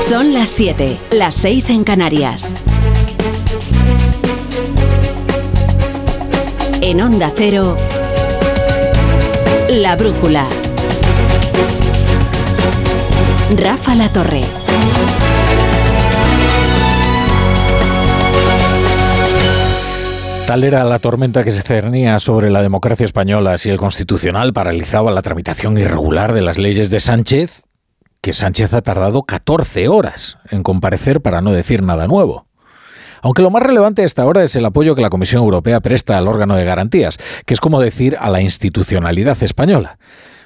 Son las 7, las 6 en Canarias. En Onda Cero, La Brújula. Rafa La Torre. Tal era la tormenta que se cernía sobre la democracia española si el Constitucional paralizaba la tramitación irregular de las leyes de Sánchez, que Sánchez ha tardado 14 horas en comparecer para no decir nada nuevo. Aunque lo más relevante hasta ahora es el apoyo que la Comisión Europea presta al órgano de garantías, que es como decir a la institucionalidad española.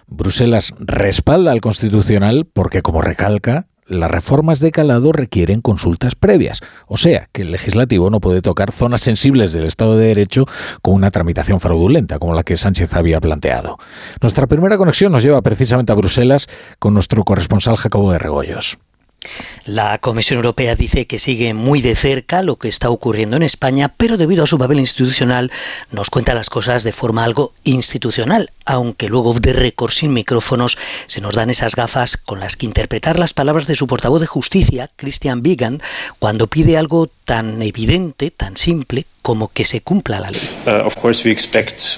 Bruselas respalda al Constitucional porque, como recalca, las reformas de calado requieren consultas previas, o sea, que el legislativo no puede tocar zonas sensibles del Estado de Derecho con una tramitación fraudulenta como la que Sánchez había planteado. Nuestra primera conexión nos lleva precisamente a Bruselas con nuestro corresponsal Jacobo de Regoyos. La Comisión Europea dice que sigue muy de cerca lo que está ocurriendo en España, pero debido a su papel institucional nos cuenta las cosas de forma algo institucional, aunque luego de récord sin micrófonos se nos dan esas gafas con las que interpretar las palabras de su portavoz de justicia, Christian Wiegand, cuando pide algo tan evidente, tan simple, como que se cumpla la ley. Uh,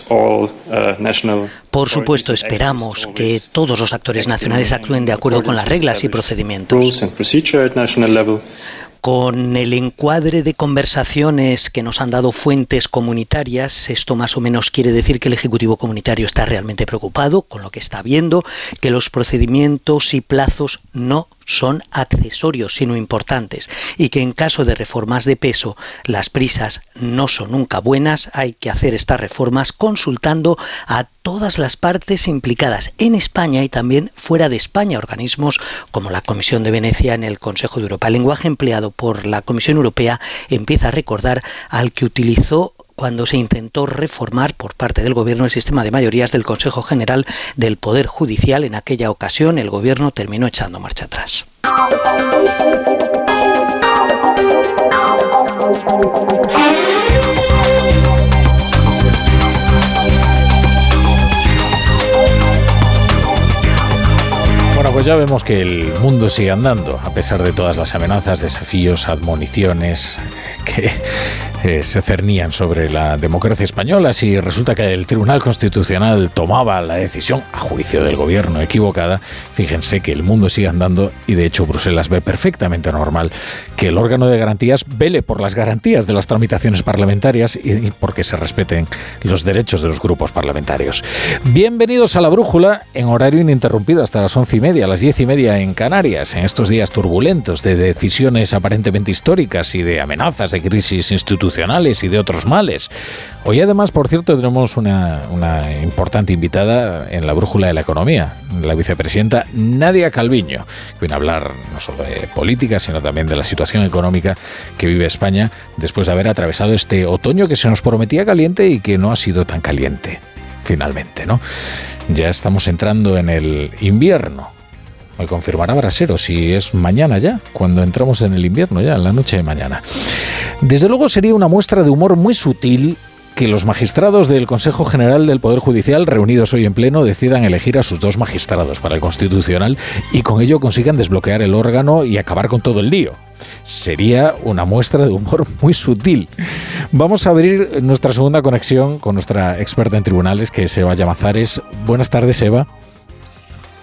uh, Por supuesto, esperamos que todos los actores nacionales actúen de acuerdo con las reglas y procedimientos con el encuadre de conversaciones que nos han dado fuentes comunitarias, esto más o menos quiere decir que el Ejecutivo Comunitario está realmente preocupado con lo que está viendo, que los procedimientos y plazos no son accesorios, sino importantes, y que en caso de reformas de peso las prisas no son nunca buenas, hay que hacer estas reformas consultando a todas las partes implicadas en España y también fuera de España, organismos como la Comisión de Venecia en el Consejo de Europa. El lenguaje empleado por la Comisión Europea empieza a recordar al que utilizó cuando se intentó reformar por parte del Gobierno el sistema de mayorías del Consejo General del Poder Judicial. En aquella ocasión el Gobierno terminó echando marcha atrás. Pues ya vemos que el mundo sigue andando, a pesar de todas las amenazas, desafíos, admoniciones que se cernían sobre la democracia española si resulta que el Tribunal Constitucional tomaba la decisión, a juicio del gobierno, equivocada, fíjense que el mundo sigue andando y de hecho Bruselas ve perfectamente normal que el órgano de garantías vele por las garantías de las tramitaciones parlamentarias y porque se respeten los derechos de los grupos parlamentarios. Bienvenidos a la brújula en horario ininterrumpido hasta las once y media, las diez y media en Canarias, en estos días turbulentos de decisiones aparentemente históricas y de amenazas de crisis institucional y de otros males. Hoy además, por cierto, tenemos una, importante invitada en la brújula de la economía, la vicepresidenta Nadia Calviño, que viene a hablar no solo de política, sino también de la situación económica que vive España después de haber atravesado este otoño que se nos prometía caliente y que no ha sido tan caliente, finalmente, ¿no? Ya estamos entrando en el invierno me confirmará Brasero si es mañana ya, cuando entramos en el invierno ya, en la noche de mañana. Desde luego sería una muestra de humor muy sutil que los magistrados del Consejo General del Poder Judicial, reunidos hoy en pleno, decidan elegir a sus dos magistrados para el Constitucional y con ello consigan desbloquear el órgano y acabar con todo el lío. Sería una muestra de humor muy sutil. Vamos a abrir nuestra segunda conexión con nuestra experta en tribunales, que es Eva Llamazares. Buenas tardes, Eva.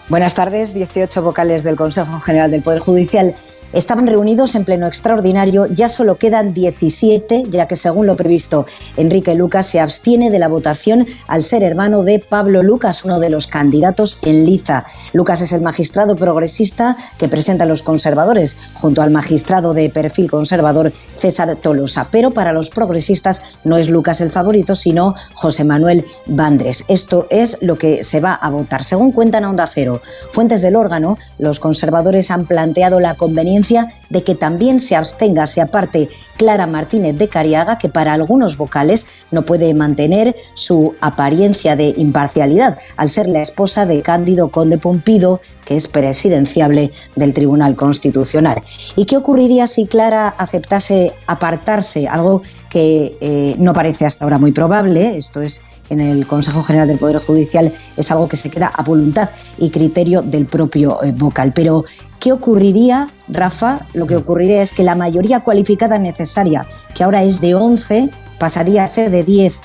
Buenas tardes. 18 vocales del Consejo General del Poder Judicial estaban reunidos en pleno extraordinario, ya solo quedan 17, ya que según lo previsto, Enrique Lucas se abstiene de la votación al ser hermano de Pablo Lucas, uno de los candidatos en liza. Lucas es el magistrado progresista que presenta a los conservadores, junto al magistrado de perfil conservador César Tolosa. Pero para los progresistas no es Lucas el favorito, sino José Manuel Bandres. Esto es lo que se va a votar. Según cuentan a Onda Cero, fuentes del órgano, los conservadores han planteado la conveniencia de que también se abstenga, se aparte Clara Martínez de Cariaga, que para algunos vocales no puede mantener su apariencia de imparcialidad, al ser la esposa de Cándido Conde Pompido, que es presidenciable del Tribunal Constitucional. ¿Y qué ocurriría si Clara aceptase apartarse? Algo que eh, no parece hasta ahora muy probable, esto es en el Consejo General del Poder Judicial, es algo que se queda a voluntad y criterio del propio eh, vocal. Pero ¿Qué ocurriría, Rafa? Lo que ocurriría es que la mayoría cualificada necesaria, que ahora es de 11, pasaría a ser de 10.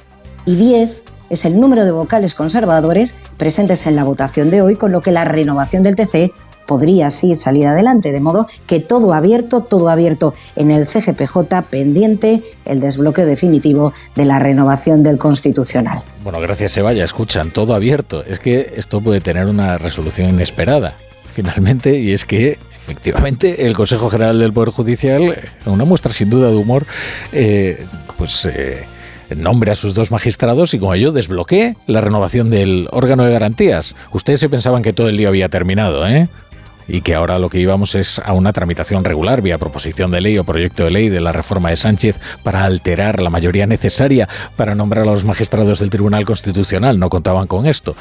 Y 10 es el número de vocales conservadores presentes en la votación de hoy, con lo que la renovación del TC podría así salir adelante, de modo que todo abierto, todo abierto en el CGPJ pendiente el desbloqueo definitivo de la renovación del Constitucional. Bueno, gracias Eva, ya escuchan, todo abierto. Es que esto puede tener una resolución inesperada, finalmente, y es que efectivamente el Consejo General del Poder Judicial, una muestra sin duda de humor, eh, pues... Eh, nombre a sus dos magistrados y con ello desbloquee la renovación del órgano de garantías. Ustedes se pensaban que todo el día había terminado, ¿eh? Y que ahora lo que íbamos es a una tramitación regular vía proposición de ley o proyecto de ley de la reforma de Sánchez para alterar la mayoría necesaria para nombrar a los magistrados del Tribunal Constitucional. No contaban con esto.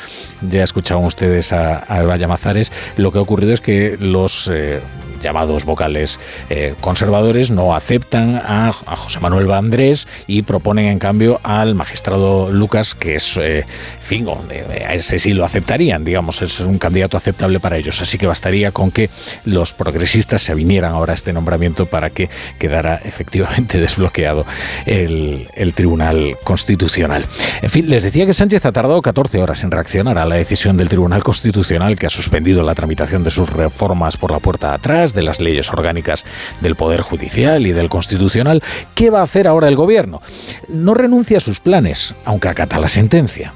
Ya escuchaban ustedes a, Eva Llamazares. Lo que ha ocurrido es que los eh, llamados vocales eh, conservadores no aceptan a, José Manuel Vandrés y proponen en cambio al magistrado Lucas, que es, eh, fin, a ese sí lo aceptarían, digamos, es un candidato aceptable para ellos. Así que bastaría con que los progresistas se vinieran ahora a este nombramiento para que quedara efectivamente desbloqueado el, el Tribunal Constitucional. En fin, les decía que Sánchez ha tardado 14 horas en reaccionar a la decisión del Tribunal Constitucional que ha suspendido la tramitación de sus reformas por la puerta atrás de las leyes orgánicas del Poder Judicial y del Constitucional, ¿qué va a hacer ahora el Gobierno? No renuncia a sus planes, aunque acata la sentencia.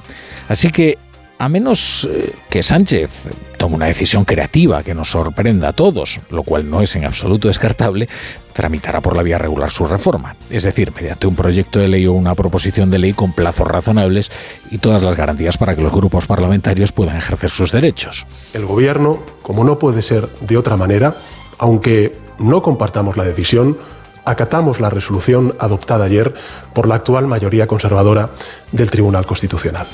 Así que, a menos eh, que Sánchez tome una decisión creativa que nos sorprenda a todos, lo cual no es en absoluto descartable, tramitará por la vía regular su reforma, es decir, mediante un proyecto de ley o una proposición de ley con plazos razonables y todas las garantías para que los grupos parlamentarios puedan ejercer sus derechos. El Gobierno, como no puede ser de otra manera, aunque no compartamos la decisión, acatamos la resolución adoptada ayer por la actual mayoría conservadora del Tribunal Constitucional.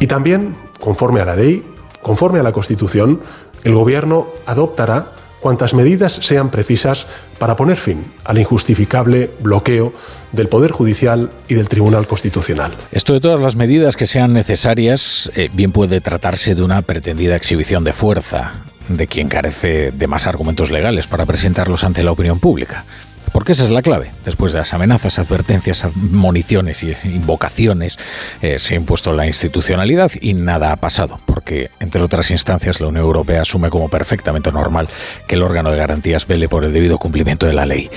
Y también, conforme a la ley, conforme a la Constitución, el Gobierno adoptará cuantas medidas sean precisas para poner fin al injustificable bloqueo del Poder Judicial y del Tribunal Constitucional. Esto de todas las medidas que sean necesarias, eh, bien puede tratarse de una pretendida exhibición de fuerza, de quien carece de más argumentos legales para presentarlos ante la opinión pública. Porque esa es la clave. Después de las amenazas, advertencias, admoniciones y invocaciones, eh, se ha impuesto la institucionalidad y nada ha pasado. Porque, entre otras instancias, la Unión Europea asume como perfectamente normal que el órgano de garantías vele por el debido cumplimiento de la ley.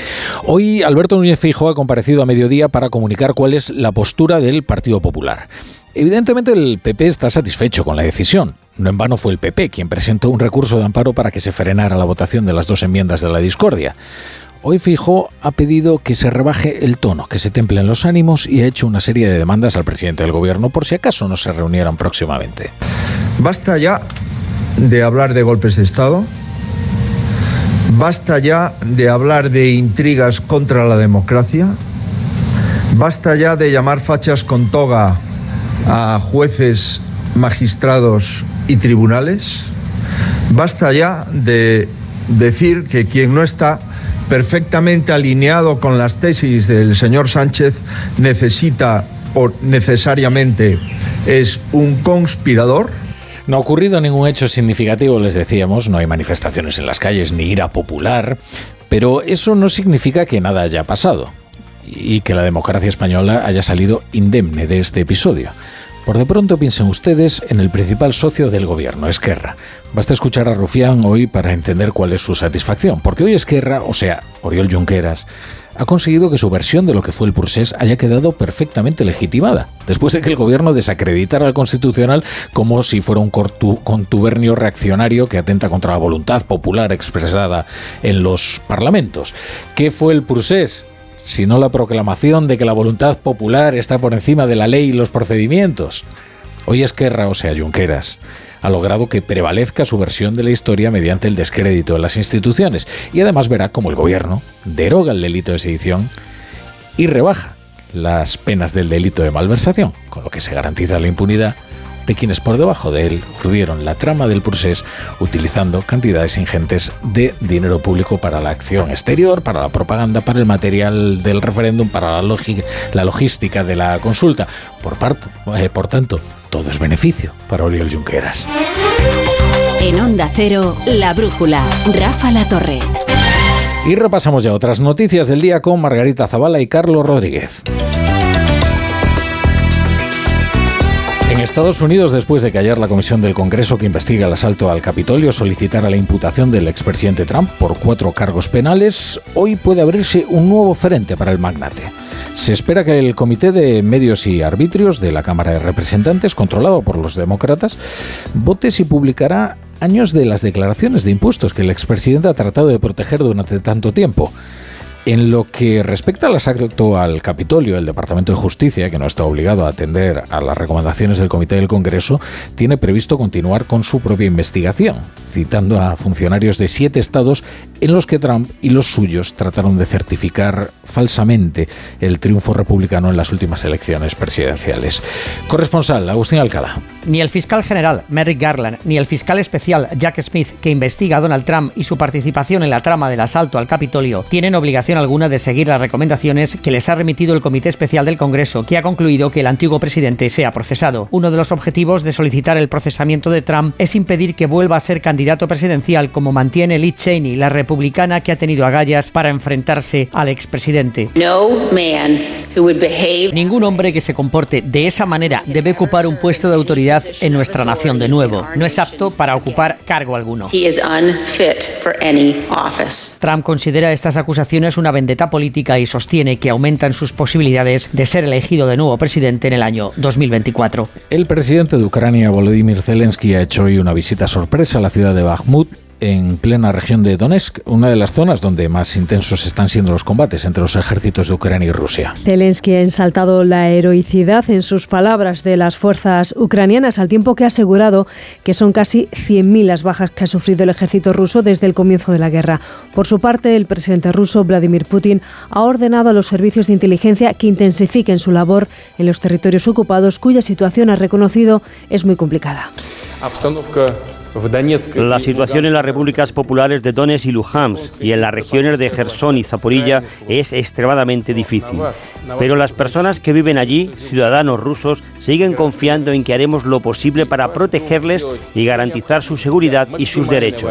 Hoy, Alberto Núñez Feijóo ha comparecido a mediodía para comunicar cuál es la postura del Partido Popular. Evidentemente el PP está satisfecho con la decisión. No en vano fue el PP quien presentó un recurso de amparo para que se frenara la votación de las dos enmiendas de la discordia. Hoy Fijo ha pedido que se rebaje el tono, que se templen los ánimos y ha hecho una serie de demandas al presidente del gobierno por si acaso no se reunieran próximamente. Basta ya de hablar de golpes de Estado. Basta ya de hablar de intrigas contra la democracia. Basta ya de llamar fachas con toga a jueces, magistrados y tribunales. Basta ya de decir que quien no está perfectamente alineado con las tesis del señor Sánchez necesita o necesariamente es un conspirador. No ha ocurrido ningún hecho significativo, les decíamos, no hay manifestaciones en las calles ni ira popular, pero eso no significa que nada haya pasado y que la democracia española haya salido indemne de este episodio. Por de pronto piensen ustedes en el principal socio del gobierno, Esquerra. Basta escuchar a Rufián hoy para entender cuál es su satisfacción, porque hoy Esquerra, o sea, Oriol Junqueras, ha conseguido que su versión de lo que fue el Pursés haya quedado perfectamente legitimada, después de que el gobierno desacreditara al Constitucional como si fuera un contubernio reaccionario que atenta contra la voluntad popular expresada en los parlamentos. ¿Qué fue el Pursés? Sino la proclamación de que la voluntad popular está por encima de la ley y los procedimientos. Hoy Esquerra, o sea, Junqueras, ha logrado que prevalezca su versión de la historia mediante el descrédito de las instituciones y además verá cómo el gobierno deroga el delito de sedición y rebaja las penas del delito de malversación, con lo que se garantiza la impunidad de quienes por debajo de él urdieron la trama del procés utilizando cantidades ingentes de dinero público para la acción exterior, para la propaganda, para el material del referéndum, para la, la logística de la consulta. Por, parte, eh, por tanto, todo es beneficio para Oriol Junqueras. En Onda Cero, La Brújula, Rafa La Torre. Y repasamos ya otras noticias del día con Margarita Zavala y Carlos Rodríguez. Estados Unidos, después de que ayer la comisión del Congreso que investiga el asalto al Capitolio solicitara la imputación del expresidente Trump por cuatro cargos penales, hoy puede abrirse un nuevo frente para el magnate. Se espera que el Comité de Medios y Arbitrios de la Cámara de Representantes, controlado por los demócratas, vote si publicará años de las declaraciones de impuestos que el expresidente ha tratado de proteger durante tanto tiempo. En lo que respecta al asalto al Capitolio, el Departamento de Justicia, que no está obligado a atender a las recomendaciones del Comité del Congreso, tiene previsto continuar con su propia investigación, citando a funcionarios de siete estados en los que Trump y los suyos trataron de certificar falsamente el triunfo republicano en las últimas elecciones presidenciales. Corresponsal, Agustín Alcalá. Ni el fiscal general Merrick Garland ni el fiscal especial Jack Smith, que investiga a Donald Trump y su participación en la trama del asalto al Capitolio, tienen obligación alguna de seguir las recomendaciones que les ha remitido el Comité Especial del Congreso, que ha concluido que el antiguo presidente sea procesado. Uno de los objetivos de solicitar el procesamiento de Trump es impedir que vuelva a ser candidato presidencial, como mantiene Liz Cheney, la republicana que ha tenido agallas para enfrentarse al expresidente. Ningún hombre que se comporte de esa manera debe ocupar un puesto de autoridad en nuestra nación de nuevo. No es apto para ocupar cargo alguno. Trump considera estas acusaciones una vendetta política y sostiene que aumentan sus posibilidades de ser elegido de nuevo presidente en el año 2024. El presidente de Ucrania, Volodymyr Zelensky, ha hecho hoy una visita sorpresa a la ciudad de Bakhmut en plena región de Donetsk, una de las zonas donde más intensos están siendo los combates entre los ejércitos de Ucrania y Rusia. Zelensky ha ensaltado la heroicidad en sus palabras de las fuerzas ucranianas, al tiempo que ha asegurado que son casi 100.000 las bajas que ha sufrido el ejército ruso desde el comienzo de la guerra. Por su parte, el presidente ruso, Vladimir Putin, ha ordenado a los servicios de inteligencia que intensifiquen su labor en los territorios ocupados, cuya situación, ha reconocido, es muy complicada. La situación en las repúblicas populares de Donetsk y Luhansk y en las regiones de Gerson y Zaporilla es extremadamente difícil. Pero las personas que viven allí, ciudadanos rusos, siguen confiando en que haremos lo posible para protegerles y garantizar su seguridad y sus derechos.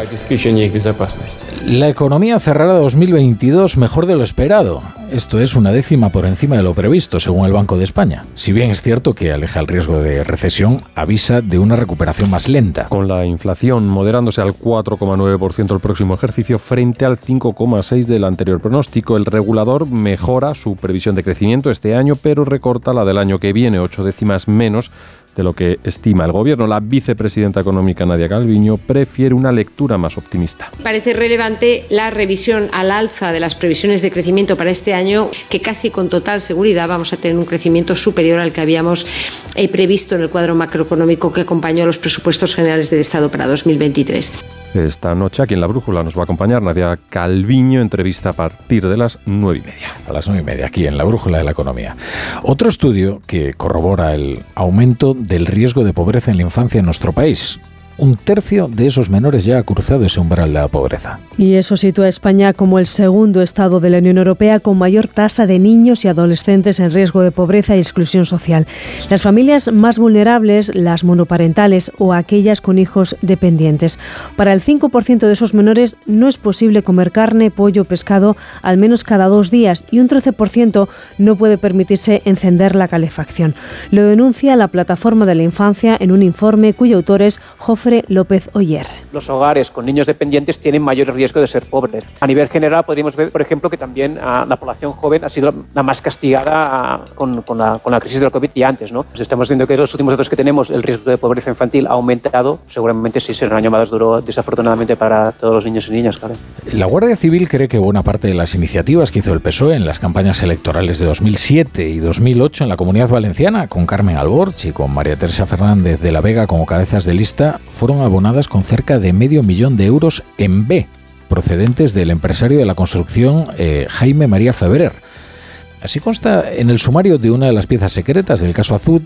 La economía cerrará 2022 mejor de lo esperado. Esto es una décima por encima de lo previsto, según el Banco de España. Si bien es cierto que aleja el riesgo de recesión, avisa de una recuperación más lenta. Con la inflación moderándose al 4,9% el próximo ejercicio frente al 5,6% del anterior pronóstico, el regulador mejora su previsión de crecimiento este año, pero recorta la del año que viene, ocho décimas menos de lo que estima el gobierno. La vicepresidenta económica Nadia Calviño prefiere una lectura más optimista. Parece relevante la revisión al alza de las previsiones de crecimiento para este año, que casi con total seguridad vamos a tener un crecimiento superior al que habíamos eh, previsto en el cuadro macroeconómico que acompañó a los presupuestos generales del Estado para 2023. Esta noche aquí en La Brújula nos va a acompañar Nadia Calviño, entrevista a partir de las nueve y media. A las nueve y media, aquí en La Brújula de la Economía. Otro estudio que corrobora el aumento del riesgo de pobreza en la infancia en nuestro país un tercio de esos menores ya ha cruzado ese umbral de la pobreza. Y eso sitúa a España como el segundo estado de la Unión Europea con mayor tasa de niños y adolescentes en riesgo de pobreza y exclusión social. Las familias más vulnerables, las monoparentales o aquellas con hijos dependientes. Para el 5% de esos menores no es posible comer carne, pollo, pescado al menos cada dos días y un 13% no puede permitirse encender la calefacción. Lo denuncia la Plataforma de la Infancia en un informe cuyo autor es López Oyer. Los hogares con niños dependientes tienen mayor riesgo de ser pobres. A nivel general podríamos ver, por ejemplo, que también ah, la población joven ha sido la más castigada ah, con, la, con, la, crisis del COVID y antes. ¿no? Pues estamos viendo que en los últimos datos que tenemos el riesgo de pobreza infantil ha aumentado. Seguramente sí será un año más duro, desafortunadamente, para todos los niños y niñas. Claro. La Guardia Civil cree que buena parte de las iniciativas que hizo el PSOE en las campañas electorales de 2007 y 2008 en la Comunidad Valenciana, con Carmen Alborch y con María Teresa Fernández de la Vega como cabezas de lista, fueron abonadas con cerca de medio millón de euros en B, procedentes del empresario de la construcción eh, Jaime María Febrer. Así consta en el sumario de una de las piezas secretas del caso Azud,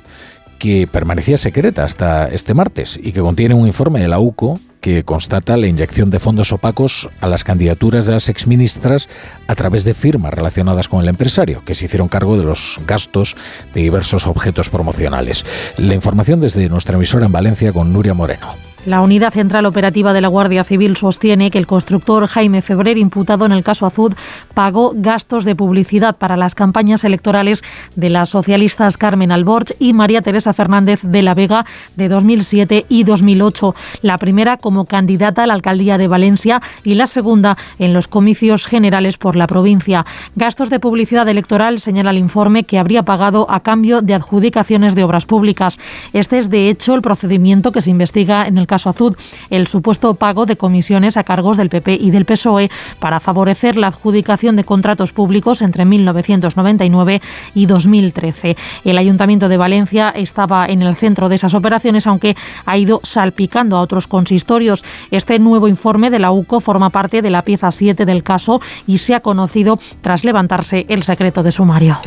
que permanecía secreta hasta este martes y que contiene un informe de la UCO que constata la inyección de fondos opacos a las candidaturas de las exministras a través de firmas relacionadas con el empresario, que se hicieron cargo de los gastos de diversos objetos promocionales. La información desde nuestra emisora en Valencia con Nuria Moreno. La Unidad Central Operativa de la Guardia Civil sostiene que el constructor Jaime Febrer, imputado en el caso Azud, pagó gastos de publicidad para las campañas electorales de las socialistas Carmen Alborch y María Teresa Fernández de la Vega de 2007 y 2008. La primera como candidata a la alcaldía de Valencia y la segunda en los comicios generales por la provincia. Gastos de publicidad electoral señala el informe que habría pagado a cambio de adjudicaciones de obras públicas. Este es, de hecho, el procedimiento que se investiga en el caso Azud, el supuesto pago de comisiones a cargos del PP y del PSOE para favorecer la adjudicación de contratos públicos entre 1999 y 2013. El Ayuntamiento de Valencia estaba en el centro de esas operaciones, aunque ha ido salpicando a otros consistorios. Este nuevo informe de la UCO forma parte de la pieza 7 del caso y se ha conocido tras levantarse el secreto de sumario.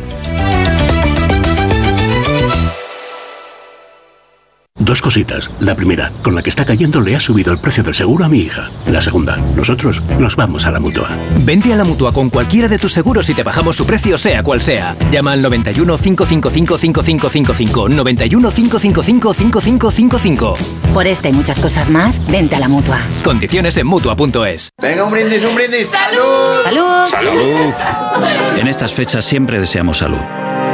Dos cositas. La primera, con la que está cayendo le ha subido el precio del seguro a mi hija. La segunda, nosotros nos vamos a la mutua. Vente a la mutua con cualquiera de tus seguros y te bajamos su precio, sea cual sea. Llama al 91 555 5555. 91 555 5555. Por esta y muchas cosas más, vente a la mutua. Condiciones en mutua.es. Venga, un brindis, un brindis. ¡Salud! ¡Salud! ¡Salud! En estas fechas siempre deseamos salud.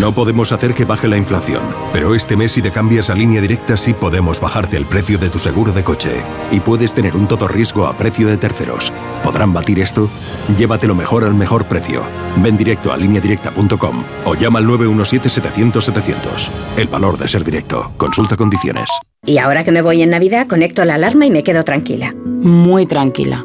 No podemos hacer que baje la inflación, pero este mes si te cambias a línea directa sí podemos bajarte el precio de tu seguro de coche y puedes tener un todo riesgo a precio de terceros. ¿Podrán batir esto? Llévatelo mejor al mejor precio. Ven directo a lineadirecta.com o llama al 917-700-700. El valor de ser directo. Consulta condiciones. Y ahora que me voy en Navidad, conecto la alarma y me quedo tranquila. Muy tranquila.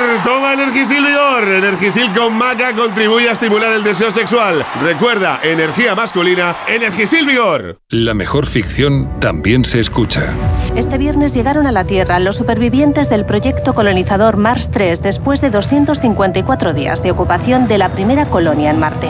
Toma Energisil Vigor. Energisil con maca contribuye a estimular el deseo sexual. Recuerda, energía masculina, Energisil Vigor. La mejor ficción también se escucha. Este viernes llegaron a la Tierra los supervivientes del proyecto colonizador Mars 3 después de 254 días de ocupación de la primera colonia en Marte.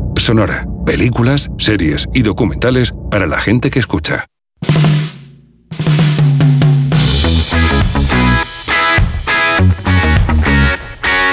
Sonora, películas, series y documentales para la gente que escucha.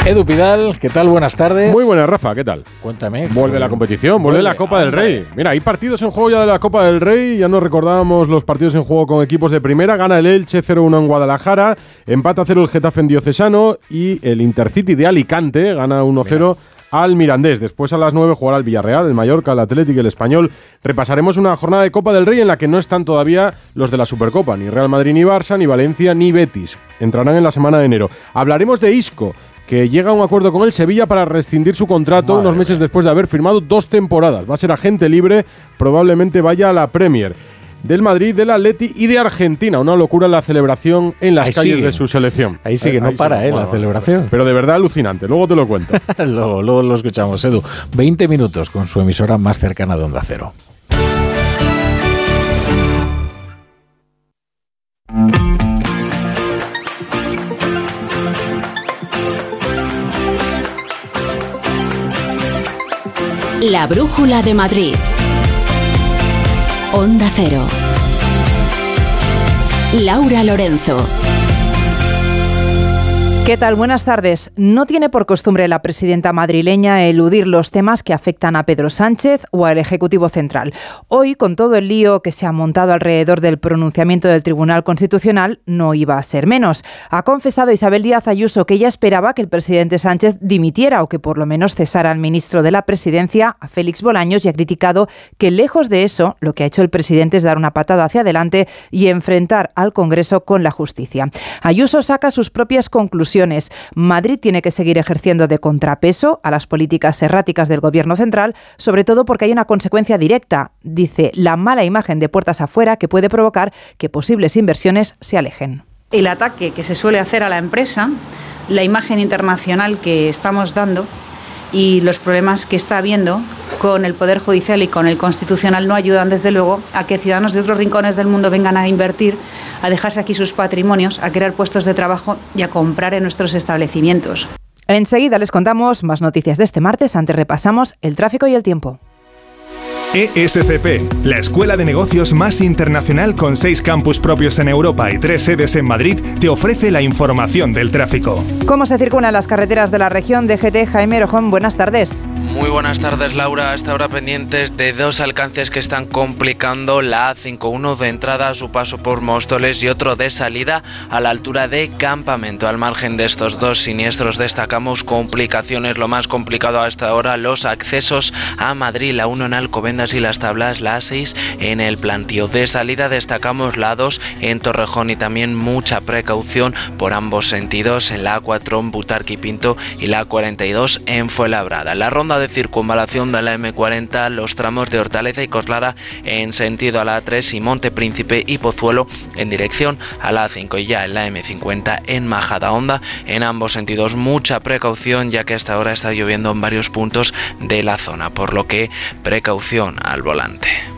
Edu Pidal, ¿qué tal? Buenas tardes. Muy buenas, Rafa, ¿qué tal? Cuéntame. Vuelve la competición, vuelve, la Copa del Rey. Mira, hay partidos en juego ya de la Copa del Rey, ya nos recordábamos los partidos en juego con equipos de primera. Gana el Elche 0-1 en Guadalajara, empata 0 el Getafe en Diocesano y el Intercity de Alicante gana 1-0 al Mirandés. Después a las 9 jugará el Villarreal, el Mallorca, el Atlético y el Español. Repasaremos una jornada de Copa del Rey en la que no están todavía los de la Supercopa, ni Real Madrid ni Barça, ni Valencia ni Betis. Entrarán en la semana de enero. Hablaremos de Isco que llega a un acuerdo con el Sevilla para rescindir su contrato Madre unos meses después de haber firmado dos temporadas. Va a ser agente libre, probablemente vaya a la Premier. Del Madrid, del Atleti y de Argentina. Una locura la celebración en las Ahí calles sigue. de su selección. Ahí sí que no para, ¿eh? La Bueno, celebración. Pero de verdad alucinante. Luego te lo cuento. luego, luego lo escuchamos, Edu. 20 minutos con su emisora más cercana de Onda Cero. La Brújula de Madrid. Onda Cero. Laura Lorenzo. ¿Qué tal? Buenas tardes. No tiene por costumbre la presidenta madrileña eludir los temas que afectan a Pedro Sánchez o al Ejecutivo Central. Hoy, con todo el lío que se ha montado alrededor del pronunciamiento del Tribunal Constitucional, no iba a ser menos. Ha confesado Isabel Díaz Ayuso que ella esperaba que el presidente Sánchez dimitiera o que por lo menos cesara al ministro de la Presidencia, a Félix Bolaños, y ha criticado que lejos de eso, lo que ha hecho el presidente es dar una patada hacia adelante y enfrentar al Congreso con la justicia. Ayuso saca sus propias conclusiones Madrid tiene que seguir ejerciendo de contrapeso a las políticas erráticas del Gobierno central, sobre todo porque hay una consecuencia directa, dice, la mala imagen de puertas afuera que puede provocar que posibles inversiones se alejen. El ataque que se suele hacer a la empresa, la imagen internacional que estamos dando y los problemas que está habiendo con el Poder Judicial y con el Constitucional no ayudan, desde luego, a que ciudadanos de otros rincones del mundo vengan a invertir, a dejarse aquí sus patrimonios, a crear puestos de trabajo y a comprar en nuestros establecimientos. Enseguida les contamos más noticias de este martes. Antes repasamos el tráfico y el tiempo. ESCP, la escuela de negocios más internacional con seis campus propios en Europa y tres sedes en Madrid, te ofrece la información del tráfico. ¿Cómo se circulan las carreteras de la región? DGT Jaime Rojón, buenas tardes. Muy buenas tardes, Laura. Hasta ahora pendientes de dos alcances que están complicando la A51 de entrada a su paso por Móstoles y otro de salida a la altura de Campamento. Al margen de estos dos siniestros destacamos complicaciones. Lo más complicado hasta ahora, los accesos a Madrid, la 1 en Alcobendas y las tablas, la A6 en el plantío. De salida destacamos la 2 en Torrejón y también mucha precaución por ambos sentidos en la A4 en Butarque y Pinto y la A42 en Fuenlabrada. La ronda de circunvalación de la M40, los tramos de Hortaleza y Coslada en sentido a la A3 y Monte Príncipe y Pozuelo en dirección a la A5 y ya en la M50 en Majada Honda. En ambos sentidos mucha precaución ya que hasta ahora está lloviendo en varios puntos de la zona, por lo que precaución al volante.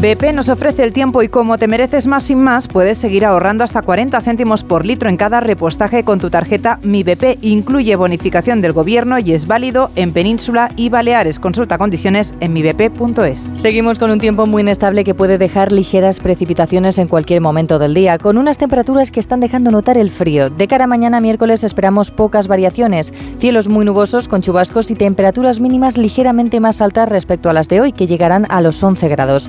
BP nos ofrece el tiempo y como te mereces más sin más, puedes seguir ahorrando hasta 40 céntimos por litro en cada repostaje con tu tarjeta Mi BP. Incluye bonificación del gobierno y es válido en Península y Baleares. Consulta condiciones en mibp.es. Seguimos con un tiempo muy inestable que puede dejar ligeras precipitaciones en cualquier momento del día, con unas temperaturas que están dejando notar el frío. De cara a mañana miércoles esperamos pocas variaciones, cielos muy nubosos con chubascos y temperaturas mínimas ligeramente más altas respecto a las de hoy, que llegarán a los 11 grados.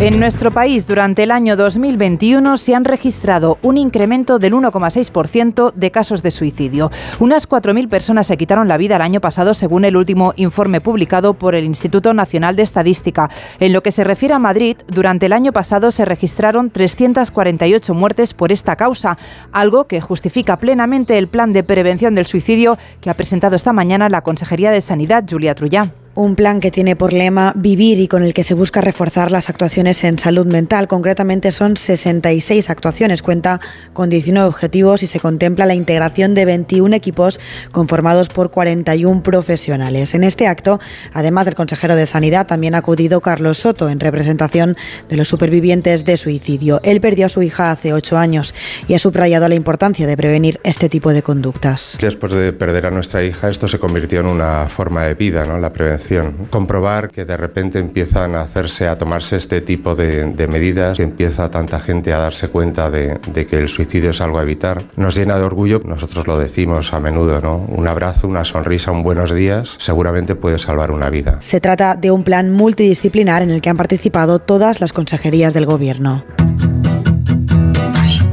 En nuestro país, durante el año 2021 se han registrado un incremento del 1,6% de casos de suicidio. Unas 4.000 personas se quitaron la vida el año pasado, según el último informe publicado por el Instituto Nacional de Estadística. En lo que se refiere a Madrid, durante el año pasado se registraron 348 muertes por esta causa, algo que justifica plenamente el plan de prevención del suicidio que ha presentado esta mañana la Consejería de Sanidad, Julia Trullá un plan que tiene por lema Vivir y con el que se busca reforzar las actuaciones en salud mental. Concretamente son 66 actuaciones, cuenta con 19 objetivos y se contempla la integración de 21 equipos conformados por 41 profesionales. En este acto, además del consejero de Sanidad, también ha acudido Carlos Soto en representación de los supervivientes de suicidio. Él perdió a su hija hace ocho años y ha subrayado la importancia de prevenir este tipo de conductas. Después de perder a nuestra hija, esto se convirtió en una forma de vida, ¿no? La prevención Comprobar que de repente empiezan a hacerse, a tomarse este tipo de, medidas, que empieza tanta gente a darse cuenta de, de, que el suicidio es algo a evitar, nos llena de orgullo. Nosotros lo decimos a menudo, ¿no? Un abrazo, una sonrisa, un buenos días, seguramente puede salvar una vida. Se trata de un plan multidisciplinar en el que han participado todas las consejerías del Gobierno.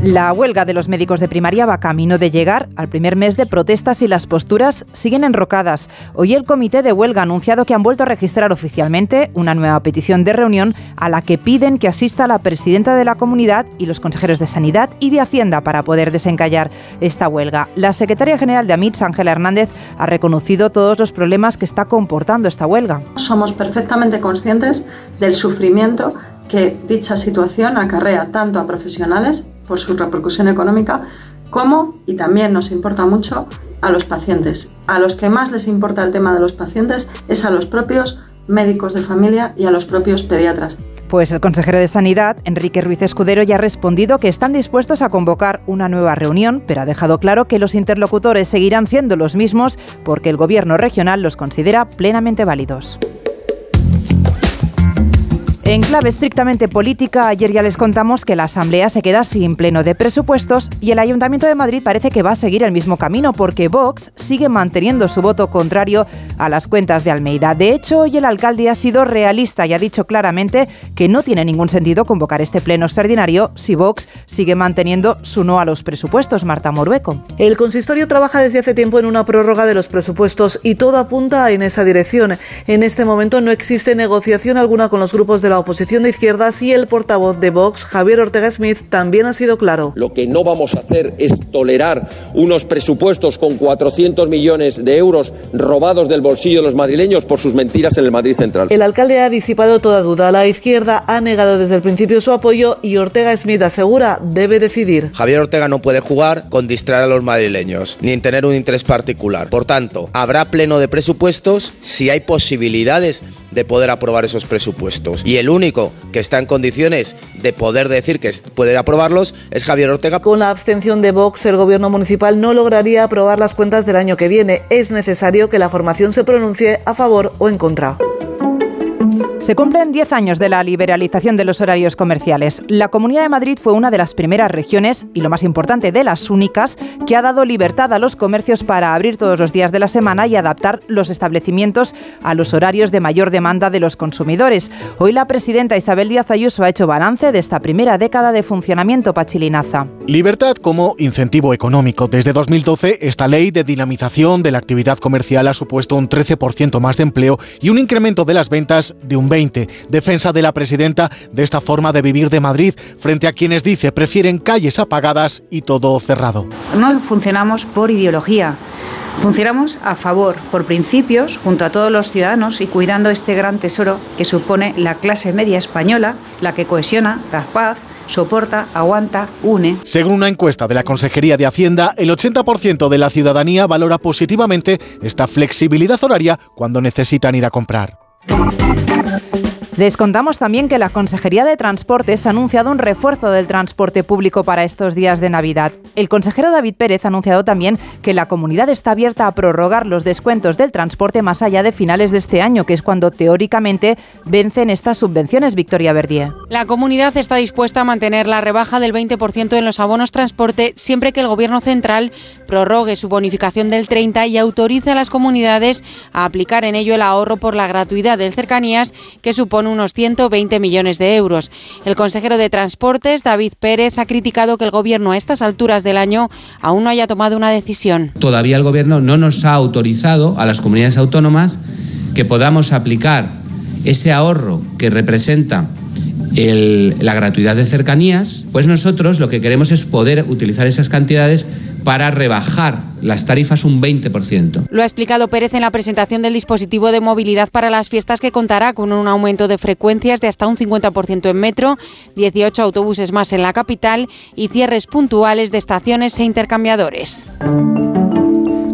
La huelga de los médicos de primaria va camino de llegar al primer mes de protestas y las posturas siguen enrocadas. Hoy el comité de huelga ha anunciado que han vuelto a registrar oficialmente una nueva petición de reunión a la que piden que asista la presidenta de la comunidad y los consejeros de Sanidad y de Hacienda para poder desencallar esta huelga. La secretaria general de AMITS, Ángela Hernández, ha reconocido todos los problemas que está comportando esta huelga. Somos perfectamente conscientes del sufrimiento que dicha situación acarrea tanto a profesionales por su repercusión económica, como, y también nos importa mucho, a los pacientes. A los que más les importa el tema de los pacientes es a los propios médicos de familia y a los propios pediatras. Pues el consejero de Sanidad, Enrique Ruiz Escudero, ya ha respondido que están dispuestos a convocar una nueva reunión, pero ha dejado claro que los interlocutores seguirán siendo los mismos porque el gobierno regional los considera plenamente válidos. En clave estrictamente política, ayer ya les contamos que la Asamblea se queda sin pleno de presupuestos y el Ayuntamiento de Madrid parece que va a seguir el mismo camino porque Vox sigue manteniendo su voto contrario a las cuentas de Almeida. De hecho, hoy el alcalde ha sido realista y ha dicho claramente que no tiene ningún sentido convocar este pleno extraordinario si Vox sigue manteniendo su no a los presupuestos. Marta Morueco. El consistorio trabaja desde hace tiempo en una prórroga de los presupuestos y todo apunta en esa dirección. En este momento no existe negociación alguna con los grupos de la oposición de izquierdas y el portavoz de Vox, Javier Ortega Smith, también ha sido claro. Lo que no vamos a hacer es tolerar unos presupuestos con 400 millones de euros robados del bolsillo de los madrileños por sus mentiras en el Madrid Central. El alcalde ha disipado toda duda. La izquierda ha negado desde el principio su apoyo y Ortega Smith asegura debe decidir. Javier Ortega no puede jugar con distraer a los madrileños, ni en tener un interés particular. Por tanto, habrá pleno de presupuestos si hay posibilidades de poder aprobar esos presupuestos. Y el único que está en condiciones de poder decir que puede aprobarlos es Javier Ortega. Con la abstención de Vox, el gobierno municipal no lograría aprobar las cuentas del año que viene. Es necesario que la formación se pronuncie a favor o en contra. Se cumplen 10 años de la liberalización de los horarios comerciales. La Comunidad de Madrid fue una de las primeras regiones, y lo más importante, de las únicas, que ha dado libertad a los comercios para abrir todos los días de la semana y adaptar los establecimientos a los horarios de mayor demanda de los consumidores. Hoy la presidenta Isabel Díaz Ayuso ha hecho balance de esta primera década de funcionamiento pachilinaza. Libertad como incentivo económico. Desde 2012, esta ley de dinamización de la actividad comercial ha supuesto un 13% más de empleo y un incremento de las ventas de un 20. Defensa de la presidenta de esta forma de vivir de Madrid frente a quienes dice prefieren calles apagadas y todo cerrado. No funcionamos por ideología. Funcionamos a favor, por principios, junto a todos los ciudadanos y cuidando este gran tesoro que supone la clase media española, la que cohesiona, da paz, soporta, aguanta, une. Según una encuesta de la Consejería de Hacienda, el 80% de la ciudadanía valora positivamente esta flexibilidad horaria cuando necesitan ir a comprar. Música Les contamos también que la Consejería de Transportes ha anunciado un refuerzo del transporte público para estos días de Navidad. El consejero David Pérez ha anunciado también que la comunidad está abierta a prorrogar los descuentos del transporte más allá de finales de este año, que es cuando teóricamente vencen estas subvenciones. Victoria Verdier. La comunidad está dispuesta a mantener la rebaja del 20% en los abonos transporte siempre que el Gobierno central prorrogue su bonificación del 30 y autorice a las comunidades a aplicar en ello el ahorro por la gratuidad de cercanías que supone unos 120 millones de euros. El consejero de Transportes, David Pérez, ha criticado que el Gobierno a estas alturas del año aún no haya tomado una decisión. Todavía el Gobierno no nos ha autorizado a las comunidades autónomas que podamos aplicar ese ahorro que representa la gratuidad de cercanías, pues nosotros lo que queremos es poder utilizar esas cantidades para rebajar las tarifas un 20%. Lo ha explicado Pérez en la presentación del dispositivo de movilidad para las fiestas que contará con un aumento de frecuencias de hasta un 50% en metro, 18 autobuses más en la capital y cierres puntuales de estaciones e intercambiadores.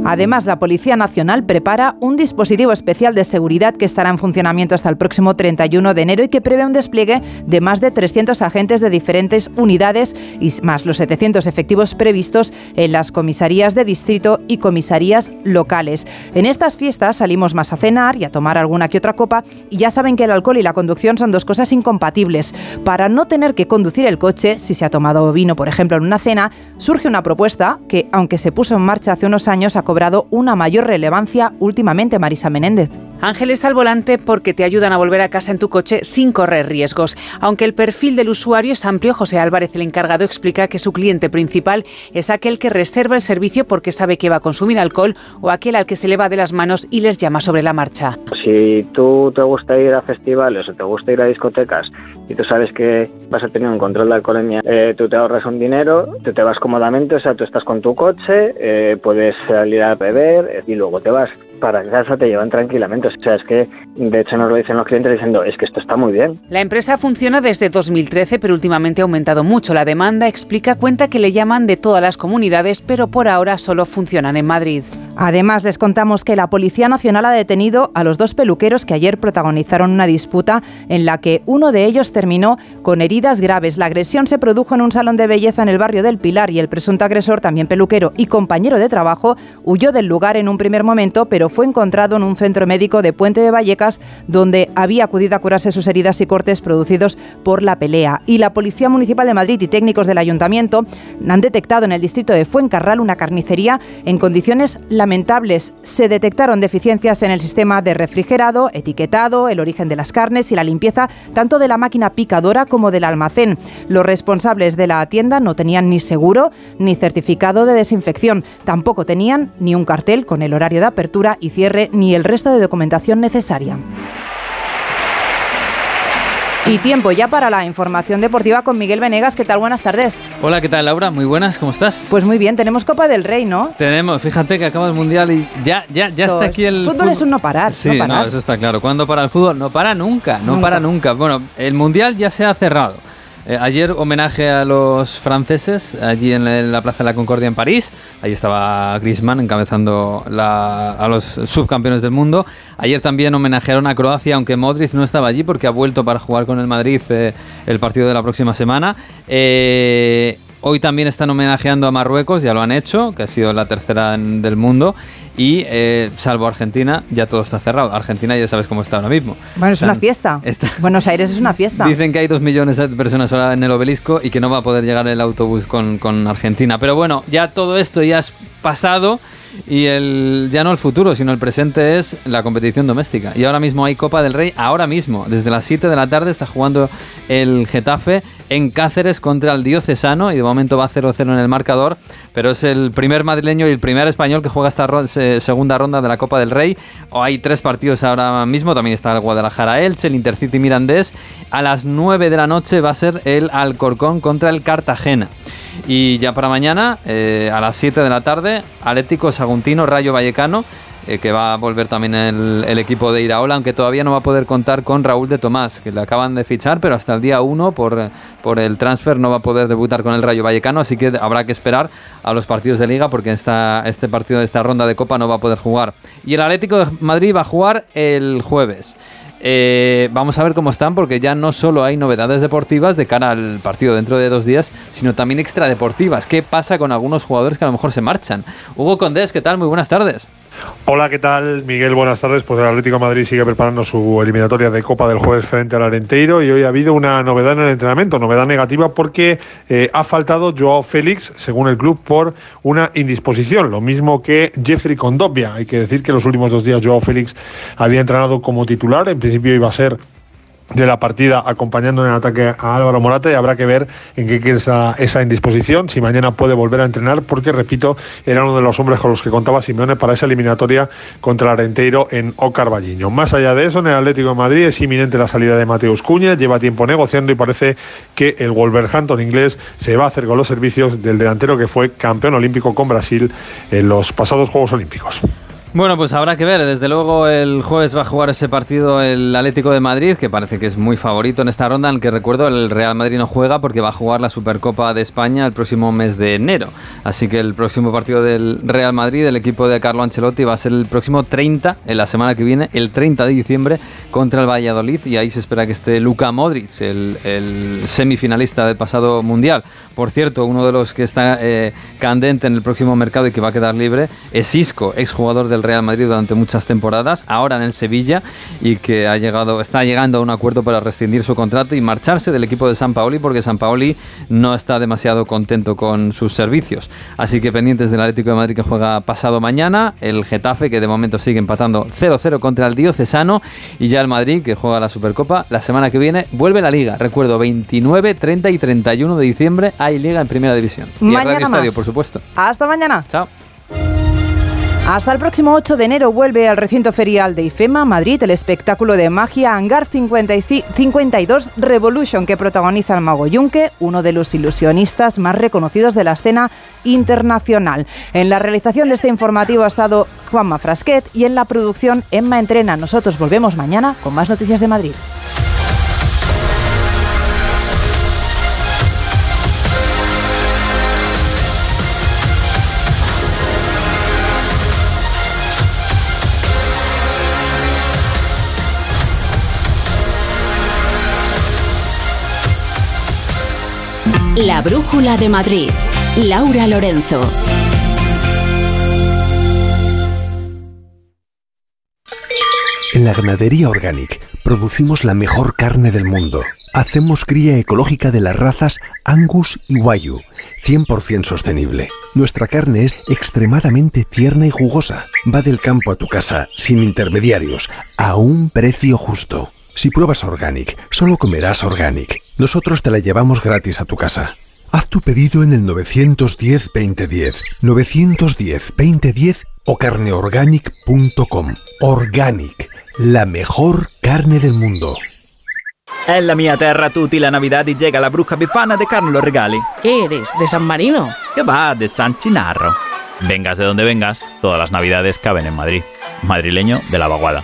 Además, la Policía Nacional prepara un dispositivo especial de seguridad que estará en funcionamiento hasta el próximo 31 de enero y que prevé un despliegue de más de 300 agentes de diferentes unidades y más los 700 efectivos previstos en las comisarías de distrito y comisarías locales. En estas fiestas salimos más a cenar y a tomar alguna que otra copa y ya saben que el alcohol y la conducción son dos cosas incompatibles. Para no tener que conducir el coche si se ha tomado vino, por ejemplo, en una cena, surge una propuesta que, aunque se puso en marcha hace unos años, ha cobrado una mayor relevancia últimamente, Marisa Menéndez. Ángeles al volante porque te ayudan a volver a casa en tu coche sin correr riesgos. Aunque el perfil del usuario es amplio, José Álvarez, el encargado, explica que su cliente principal es aquel que reserva el servicio porque sabe que va a consumir alcohol o aquel al que se le va de las manos y les llama sobre la marcha. Si tú te gusta ir a festivales o te gusta ir a discotecas y tú sabes que vas a tener un control de alcoholemia, eh, tú te ahorras un dinero, tú te vas cómodamente, o sea, tú estás con tu coche, eh, puedes salir a beber eh, y luego te vas para casa, te llevan tranquilamente. O sea, es que de hecho nos lo dicen los clientes diciendo, es que esto está muy bien. La empresa funciona desde 2013, pero últimamente ha aumentado mucho la demanda. Explica, cuenta que le llaman de todas las comunidades, pero por ahora solo funcionan en Madrid. Además, les contamos que la Policía Nacional ha detenido a los dos peluqueros que ayer protagonizaron una disputa en la que uno de ellos terminó con heridas graves. La agresión se produjo en un salón de belleza en el barrio del Pilar y el presunto agresor, también peluquero y compañero de trabajo, huyó del lugar en un primer momento, pero fue encontrado en un centro médico de Puente de Vallecas donde había acudido a curarse sus heridas y cortes producidos por la pelea. Y la Policía Municipal de Madrid y técnicos del Ayuntamiento han detectado en el distrito de Fuencarral una carnicería en condiciones lamentables. Se detectaron deficiencias en el sistema de refrigerado, etiquetado, el origen de las carnes y la limpieza tanto de la máquina picadora como del almacén. Los responsables de la tienda no tenían ni seguro ni certificado de desinfección. Tampoco tenían ni un cartel con el horario de apertura y cierre ni el resto de documentación necesaria. Y tiempo ya para la información deportiva con Miguel Venegas. ¿Qué tal? Buenas tardes. Hola, ¿qué tal Laura? Muy buenas, ¿cómo estás? Pues muy bien, tenemos Copa del Rey, ¿no? Tenemos, fíjate que acaba el Mundial y ya, ya, ya está aquí el... Fútbol, fútbol es un no parar, sí, no eso está claro. ¿Cuándo para el fútbol? No para nunca, no para nunca. Bueno, el Mundial ya se ha cerrado. Eh, ayer homenaje a los franceses allí en la Plaza de la Concordia en París. Ahí estaba Griezmann encabezando a los subcampeones del mundo. Ayer también homenajearon a Croacia, aunque Modric no estaba allí porque ha vuelto para jugar con el Madrid eh, el partido de la próxima semana. Eh, Hoy también están homenajeando a Marruecos, ya lo han hecho, que ha sido la tercera del mundo. Y eh, salvo Argentina, ya todo está cerrado. Argentina ya sabes cómo está ahora mismo. Bueno, es una fiesta. Buenos Aires es una fiesta. Dicen que hay dos millones de personas ahora en el obelisco y que no va a poder llegar el autobús con, con Argentina. Pero bueno, ya todo esto ya es pasado y el ya no el futuro, sino el presente es la competición doméstica. Y ahora mismo hay Copa del Rey, ahora mismo, desde las 7 de la tarde está jugando el Getafe en Cáceres contra el Diocesano y de momento va 0-0 en el marcador, pero es el primer madrileño y el primer español que juega esta segunda ronda de la Copa del Rey. Hay tres partidos ahora mismo, también está el Guadalajara Elche, el Intercity Mirandés. A las 9 de la noche va a ser el Alcorcón contra el Cartagena. Y ya para mañana, eh, a las 7 de la tarde, Atlético Saguntino, Rayo Vallecano, eh, que va a volver también el, equipo de Iraola, aunque todavía no va a poder contar con Raúl de Tomás, que le acaban de fichar, pero hasta el día 1 por, por el transfer no va a poder debutar con el Rayo Vallecano, así que habrá que esperar a los partidos de liga porque esta, este partido de esta ronda de Copa no va a poder jugar. Y el Atlético de Madrid va a jugar el jueves. Eh, vamos a ver cómo están porque ya no solo hay novedades deportivas de cara al partido dentro de dos días, sino también extradeportivas. ¿Qué pasa con algunos jugadores que a lo mejor se marchan? Hugo Condés, ¿qué tal? Muy buenas tardes. Hola, ¿qué tal? Miguel, buenas tardes. Pues el Atlético Madrid sigue preparando su eliminatoria de Copa del jueves frente al Arenteiro y hoy ha habido una novedad en el entrenamiento, novedad negativa porque eh, ha faltado Joao Félix, según el club, por una indisposición, lo mismo que Jeffrey Condobia. Hay que decir que los últimos dos días Joao Félix había entrenado como titular, en principio iba a ser de la partida acompañando en el ataque a Álvaro Morata y habrá que ver en qué queda esa, indisposición, si mañana puede volver a entrenar, porque repito, era uno de los hombres con los que contaba Simeone para esa eliminatoria contra el Arenteiro en Ocarvalliño. Más allá de eso, en el Atlético de Madrid es inminente la salida de Mateus Cuña, lleva tiempo negociando y parece que el Wolverhampton inglés se va a hacer con los servicios del delantero que fue campeón olímpico con Brasil en los pasados Juegos Olímpicos. Bueno, pues habrá que ver. Desde luego el jueves va a jugar ese partido el Atlético de Madrid, que parece que es muy favorito en esta ronda, en que recuerdo el Real Madrid no juega porque va a jugar la Supercopa de España el próximo mes de enero. Así que el próximo partido del Real Madrid, el equipo de Carlo Ancelotti, va a ser el próximo 30, en la semana que viene, el 30 de diciembre, contra el Valladolid. Y ahí se espera que esté Luka Modric, el, semifinalista del pasado Mundial. Por cierto, uno de los que está eh, candente en el próximo mercado y que va a quedar libre es Isco, exjugador del del Real Madrid durante muchas temporadas, ahora en el Sevilla y que ha llegado, está llegando a un acuerdo para rescindir su contrato y marcharse del equipo de San Paoli porque San Paoli no está demasiado contento con sus servicios. Así que pendientes del Atlético de Madrid que juega pasado mañana, el Getafe que de momento sigue empatando 0-0 contra el Diocesano y ya el Madrid que juega la Supercopa la semana que viene vuelve la Liga. Recuerdo 29, 30 y 31 de diciembre hay Liga en Primera División. Y Mañana Radio Estadio, más. por supuesto. Hasta mañana. Chao. Hasta el próximo 8 de enero vuelve al recinto ferial de IFEMA, Madrid, el espectáculo de magia Hangar 55 52 Revolution que protagoniza el mago Yunque, uno de los ilusionistas más reconocidos de la escena internacional. En la realización de este informativo ha estado Juanma Frasquet y en la producción Emma Entrena. Nosotros volvemos mañana con más noticias de Madrid. La Brújula de Madrid. Laura Lorenzo. En la ganadería Organic producimos la mejor carne del mundo. Hacemos cría ecológica de las razas Angus y Wayu, 100% sostenible. Nuestra carne es extremadamente tierna y jugosa. Va del campo a tu casa, sin intermediarios, a un precio justo. Si pruebas Organic, solo comerás Organic. Nosotros te la llevamos gratis a tu casa. Haz tu pedido en el 910-2010, 910-2010 o carneorganic.com. Organic, la mejor carne del mundo. Nella mia terra tutti la Navidad y llega la bruja bifana de Carlos Regali. ¿Qué eres? ¿De San Marino? Que va de San Chinarro. Vengas de donde vengas, todas las Navidades caben en Madrid. Madrileño de la vaguada.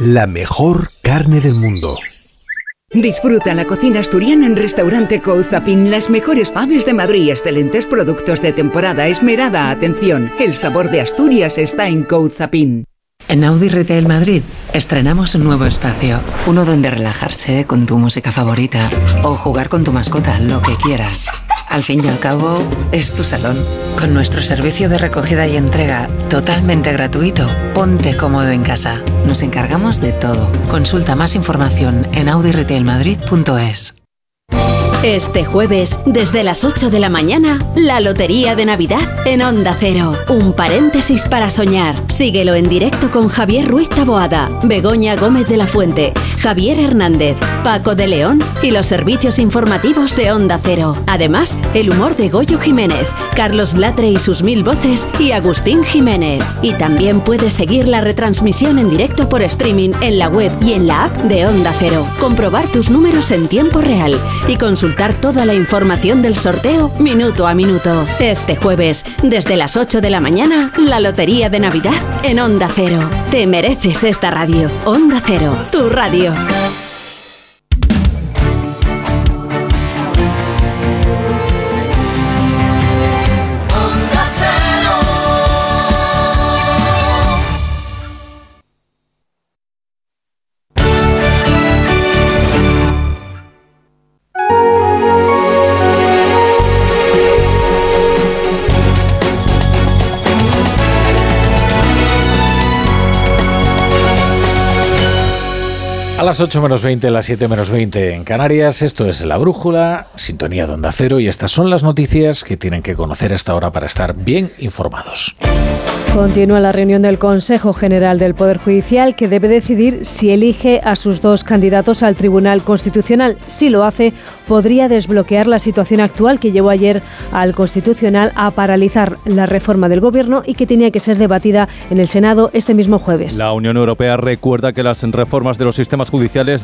la mejor carne del mundo. Disfruta la cocina asturiana en Restaurante Couzapin. Las mejores faves de Madrid, excelentes productos de temporada, esmerada atención. El sabor de Asturias está en Couzapin. En Audi Retail Madrid estrenamos un nuevo espacio, uno donde relajarse con tu música favorita o jugar con tu mascota, lo que quieras. Al fin y al cabo, es tu salón. Con nuestro servicio de recogida y entrega totalmente gratuito, ponte cómodo en casa. Nos encargamos de todo. Consulta más información en audiretailmadrid.es. Este jueves, desde las 8 de la mañana, la Lotería de Navidad en Onda Cero. Un paréntesis para soñar. Síguelo en directo con Javier Ruiz Taboada, Begoña Gómez de la Fuente, Javier Hernández, Paco de León y los servicios informativos de Onda Cero. Además, el humor de Goyo Jiménez, Carlos Latre y sus mil voces y Agustín Jiménez. Y también puedes seguir la retransmisión en directo por streaming en la web y en la app de Onda Cero. Comprobar tus números en tiempo real y toda la información del sorteo minuto a minuto. Este jueves, desde las 8 de la mañana, la Lotería de Navidad en Onda Cero. Te mereces esta radio. Onda Cero, tu radio. Las 8 menos 20, las 7 menos 20 en Canarias, esto es La Brújula, sintonía de Onda Cero y estas son las noticias que tienen que conocer a esta hora para estar bien informados. Continúa la reunión del Consejo General del Poder Judicial que debe decidir si elige a sus dos candidatos al Tribunal Constitucional. Si lo hace, podría desbloquear la situación actual que llevó ayer al Constitucional a paralizar la reforma del Gobierno y que tenía que ser debatida en el Senado este mismo jueves. La Unión Europea recuerda que las reformas de los sistemas judiciales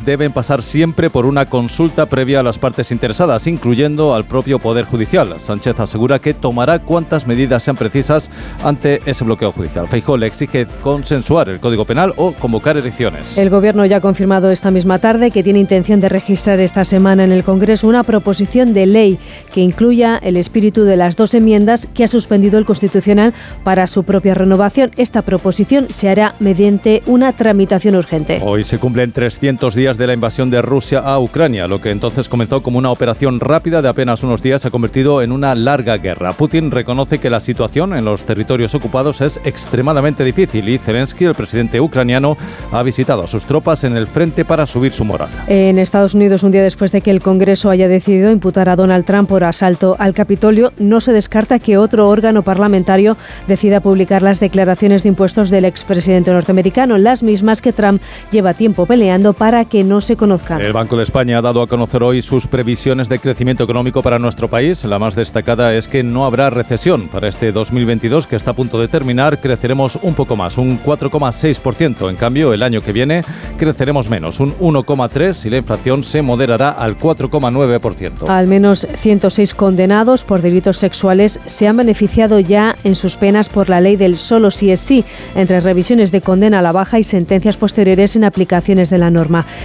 deben pasar siempre por una consulta previa a las partes interesadas, incluyendo al propio Poder Judicial. Sánchez asegura que tomará cuantas medidas sean precisas ante ese bloqueo judicial. Feijóo le exige consensuar el Código Penal o convocar elecciones. El Gobierno ya ha confirmado esta misma tarde que tiene intención de registrar esta semana en el Congreso una proposición de ley que incluya el espíritu de las dos enmiendas que ha suspendido el Constitucional para su propia renovación. Esta proposición se hará mediante una tramitación urgente. Hoy se cumplen 300 días de la invasión de Rusia a Ucrania. Lo que entonces comenzó como una operación rápida de apenas unos días se ha convertido en una larga guerra. Putin reconoce que la situación en los territorios ocupados es extremadamente difícil y Zelensky, el presidente ucraniano, ha visitado a sus tropas en el frente para subir su moral. En Estados Unidos, un día después de que el Congreso haya decidido imputar a Donald Trump por asalto al Capitolio, no se descarta que otro órgano parlamentario decida publicar las declaraciones de impuestos del expresidente norteamericano, las mismas que Trump lleva tiempo peleando para que no se conozcan. El Banco de España ha dado a conocer hoy sus previsiones de crecimiento económico para nuestro país. La más destacada es que no habrá recesión para este 2022 que está a punto de terminar creceremos un poco más, un 4,6%. En cambio, el año que viene creceremos menos, un 1,3% y la inflación se moderará al 4,9%. Al menos 106 condenados por delitos sexuales se han beneficiado ya en sus penas por la ley del solo si es sí, entre revisiones de condena a la baja y sentencias posteriores en aplicaciones de la norma.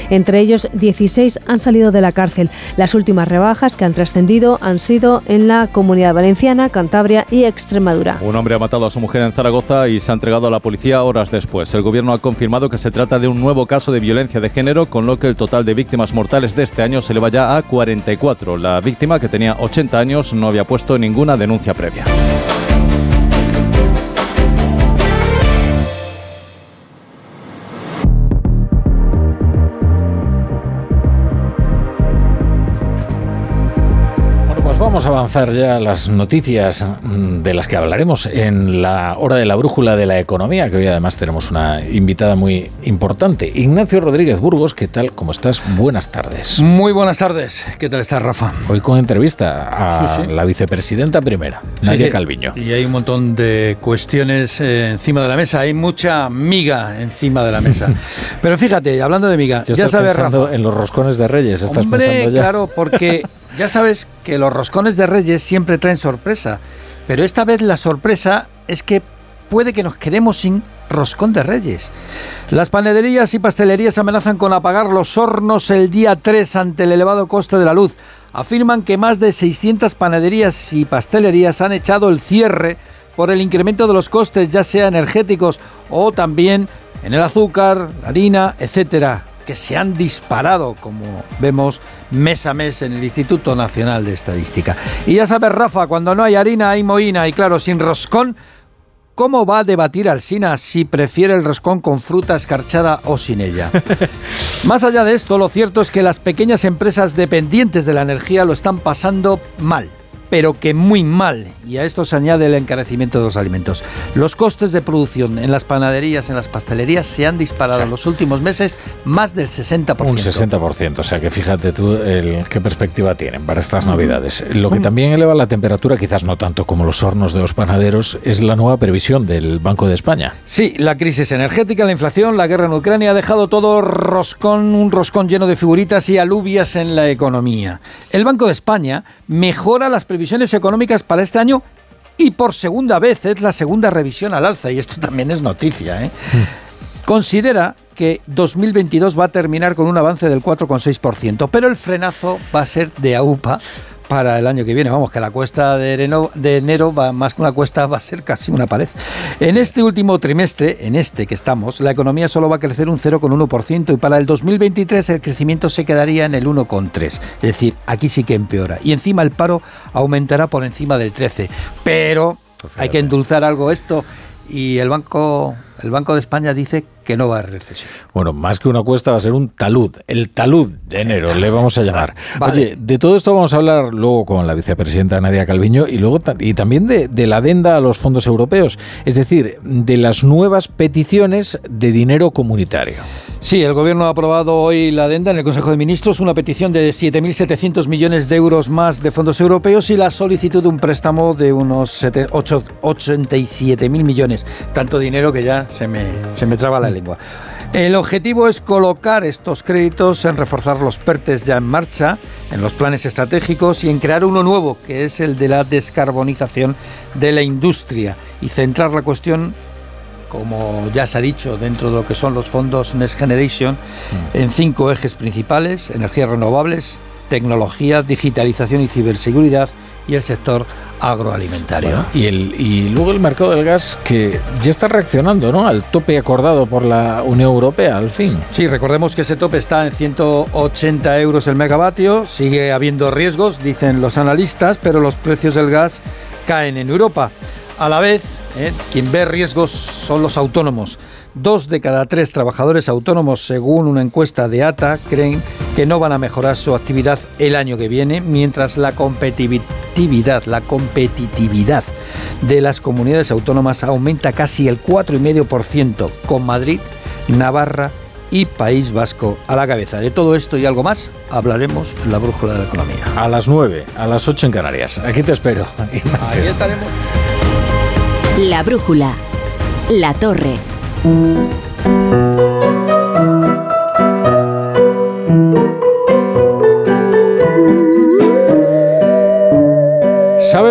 Entre ellos, 16 han salido de la cárcel. Las últimas rebajas que han trascendido han sido en la Comunidad Valenciana, Cantabria y Extremadura. Un hombre ha matado a su mujer en Zaragoza y se ha entregado a la policía horas después. El gobierno ha confirmado que se trata de un nuevo caso de violencia de género, con lo que el total de víctimas mortales de este año se eleva ya a 44. La víctima, que tenía 80 años, no había puesto ninguna denuncia previa. Vamos a avanzar ya a las noticias mm, de las que hablaremos en la hora de la brújula de la economía, que hoy además tenemos una invitada muy importante. Ignacio Rodríguez Burgos, ¿qué tal? ¿Cómo estás? Buenas tardes. Muy buenas tardes. ¿Qué tal estás, Rafa? Hoy con entrevista a sí, sí. la vicepresidenta primera, Nadia sí, Calviño. Y hay un montón de cuestiones eh, encima de la mesa. Hay mucha miga encima de la mesa. Pero fíjate, hablando de miga, Yo ya sabes, Rafa. en los roscones de Reyes, estás Hombre, pensando ya. claro, porque ya sabes que los roscones de Reyes siempre traen sorpresa, pero esta vez la sorpresa es que puede que nos quedemos sin roscón de Reyes. Las panaderías y pastelerías amenazan con apagar los hornos el día 3 ante el elevado coste de la luz. Afirman que más de 600 panaderías y pastelerías han echado el cierre por el incremento de los costes, ya sea energéticos o también en el azúcar, la harina, etcétera que se han disparado, como vemos mes a mes en el Instituto Nacional de Estadística. Y ya sabes, Rafa, cuando no hay harina hay mohina y claro, sin roscón, ¿cómo va a debatir Alsina si prefiere el roscón con fruta escarchada o sin ella? Más allá de esto, lo cierto es que las pequeñas empresas dependientes de la energía lo están pasando mal. Pero que muy mal. Y a esto se añade el encarecimiento de los alimentos. Los costes de producción en las panaderías, en las pastelerías, se han disparado en los últimos meses más del 60%. Un 60%, o sea que fíjate tú el, qué perspectiva tienen para estas navidades. Lo que también eleva la temperatura, quizás no tanto como los hornos de los panaderos, es la nueva previsión del Banco de España. Sí, la crisis energética, la inflación, la guerra en Ucrania ha dejado todo roscón, un roscón lleno de figuritas y alubias en la economía. El Banco de España mejora las previsiones económicas para este año y por segunda vez es la segunda revisión al alza, y esto también es noticia. ¿eh? Considera que 2022 va a terminar con un avance del 4,6%, pero el frenazo va a ser de AUPA para el año que viene. Vamos, que la cuesta de enero, de enero va más que una cuesta, va a ser casi una pared. En este último trimestre, en este que estamos, la economía solo va a crecer un 0,1% y para el 2023 el crecimiento se quedaría en el 1,3%. Es decir, aquí sí que empeora. Y encima el paro aumentará por encima del 13%. Pero hay que endulzar algo esto y el Banco, el Banco de España dice que no va a haber recesión. Bueno, más que una cuesta va a ser un talud, el talud de enero le vamos a llamar. Oye, de todo esto vamos a hablar luego con la vicepresidenta Nadia Calviño y luego y también de, de la adenda a los fondos europeos, es decir, de las nuevas peticiones de dinero comunitario. Sí, el Gobierno ha aprobado hoy la adenda en el Consejo de Ministros, una petición de 7.700 millones de euros más de fondos europeos y la solicitud de un préstamo de unos 87.000 millones. Tanto dinero que ya se me, se me traba la lengua. El objetivo es colocar estos créditos en reforzar los PERTES ya en marcha, en los planes estratégicos y en crear uno nuevo, que es el de la descarbonización de la industria y centrar la cuestión como ya se ha dicho dentro de lo que son los fondos Next Generation, en cinco ejes principales, energías renovables, tecnología, digitalización y ciberseguridad y el sector agroalimentario. y, el, y luego el mercado del gas que ya está reaccionando ¿no? al tope acordado por la Unión Europea, al fin. Sí, recordemos que ese tope está en 180 euros el megavatio, sigue habiendo riesgos, dicen los analistas, pero los precios del gas caen en Europa. A la vez, ¿eh? quien ve riesgos son los autónomos. Dos de cada tres trabajadores autónomos, según una encuesta de ATA, creen que no van a mejorar su actividad el año que viene, mientras la competitividad, la competitividad de las comunidades autónomas aumenta casi el 4,5%, con Madrid, Navarra y País Vasco a la cabeza. De todo esto y algo más hablaremos en la brújula de la economía. A las 9, a las 8 en Canarias. Aquí te espero. Ahí estaremos. La brújula. La torre. Thank you.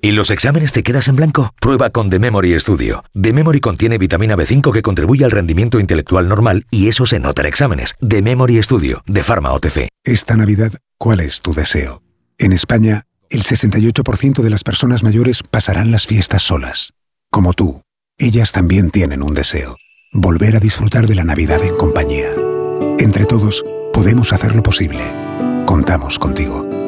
¿Y los exámenes te quedas en blanco? Prueba con The Memory Studio. The Memory contiene vitamina B5 que contribuye al rendimiento intelectual normal y eso se nota en exámenes. The Memory Studio, de Pharma OTC. Esta Navidad, ¿cuál es tu deseo? En España, el 68% de las personas mayores pasarán las fiestas solas. Como tú, ellas también tienen un deseo. Volver a disfrutar de la Navidad en compañía. Entre todos, podemos hacerlo posible. Contamos contigo.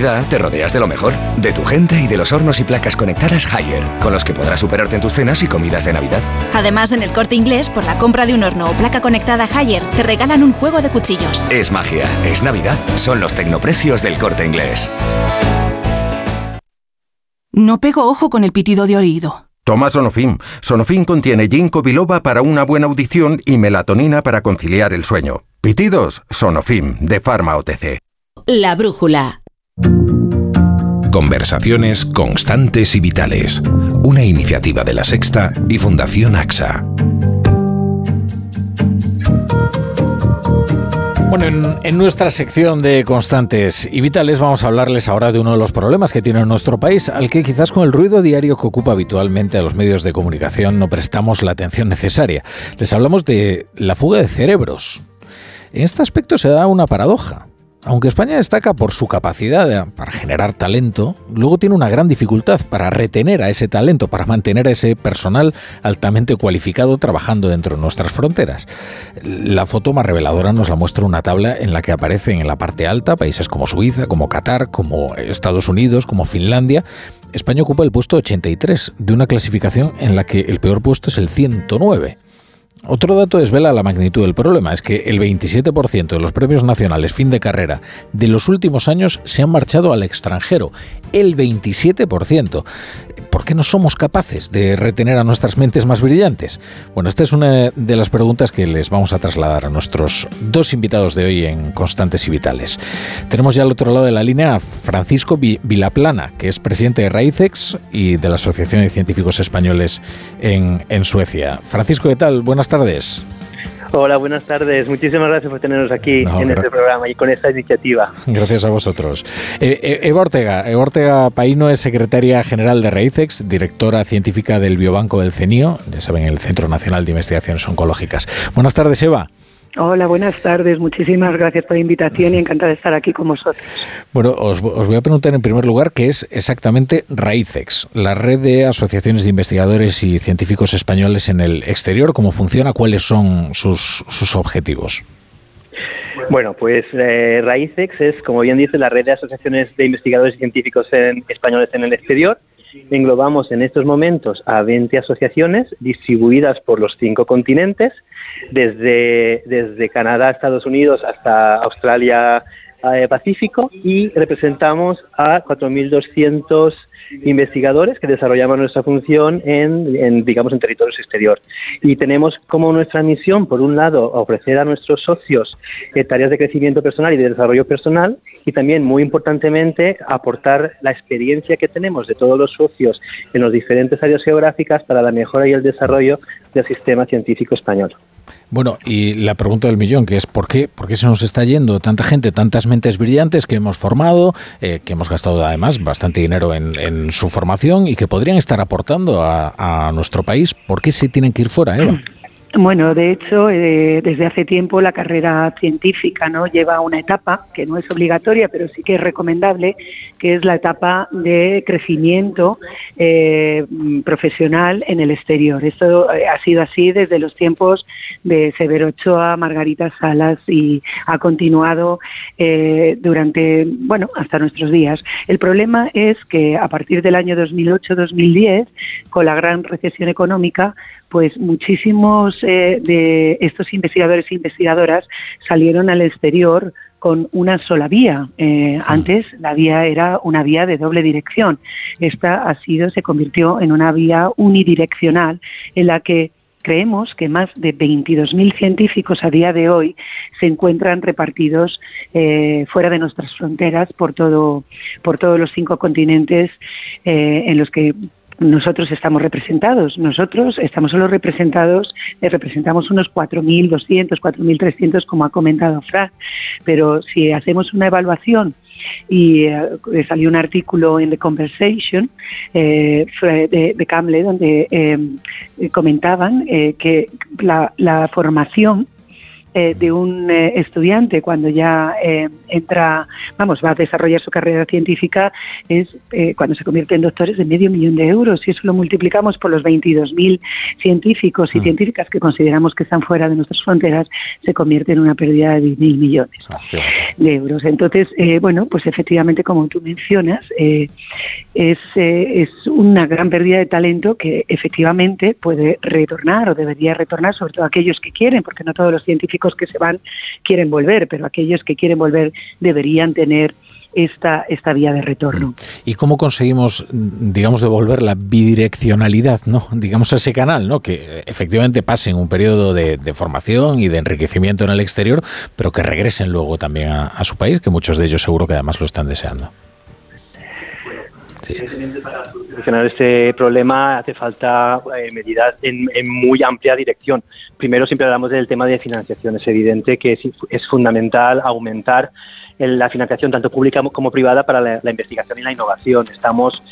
Navidad te rodeas de lo mejor, de tu gente y de los hornos y placas conectadas Haier, con los que podrás superarte en tus cenas y comidas de Navidad. Además, en el corte inglés, por la compra de un horno o placa conectada Haier, te regalan un juego de cuchillos. Es magia, es Navidad, son los tecnoprecios del corte inglés. No pego ojo con el pitido de oído. Toma Sonofim. Sonofim contiene ginkgo biloba para una buena audición y melatonina para conciliar el sueño. Pitidos, Sonofim, de Pharma OTC. La brújula. Conversaciones constantes y vitales. Una iniciativa de la Sexta y Fundación AXA. Bueno, en, nuestra sección de constantes y vitales vamos a hablarles ahora de uno de los problemas que tiene nuestro país, al que quizás con el ruido diario que ocupa habitualmente a los medios de comunicación no prestamos la atención necesaria. Les hablamos de la fuga de cerebros. En este aspecto se da una paradoja. Aunque España destaca por su capacidad para generar talento, luego tiene una gran dificultad para retener a ese talento, para mantener a ese personal altamente cualificado trabajando dentro de nuestras fronteras. La foto más reveladora nos la muestra una tabla en la que aparecen en la parte alta países como Suiza, como Qatar, como Estados Unidos, como Finlandia. España ocupa el puesto 83 de una clasificación en la que el peor puesto es el 109. Otro dato desvela la magnitud del problema, es que el 27% de los premios nacionales fin de carrera de los últimos años se han marchado al extranjero. El 27%. ¿Por qué no somos capaces de retener a nuestras mentes más brillantes? Bueno, esta es una de las preguntas que les vamos a trasladar a nuestros dos invitados de hoy en Constantes y Vitales. Tenemos ya al otro lado de la línea a Francisco Vilaplana, que es presidente de Raicex y de la Asociación de Científicos Españoles en, Suecia. Francisco, ¿qué tal? Buenas tardes. Hola, buenas tardes. Muchísimas gracias por tenernos aquí en este programa y con esta iniciativa. Gracias a vosotros. Eh, eh, Eva Ortega. Eva Ortega Paino es secretaria general de Reicex, directora científica del Biobanco del CENIO, ya saben, el Centro Nacional de Investigaciones Oncológicas. Buenas tardes, Eva. Hola, buenas tardes. Muchísimas gracias por la invitación y encantada de estar aquí con vosotros. Bueno, os, voy a preguntar en primer lugar qué es exactamente RAICEX, la red de asociaciones de investigadores y científicos españoles en el exterior, cómo funciona, cuáles son sus, sus objetivos. Bueno, pues eh, RAICEX es, como bien dice, la red de asociaciones de investigadores y científicos españoles en el exterior. Englobamos en estos momentos a 20 asociaciones distribuidas por los cinco continentes desde, desde Canadá, Estados Unidos hasta Australia, eh, Pacífico y representamos a 4.200 investigadores que desarrollamos nuestra función en, digamos, en territorios exterior. Y tenemos como nuestra misión, por un lado, ofrecer a nuestros socios eh, tareas de crecimiento personal y de desarrollo personal y también, muy importantemente, aportar la experiencia que tenemos de todos los socios en las diferentes áreas geográficas para la mejora y el desarrollo del sistema científico español. Bueno, y la pregunta del millón, que es ¿por qué, por qué se nos está yendo tanta gente, tantas mentes brillantes que hemos formado, eh, que hemos gastado además bastante dinero en, su formación y que podrían estar aportando a, a nuestro país? ¿Por qué se tienen que ir fuera, Eva? Bueno, de hecho, eh, desde hace tiempo la carrera científica no lleva una etapa que no es obligatoria, pero sí que es recomendable, que es la etapa de crecimiento eh, profesional en el exterior. Esto eh, ha sido así desde los tiempos de Severo Ochoa, Margarita Salas y ha continuado durante, bueno, hasta nuestros días. El problema es que a partir del año 2008-2010, con la gran recesión económica, pues muchísimos eh, de estos investigadores e investigadoras salieron al exterior con una sola vía. Eh, antes la vía era una vía de doble dirección. Esta ha sido, se convirtió en una vía unidireccional en la que creemos que más de 22.000 científicos a día de hoy se encuentran repartidos eh, fuera de nuestras fronteras por todo por todos los cinco continentes en los que nosotros estamos representados. Nosotros estamos solo representados, eh, representamos unos 4.200, 4.300, como ha comentado Frank, pero si hacemos una evaluación y eh, salió un artículo en The Conversation eh, de, de Camle donde comentaban que la, la formación eh, de un eh, estudiante cuando ya eh, entra, vamos, va a desarrollar su carrera científica es cuando se convierte en doctores de medio millón de euros. Y eso lo multiplicamos por los 22.000 científicos y mm. científicas que consideramos que están fuera de nuestras fronteras, se convierte en una pérdida de 10.000 millones ah, de euros. Entonces, bueno, pues efectivamente, como tú mencionas, es, es una gran pérdida de talento que efectivamente puede retornar o debería retornar, sobre todo aquellos que quieren, porque no todos los científicos que se van quieren volver, pero aquellos que quieren volver deberían tener esta, esta vía de retorno. ¿Y cómo conseguimos, digamos, devolver la bidireccionalidad, ¿no? digamos, a ese canal, ¿no? que efectivamente pasen un periodo de, formación y de enriquecimiento en el exterior, pero que regresen luego también a su país, que muchos de ellos seguro que además lo están deseando? Para solucionar este problema hace falta eh, medidas en, muy amplia dirección. Primero, siempre hablamos del tema de financiación. Es evidente que es fundamental aumentar la financiación tanto pública como privada para la, investigación y la innovación. Estamos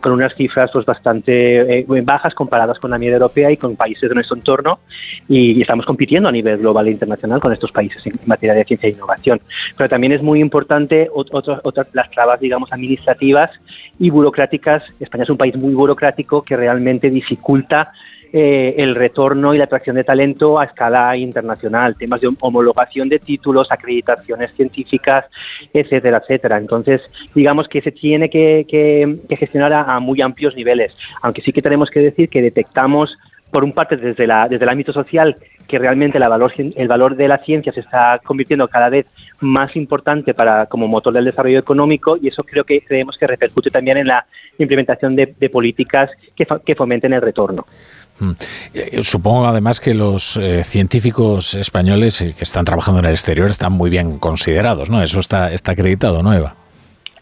con unas cifras pues, bastante eh, bajas comparadas con la media europea y con países de nuestro entorno y, estamos compitiendo a nivel global e internacional con estos países en materia de ciencia e innovación. Pero también es muy importante otras las trabas, digamos, administrativas y burocráticas. España es un país muy burocrático que realmente dificulta eh, el retorno y la atracción de talento a escala internacional, temas de homologación de títulos, acreditaciones científicas, etcétera, etcétera. Entonces, digamos que se tiene que, gestionar a, muy amplios niveles, aunque sí que tenemos que decir que detectamos por un parte desde, la, desde el ámbito social que realmente la valor, el valor de la ciencia se está convirtiendo cada vez más importante para como motor del desarrollo económico y eso creo que creemos que repercute también en la implementación de, políticas que fomenten el retorno. Mm. Eh, supongo además que los eh, científicos españoles eh, que están trabajando en el exterior están muy bien considerados, ¿no? Eso está, está acreditado, ¿no, Eva?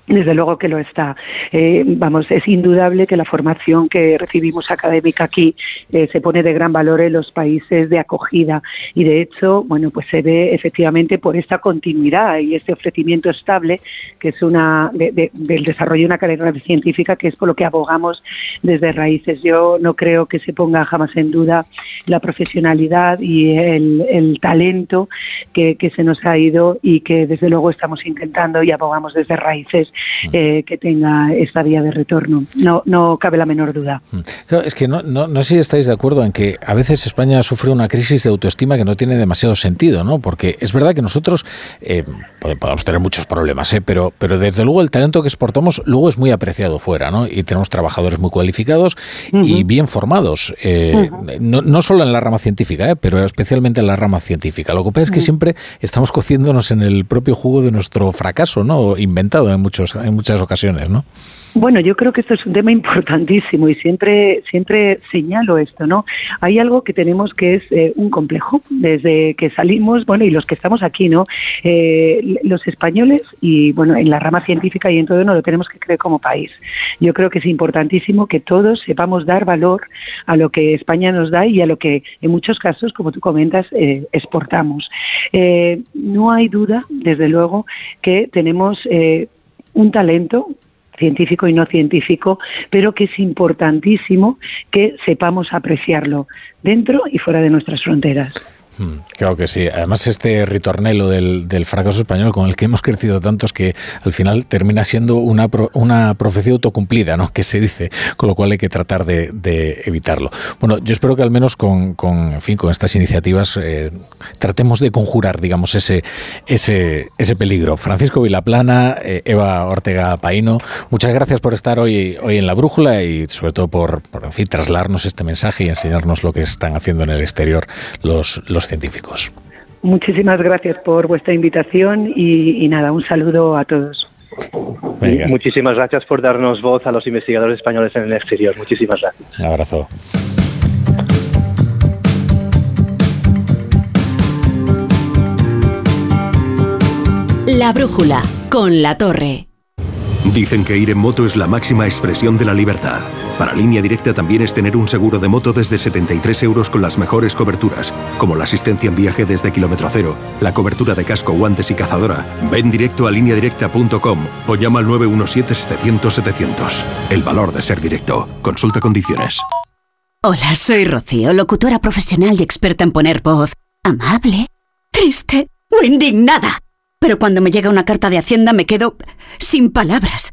Desde luego que lo está. Eh, vamos, es indudable que la formación que recibimos académica aquí eh, se pone de gran valor en los países de acogida y de hecho, bueno, pues se ve efectivamente por esta continuidad y este ofrecimiento estable que es una del desarrollo de una carrera científica que es por lo que abogamos desde raíces. Yo no creo que se ponga jamás en duda la profesionalidad y el, talento que se nos ha ido y que desde luego estamos intentando y abogamos desde raíces eh, que tenga esta vía de retorno. No, no cabe la menor duda. Mm. es que no, no, no sé si estáis de acuerdo en que a veces España sufre una crisis de autoestima que no tiene demasiado sentido, ¿no? Porque es verdad que nosotros eh, podemos tener muchos problemas, ¿eh? pero, pero desde luego el talento que exportamos luego es muy apreciado fuera, ¿no? Y tenemos trabajadores muy cualificados y bien formados, eh, no, no, solo en la rama científica, pero especialmente en la rama científica. Lo que pasa es que siempre estamos cociéndonos en el propio jugo de nuestro fracaso, ¿no? Inventado en muchos en muchas ocasiones, ¿no? Bueno, yo creo que esto es un tema importantísimo y siempre siempre señalo esto, ¿no? Hay algo que tenemos que es eh, un complejo desde que salimos, bueno, y los que estamos aquí, ¿no? Eh, los españoles y bueno, en la rama científica y en todo no lo tenemos que creer como país. Yo creo que es importantísimo que todos sepamos dar valor a lo que España nos da y a lo que en muchos casos, como tú comentas, eh, exportamos. no hay duda, desde luego, que tenemos un talento científico y no científico, pero que es importantísimo que sepamos apreciarlo dentro y fuera de nuestras fronteras. Hmm, claro que sí. Además, este ritornelo del, fracaso español con el que hemos crecido tanto es que al final termina siendo una, una profecía autocumplida, ¿no? Que se dice, con lo cual hay que tratar de, evitarlo. Bueno, yo espero que al menos con, con fin, con estas iniciativas eh, tratemos de conjurar, digamos, ese, ese, ese peligro. Francisco Vilaplana, eh, Eva Ortega Paino, muchas gracias por estar hoy, hoy en la brújula y sobre todo por, por en fin, trasladarnos este mensaje y enseñarnos lo que están haciendo en el exterior los, los científicos. Muchísimas gracias por vuestra invitación y, nada, un saludo a todos. Muchísimas gracias por darnos voz a los investigadores españoles en el exterior. Muchísimas gracias. Un abrazo. La brújula con la torre. Dicen que ir en moto es la máxima expresión de la libertad. Para línea directa también es tener un seguro de moto desde 73 euros con las mejores coberturas, como la asistencia en viaje desde kilómetro cero, la cobertura de casco, guantes y cazadora. Ven directo a lineadirecta.com o llama al 917-700-700. El valor de ser directo. Consulta condiciones. Hola, soy Rocío, locutora profesional y experta en poner voz amable triste o indignada. Pero cuando me llega una carta de Hacienda me quedo sin palabras.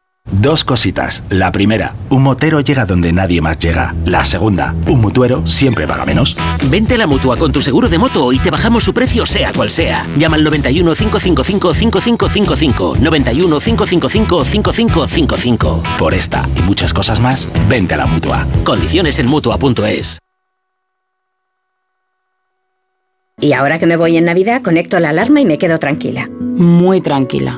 Dos cositas. La primera, un motero llega donde nadie más llega. La segunda, un mutuero siempre paga menos. Vente a la mutua con tu seguro de moto y te bajamos su precio sea cual sea. Llama al 91 555 5555. 91 555 5555. Por esta y muchas cosas más, vente a la mutua. Condiciones en mutua.es. Y ahora que me voy en Navidad, conecto la alarma y me quedo tranquila. Muy tranquila.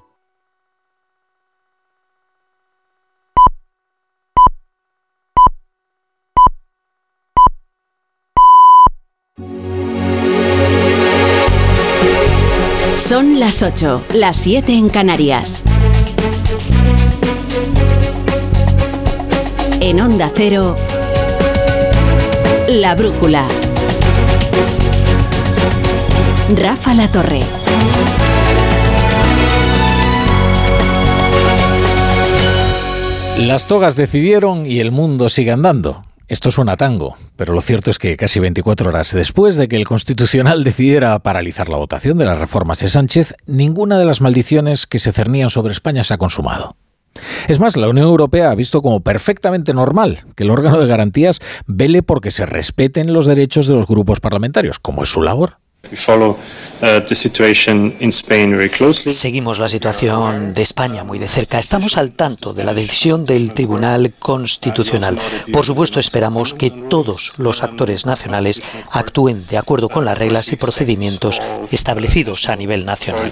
Son las 8, las 7 en Canarias. En Onda Cero, La Brújula. Rafa La Torre. Las togas decidieron y el mundo sigue andando. Esto suena tango, pero lo cierto es que casi 24 horas después de que el Constitucional decidiera paralizar la votación de las reformas de Sánchez, ninguna de las maldiciones que se cernían sobre España se ha consumado. Es más, la Unión Europea ha visto como perfectamente normal que el órgano de garantías vele porque se respeten los derechos de los grupos parlamentarios, como es su labor. Uh, Seguimos la situación de España muy de cerca. Estamos al tanto de la decisión del Tribunal Constitucional. Por supuesto, esperamos que todos los actores nacionales actúen de acuerdo con las reglas y procedimientos establecidos a nivel nacional.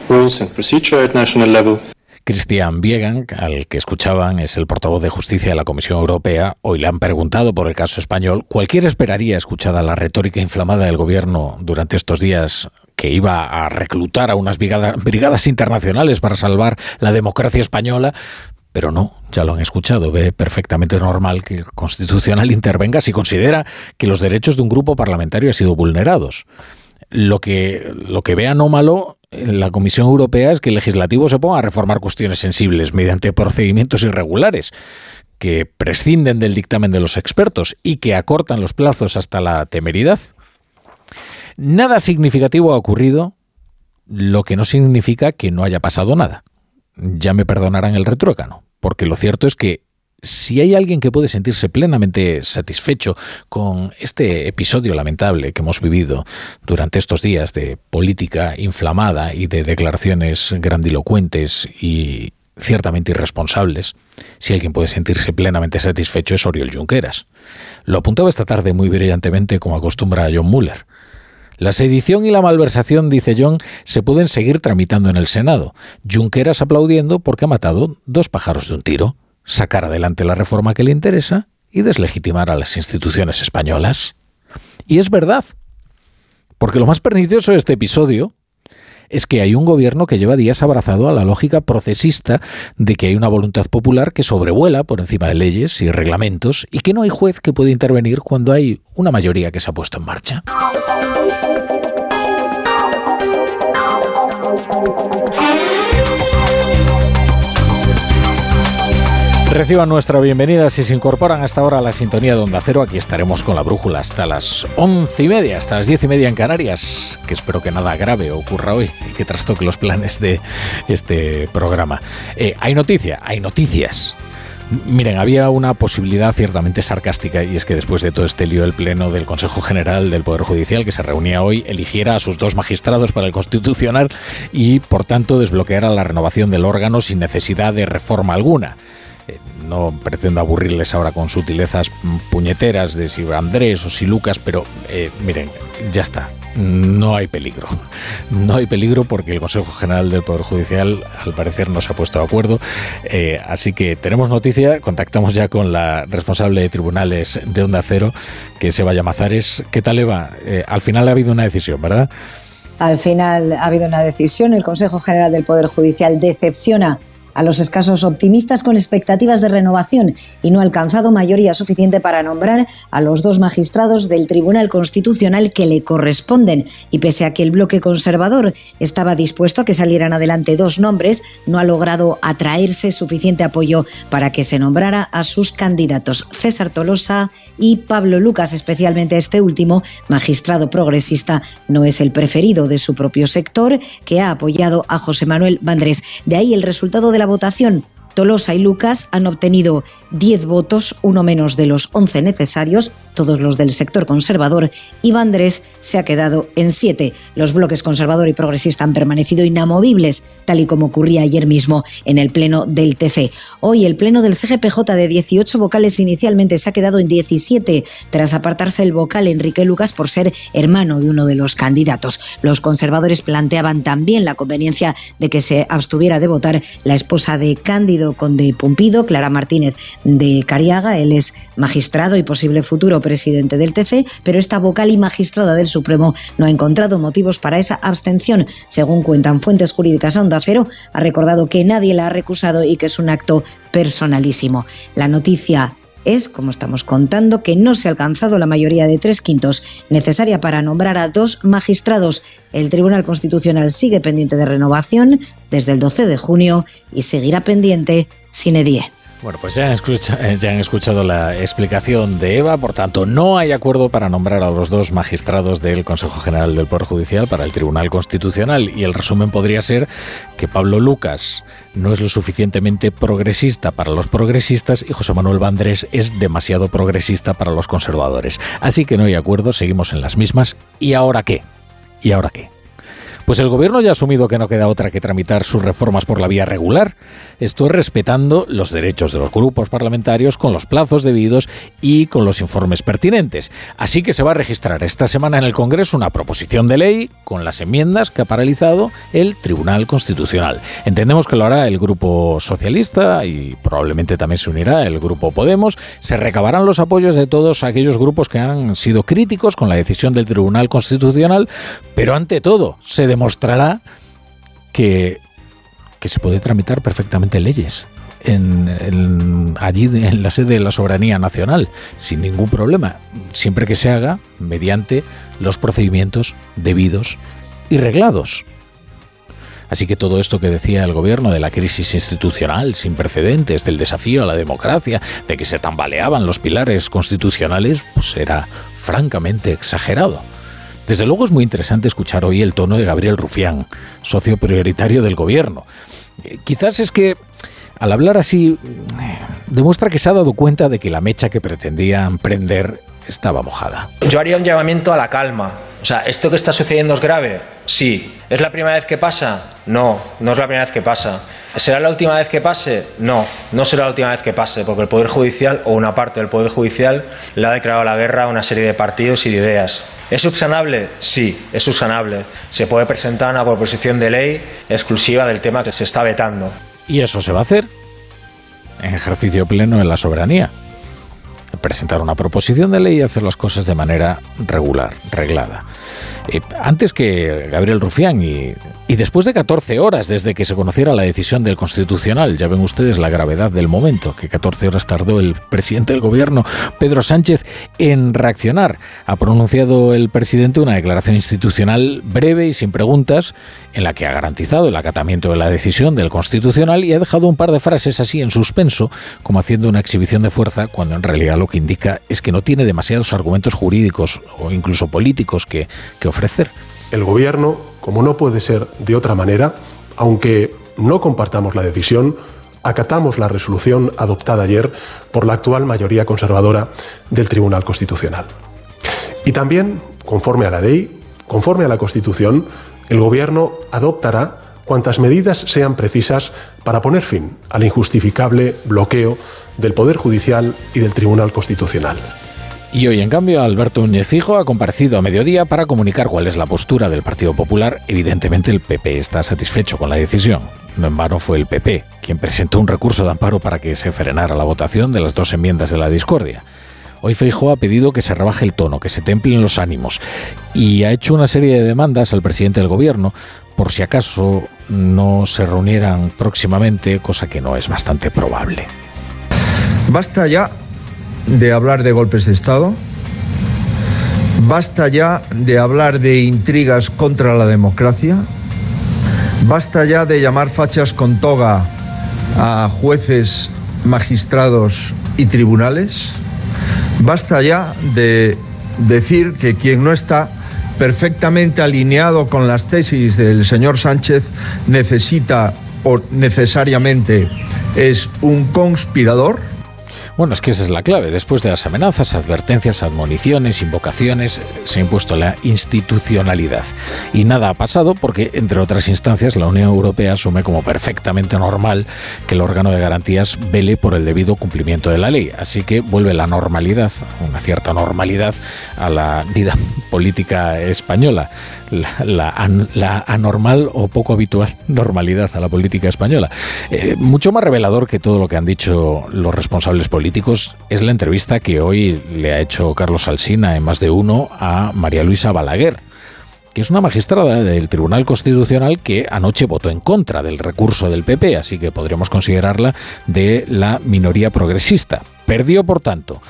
Christian Biegan, al que escuchaban, es el portavoz de justicia de la Comisión Europea. Hoy le han preguntado por el caso español. Cualquiera esperaría, escuchada la retórica inflamada del gobierno durante estos días, que iba a reclutar a unas brigadas, internacionales para salvar la democracia española, pero no, ya lo han escuchado, ve perfectamente normal que el Constitucional intervenga si considera que los derechos de un grupo parlamentario han sido vulnerados. Lo que, lo que ve anómalo la Comisión Europea es que el legislativo se ponga a reformar cuestiones sensibles mediante procedimientos irregulares que prescinden del dictamen de los expertos y que acortan los plazos hasta la temeridad. Nada significativo ha ocurrido, lo que no significa que no haya pasado nada. Ya me perdonarán el retrócano, porque lo cierto es que si hay alguien que puede sentirse plenamente satisfecho con este episodio lamentable que hemos vivido durante estos días de política inflamada y de declaraciones grandilocuentes y ciertamente irresponsables, si alguien puede sentirse plenamente satisfecho es Oriol Junqueras. Lo apuntaba esta tarde muy brillantemente como acostumbra John Muller. La sedición y la malversación, dice John, se pueden seguir tramitando en el Senado. Junqueras aplaudiendo porque ha matado dos pájaros de un tiro sacar adelante la reforma que le interesa y deslegitimar a las instituciones españolas. Y es verdad, porque lo más pernicioso de este episodio es que hay un gobierno que lleva días abrazado a la lógica procesista de que hay una voluntad popular que sobrevuela por encima de leyes y reglamentos y que no hay juez que pueda intervenir cuando hay una mayoría que se ha puesto en marcha. Reciban nuestra bienvenida si se incorporan hasta ahora a la sintonía de Onda Cero. Aquí estaremos con la brújula hasta las once y media, hasta las diez y media en Canarias, que espero que nada grave ocurra hoy y que trastoque los planes de este programa. Eh, hay noticia, hay noticias. Miren, había una posibilidad ciertamente sarcástica y es que después de todo este lío el Pleno del Consejo General del Poder Judicial que se reunía hoy eligiera a sus dos magistrados para el Constitucional y por tanto desbloqueara la renovación del órgano sin necesidad de reforma alguna. Eh, no pretendo aburrirles ahora con sutilezas puñeteras de si Andrés o si Lucas, pero eh, miren, ya está. No hay peligro. No hay peligro porque el Consejo General del Poder Judicial al parecer no se ha puesto de acuerdo. Eh, así que tenemos noticia, contactamos ya con la responsable de tribunales de Onda Cero, que es Eva Llamazares. ¿Qué tal Eva? al final ha habido una decisión, ¿verdad? Al final ha habido una decisión. El Consejo General del Poder Judicial decepciona a los escasos optimistas con expectativas de renovación y no ha alcanzado mayoría suficiente para nombrar a los dos magistrados del Tribunal Constitucional que le corresponden. Y pese a que el bloque conservador estaba dispuesto a que salieran adelante dos nombres, no ha logrado atraerse suficiente apoyo para que se nombrara a sus candidatos César Tolosa y Pablo Lucas, especialmente este último, magistrado progresista, no es el preferido de su propio sector, que ha apoyado a José Manuel Vandrés. De ahí el resultado de la votación, Tolosa y Lucas han obtenido 10 votos, uno menos de los 11 necesarios, todos los del sector conservador, y Vandrés se ha quedado en 7. Los bloques conservador y progresista han permanecido inamovibles, tal y como ocurría ayer mismo en el pleno del TC. Hoy el pleno del CGPJ de 18 vocales inicialmente se ha quedado en 17, tras apartarse el vocal Enrique Lucas por ser hermano de uno de los candidatos. Los conservadores planteaban también la conveniencia de que se abstuviera de votar la esposa de Cándido Conde Pumpido, Clara Martínez de Cariaga. Él es magistrado y posible futuro presidente del TC, pero esta vocal y magistrada del Supremo no ha encontrado motivos para esa abstención. Según cuentan fuentes jurídicas Onda Cero, ha recordado que nadie la ha recusado y que es un acto personalísimo. La noticia es, como estamos contando, que no se ha alcanzado la mayoría de tres quintos necesaria para nombrar a dos magistrados. El Tribunal Constitucional sigue pendiente de renovación desde el 12 de junio y seguirá pendiente sin edie. Bueno, pues ya han, escuchado, eh, ya han, escuchado, la explicación de Eva, por tanto, no hay acuerdo para nombrar a los dos magistrados del Consejo General del Poder Judicial para el Tribunal Constitucional y el resumen podría ser que Pablo Lucas no es lo suficientemente progresista para los progresistas y José Manuel Vandrés es demasiado progresista para los conservadores. Así que no hay acuerdo, seguimos en las mismas. ¿Y ahora qué? ¿Y ahora qué? Pues el gobierno ya ha asumido que no queda otra que tramitar sus reformas por la vía regular. Esto es respetando los derechos de los grupos parlamentarios con los plazos debidos y con los informes pertinentes. Así que se va a registrar esta semana en el Congreso una proposición de ley con las enmiendas que ha paralizado el Tribunal Constitucional. Entendemos que lo hará el Grupo Socialista y probablemente también se unirá el Grupo Podemos. Se recabarán los apoyos de todos aquellos grupos que han sido críticos con la decisión del Tribunal Constitucional, pero ante todo se demostrará que, que se puede tramitar perfectamente leyes. En, allí en la sede de la soberanía nacional sin ningún problema, siempre que se haga mediante los procedimientos debidos y reglados. Así que todo esto que decía el gobierno de la crisis institucional sin precedentes, del desafío a la democracia, de que se tambaleaban los pilares constitucionales, pues era francamente exagerado. Desde luego es muy interesante escuchar hoy el tono de Gabriel Rufián, socio prioritario del gobierno. Eh, quizás es que al hablar así eh, demuestra que se ha dado cuenta de que la mecha que pretendían prender estaba mojada. Yo haría un llamamiento a la calma. O sea, ¿esto que está sucediendo es grave? Sí. ¿Es la primera vez que pasa? No, no es la primera vez que pasa. ¿Será la última vez que pase? No, no será la última vez que pase, porque el Poder Judicial o una parte del Poder Judicial le ha declarado la guerra a una serie de partidos y de ideas. ¿Es subsanable? Sí, es subsanable. Se puede presentar una proposición de ley exclusiva del tema que se está vetando. Y eso se va a hacer en ejercicio pleno en la soberanía. Presentar una proposición de ley y hacer las cosas de manera regular, reglada. Eh, antes que Gabriel Rufián y, y, después de 14 horas desde que se conociera la decisión del Constitucional, ya ven ustedes la gravedad del momento, que 14 horas tardó el presidente del gobierno, Pedro Sánchez, en reaccionar. Ha pronunciado el presidente una declaración institucional breve y sin preguntas, en la que ha garantizado el acatamiento de la decisión del Constitucional y ha dejado un par de frases así en suspenso, como haciendo una exhibición de fuerza, cuando en realidad lo que indica es que no tiene demasiados argumentos jurídicos o incluso políticos que, que ofrecer. El Gobierno, como no puede ser de otra manera, aunque no compartamos la decisión, acatamos la resolución adoptada ayer por la actual mayoría conservadora del Tribunal Constitucional. Y también, conforme a la ley, conforme a la Constitución, el Gobierno adoptará cuantas medidas sean precisas para poner fin al injustificable bloqueo del Poder Judicial y del Tribunal Constitucional. Y hoy, en cambio, Alberto Núñez Fijo ha comparecido a mediodía para comunicar cuál es la postura del Partido Popular. Evidentemente, el PP está satisfecho con la decisión. No en vano fue el PP quien presentó un recurso de amparo para que se frenara la votación de las dos enmiendas de la discordia. Hoy Feijóo ha pedido que se rebaje el tono, que se templen los ánimos y ha hecho una serie de demandas al presidente del gobierno por si acaso no se reunieran próximamente, cosa que no es bastante probable. Basta ya de hablar de golpes de Estado, basta ya de hablar de intrigas contra la democracia, basta ya de llamar fachas con toga a jueces, magistrados y tribunales, basta ya de decir que quien no está perfectamente alineado con las tesis del señor Sánchez necesita o necesariamente es un conspirador bueno, es que esa es la clave. Después de las amenazas, advertencias, admoniciones, invocaciones, se ha impuesto la institucionalidad. Y nada ha pasado porque, entre otras instancias, la Unión Europea asume como perfectamente normal que el órgano de garantías vele por el debido cumplimiento de la ley. Así que vuelve la normalidad, una cierta normalidad, a la vida política española. La, anormal o poco habitual normalidad a la política española. Eh, mucho más revelador que todo lo que han dicho los responsables políticos es la entrevista que hoy le ha hecho Carlos Alsina en más de uno a María Luisa Balaguer, que es una magistrada del Tribunal Constitucional que anoche votó en contra del recurso del PP, así que podríamos considerarla de la minoría progresista. Perdió, por tanto,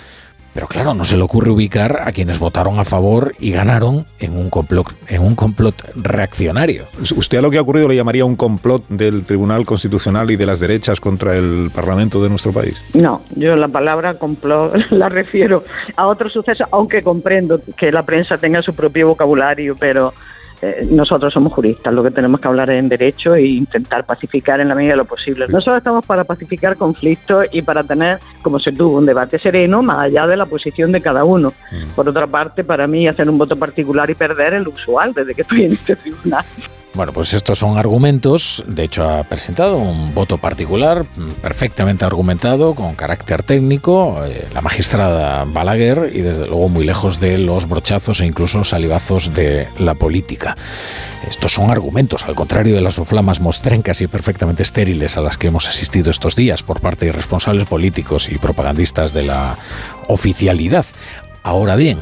pero claro, no se le ocurre ubicar a quienes votaron a favor y ganaron en un complot, en un complot reaccionario. ¿Usted a lo que ha ocurrido le llamaría un complot del Tribunal Constitucional y de las derechas contra el Parlamento de nuestro país? No, yo la palabra complot la refiero a otro suceso, aunque comprendo que la prensa tenga su propio vocabulario, pero eh, nosotros somos juristas, lo que tenemos que hablar es en derecho e intentar pacificar en la medida de lo posible. Nosotros estamos para pacificar conflictos y para tener, como se tuvo, un debate sereno más allá de la posición de cada uno. Mm. Por otra parte, para mí hacer un voto particular y perder es lo usual desde que estoy en este tribunal. Bueno, pues estos son argumentos. De hecho, ha presentado un voto particular perfectamente argumentado, con carácter técnico, eh, la magistrada Balaguer y desde luego muy lejos de los brochazos e incluso salivazos de la política. Estos son argumentos, al contrario de las oflamas mostrencas y perfectamente estériles a las que hemos asistido estos días por parte de responsables políticos y propagandistas de la oficialidad. Ahora bien,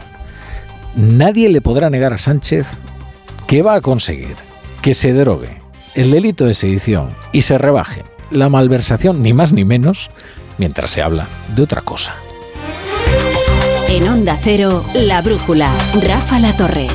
nadie le podrá negar a Sánchez que va a conseguir que se derogue el delito de sedición y se rebaje la malversación ni más ni menos mientras se habla de otra cosa. En Onda Cero, La Brújula, Rafa La Torre.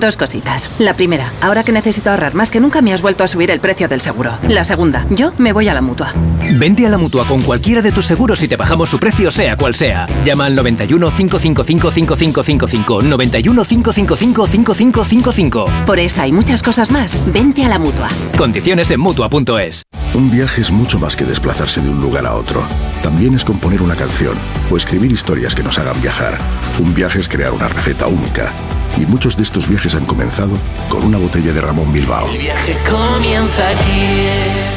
Dos cositas. La primera, ahora que necesito ahorrar más que nunca me has vuelto a subir el precio del seguro. La segunda, yo me voy a la mutua. Vente a la mutua con cualquiera de tus seguros y te bajamos su precio, sea cual sea. Llama al 91 555 5555. 91 555 5555. Por esta y muchas cosas más, vente a la mutua. Condiciones en mutua.es. Un viaje es mucho más que desplazarse de un lugar a otro. También es componer una canción o escribir historias que nos hagan viajar. Un viaje es crear una receta única y muchos de estos viajes han comenzado con una botella de Ramón Bilbao. El viaje comienza aquí.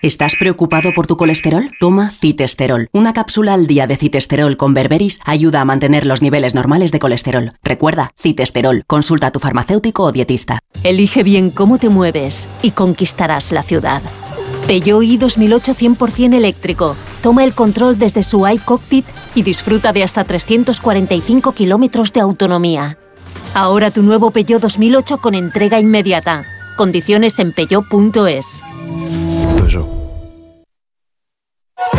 ¿Estás preocupado por tu colesterol? Toma citesterol. Una cápsula al día de citesterol con berberis ayuda a mantener los niveles normales de colesterol. Recuerda, citesterol. Consulta a tu farmacéutico o dietista. Elige bien cómo te mueves y conquistarás la ciudad. Peugeot i 2008 100% eléctrico. Toma el control desde su iCockpit y disfruta de hasta 345 kilómetros de autonomía. Ahora tu nuevo Peugeot 2008 con entrega inmediata. Condiciones en peugeot.es.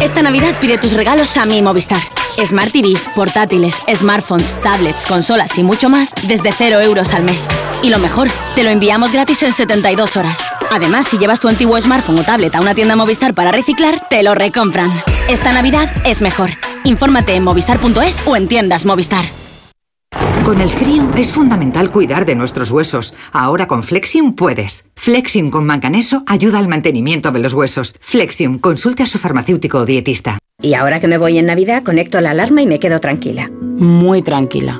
Esta Navidad pide tus regalos a mi Movistar. Smart TVs, portátiles, smartphones, tablets, consolas y mucho más desde 0 euros al mes. Y lo mejor, te lo enviamos gratis en 72 horas. Además, si llevas tu antiguo smartphone o tablet a una tienda Movistar para reciclar, te lo recompran. Esta Navidad es mejor. Infórmate en movistar.es o en tiendas Movistar. Con el frío es fundamental cuidar de nuestros huesos. Ahora con Flexium puedes. Flexium con manganeso ayuda al mantenimiento de los huesos. Flexium, consulte a su farmacéutico o dietista. Y ahora que me voy en Navidad, conecto la alarma y me quedo tranquila. Muy tranquila.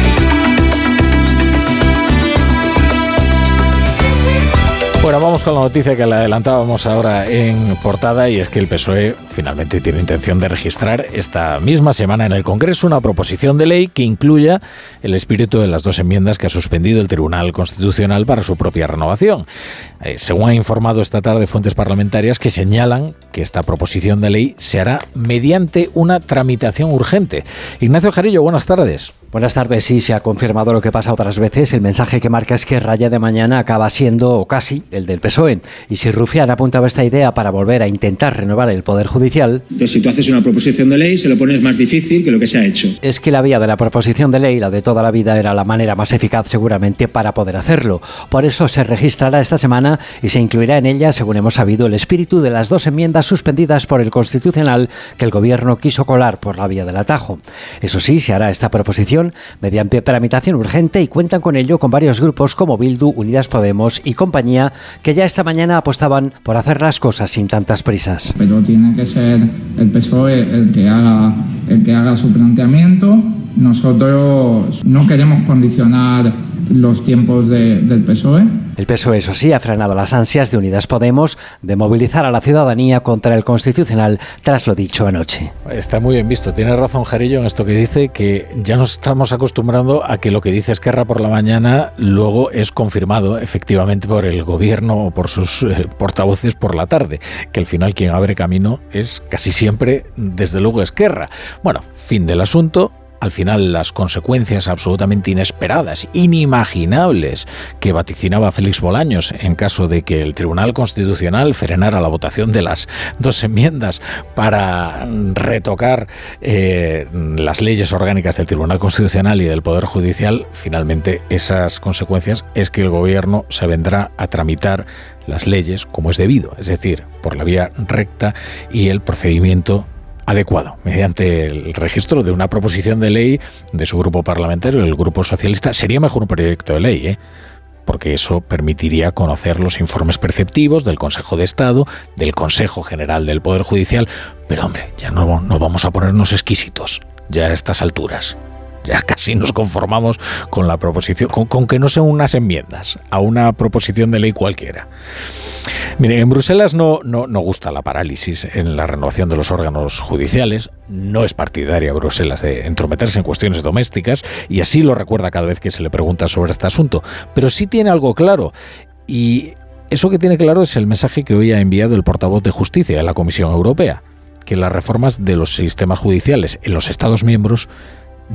Bueno, vamos con la noticia que le adelantábamos ahora en portada y es que el PSOE finalmente tiene intención de registrar esta misma semana en el Congreso una proposición de ley que incluya el espíritu de las dos enmiendas que ha suspendido el Tribunal Constitucional para su propia renovación. Eh, según ha informado esta tarde fuentes parlamentarias que señalan que esta proposición de ley se hará mediante una tramitación urgente. Ignacio Jarillo, buenas tardes. Buenas tardes. Sí, se ha confirmado lo que pasa otras veces. El mensaje que marca es que Raya de mañana acaba siendo, o casi, el del PSOE. Y si Rufián apuntaba esta idea para volver a intentar renovar el Poder Judicial... Entonces, si tú haces una proposición de ley, se lo pones más difícil que lo que se ha hecho. Es que la vía de la proposición de ley, la de toda la vida, era la manera más eficaz seguramente para poder hacerlo. Por eso se registrará esta semana y se incluirá en ella, según hemos sabido, el espíritu de las dos enmiendas suspendidas por el Constitucional que el Gobierno quiso colar por la vía del atajo. Eso sí, se hará esta proposición mediante tramitación urgente y cuentan con ello con varios grupos como Bildu, Unidas Podemos y compañía que ya esta mañana apostaban por hacer las cosas sin tantas prisas. Pero tiene que ser el PSOE el que haga, el que haga su planteamiento. Nosotros no queremos condicionar los tiempos del PSOE. El PSOE, eso sí, ha frenado las ansias de Unidas Podemos de movilizar a la ciudadanía contra el Constitucional tras lo dicho anoche. Está muy bien visto. Tiene razón Jarillo en esto que dice que ya nos estamos acostumbrando a que lo que dice Esquerra por la mañana luego es confirmado efectivamente por el gobierno o por sus eh, portavoces por la tarde. Que al final quien abre camino es casi siempre, desde luego, Esquerra. Bueno, fin del asunto al final las consecuencias absolutamente inesperadas, inimaginables, que vaticinaba Félix Bolaños en caso de que el Tribunal Constitucional frenara la votación de las dos enmiendas para retocar eh, las leyes orgánicas del Tribunal Constitucional y del Poder Judicial, finalmente esas consecuencias es que el Gobierno se vendrá a tramitar las leyes como es debido, es decir, por la vía recta y el procedimiento adecuado, mediante el registro de una proposición de ley de su grupo parlamentario, el Grupo Socialista. Sería mejor un proyecto de ley, ¿eh? porque eso permitiría conocer los informes perceptivos del Consejo de Estado, del Consejo General del Poder Judicial, pero hombre, ya no, no vamos a ponernos exquisitos, ya a estas alturas. Ya casi nos conformamos con la proposición, con, que no sean unas enmiendas a una proposición de ley cualquiera. Mire, en Bruselas no, no, no, gusta la parálisis en la renovación de los órganos judiciales, no es partidaria Bruselas de entrometerse en cuestiones domésticas y así lo recuerda cada vez que se le pregunta sobre este asunto, pero sí tiene algo claro y eso que tiene claro es el mensaje que hoy ha enviado el portavoz de Justicia de la Comisión Europea, que las reformas de los sistemas judiciales en los Estados miembros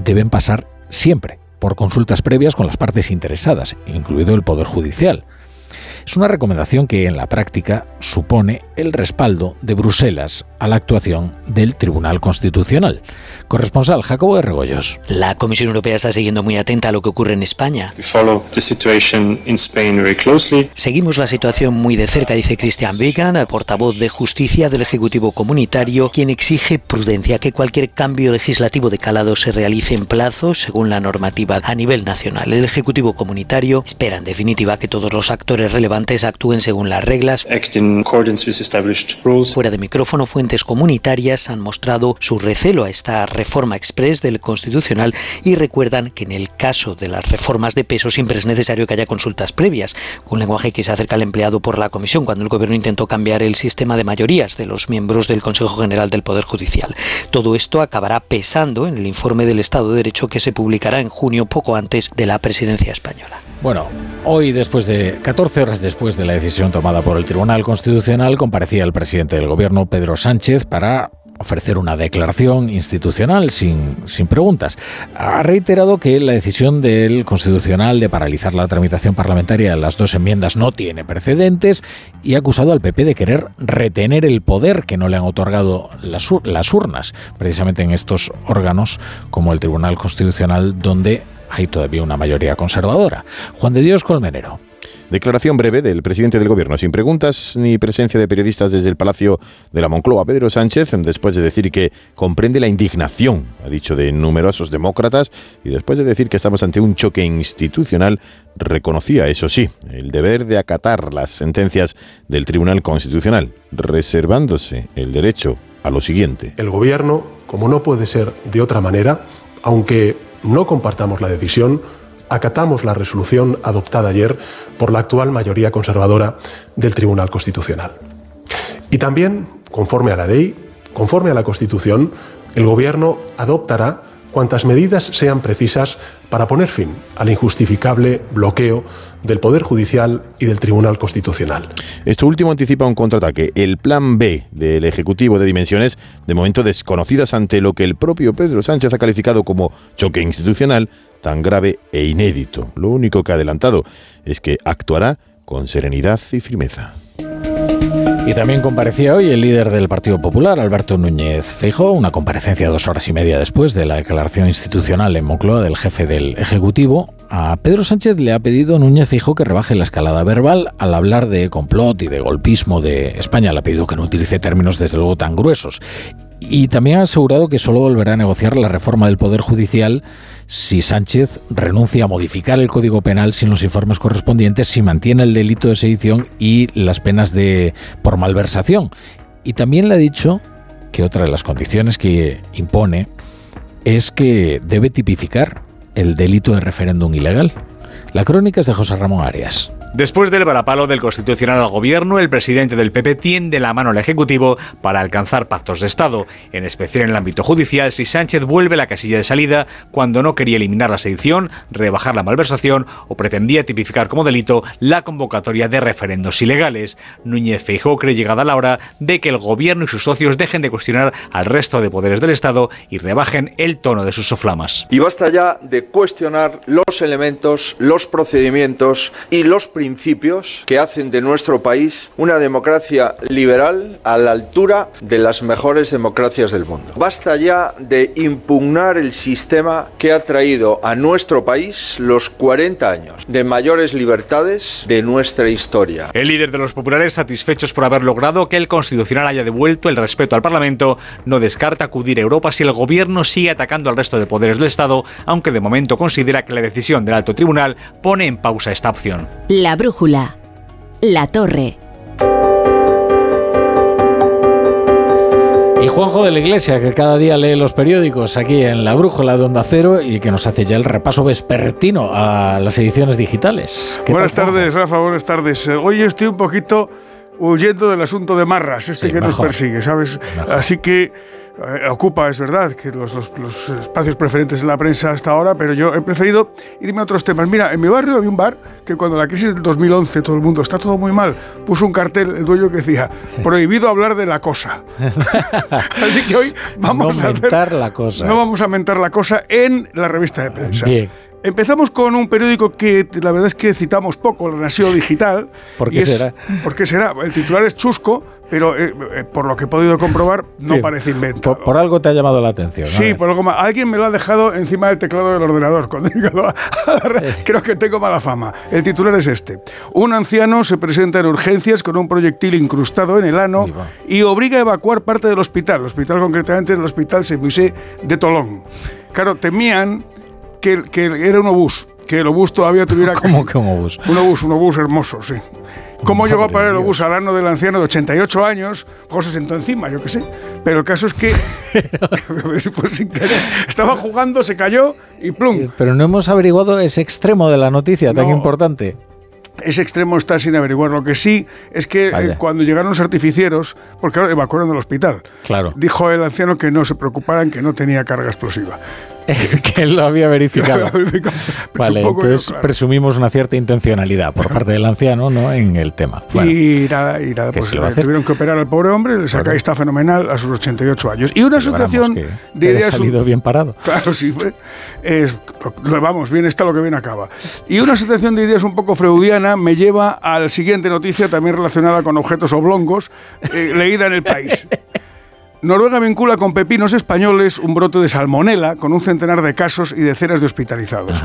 deben pasar siempre por consultas previas con las partes interesadas, incluido el Poder Judicial. Es una recomendación que en la práctica supone el respaldo de Bruselas a la actuación del Tribunal Constitucional. Corresponsal Jacobo de Regoyos. La Comisión Europea está siguiendo muy atenta a lo que ocurre en España. Seguimos la situación muy de cerca, dice Christian Wegan, portavoz de Justicia del Ejecutivo Comunitario, quien exige prudencia, que cualquier cambio legislativo de calado se realice en plazo, según la normativa a nivel nacional. El Ejecutivo Comunitario espera, en definitiva, que todos los actores relevantes actúen según las reglas. Fuera de micrófono, fuentes comunitarias han mostrado su recelo a esta reforma express del Constitucional y recuerdan que en el caso de las reformas de peso siempre es necesario que haya consultas previas, un lenguaje que se acerca al empleado por la Comisión cuando el Gobierno intentó cambiar el sistema de mayorías de los miembros del Consejo General del Poder Judicial. Todo esto acabará pesando en el informe del Estado de Derecho que se publicará en junio poco antes de la presidencia española. Bueno, hoy después de 14 horas después de la decisión tomada por el Tribunal Constitucional comparecía el presidente del Gobierno Pedro Sánchez para ofrecer una declaración institucional sin, sin preguntas. Ha reiterado que la decisión del Constitucional de paralizar la tramitación parlamentaria de las dos enmiendas no tiene precedentes y ha acusado al PP de querer retener el poder que no le han otorgado las, las urnas, precisamente en estos órganos como el Tribunal Constitucional, donde hay todavía una mayoría conservadora. Juan de Dios Colmenero. Declaración breve del presidente del Gobierno, sin preguntas ni presencia de periodistas desde el Palacio de la Moncloa. Pedro Sánchez, después de decir que comprende la indignación, ha dicho, de numerosos demócratas, y después de decir que estamos ante un choque institucional, reconocía, eso sí, el deber de acatar las sentencias del Tribunal Constitucional, reservándose el derecho a lo siguiente. El Gobierno, como no puede ser de otra manera, aunque no compartamos la decisión, acatamos la resolución adoptada ayer por la actual mayoría conservadora del Tribunal Constitucional. Y también, conforme a la ley, conforme a la Constitución, el Gobierno adoptará cuantas medidas sean precisas para poner fin al injustificable bloqueo del Poder Judicial y del Tribunal Constitucional. Esto último anticipa un contraataque, el plan B del Ejecutivo de dimensiones, de momento desconocidas ante lo que el propio Pedro Sánchez ha calificado como choque institucional, tan grave e inédito. Lo único que ha adelantado es que actuará con serenidad y firmeza. Y también comparecía hoy el líder del Partido Popular, Alberto Núñez Feijóo, una comparecencia dos horas y media después de la declaración institucional en Moncloa del jefe del Ejecutivo. A Pedro Sánchez le ha pedido Núñez Feijóo que rebaje la escalada verbal al hablar de complot y de golpismo de España. Le ha pedido que no utilice términos desde luego tan gruesos. Y también ha asegurado que solo volverá a negociar la reforma del Poder Judicial si Sánchez renuncia a modificar el Código Penal sin los informes correspondientes, si mantiene el delito de sedición y las penas de por malversación. Y también le ha dicho que otra de las condiciones que impone es que debe tipificar el delito de referéndum ilegal. La crónica es de José Ramón Arias. Después del varapalo del Constitucional al Gobierno, el presidente del PP tiende la mano al Ejecutivo para alcanzar pactos de Estado, en especial en el ámbito judicial, si Sánchez vuelve a la casilla de salida cuando no quería eliminar la sedición, rebajar la malversación o pretendía tipificar como delito la convocatoria de referendos ilegales. Núñez Feijóo cree llegada la hora de que el Gobierno y sus socios dejen de cuestionar al resto de poderes del Estado y rebajen el tono de sus soflamas. Y basta ya de cuestionar los elementos, los procedimientos y los principios que hacen de nuestro país una democracia liberal a la altura de las mejores democracias del mundo. Basta ya de impugnar el sistema que ha traído a nuestro país los 40 años de mayores libertades de nuestra historia. El líder de los populares, satisfechos por haber logrado que el Constitucional haya devuelto el respeto al Parlamento, no descarta acudir a Europa si el gobierno sigue atacando al resto de poderes del Estado, aunque de momento considera que la decisión del alto tribunal pone en pausa esta opción. La brújula. La torre. Y Juanjo de la Iglesia, que cada día lee los periódicos aquí en la Brújula de Onda Cero y que nos hace ya el repaso vespertino a las ediciones digitales. Buenas tardes, Rafa, buenas tardes. Hoy estoy un poquito huyendo del asunto de Marras, este que nos persigue, ¿sabes? Así que ocupa, es verdad, que los, espacios preferentes de la prensa hasta ahora, pero yo he preferido irme a otros temas. Mira, en mi barrio había un bar que cuando la crisis del 2011 todo el mundo está todo muy mal, puso un cartel el dueño que decía prohibido hablar de la cosa. Así que hoy vamos a mentar la cosa. No vamos a mentar la cosa en la revista de prensa. Empezamos con un periódico que la verdad es que citamos poco, La Nación Digital. ¿Por qué será? ¿Por qué será? El titular es chusco, pero eh, eh, por lo que he podido comprobar, no parece invento. Por, algo te ha llamado la atención. Sí, por algo más. Alguien me lo ha dejado encima del teclado del ordenador. Cuando creo que tengo mala fama. El titular es este. Un anciano se presenta en urgencias con un proyectil incrustado en el ano y obliga a evacuar parte del hospital. El hospital, concretamente, el hospital Semusé de Tolón. Claro, temían que, que era un obús que el obús todavía tuviera ¿Cómo que un obús? Un obús, un obús hermoso, sí. ¿Cómo llegó a parar el obús al ano del anciano de 88 años? O se sentó encima, yo qué sé. Pero el caso es que pues estaba jugando, se cayó y plum. Pero no hemos averiguado ese extremo de la noticia tan importante. Ese extremo está sin averiguar. Lo que sí es que eh, cuando llegaron los artificieros, porque claro, evacuaron del hospital, claro. dijo el anciano que no se preocuparan, que no tenía carga explosiva. que él lo había verificado. vale, entonces presumimos una cierta intencionalidad por parte del anciano ¿no? en el tema. y nada, y nada pues tuvieron que operar al pobre hombre, el saca está fenomenal a sus 88 años. Y una asociación de ideas... Ha salido bien parado. Claro, sí. Es, vamos, bien está lo que bien acaba. Y una asociación de ideas un poco freudiana me lleva a la siguiente noticia, también relacionada con objetos oblongos, eh, leída en el país. Noruega vincula con pepinos españoles un brote de salmonela con un centenar de casos y decenas de hospitalizados.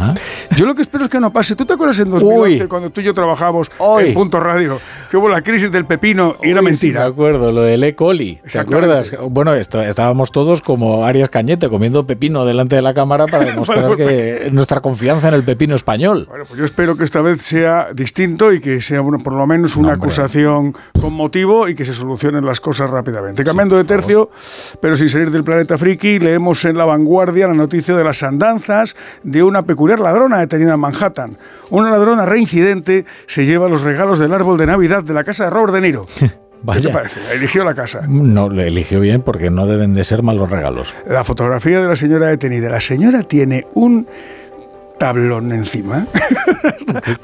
Yo lo que espero es que no pase. ¿Tú te acuerdas en 2011 cuando tú y yo trabajamos en Punto Radio que hubo la crisis del pepino y era mentira? me acuerdo, lo del E. coli. ¿Te acuerdas? Bueno, esto, estábamos todos como Arias Cañete comiendo pepino delante de la cámara para demostrar que nuestra confianza en el pepino español. Bueno, pues yo espero que esta vez sea distinto y que sea por lo menos una acusación con motivo y que se solucionen las cosas rápidamente. Cambiando de tercio, pero sin salir del planeta friki, leemos en La Vanguardia la noticia de las andanzas de una peculiar ladrona detenida en Manhattan. Una ladrona reincidente se lleva los regalos del árbol de Navidad de la casa de Robert De Niro. ¿Qué te parece? Eligió la casa. No, le eligió bien porque no deben de ser malos regalos. La fotografía de la señora detenida. La señora tiene un tablón encima.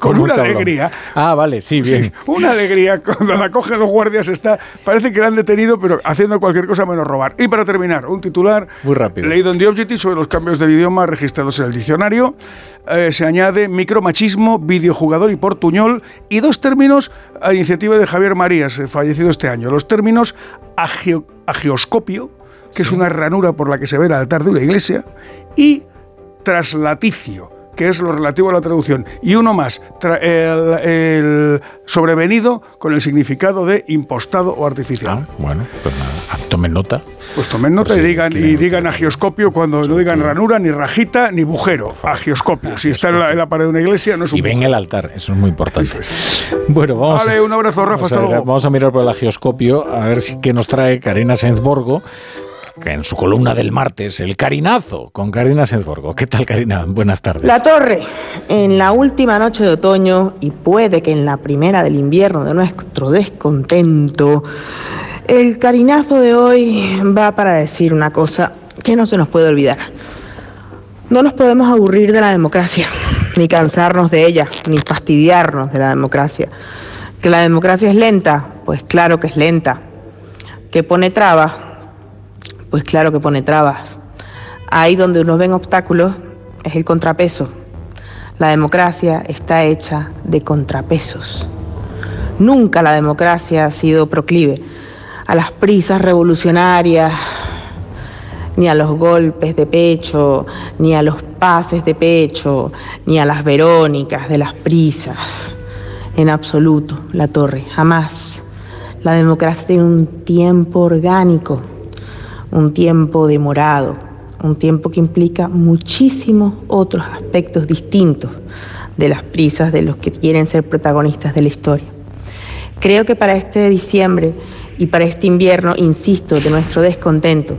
con una alegría. Ah, vale, sí, bien. una alegría. Cuando la cogen los guardias está. Parece que la han detenido, pero haciendo cualquier cosa menos robar. Y para terminar, un titular. Muy rápido. Leído en The Objective sobre los cambios del idioma registrados en el diccionario. Eh, se añade micromachismo, videojugador y portuñol. Y dos términos a iniciativa de Javier Marías, eh, fallecido este año. Los términos agioscopio, que es una ranura por la que se ve el altar de una iglesia, y traslaticio que es lo relativo a la traducción, y uno más, el, sobrevenido con el significado de impostado o artificial. Ah, bueno, pues nada, tomen nota. Pues tomen nota y digan, y digan agioscopio cuando no digan ranura, ni rajita, ni bujero. Agioscopio. Si está en la, pared de una iglesia, no es un Y ven el altar, eso es muy importante. Bueno, vamos. Vale, un abrazo, Rafa, hasta luego. Vamos a mirar por el agioscopio, a ver si, qué nos trae Karina Senzborgo en su columna del martes, El Carinazo, con Karina Sensborgo. ¿Qué tal, Karina? Buenas tardes. La Torre, en la última noche de otoño y puede que en la primera del invierno de nuestro descontento, el Carinazo de hoy va para decir una cosa que no se nos puede olvidar. No nos podemos aburrir de la democracia, ni cansarnos de ella, ni fastidiarnos de la democracia. ¿Que la democracia es lenta? Pues claro que es lenta. ¿Que pone trabas? Pues claro que pone trabas. Ahí donde uno ven obstáculos es el contrapeso. La democracia está hecha de contrapesos. Nunca la democracia ha sido proclive a las prisas revolucionarias, ni a los golpes de pecho, ni a los pases de pecho, ni a las verónicas de las prisas. En absoluto, la torre, jamás. La democracia tiene un tiempo orgánico un tiempo demorado, un tiempo que implica muchísimos otros aspectos distintos de las prisas de los que quieren ser protagonistas de la historia. Creo que para este diciembre y para este invierno, insisto, de nuestro descontento,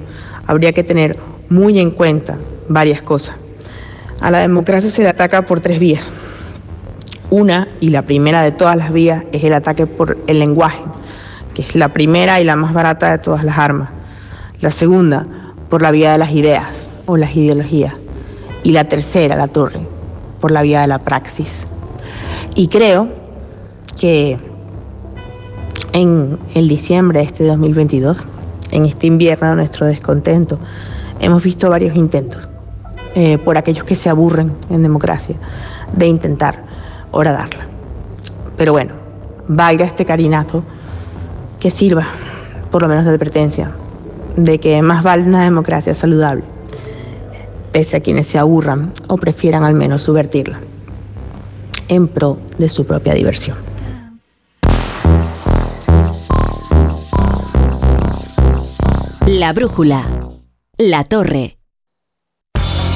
habría que tener muy en cuenta varias cosas. A la democracia se le ataca por tres vías. Una, y la primera de todas las vías, es el ataque por el lenguaje, que es la primera y la más barata de todas las armas. La segunda, por la vía de las ideas o las ideologías. Y la tercera, la torre, por la vía de la praxis. Y creo que en el diciembre de este 2022, en este invierno de nuestro descontento, hemos visto varios intentos eh, por aquellos que se aburren en democracia de intentar horadarla. Pero bueno, valga este carinazo que sirva, por lo menos de advertencia, de que más vale una democracia saludable, pese a quienes se aburran o prefieran al menos subvertirla, en pro de su propia diversión. La brújula. La torre.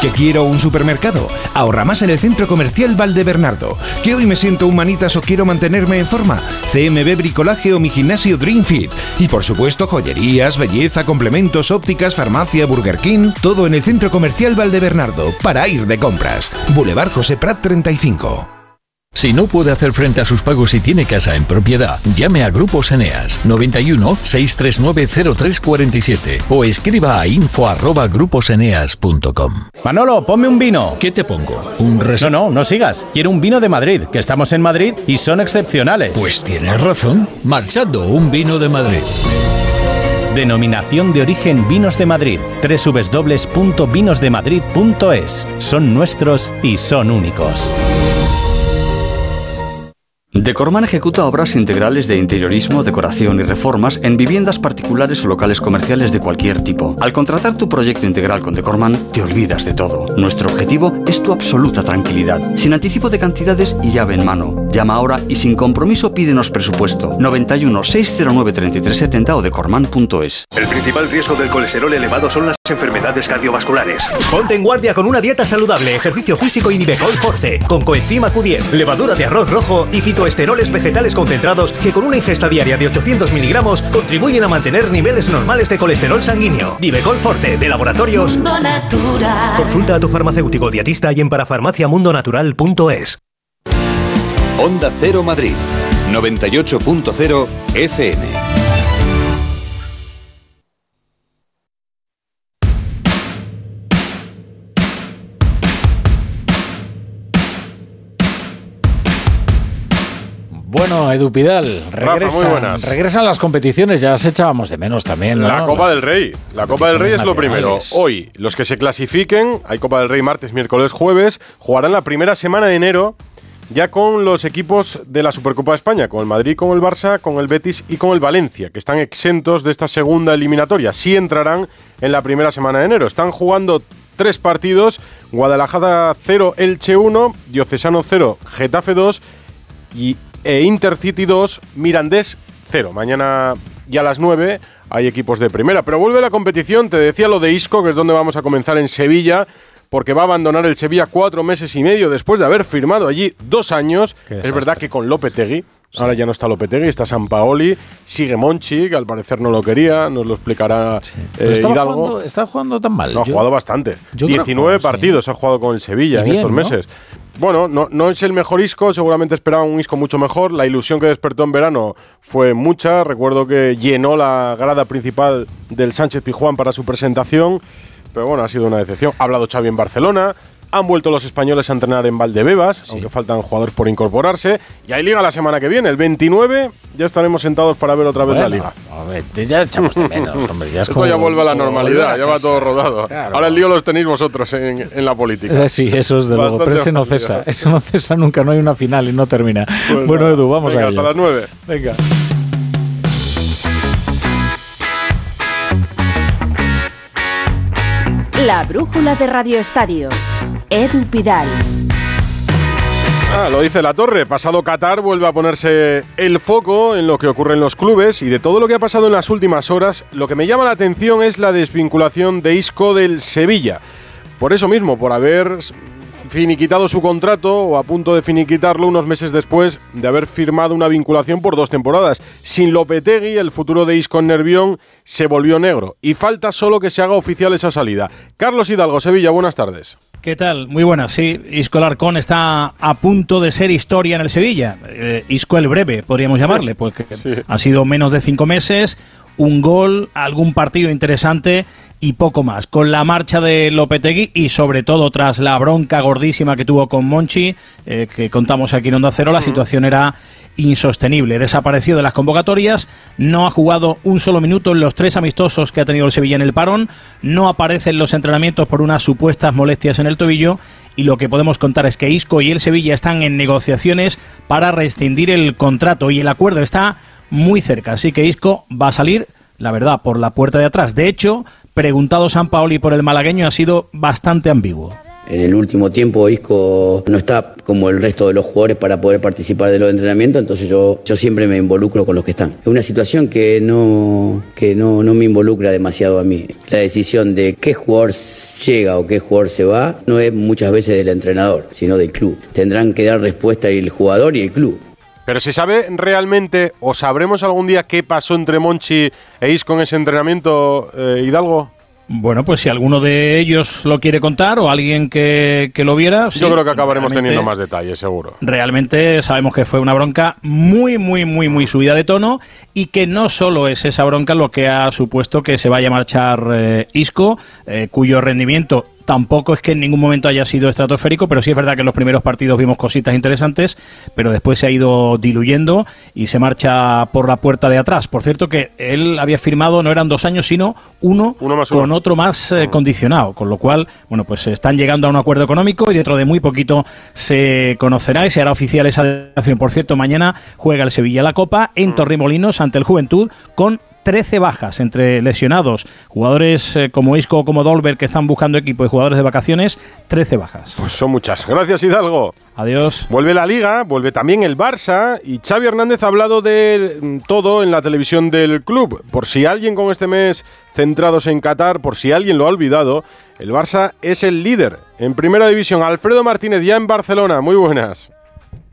¿Que quiero un supermercado? Ahorra más en el Centro Comercial Valdebernardo. ¿Que hoy me siento humanitas o quiero mantenerme en forma? CMB Bricolaje o mi gimnasio Dream Fit. Y por supuesto, joyerías, belleza, complementos, ópticas, farmacia, Burger King. Todo en el Centro Comercial Valdebernardo para ir de compras. Boulevard José Prat 35. Si no puede hacer frente a sus pagos y tiene casa en propiedad, llame a Grupos Eneas 91 639 0347 o escriba a info@gruposeneas.com. Manolo, ponme un vino. ¿Qué te pongo? Un res No, no, no sigas. Quiero un vino de Madrid, que estamos en Madrid y son excepcionales. Pues tienes razón. Marchando un vino de Madrid. Denominación de origen Vinos de Madrid. www.vinosdemadrid.es. Son nuestros y son únicos. Decorman ejecuta obras integrales de interiorismo, decoración y reformas en viviendas particulares o locales comerciales de cualquier tipo. Al contratar tu proyecto integral con Decorman, te olvidas de todo. Nuestro objetivo es tu absoluta tranquilidad, sin anticipo de cantidades y llave en mano. Llama ahora y sin compromiso pídenos presupuesto. 91 609 3370 o decorman.es. El principal riesgo del colesterol elevado son las enfermedades cardiovasculares. Ponte en guardia con una dieta saludable, ejercicio físico y Nivecol Forte, con coenzima Q10, levadura de arroz rojo y fitoesteroles vegetales concentrados que con una ingesta diaria de 800 miligramos contribuyen a mantener niveles normales de colesterol sanguíneo. Nivecol Forte, de laboratorios. Consulta a tu farmacéutico dietista y en parafarmaciamundonatural.es. Onda Cero Madrid, 98.0 FM. Bueno, Edu Pidal, regresan, regresan las competiciones, ya las echábamos de menos también. ¿no? La Copa del Rey. La Copa del Rey es lo primero. Hoy, los que se clasifiquen, hay Copa del Rey martes, miércoles, jueves, jugarán la primera semana de enero ya con los equipos de la Supercopa de España, con el Madrid, con el Barça, con el Betis y con el Valencia, que están exentos de esta segunda eliminatoria. Sí entrarán en la primera semana de enero. Están jugando tres partidos, Guadalajara 0, Elche 1, Diocesano 0, Getafe 2 y e Intercity 2, Mirandés 0. Mañana ya a las 9 hay equipos de primera. Pero vuelve la competición, te decía lo de Isco, que es donde vamos a comenzar en Sevilla, porque va a abandonar el Sevilla cuatro meses y medio después de haber firmado allí dos años. Es verdad que con Lopetegui. Ahora ya no está Lopetegui, está San Paoli, sigue Monchi, que al parecer no lo quería, nos lo explicará eh, Hidalgo. jugando, estaba jugando tan mal. No, ha Yo- jugado bastante. yo creo que 19 juega, sí. partidos ha jugado con el Sevilla Y en bien, estos ¿no? Bueno, no, no es el mejor Isco, seguramente esperaban un Isco mucho mejor. La ilusión que despertó en verano fue mucha. Recuerdo que llenó la grada principal del Sánchez Pijuán para su presentación. Pero bueno, ha sido una decepción. Ha hablado Xavi en Barcelona. Han vuelto los españoles a entrenar en Valdebebas, aunque faltan jugadores por incorporarse. Y hay liga la semana que viene, el 29. Ya estaremos sentados para ver otra vez la liga. a ver, te- ya echamos de menos, hombre. Ya es Esto como- ya vuelve a la normalidad, a ya va todo rodado. Claro. Ahora el lío los tenéis vosotros en, en la política. Eh, Sí, eso es de luego. Pero ese no cesa. Ese no cesa nunca. No hay una final y no termina. Pues bueno, nada, Edu, vamos venga, a ello. hasta las 9. Venga. La brújula de Radio Estadio. Edu Pidal. Ah, lo dice la torre. Pasado Qatar vuelve a ponerse el foco en lo que ocurre en los clubes y de todo lo que ha pasado en las últimas horas, lo que me llama la atención es la desvinculación de Isco del Sevilla. Por eso mismo, por haber finiquitado su contrato o a punto de finiquitarlo unos meses después de haber firmado una vinculación por dos temporadas. Sin Lopetegui, el futuro de Isco en Nervión se volvió negro y falta solo que se haga oficial esa salida. Carlos Hidalgo, Sevilla, buenas tardes. ¿Qué tal? Muy buenas. Sí, Isco Alarcón está a punto de ser historia en el Sevilla. Eh, Isco el breve, podríamos llamarle, porque ha sido menos de cinco meses, un gol, algún partido interesante y poco más. Con la marcha de Lopetegui y sobre todo tras la bronca gordísima que tuvo con Monchi, eh, que contamos aquí en Onda Cero, la situación era insostenible. Desapareció de las convocatorias, no ha jugado un solo minuto en los tres amistosos que ha tenido el Sevilla en el parón, no aparece en los entrenamientos por unas supuestas molestias en el tobillo y lo que podemos contar es que Isco y el Sevilla están en negociaciones para rescindir el contrato y el acuerdo está muy cerca, así que Isco va a salir, la verdad, por la puerta de atrás. De hecho, preguntado San Paoli por el malagueño ha sido bastante ambiguo. En el último tiempo Isco no está como el resto de los jugadores para poder participar de los entrenamientos, entonces yo, yo siempre me involucro con los que están. Es una situación que, no, que no, no me involucra demasiado a mí. La decisión de qué jugador llega o qué jugador se va no es muchas veces del entrenador, sino del club. Tendrán que dar respuesta el jugador y el club. Pero se sabe realmente, o sabremos algún día qué pasó entre Monchi e Isco en ese entrenamiento, eh, Hidalgo. Bueno, pues si alguno de ellos lo quiere contar o alguien que, lo viera. Yo creo que acabaremos teniendo más detalles, seguro. Realmente sabemos que fue una bronca muy, muy, muy, muy subida de tono y que no solo es esa bronca lo que ha supuesto que se vaya a marchar eh, Isco, eh, cuyo rendimiento tampoco es que en ningún momento haya sido estratosférico, pero sí es verdad que en los primeros partidos vimos cositas interesantes, pero después se ha ido diluyendo y se marcha por la puerta de atrás. Por cierto que él había firmado, no eran dos años, sino uno, con otro más eh, condicionado, con lo cual, bueno, pues están llegando a un acuerdo económico y dentro de muy poquito se conocerá y se hará oficial esa declaración. Por cierto, mañana juega el Sevilla la Copa en Torremolinos ante el Juventud con 13 bajas entre lesionados, jugadores eh, como Isco o como Dolber que están buscando equipo y jugadores de vacaciones, 13 bajas. Pues son muchas. Gracias Hidalgo. Adiós. Vuelve la liga, vuelve también el Barça y Xavi Hernández ha hablado de mm, todo en la televisión del club. Por si alguien con este mes centrados en Qatar, por si alguien lo ha olvidado, el Barça es el líder en primera división. Alfredo Martínez ya en Barcelona. Muy buenas.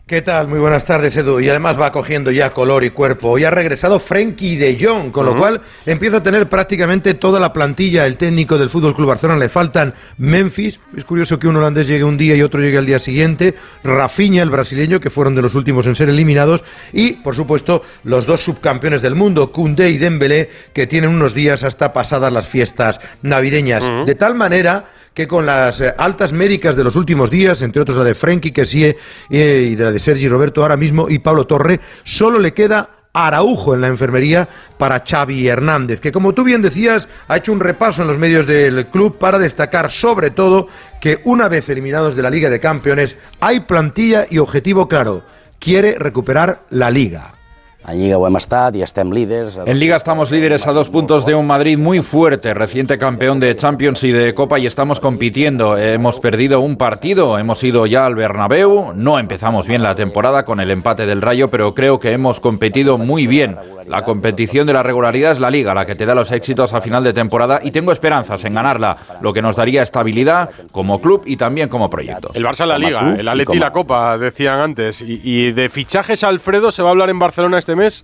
¿Qué tal? Muy buenas tardes, Edu. Y además va cogiendo ya color y cuerpo. Hoy ha regresado Frenkie de Jong, con lo cual empieza a tener prácticamente toda la plantilla. El técnico del Fútbol Club Barcelona le faltan Memphis. Es curioso que un holandés llegue un día y otro llegue al día siguiente. Rafinha, el brasileño, que fueron de los últimos en ser eliminados. Y, por supuesto, los dos subcampeones del mundo, Koundé y Dembélé, que tienen unos días hasta pasadas las fiestas navideñas. De tal manera que con las eh, altas médicas de los últimos días, entre otros la de Frenkie Kessie eh, y de la de Sergi Roberto ahora mismo y Pablo Torre, solo le queda Araujo en la enfermería para Xavi Hernández, que como tú bien decías, ha hecho un repaso en los medios del club para destacar sobre todo que una vez eliminados de la Liga de Campeones hay plantilla y objetivo claro, quiere recuperar la liga. En Liga estem líders. En Liga estamos líderes a dos puntos de un Madrid muy fuerte, reciente campeón de Champions y de Copa y estamos compitiendo. Hemos perdido un partido, hemos ido ya al Bernabéu, no empezamos bien la temporada con el empate del Rayo, pero creo que hemos competido muy bien. La competición de la regularidad es la Liga, la que te da los éxitos a final de temporada y tengo esperanzas en ganarla, lo que nos daría estabilidad como club y también como proyecto. El Barça la Liga, el Atleti y la Copa, decían antes. Y, y de fichajes Alfredo se va a hablar en Barcelona este mes?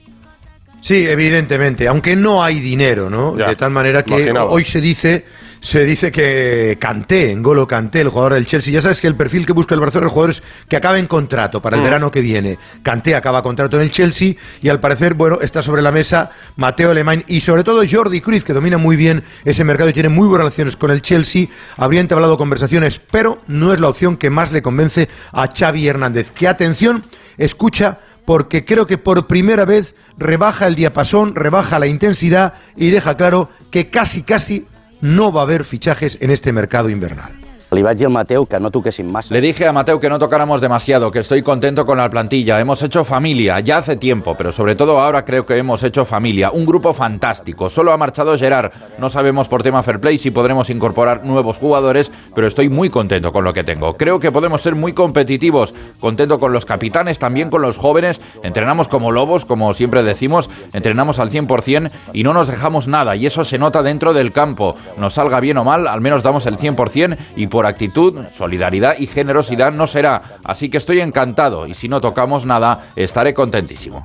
Sí, evidentemente, aunque no hay dinero, ¿no? de tal manera que hoy se dice se dice que Canté, Engolo Canté, el jugador del Chelsea, ya sabes que el perfil que busca el Barcelona es jugadores que acaben contrato para el mm. verano que viene. Canté acaba contrato en el Chelsea y al parecer, bueno, está sobre la mesa Mateo Alemán y sobre todo Jordi Cruz, que domina muy bien ese mercado y tiene muy buenas relaciones con el Chelsea. Habría entablado conversaciones, pero no es la opción que más le convence a Xavi Hernández. Que atención, escucha porque creo que por primera vez rebaja el diapasón, rebaja la intensidad y deja claro que casi, casi no va a haber fichajes en este mercado invernal. Le dije a Mateo que no tocáramos demasiado, que estoy contento con la plantilla. Hemos hecho familia, ya hace tiempo, pero sobre todo ahora creo que hemos hecho familia. Un grupo fantástico. Solo ha marchado Gerard. No sabemos por tema fair play si podremos incorporar nuevos jugadores, pero estoy muy contento con lo que tengo. Creo que podemos ser muy competitivos. Contento con los capitanes, también con los jóvenes. Entrenamos como lobos, como siempre decimos. Entrenamos al 100% y no nos dejamos nada. Y eso se nota dentro del campo. Nos salga bien o mal, al menos damos el 100% y por actitud, solidaridad y generosidad no será. Así que estoy encantado y si no tocamos nada, estaré contentísimo.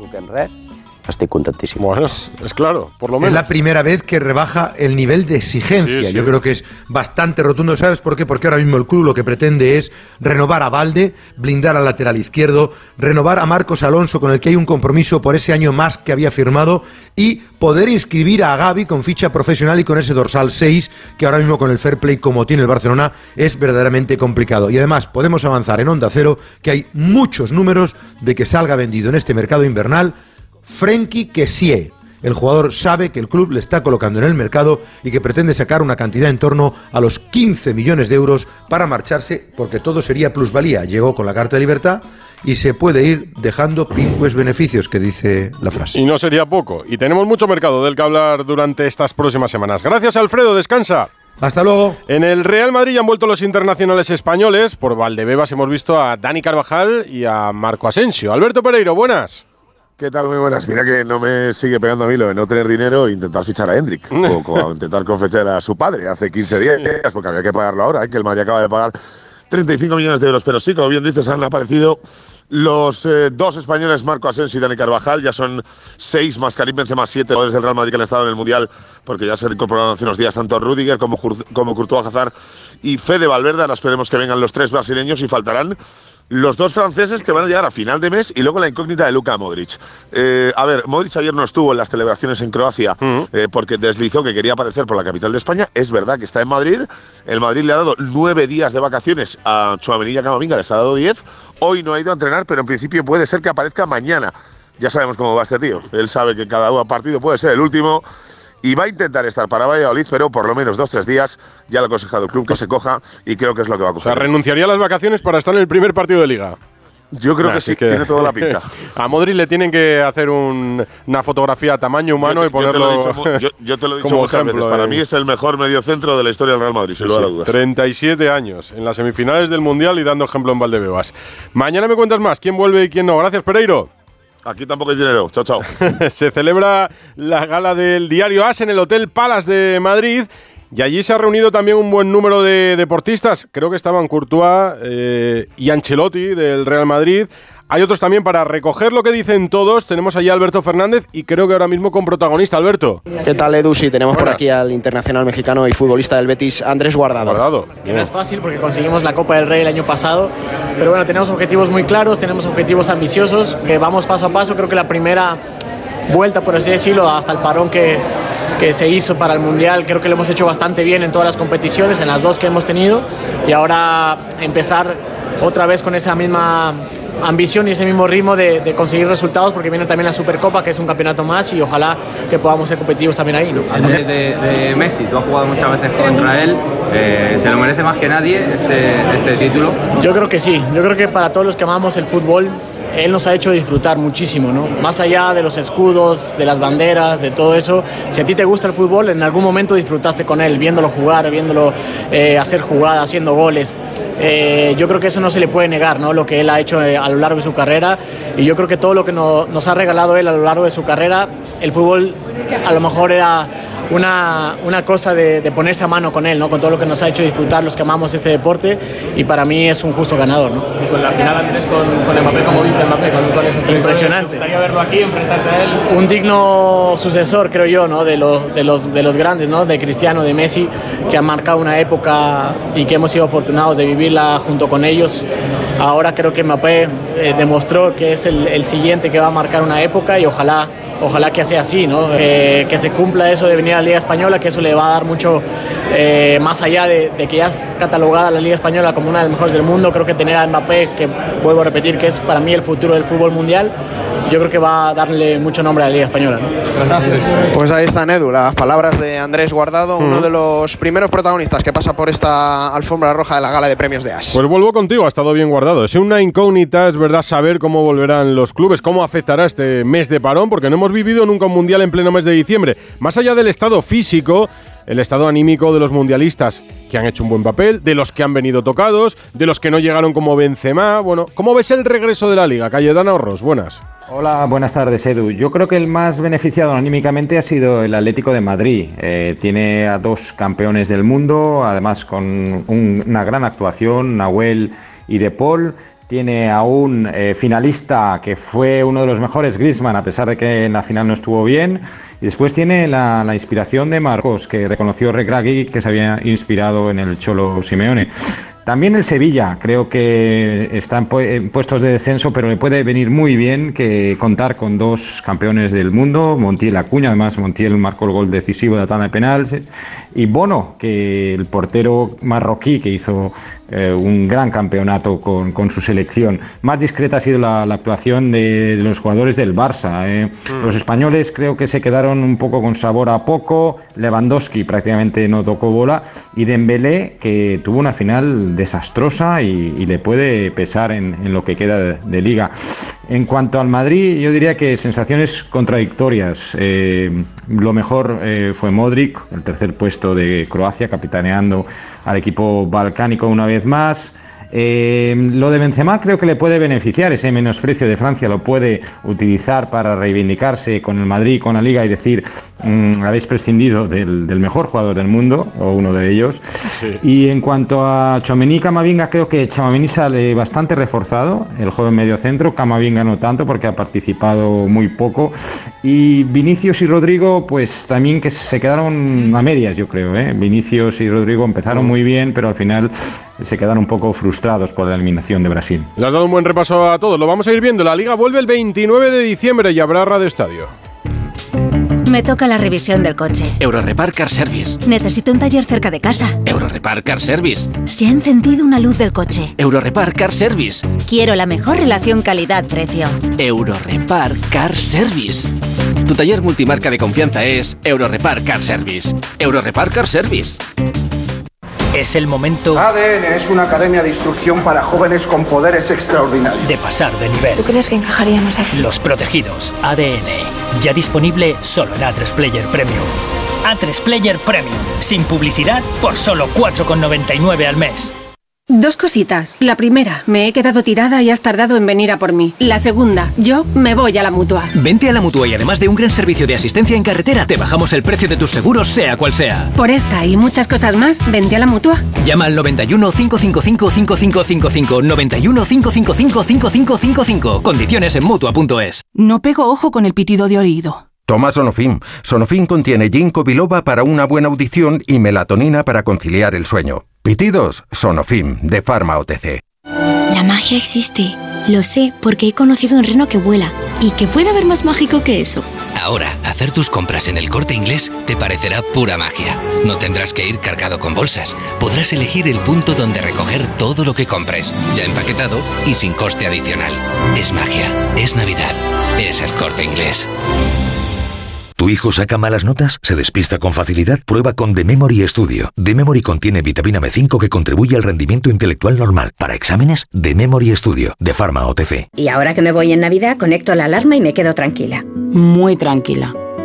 Estoy contentísimo. Bueno, es claro, por lo menos. Es la primera vez que rebaja el nivel de exigencia. Sí, sí. Yo creo que es bastante rotundo. ¿Sabes por qué? Porque ahora mismo el club lo que pretende es renovar a Valde, blindar al lateral izquierdo, renovar a Marcos Alonso, con el que hay un compromiso por ese año más que había firmado, y poder inscribir a Gaby con ficha profesional y con ese dorsal 6, que ahora mismo con el fair play como tiene el Barcelona es verdaderamente complicado. Y además podemos avanzar en Onda Cero que hay muchos números de que salga vendido en este mercado invernal Frenkie Kessie. El jugador sabe que el club le está colocando en el mercado y que pretende sacar una cantidad en torno a los 15 millones de euros para marcharse porque todo sería plusvalía. Llegó con la carta de libertad y se puede ir dejando pingües beneficios, que dice la frase. Y no sería poco. Y tenemos mucho mercado del que hablar durante estas próximas semanas. Gracias, Alfredo. Descansa. Hasta luego. En el Real Madrid ya han vuelto los internacionales españoles. Por Valdebebas hemos visto a Dani Carvajal y a Marco Asensio. Alberto Pereiro, buenas. ¿Qué tal? Muy buenas. Mira que no me sigue pegando a mí lo de no tener dinero e intentar fichar a Hendrik. o, o intentar confechar a su padre hace 15 días, porque había que pagarlo ahora, ¿eh? que el Madrid acaba de pagar 35 millones de euros. Pero sí, como bien dices, han aparecido los eh, dos españoles, Marco Asensio y Dani Carvajal. Ya son seis más Karim Benzema, siete jugadores del Real Madrid que han estado en el Mundial, porque ya se han incorporado hace unos días tanto Rudiger como, como Courtois Hazard y Fede Valverde. Ahora esperemos que vengan los tres brasileños y faltarán los dos franceses que van a llegar a final de mes y luego la incógnita de Luka Modric. Eh, a ver, Modric ayer no estuvo en las celebraciones en Croacia eh, porque deslizó que quería aparecer por la capital de España. Es verdad que está en Madrid. El Madrid le ha dado nueve días de vacaciones a Chuavenilla Camavinga, les ha dado diez. Hoy no ha ido a entrenar, pero en principio puede ser que aparezca mañana. Ya sabemos cómo va este tío. Él sabe que cada partido puede ser el último y va a intentar estar para Valladolid, pero por lo menos dos tres días ya lo ha aconsejado el club que se coja y creo que es lo que va a O sea, coger. renunciaría a las vacaciones para estar en el primer partido de liga. Yo creo que sí, tiene toda la pinta. a Modric le tienen que hacer un- una fotografía a tamaño humano y te- yo te ponerlo lo he dicho yo- yo te lo he dicho como muchas ejemplo veces. Para de- mí es el mejor mediocentro de la historia del Real Madrid, sin Sí, lugar a dudas. 37 años en las semifinales del Mundial y dando ejemplo en Valdebebas. Mañana me cuentas más quién vuelve y quién no. Gracias, Pereiro. Aquí tampoco hay dinero. Chao, chao. se celebra la gala del diario AS en el Hotel Palace de Madrid. Y allí se ha reunido también un buen número de deportistas. Creo que estaban Courtois eh, y Ancelotti del Real Madrid. Hay otros también para recoger lo que dicen todos. Tenemos allí a Alberto Fernández y creo que ahora mismo con protagonista. Alberto. ¿Qué tal, Edu? Sí, tenemos por aquí al internacional mexicano y futbolista del Betis, Andrés Guardado. Que no es fácil porque conseguimos la Copa del Rey el año pasado, pero bueno, tenemos objetivos muy claros, tenemos objetivos ambiciosos, que vamos paso a paso, creo que la primera vuelta, por así decirlo, hasta el parón que, que se hizo para el Mundial, creo que lo hemos hecho bastante bien en todas las competiciones, en las dos que hemos tenido, y ahora empezar otra vez con esa misma ambición y ese mismo ritmo de, de conseguir resultados porque viene también la Supercopa que es un campeonato más y ojalá que podamos ser competitivos también ahí. ¿no? de, de- de Messi, tú has jugado muchas veces contra él, eh, ¿se lo merece más que nadie este, este título? Yo creo que sí, yo creo que para todos los que amamos el fútbol, él nos ha hecho disfrutar muchísimo, ¿no? Más allá de los escudos, de las banderas, de todo eso, si a ti te gusta el fútbol, en algún momento disfrutaste con él, viéndolo jugar, viéndolo eh, hacer jugadas, haciendo goles. Eh, yo creo que eso no se le puede negar, ¿no? Lo que él ha hecho eh, a lo largo de su carrera y yo creo que todo lo que no- nos ha regalado él a lo largo de su carrera, el fútbol a lo mejor era una, una cosa de, de ponerse a mano con él, ¿no? Con todo lo que nos ha hecho disfrutar los que amamos este deporte y para mí es un justo ganador, ¿no? Con la final Andrés con, con Mbappé, ¿cómo viste Mbappé? Con, con esos Impresionante. goles? ¿Te verlo aquí, enfrentarte a él? Un digno sucesor, creo yo, ¿no? de, los, de, los, de los grandes, ¿no? de Cristiano, de Messi, que han marcado una época y que hemos sido afortunados de vivirla junto con ellos. Ahora creo que Mbappé eh, demostró que es el, el siguiente que va a marcar una época y ojalá, ojalá que sea así, ¿no? Eh, que se cumpla eso de venir a la Liga Española, que eso le va a dar mucho, eh, más allá de, de que ya es catalogada la Liga Española como una de las mejores del mundo, creo que tener a Mbappé, que vuelvo a repetir que es para mí el futuro del fútbol mundial, yo creo que va a darle mucho nombre a la Liga Española. ¿no? Pues ahí están, Edu, las palabras de Andrés Guardado, uno de los primeros protagonistas que pasa por esta alfombra roja de la gala de premios de As. Pues vuelvo contigo, ha estado bien guardado. Es una incógnita, es verdad, saber cómo volverán los clubes, cómo afectará este mes de parón, porque no hemos vivido nunca un mundial en pleno mes de diciembre. Más allá del estado físico, el estado anímico de los mundialistas que han hecho un buen papel, de los que han venido tocados, de los que no llegaron como Benzema. Bueno, ¿cómo ves el regreso de la liga? Cayetana Horros, buenas. Hola, buenas tardes, Edu. Yo creo que el más beneficiado anímicamente ha sido el Atlético de Madrid. Eh, tiene a dos campeones del mundo, además con un- una gran actuación, Nahuel y De Paul. Tiene a un eh, finalista que fue uno de los mejores, Griezmann, a pesar de que en la final no estuvo bien. Y después tiene la, la inspiración de Marcos, que reconoció Regragui que se había inspirado en el Cholo Simeone. También el Sevilla, creo que está en, pu- en puestos de descenso, pero le puede venir muy bien que contar con dos campeones del mundo, Montiel Acuña, además Montiel marcó el gol decisivo de la tanda de penales, y Bono, que el portero marroquí que hizo eh, un gran campeonato con, con su selección. Más discreta ha sido la, la actuación de, de los jugadores del Barça. eh. Los españoles creo que se quedaron un poco con sabor a poco, Lewandowski prácticamente no tocó bola, y Dembélé, que tuvo una final desastrosa y, le puede pesar en, lo que queda de, de liga. En cuanto al Madrid, yo diría que sensaciones contradictorias. Eh, lo mejor eh, fue Modric, el tercer puesto de Croacia, capitaneando al equipo balcánico una vez más. Eh, lo de Benzema creo que le puede beneficiar, ese menosprecio de Francia lo puede utilizar para reivindicarse con el Madrid, con la Liga y decir, mm, habéis prescindido del, del mejor jugador del mundo, o uno de ellos. Y en cuanto a Chomení y Camavinga, creo que Chomení sale bastante reforzado, el joven mediocentro, Camavinga no tanto porque ha participado muy poco. Y Vinicius y Rodrigo, pues también que se quedaron a medias, yo creo. ¿eh? Vinicius y Rodrigo empezaron muy bien, pero al final se quedaron un poco frustrados por la eliminación de Brasil. Le has dado un buen repaso a todos. Lo vamos a ir viendo. La liga vuelve el 29 de diciembre y habrá Radio Estadio. Me toca la revisión del coche. Eurorepar Car Service. Necesito un taller cerca de casa. Eurorepar Car Service. Se ha encendido una luz del coche. Eurorepar Car Service. Quiero la mejor relación calidad-precio. Eurorepar Car Service. Tu taller multimarca de confianza es Eurorepar Car Service. Eurorepar Car Service. Es el momento ADN es una academia de instrucción para jóvenes con poderes extraordinarios. de pasar de nivel. ¿Tú crees que encajaríamos aquí? Los protegidos ADN. Ya disponible solo en A3 Player Premium. A3 Player Premium. Sin publicidad por solo 4,99 al mes. Dos cositas. La primera, me he quedado tirada y has tardado en venir a por mí. La segunda, yo me voy a la mutua. Vente a la mutua y además de un gran servicio de asistencia en carretera, te bajamos el precio de tus seguros, sea cual sea. Por esta y muchas cosas más, vente a la mutua. Llama al 91 555 5555. 91 555 5555. Condiciones en mutua.es. No pego ojo con el pitido de oído. Toma Sonofim. Sonofim contiene ginkgo biloba para una buena audición y melatonina para conciliar el sueño. Pitidos, Sonofim, de Pharma OTC. La magia existe. Lo sé porque he conocido un reno que vuela. ¿Y que puede haber más mágico que eso? Ahora, hacer tus compras en el corte inglés te parecerá pura magia. No tendrás que ir cargado con bolsas. Podrás elegir el punto donde recoger todo lo que compres, ya empaquetado y sin coste adicional. Es magia, es Navidad, es el corte inglés. ¿Tu hijo saca malas notas? ¿Se despista con facilidad? Prueba con The Memory Studio. The Memory contiene vitamina B5 que contribuye al rendimiento intelectual normal. Para exámenes, The Memory Studio, de Pharma OTC. Y ahora que me voy en Navidad, conecto la alarma y me quedo tranquila. Muy tranquila.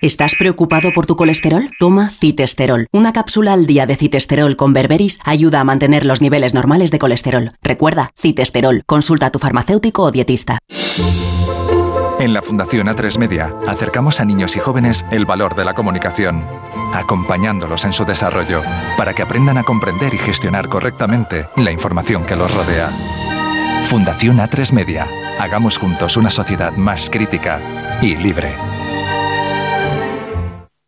¿Estás preocupado por tu colesterol? Toma citesterol. Una cápsula al día de citesterol con berberis ayuda a mantener los niveles normales de colesterol. Recuerda, citesterol. Consulta a tu farmacéutico o dietista. En la Fundación A3 Media acercamos a niños y jóvenes el valor de la comunicación, acompañándolos en su desarrollo para que aprendan a comprender y gestionar correctamente la información que los rodea. Fundación A3 Media. Hagamos juntos una sociedad más crítica y libre.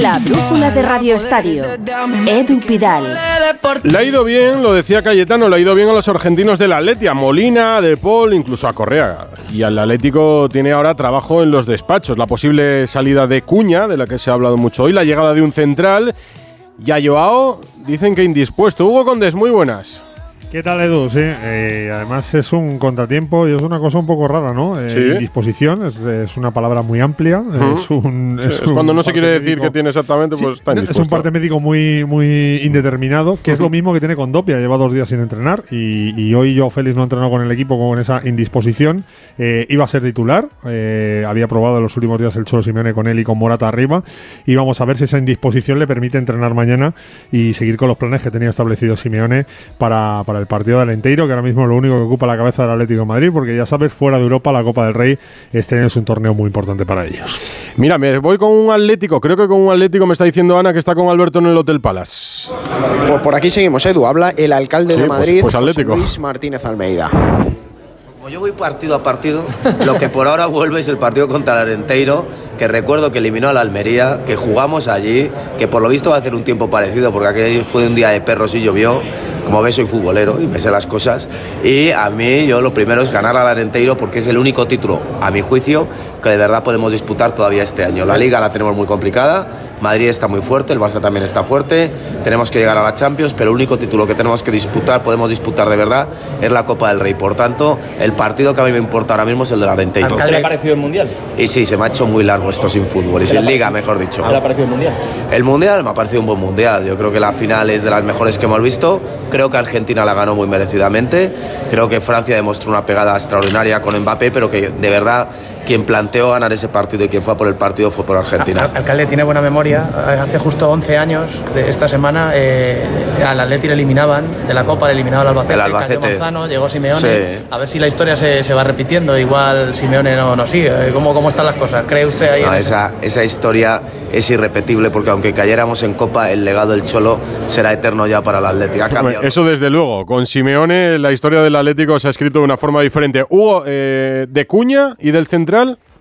La brújula de Radio Estadio. Edu Pidal. Le ha ido bien, lo decía Cayetano, le ha ido bien a los argentinos del Atleti, a Molina, a De Paul, incluso a Correa. Y al Atlético tiene ahora trabajo en los despachos. La posible salida de Cuña, de la que se ha hablado mucho hoy, la llegada de un central. Y a Joao dicen que indispuesto. Hugo Condes, muy buenas. ¿Qué tal, Edu? Sí, eh, además es un contratiempo y es una cosa un poco rara, ¿no? Eh, Sí. Indisposición es, es una palabra muy amplia. Es, un, Sí, es cuando no se quiere decir qué tiene exactamente, pues está es un parte médico muy, muy indeterminado, que es lo mismo que tiene con Dopia. Lleva dos días sin entrenar y, y hoy yo, Félix, no entrenó con el equipo con esa indisposición. Eh, iba a ser titular. eh, había probado en los últimos días el Cholo Simeone con él y con Morata arriba. Y vamos a ver si esa indisposición le permite entrenar mañana y seguir con los planes que tenía establecido Simeone para, para el partido del Enteiro, que ahora mismo es lo único que ocupa la cabeza del Atlético de Madrid, porque ya sabes, fuera de Europa, la Copa del Rey este año es un torneo muy importante para ellos. Mira, me voy con un Atlético. Creo que con un Atlético me está diciendo Ana que está con Alberto en el Hotel Palace. Por, por aquí seguimos, Edu. Habla el alcalde Sí, de pues- Madrid, pues Atlético. Luis Martínez Almeida. Como yo voy partido a partido, lo que por ahora vuelve es el partido contra el Arenteiro, que recuerdo que eliminó a la Almería, que jugamos allí, que por lo visto va a hacer un tiempo parecido, porque aquel fue un día de perros y llovió. Como ves, soy futbolero y me sé las cosas. Y a mí, yo lo primero es ganar al Arenteiro, porque es el único título, a mi juicio, que de verdad podemos disputar todavía este año. La liga la tenemos muy complicada. Madrid está muy fuerte, el Barça también está fuerte, tenemos que llegar a la Champions, pero el único título que tenemos que disputar, podemos disputar de verdad, es la Copa del Rey. Por tanto, el partido que a mí me importa ahora mismo es el del Arenteiro. ¿Qué le ha parecido el Mundial? Y sí, se me ha hecho muy largo esto sin fútbol y ¿Qué le sin liga, mejor dicho. ¿Qué le ha parecido el Mundial? El Mundial me ha parecido un buen Mundial. Yo creo que la final es de las mejores que hemos visto. Creo que Argentina la ganó muy merecidamente. Creo que Francia demostró una pegada extraordinaria con Mbappé, pero que de verdad quien planteó ganar ese partido y quien fue a por el partido fue por Argentina. Alcalde tiene buena memoria. Hace justo 11 años de esta semana eh, al Atleti le eliminaban de la Copa, le eliminaban al Albacete. El cayó Albacete. Manzano, llegó Simeone. Sí. A ver si la historia se, se va repitiendo. Igual Simeone no, no sigue. ¿Cómo, ¿Cómo están las cosas? ¿Cree usted ahí? No, esa, esa historia es irrepetible porque aunque cayéramos en Copa, el legado del Cholo será eterno ya para el Atlético. Ha cambiado. Hombre, Eso desde luego. Con Simeone la historia del Atlético se ha escrito de una forma diferente. Hugo, eh, de Cuña y del Central.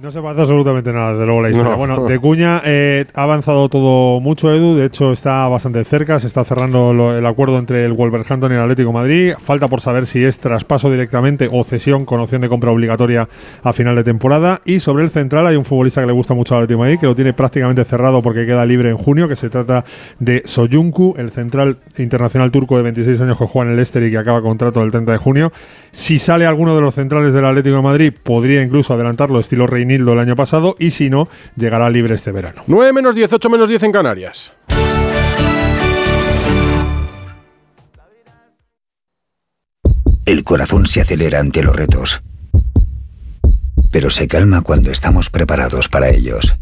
No se parece absolutamente nada, desde luego, la historia. No. Bueno, de Cuña eh, ha avanzado todo mucho, Edu. De hecho, está bastante cerca. Se está cerrando lo- el acuerdo entre el Wolverhampton y el Atlético de Madrid. Falta por saber si es traspaso directamente o cesión con opción de compra obligatoria a final de temporada. Y sobre el central hay un futbolista que le gusta mucho al Atlético de Madrid, que lo tiene prácticamente cerrado porque queda libre en junio, que se trata de Soyuncu, el central internacional turco de 26 años que juega en el Leicester y que acaba contrato el 30 de junio. Si sale alguno de los centrales del Atlético de Madrid, podría incluso adelantarlo estilo Reinildo el año pasado y si no, llegará libre este verano. 9 menos 10, 8 menos 10 en Canarias. El corazón se acelera ante los retos, pero se calma cuando estamos preparados para ellos.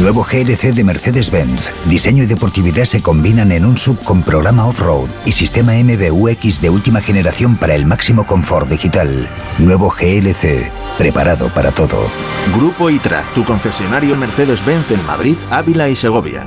Nuevo GLC de Mercedes-Benz. Diseño y deportividad se combinan en un sub con programa off-road y sistema MBUX de última generación para el máximo confort digital. Nuevo GLC. Preparado para todo. Grupo ITRA, tu concesionario Mercedes-Benz en Madrid, Ávila y Segovia.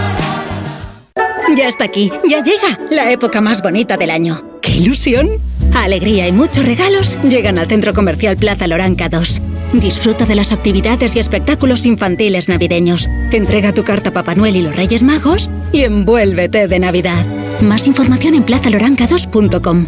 Ya está aquí, ya llega la época más bonita del año. ¡Qué ilusión! Alegría y muchos regalos llegan al Centro Comercial Plaza Loranca 2. Disfruta de las actividades y espectáculos infantiles navideños. Entrega tu carta a Papá Noel y los Reyes Magos y envuélvete de Navidad. Más información en plazaloranca2.com.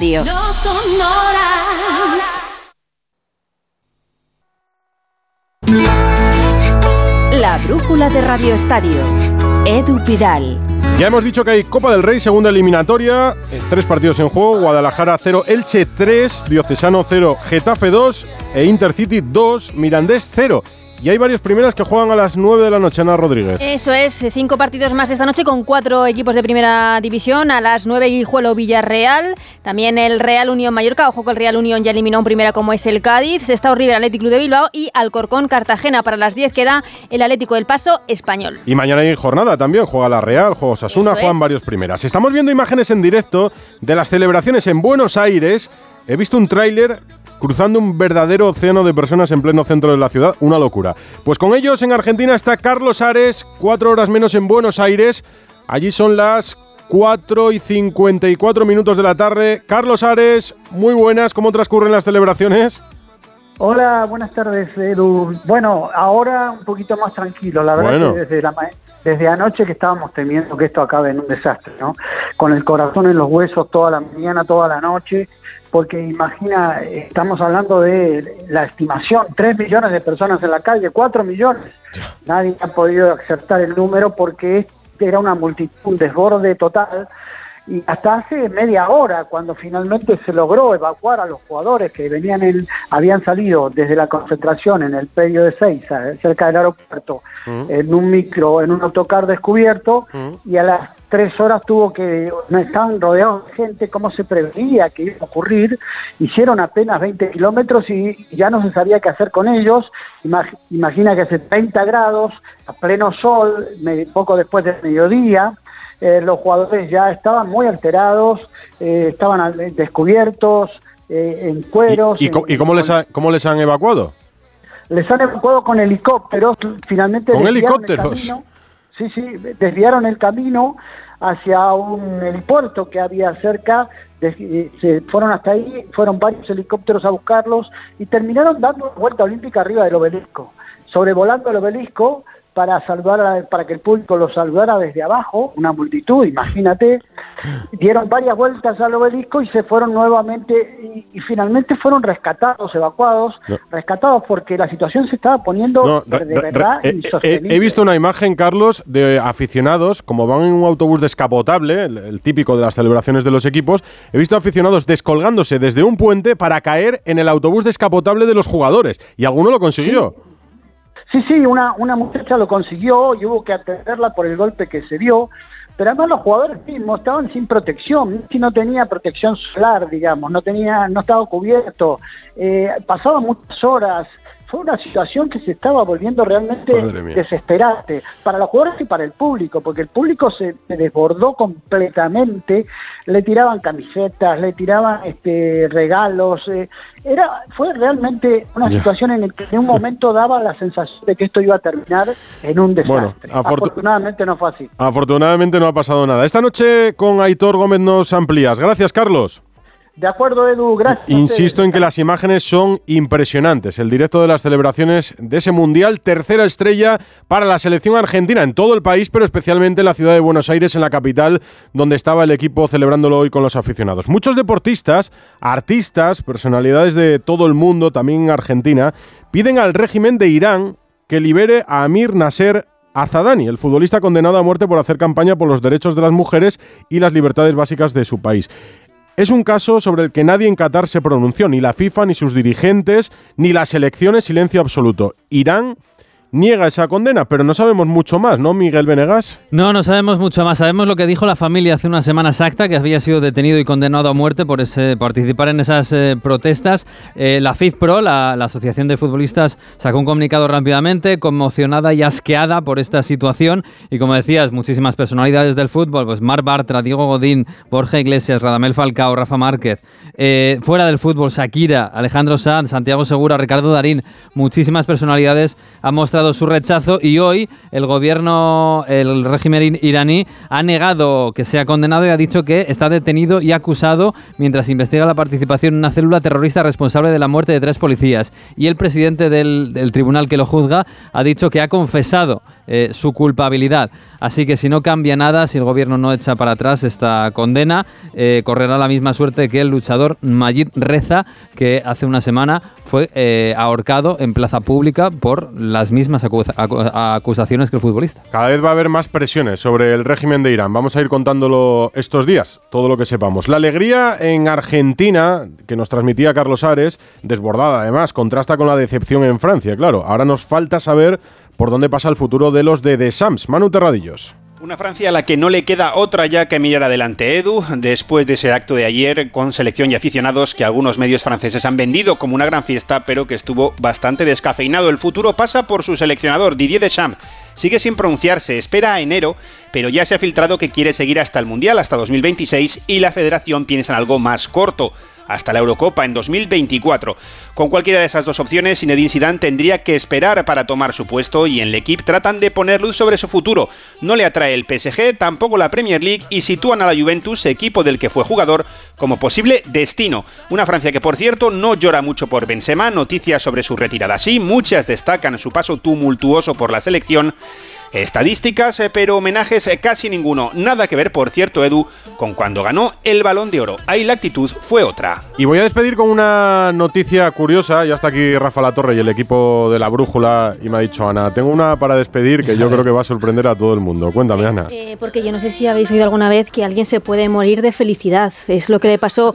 No son horas. La brújula de Radio Estadio. Edu Pidal. Ya hemos dicho que hay Copa del Rey, segunda eliminatoria, eh, tres partidos en juego, Guadalajara 0, Elche 3, Diocesano 0, Getafe 2 e Intercity 2, Mirandés 0. Y hay varios primeras que juegan a las 9 de la noche, Ana Rodríguez. Eso es, cinco partidos más esta noche con cuatro equipos de primera división. A las 9 Guijuelo Villarreal, también el Real Unión Mallorca. Ojo que el Real Unión ya eliminó un primera como es el Cádiz. Está River Atlético Club de Bilbao y Alcorcón Cartagena. Para las 10 queda el Atlético del Paso Español. Y mañana hay jornada también, juega la Real, juega Osasuna, Eso juegan es. varios primeras. Estamos viendo imágenes en directo de las celebraciones en Buenos Aires. He visto un tráiler cruzando un verdadero océano de personas en pleno centro de la ciudad, una locura. Pues con ellos en Argentina está Carlos Ares, cuatro horas menos en Buenos Aires. Allí son las 4 y 54 minutos de la tarde. Carlos Ares, muy buenas, ¿cómo transcurren las celebraciones? Hola, buenas tardes, Edu. Bueno, ahora un poquito más tranquilo, la verdad Bueno. que desde, la ma- desde anoche que estábamos temiendo que esto acabe en un desastre, ¿no? Con el corazón en los huesos toda la mañana, toda la noche, porque imagina, estamos hablando de la estimación, 3 millones de personas en la calle, 4 millones. Nadie ha podido acertar el número porque era una multitud, un desborde total. Y hasta hace media hora, cuando finalmente se logró evacuar a los jugadores que venían en, habían salido desde la concentración en el predio de Seiza, eh, cerca del aeropuerto, en un micro, en un autocar descubierto, y a las tres horas tuvo que, no estaban rodeados de gente, como se preveía que iba a ocurrir, hicieron apenas 20 kilómetros y ya no se sabía qué hacer con ellos, Imag- imagina que hace 30 grados, a pleno sol, poco después del mediodía, eh, los jugadores ya estaban muy alterados, eh, estaban al- descubiertos, eh, en cueros. ¿Y, co- en- y cómo, les ha- cómo les han evacuado? les han evacuado con helicópteros, finalmente ¿Con desviaron el helicópteros? camino. Sí, sí, desviaron el camino hacia un helipuerto que había cerca, eh, se fueron hasta ahí, fueron varios helicópteros a buscarlos y terminaron dando vuelta olímpica arriba del obelisco, sobrevolando el obelisco para saludar a- para que el público los saludara desde abajo, una multitud, imagínate, dieron varias vueltas al obelisco y se fueron nuevamente y, y finalmente fueron rescatados, evacuados, No. rescatados porque la situación se estaba poniendo No, de re- verdad insostenible. he visto una imagen, Carlos, de aficionados, como van en un autobús descapotable, el, el típico de las celebraciones de los equipos, he visto aficionados descolgándose desde un puente para caer en el autobús descapotable de los jugadores. Y alguno lo consiguió. Sí, sí, una, una muchacha lo consiguió y hubo que atenderla por el golpe que se dio, pero además los jugadores mismos estaban sin protección, si no tenía protección solar, digamos, no tenía, no estaba cubierto, eh, pasaban muchas horas, fue una situación que se estaba volviendo realmente desesperante para los jugadores y para el público, porque el público se, desbordó completamente, le tiraban camisetas, le tiraban este, regalos, eh, era fue realmente una situación en la que en un momento daba la sensación de que esto iba a terminar en un Bueno, desastre. afortu- Afortunadamente no fue así. Afortunadamente no ha pasado nada. Esta noche con Aitor Gómez nos amplías. Gracias, Carlos. De acuerdo, Edu, gracias. Insisto en que las imágenes son impresionantes. El directo de las celebraciones de ese Mundial, tercera estrella para la selección argentina en todo el país, pero especialmente en la ciudad de Buenos Aires, en la capital, donde estaba el equipo celebrándolo hoy con los aficionados. Muchos deportistas, artistas, personalidades de todo el mundo, también en Argentina, piden al régimen de Irán que libere a Amir Nasser Azadani, el futbolista condenado a muerte por hacer campaña por los derechos de las mujeres y las libertades básicas de su país. Es un caso sobre el que nadie en Qatar se pronunció, ni la FIFA, ni sus dirigentes, ni las elecciones, silencio absoluto. Irán niega esa condena, pero no sabemos mucho más, ¿no, Miguel Venegas? No, no sabemos mucho más. Sabemos lo que dijo la familia hace una semana exacta, que había sido detenido y condenado a muerte por participar en esas eh, protestas. Eh, la FIFPro, la, la Asociación de Futbolistas, sacó un comunicado rápidamente, conmocionada y asqueada por esta situación. Y como decías, muchísimas personalidades del fútbol, pues Mar Bartra, Diego Godín, Borja Iglesias, Radamel Falcao, Rafa Márquez. Eh, fuera del fútbol, Shakira, Alejandro Sanz, Santiago Segura, Ricardo Darín, muchísimas personalidades han mostrado su rechazo y hoy el gobierno, el régimen iraní ha negado que sea condenado y ha dicho que está detenido y acusado mientras investiga la participación en una célula terrorista responsable de la muerte de tres policías. Y el presidente del, del tribunal que lo juzga ha dicho que ha confesado eh, su culpabilidad. Así que si no cambia nada, si el gobierno no echa para atrás esta condena, eh, correrá la misma suerte que el luchador Majid Reza, que hace una semana fue eh, ahorcado en plaza pública por las mismas acusa- acu- acusaciones que el futbolista. Cada vez va a haber más presiones sobre el régimen de Irán. Vamos a ir contándolo estos días, todo lo que sepamos. La alegría en Argentina, que nos transmitía Carlos Ares, desbordada además, contrasta con la decepción en Francia. Claro, ahora nos falta saber por dónde pasa el futuro de los de The Sams. Manu Terradillos. Una Francia a la que no le queda otra ya que mirar adelante Edu, después de ese acto de ayer con selección y aficionados que algunos medios franceses han vendido como una gran fiesta, pero que estuvo bastante descafeinado. El futuro pasa por su seleccionador, Didier Deschamps. Sigue sin pronunciarse, espera a enero, pero ya se ha filtrado que quiere seguir hasta el Mundial, hasta 2026, y la federación piensa en algo más corto, hasta la Eurocopa en 2024. Con cualquiera de esas dos opciones, Zinedine Zidane tendría que esperar para tomar su puesto y en el equipo tratan de poner luz sobre su futuro. No le atrae el PSG, tampoco la Premier League y sitúan a la Juventus, equipo del que fue jugador, como posible destino. Una Francia que, por cierto, no llora mucho por Benzema, noticias sobre su retirada sí, muchas destacan su paso tumultuoso por la selección. Radio. Estadísticas, eh, pero homenajes eh, casi ninguno. Nada que ver, por cierto, Edu, con cuando ganó el balón de oro. Ahí la actitud fue otra. Y voy a despedir con una noticia curiosa. Ya está aquí Rafa La Torre y el equipo de la Brújula. Y me ha dicho, Ana, tengo una para despedir que yo creo que va a sorprender a todo el mundo. Cuéntame, Ana. Eh, porque yo no sé si habéis oído alguna vez que alguien se puede morir de felicidad. Es lo que le pasó,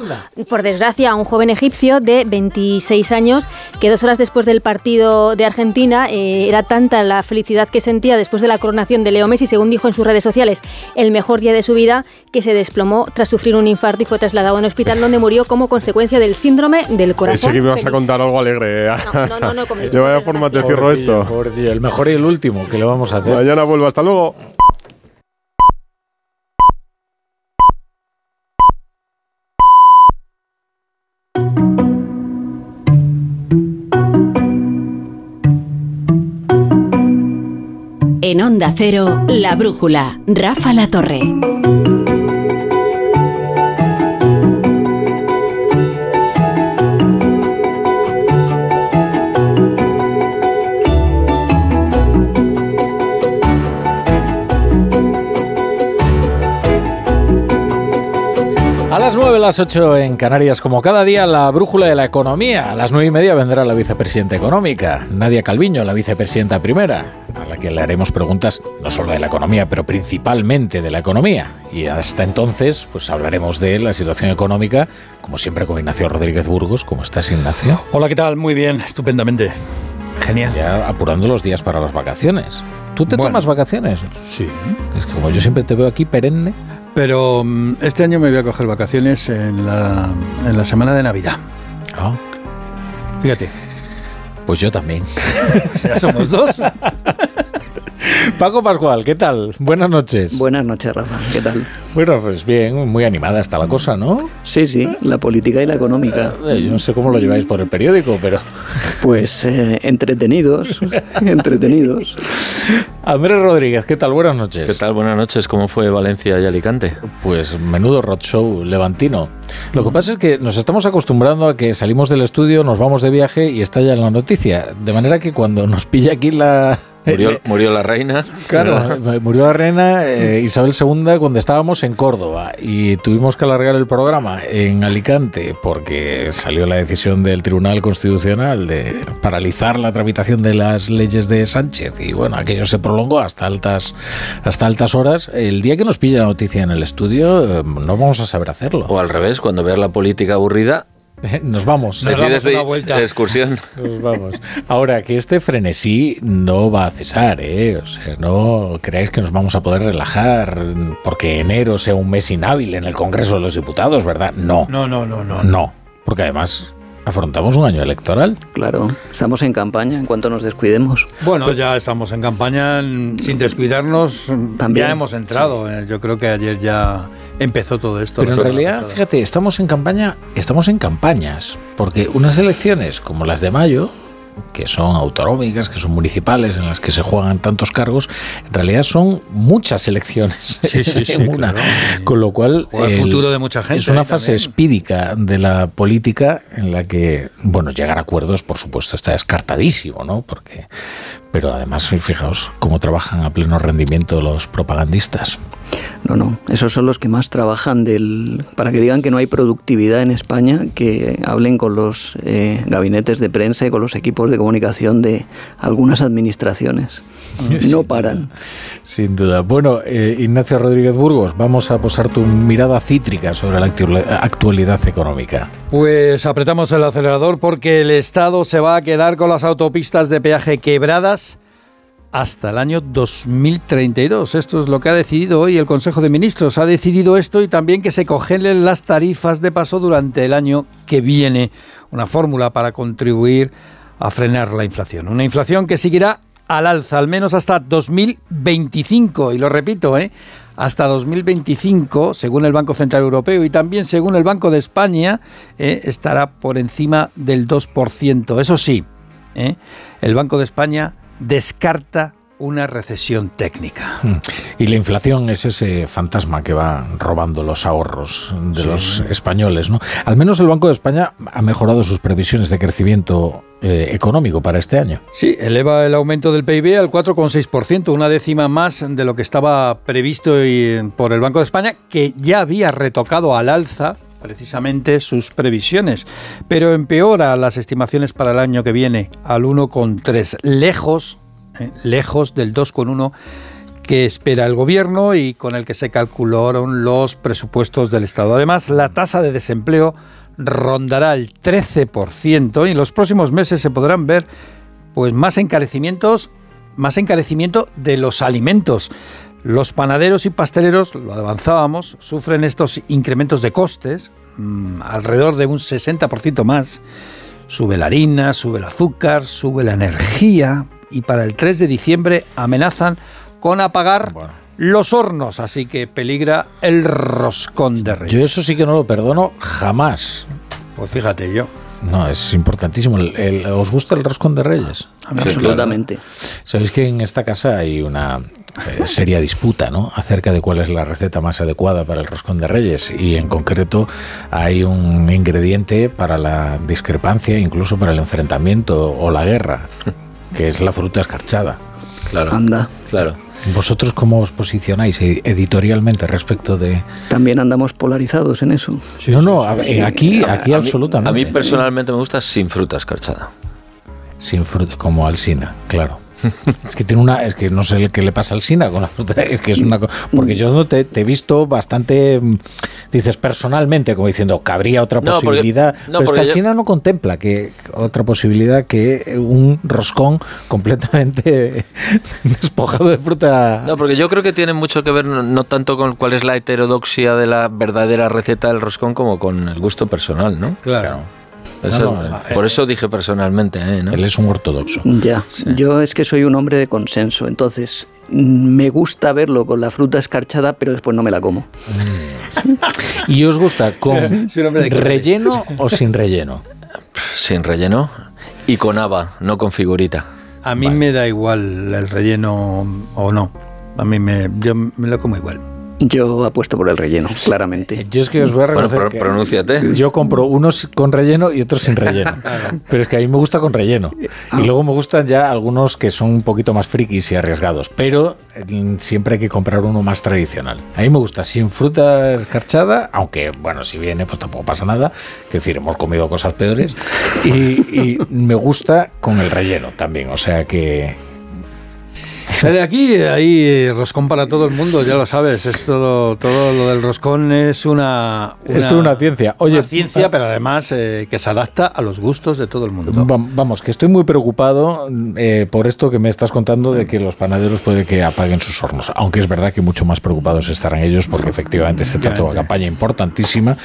por desgracia, a un joven egipcio de 26 años que dos horas después del partido de Argentina eh, era tanta la felicidad que sentía después de la coronación de Leo Messi, según dijo en sus redes sociales, el mejor día de su vida, que se desplomó tras sufrir un infarto y fue trasladado a un hospital donde murió como consecuencia del síndrome del corazón. Pensé que me vas a contar algo alegre. no, no, no, como de vaya forma te cierro esto. Pobrecillo, el mejor y el último que le vamos a hacer. Mañana vuelvo. Hasta luego. Onda Cero, La Brújula, Rafa La Torre. A las 9, las 8 en Canarias, como cada día, la brújula de la economía. A las 9 y media vendrá la vicepresidenta económica, Nadia Calviño, la vicepresidenta primera, la que le haremos preguntas no solo de la economía, pero principalmente de la economía. Y hasta entonces, pues hablaremos de la situación económica, como siempre con Ignacio Rodríguez Burgos. ¿Cómo estás, Ignacio? Hola, ¿qué tal? Muy bien, estupendamente. Genial. Ya apurando los días para las vacaciones. ¿Tú te Bueno. tomas vacaciones? Sí. Es que como yo siempre te veo aquí perenne. Pero mm, este año me voy a coger vacaciones en la, en la semana de Navidad. Ah. Fíjate. Pues yo también. Ya somos dos. Paco Pascual, ¿qué tal? Buenas noches. Buenas noches, Rafa. ¿Qué tal? Bueno, pues bien, muy animada está la cosa, ¿no? Sí, sí, la política y la económica. Eh, Yo no sé cómo lo lleváis por el periódico, pero... Pues eh, entretenidos, entretenidos. Andrés Rodríguez, ¿qué tal? Buenas noches. ¿Qué tal? Buenas noches. ¿Cómo fue Valencia y Alicante? Pues menudo roadshow levantino. Lo que pasa es que nos estamos acostumbrando a que salimos del estudio, nos vamos de viaje y está ya en la noticia. De manera que cuando nos pilla aquí la, Murió, murió la reina. Claro, eh, murió la reina eh, Isabel II cuando estábamos en Córdoba y tuvimos que alargar el programa en Alicante porque salió la decisión del Tribunal Constitucional de paralizar la tramitación de las leyes de Sánchez y bueno, aquello se prolongó hasta altas hasta altas horas. El día que nos pilla la noticia en el estudio eh, no vamos a saber hacerlo. O al revés, cuando veas la política aburrida, Nos vamos. decides de, de excursión. Nos vamos. Ahora, que este frenesí no va a cesar, ¿eh? O sea, no creáis que nos vamos a poder relajar porque enero sea un mes inhábil en el Congreso de los Diputados, ¿verdad? No. No, no, no, no. No, porque además afrontamos un año electoral. Claro, estamos en campaña en cuanto nos descuidemos. Bueno, ya estamos en campaña sin descuidarnos. También, ya hemos entrado. eh, Yo creo que ayer ya empezó todo esto. Pero en realidad, pasada. fíjate, estamos en campaña, estamos en campañas, porque unas elecciones como las de mayo, que son autonómicas, que son municipales, en las que se juegan tantos cargos, en realidad son muchas elecciones Sí, sí, sí, en una. claro. Con lo cual, el futuro de mucha gente, Es una fase También. espídica de la política en la que, bueno, llegar a acuerdos, por supuesto, está descartadísimo, ¿no? Porque, pero además, fijaos cómo trabajan a pleno rendimiento los propagandistas. No, no, esos son los que más trabajan del, para que digan que no hay productividad en España, que hablen con los eh, gabinetes de prensa y con los equipos de comunicación de algunas administraciones. No paran. Sin duda. Bueno, eh, Ignacio Rodríguez Burgos, vamos a posar tu mirada cítrica sobre la actu- actualidad económica. Pues apretamos el acelerador porque el Estado se va a quedar con las autopistas de peaje quebradas hasta el año 2032. Esto es lo que ha decidido hoy el Consejo de Ministros. Ha decidido esto y también que se congelen las tarifas de paso durante el año que viene. Una fórmula para contribuir a frenar la inflación. Una inflación que seguirá al alza, al menos hasta 2025. Y lo repito, ¿eh? hasta 2025, según el Banco Central Europeo y también según el Banco de España, eh, estará por encima del 2%. Eso sí, ¿eh? el Banco de España descarta una recesión técnica. Mm. Y la inflación es ese fantasma que va robando los ahorros de Sí. los españoles, ¿no? Al menos el Banco de España ha mejorado sus previsiones de crecimiento eh, económico para este año. Sí, eleva el aumento del PIB al 4,6%, una décima más de lo que estaba previsto y- por el Banco de España, que ya había retocado al alza precisamente sus previsiones, pero empeora las estimaciones para el año que viene al 1,3, lejos, eh, lejos del 2,1 que espera el gobierno y con el que se calcularon los presupuestos del Estado. Además, la tasa de desempleo rondará el 13% y en los próximos meses se podrán ver pues más encarecimientos, más encarecimiento de los alimentos. Los panaderos y pasteleros, lo avanzábamos, sufren estos incrementos de costes, mm, alrededor de un 60% más. Sube la harina, sube el azúcar, sube la energía y para el 3 de diciembre amenazan con apagar los hornos, así que peligra el roscón de reyes. Yo eso sí que no lo perdono jamás. Pues fíjate yo. No, es importantísimo. El- el- ¿Os gusta el roscón de reyes? Absolutamente. Sabéis que en esta casa hay una eh, seria disputa ¿no? acerca de cuál es la receta más adecuada para el roscón de reyes y en concreto hay un ingrediente para la discrepancia, incluso para el enfrentamiento o la guerra, que es la fruta escarchada. Claro. Anda. Claro. ¿Vosotros cómo os posicionáis e- editorialmente respecto de...? También andamos polarizados en eso. no, no, a- eh, aquí, A- aquí a mí- absolutamente. A mí personalmente me gusta sin fruta escarchada. Sin fruta, como Alsina, claro. Es que tiene una, es que no sé qué le pasa al Sina con la fruta, es que es una porque yo no te, te he visto bastante mm, dices personalmente como diciendo cabría otra No, porque- posibilidad, no, pero es que porque yo- Alsina no contempla que otra posibilidad que un roscón completamente despojado de fruta. No, porque yo creo que tiene mucho que ver no, no tanto con cuál es la heterodoxia de la verdadera receta del roscón como con el gusto personal, ¿no? Claro. Eso- No, no, por eso dije personalmente, ¿eh? ¿no? Él es un ortodoxo. Ya, yo es que soy un hombre de consenso, entonces mm, me gusta verlo con la fruta escarchada, pero después no me la como. ¿Y os gusta con Sí, relleno o sin relleno? Sin relleno y con haba, no con figurita. A mí me da igual el relleno o no. A mí me, yo me lo como igual. Yo apuesto por el relleno, claramente. Yo es que os voy a Bueno, reconocer pro- que pronúnciate. Yo compro unos con relleno y otros sin relleno. Pero es que a mí me gusta con relleno. Ah. Y luego me gustan ya algunos que son un poquito más frikis y arriesgados. Pero mm, siempre hay que comprar uno más tradicional. A mí me gusta sin fruta escarchada, aunque, bueno, si viene, pues tampoco pasa nada. Es decir, hemos comido cosas peores. Y, y me gusta con el relleno también. O sea que, Sale aquí, hay eh, roscón para todo el mundo, ya lo sabes. Es todo, todo lo del roscón es una, Esto es una ciencia. Oye, una ciencia, pero además eh, que se adapta a los gustos de todo el mundo. Va- Vamos, que estoy muy preocupado eh, por esto que me estás contando de que los panaderos puede que apaguen sus hornos. Aunque es verdad que mucho más preocupados estarán ellos porque efectivamente se trata de una campaña importantísima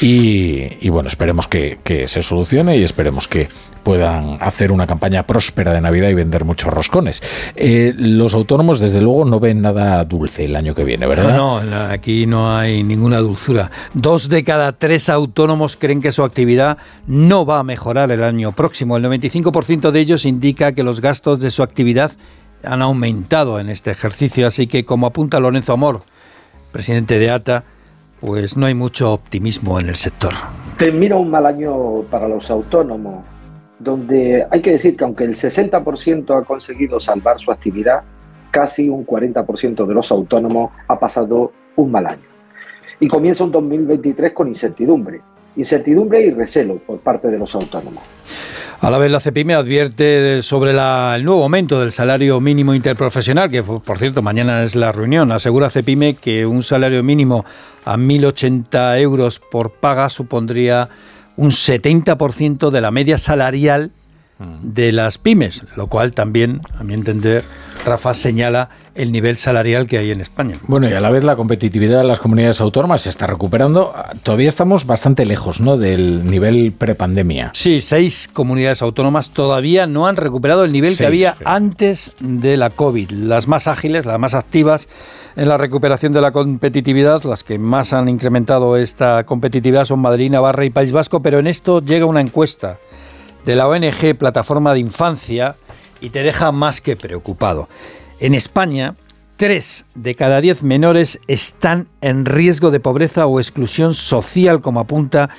y, y bueno, esperemos que, que se solucione y esperemos que puedan hacer una campaña próspera de Navidad y vender muchos roscones. Eh, los autónomos, desde luego, no ven nada dulce el año que viene, ¿verdad? No, no, aquí no hay ninguna dulzura. Dos de cada tres autónomos creen que su actividad no va a mejorar el año próximo. El 95% de ellos indica que los gastos de su actividad han aumentado en este ejercicio. Así que, como apunta Lorenzo Amor, presidente de ATA, pues no hay mucho optimismo en el sector. Termina un mal año para los autónomos, donde hay que decir que aunque el 60% ha conseguido salvar su actividad, casi un 40% de los autónomos ha pasado un mal año. Y comienza un 2023 con incertidumbre, incertidumbre y recelo por parte de los autónomos. A la vez, la CEPIME advierte sobre el nuevo aumento del salario mínimo interprofesional, que por cierto mañana es la reunión. Asegura CEPIME que un salario mínimo a 1.080 euros por paga supondría un 70% de la media salarial de las pymes, lo cual también, a mi entender, Rafa señala el nivel salarial que hay en España. Bueno, y a la vez la competitividad de las comunidades autónomas se está recuperando. Todavía estamos bastante lejos ¿no? del nivel prepandemia. Sí, seis comunidades autónomas todavía no han recuperado el nivel que había antes de la COVID. Las más ágiles, las más activas en la recuperación de la competitividad, las que más han incrementado esta competitividad son Madrid, Navarra y País Vasco, pero en esto llega una encuesta de la ONG Plataforma de Infancia y te deja más que preocupado. En España, tres de cada diez menores están en riesgo de pobreza o exclusión social, como apunta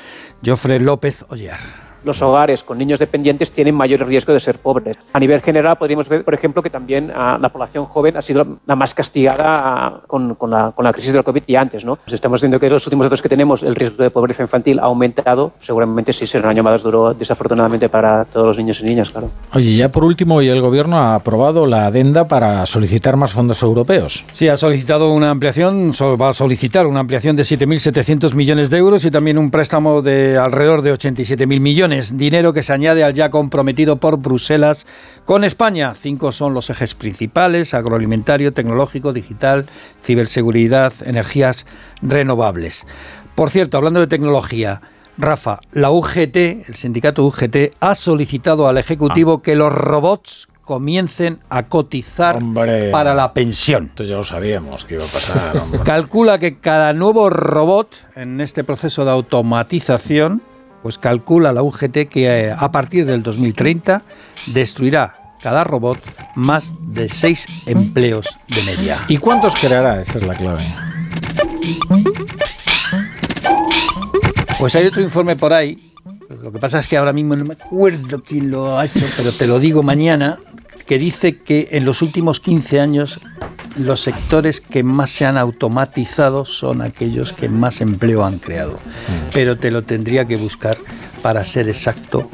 Jofre López Oller. Los hogares con niños dependientes tienen mayor riesgo de ser pobres. A nivel general, podríamos ver, por ejemplo, que también ah, la población joven ha sido la más castigada ah, con, con la, con la crisis del COVID y antes. ¿no? Pues estamos viendo que los últimos datos que tenemos, el riesgo de pobreza infantil ha aumentado. Seguramente sí será un año más duro, desafortunadamente, para todos los niños y niñas, claro. Oye, ya por último, hoy el gobierno ha aprobado la adenda para solicitar más fondos europeos. Sí, ha solicitado una ampliación, va a solicitar una ampliación de 7.700 millones de euros y también un préstamo de alrededor de 87.000 millones. Dinero que se añade al ya comprometido por Bruselas con España. Cinco son los ejes principales, agroalimentario, tecnológico, digital, ciberseguridad, energías renovables. Por cierto, hablando de tecnología, Rafa, la UGT, el sindicato UGT, ha solicitado al Ejecutivo que los robots comiencen a cotizar para la pensión. Esto ya lo sabíamos que iba a pasar. Calcula que cada nuevo robot en este proceso de automatización, pues calcula la UGT que eh, a partir del 2030 destruirá cada robot más de seis empleos de media. ¿Y cuántos creará? Esa es la clave. Pues hay otro informe por ahí. Lo que pasa es que ahora mismo no me acuerdo quién lo ha hecho, pero te lo digo mañana, que dice que en los últimos 15 años los sectores que más se han automatizado son aquellos que más empleo han creado. Pero te lo tendría que buscar para ser exacto.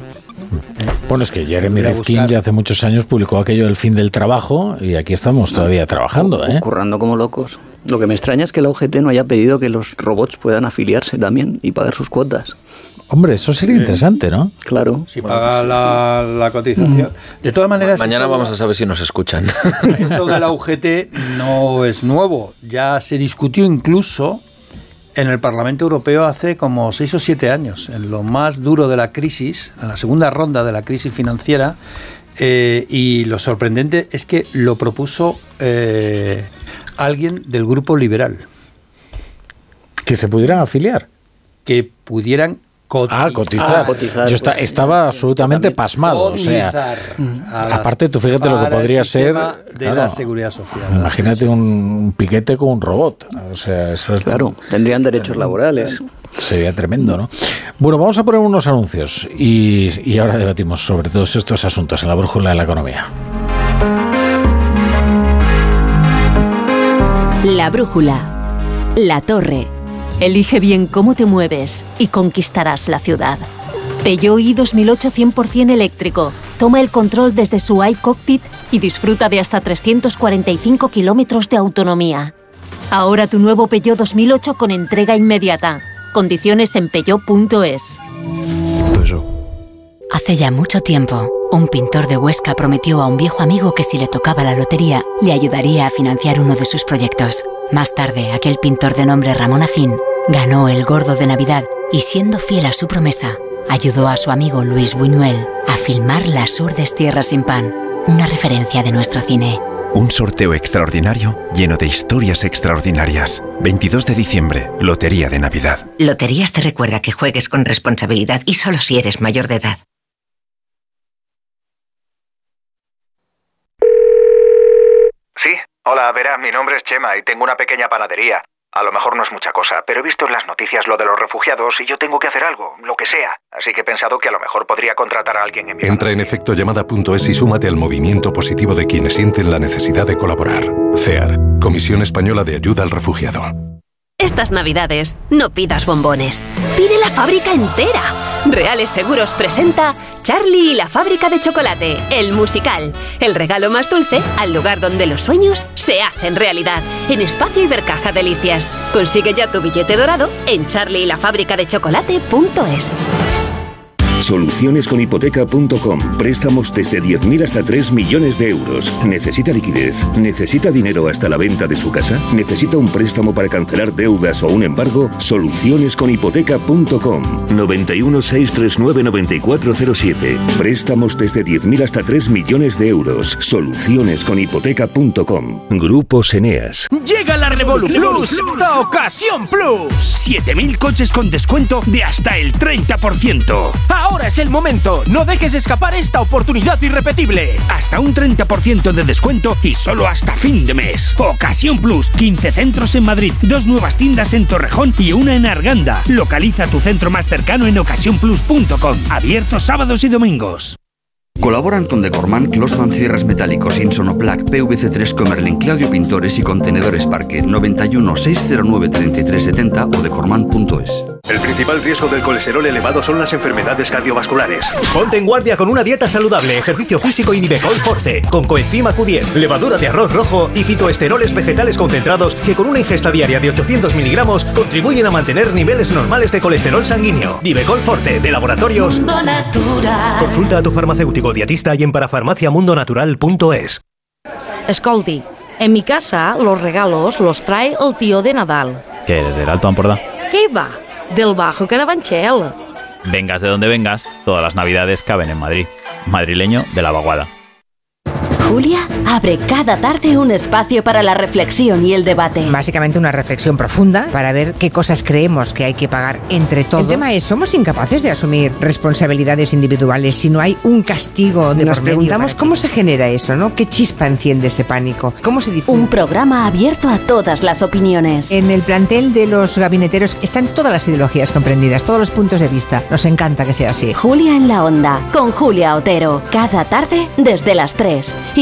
Bueno, es que Jeremy Rifkin ya hace muchos años publicó aquello del fin del trabajo y aquí estamos todavía trabajando, ¿eh? Currando como locos. Lo que me extraña es que la UGT no haya pedido que los robots puedan afiliarse también y pagar sus cuotas. Hombre, eso sería interesante, ¿no? Claro. Si paga la, la cotización. De todas maneras, Mañana vamos a saber si nos escuchan. Esto de la UGT no es nuevo. Ya se discutió incluso en el Parlamento Europeo hace como seis o siete años, en lo más duro de la crisis, en la segunda ronda de la crisis financiera. eh, y lo sorprendente es que lo propuso eh, alguien del grupo liberal. Que se pudieran afiliar. Que pudieran Ah, cotizar. Yo esta- estaba absolutamente pasmado. O sea, aparte, tú fíjate lo que podría ser. de la seguridad social. Imagínate un piquete con un robot. O sea, eso es- Claro, tendrían derechos laborales. Sería tremendo, ¿no? Bueno, vamos a poner unos anuncios y, y ahora debatimos sobre todos estos asuntos en la brújula de la economía. La brújula. La torre. Elige bien cómo te mueves y conquistarás la ciudad. Peugeot i 2008 100% eléctrico. Toma el control desde su iCockpit y disfruta de hasta 345 kilómetros de autonomía. Ahora tu nuevo Peugeot 2008 con entrega inmediata. Condiciones en peugeot.es. Hace ya mucho tiempo, un pintor de Huesca prometió a un viejo amigo que si le tocaba la lotería, le ayudaría a financiar uno de sus proyectos. Más tarde, aquel pintor de nombre Ramón Acín ganó el gordo de Navidad y siendo fiel a su promesa, ayudó a su amigo Luis Buñuel a filmar Las Urdes Tierras sin Pan, una referencia de nuestro cine. Un sorteo extraordinario lleno de historias extraordinarias. 22 de diciembre, Lotería de Navidad. Loterías te recuerda que juegues con responsabilidad y solo si eres mayor de edad. Sí, hola, verá, mi nombre es Chema y tengo una pequeña panadería. A lo mejor no es mucha cosa, pero he visto en las noticias lo de los refugiados y yo tengo que hacer algo, lo que sea. Así que he pensado que a lo mejor podría contratar a alguien en mi... Entra en efectollamada.es y súmate al movimiento positivo de quienes sienten la necesidad de colaborar. CEAR, Comisión Española de Ayuda al Refugiado. Estas navidades, no pidas bombones. Pide la fábrica entera. Reales Seguros presenta Charlie y la fábrica de chocolate, el musical. El regalo más dulce al lugar donde los sueños se hacen realidad. En Espacio Ibercaja Delicias. Consigue ya tu billete dorado en charlieylafabricadechocolate.es. Solucionesconhipoteca.com. Préstamos desde 10.000 hasta 3 millones de euros. ¿Necesita liquidez? ¿Necesita dinero hasta la venta de su casa? ¿Necesita un préstamo para cancelar deudas o un embargo? Solucionesconhipoteca.com. 91 639 9407. Préstamos desde 10.000 hasta 3 millones de euros. Solucionesconhipoteca.com. Grupos Eneas. Llega la Revolu Plus, la ocasión Plus. 7000 coches con descuento de hasta el 30%. Ahora es el momento. No dejes escapar esta oportunidad irrepetible. Hasta un 30% de descuento y solo hasta fin de mes. Ocasión Plus, 15 centros en Madrid, dos nuevas tiendas en Torrejón y una en Arganda. Localiza tu centro más cercano en ocasiónplus.com. Abierto sábados y domingos. Colaboran con Decorman, Closman Cierres Metálicos, Insonoplac, PVC3 Comerlin, Claudio Pintores y Contenedores Parque 91 609 3370 o decorman.es. El principal riesgo del colesterol elevado son las enfermedades cardiovasculares. Ponte en guardia con una dieta saludable, ejercicio físico y Nivecol Forte, con coenzima Q10, levadura de arroz rojo y fitoesteroles vegetales concentrados que con una ingesta diaria de 800 miligramos contribuyen a mantener niveles normales de colesterol sanguíneo. Nivecol Forte, de laboratorios. Consulta a tu farmacéutico dietista y en parafarmaciamundonatural.es. Escolti, en mi casa los regalos los trae el tío de Nadal. ¿Qué eres del Alto Ampordá? ¿Qué va? Del Bajo Carabanchel. Vengas de donde vengas, todas las navidades caben en Madrid. Madrileño de la vaguada. Julia abre cada tarde un espacio para la reflexión y el debate. Básicamente una reflexión profunda para ver qué cosas creemos que hay que pagar entre todos. El tema es, ¿somos incapaces de asumir responsabilidades individuales si no hay un castigo de Nos por medio preguntamos cómo se genera eso, ¿no? ¿Qué chispa enciende ese pánico? ¿Cómo se difunde? Un programa abierto a todas las opiniones. En el plantel de los gabineteros están todas las ideologías comprendidas, todos los puntos de vista. Nos encanta que sea así. Julia en la Onda, con Julia Otero, cada tarde desde las 3. Y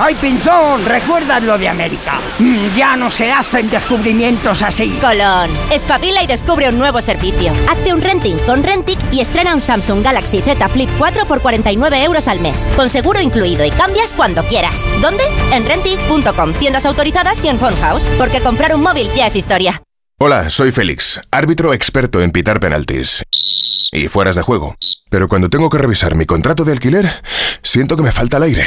¡Ay, Pinzón! ¿Recuerdas lo de América? Mm, ya no se hacen descubrimientos así. Colón, espabila y descubre un nuevo servicio. Hazte un renting con Rentic y estrena un Samsung Galaxy Z Flip 4 por 49 euros al mes, con seguro incluido y cambias cuando quieras. ¿Dónde? En Rentic.com, tiendas autorizadas y en Phonehouse, porque comprar un móvil ya es historia. Hola, soy Félix, árbitro experto en pitar penaltis y fueras de juego. Pero cuando tengo que revisar mi contrato de alquiler, siento que me falta el aire.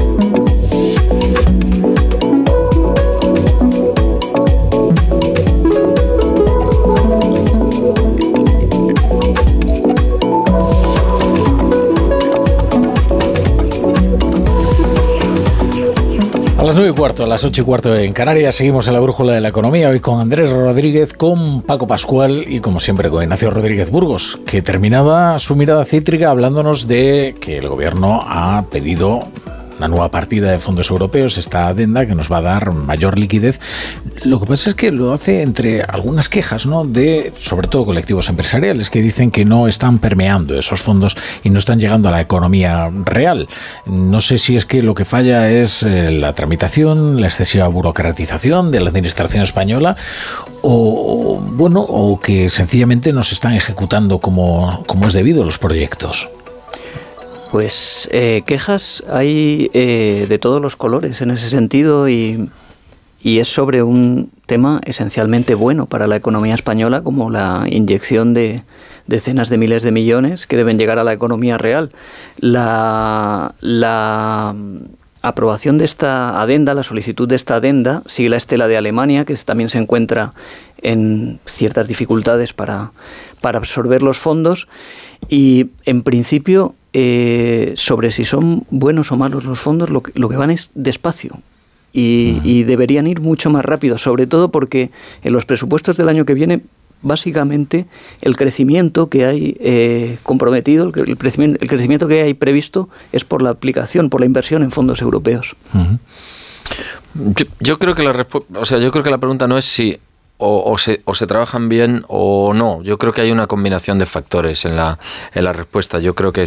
Las 9 y cuarto, a las 8 y cuarto en Canarias, seguimos en la brújula de la economía, hoy con Andrés Rodríguez, con Paco Pascual y como siempre con Ignacio Rodríguez Burgos, que terminaba su mirada cítrica hablándonos de que el gobierno ha pedido una nueva partida de fondos europeos, esta adenda que nos va a dar mayor liquidez. Lo que pasa es que lo hace entre algunas quejas, ¿no? De, sobre todo colectivos empresariales, que dicen que no están permeando esos fondos y no están llegando a la economía real. No sé si es que lo que falla es eh, la tramitación, la excesiva burocratización de la administración española o, bueno, o que sencillamente no se están ejecutando como, como es debido los proyectos. Pues eh, quejas hay eh, de todos los colores en ese sentido y, y, es sobre un tema esencialmente bueno para la economía española como la inyección de decenas de miles de millones que deben llegar a la economía real. La, la aprobación de esta adenda, la solicitud de esta adenda, sigue la estela de Alemania, que también se encuentra en ciertas dificultades para, para absorber los fondos y en principio eh, sobre si son buenos o malos los fondos, lo que, lo que van es despacio. Y, deberían ir mucho más rápido, sobre todo porque en los presupuestos del año que viene, básicamente el crecimiento que hay eh, comprometido, el, crecimiento, el crecimiento que hay previsto es por la aplicación, por la inversión en fondos europeos. yo, creo que la o sea, yo creo que la pregunta no es si o, se, o, se, trabajan bien o no. Yo creo que hay una combinación de factores en la, en la respuesta. Yo creo que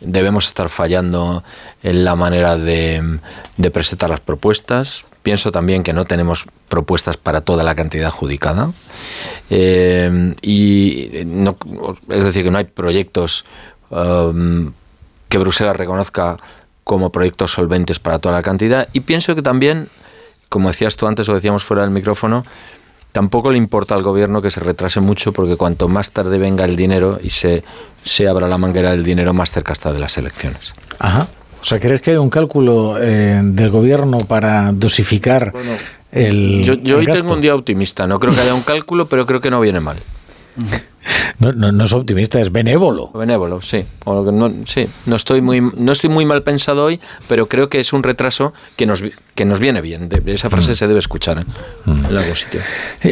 debemos estar fallando en la manera de, de, presentar las propuestas. Pienso también que no tenemos propuestas para toda la cantidad adjudicada. Eh, y no, es decir, que no hay proyectos um, que Bruselas reconozca como proyectos solventes para toda la cantidad. Y pienso que también, como decías tú antes o decíamos fuera del micrófono, Tampoco le importa al gobierno que se retrase mucho porque cuanto más tarde venga el dinero y se, se abra la manguera del dinero, más cerca está de las elecciones. Ajá. O sea, ¿crees que hay un cálculo eh, del gobierno para dosificar el. Yo, yo hoy tengo un día optimista. No creo que haya un cálculo, pero creo que no viene mal. No, no, es optimista, es benévolo. Benévolo, sí. no, sí. No estoy muy, no estoy muy mal pensado hoy, pero creo que es un retraso que nos, que nos viene bien. De, esa frase mm. se debe escuchar ¿eh? mm. en algún sitio.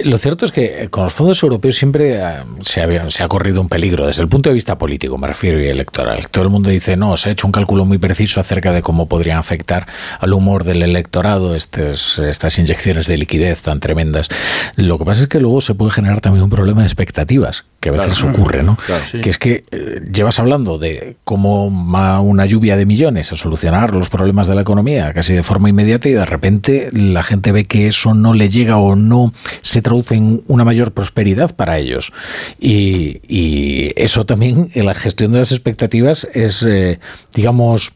lo cierto es que eh, con los fondos europeos siempre eh, se, ha, se ha corrido un peligro, desde el punto de vista político, me refiero, y electoral. Todo el mundo dice, no, se ha hecho un cálculo muy preciso acerca de cómo podrían afectar al humor del electorado estas, estas inyecciones de liquidez tan tremendas. Lo que pasa es que luego se puede generar también un problema de expectativas, que a veces ocurre, ¿no? Que es que llevas hablando de cómo va una lluvia de millones a solucionar los problemas de la economía casi de forma inmediata y de repente la gente ve que eso no le llega o no se traduce en una mayor prosperidad para ellos. Y, eso también en la gestión de las expectativas es, eh, digamos,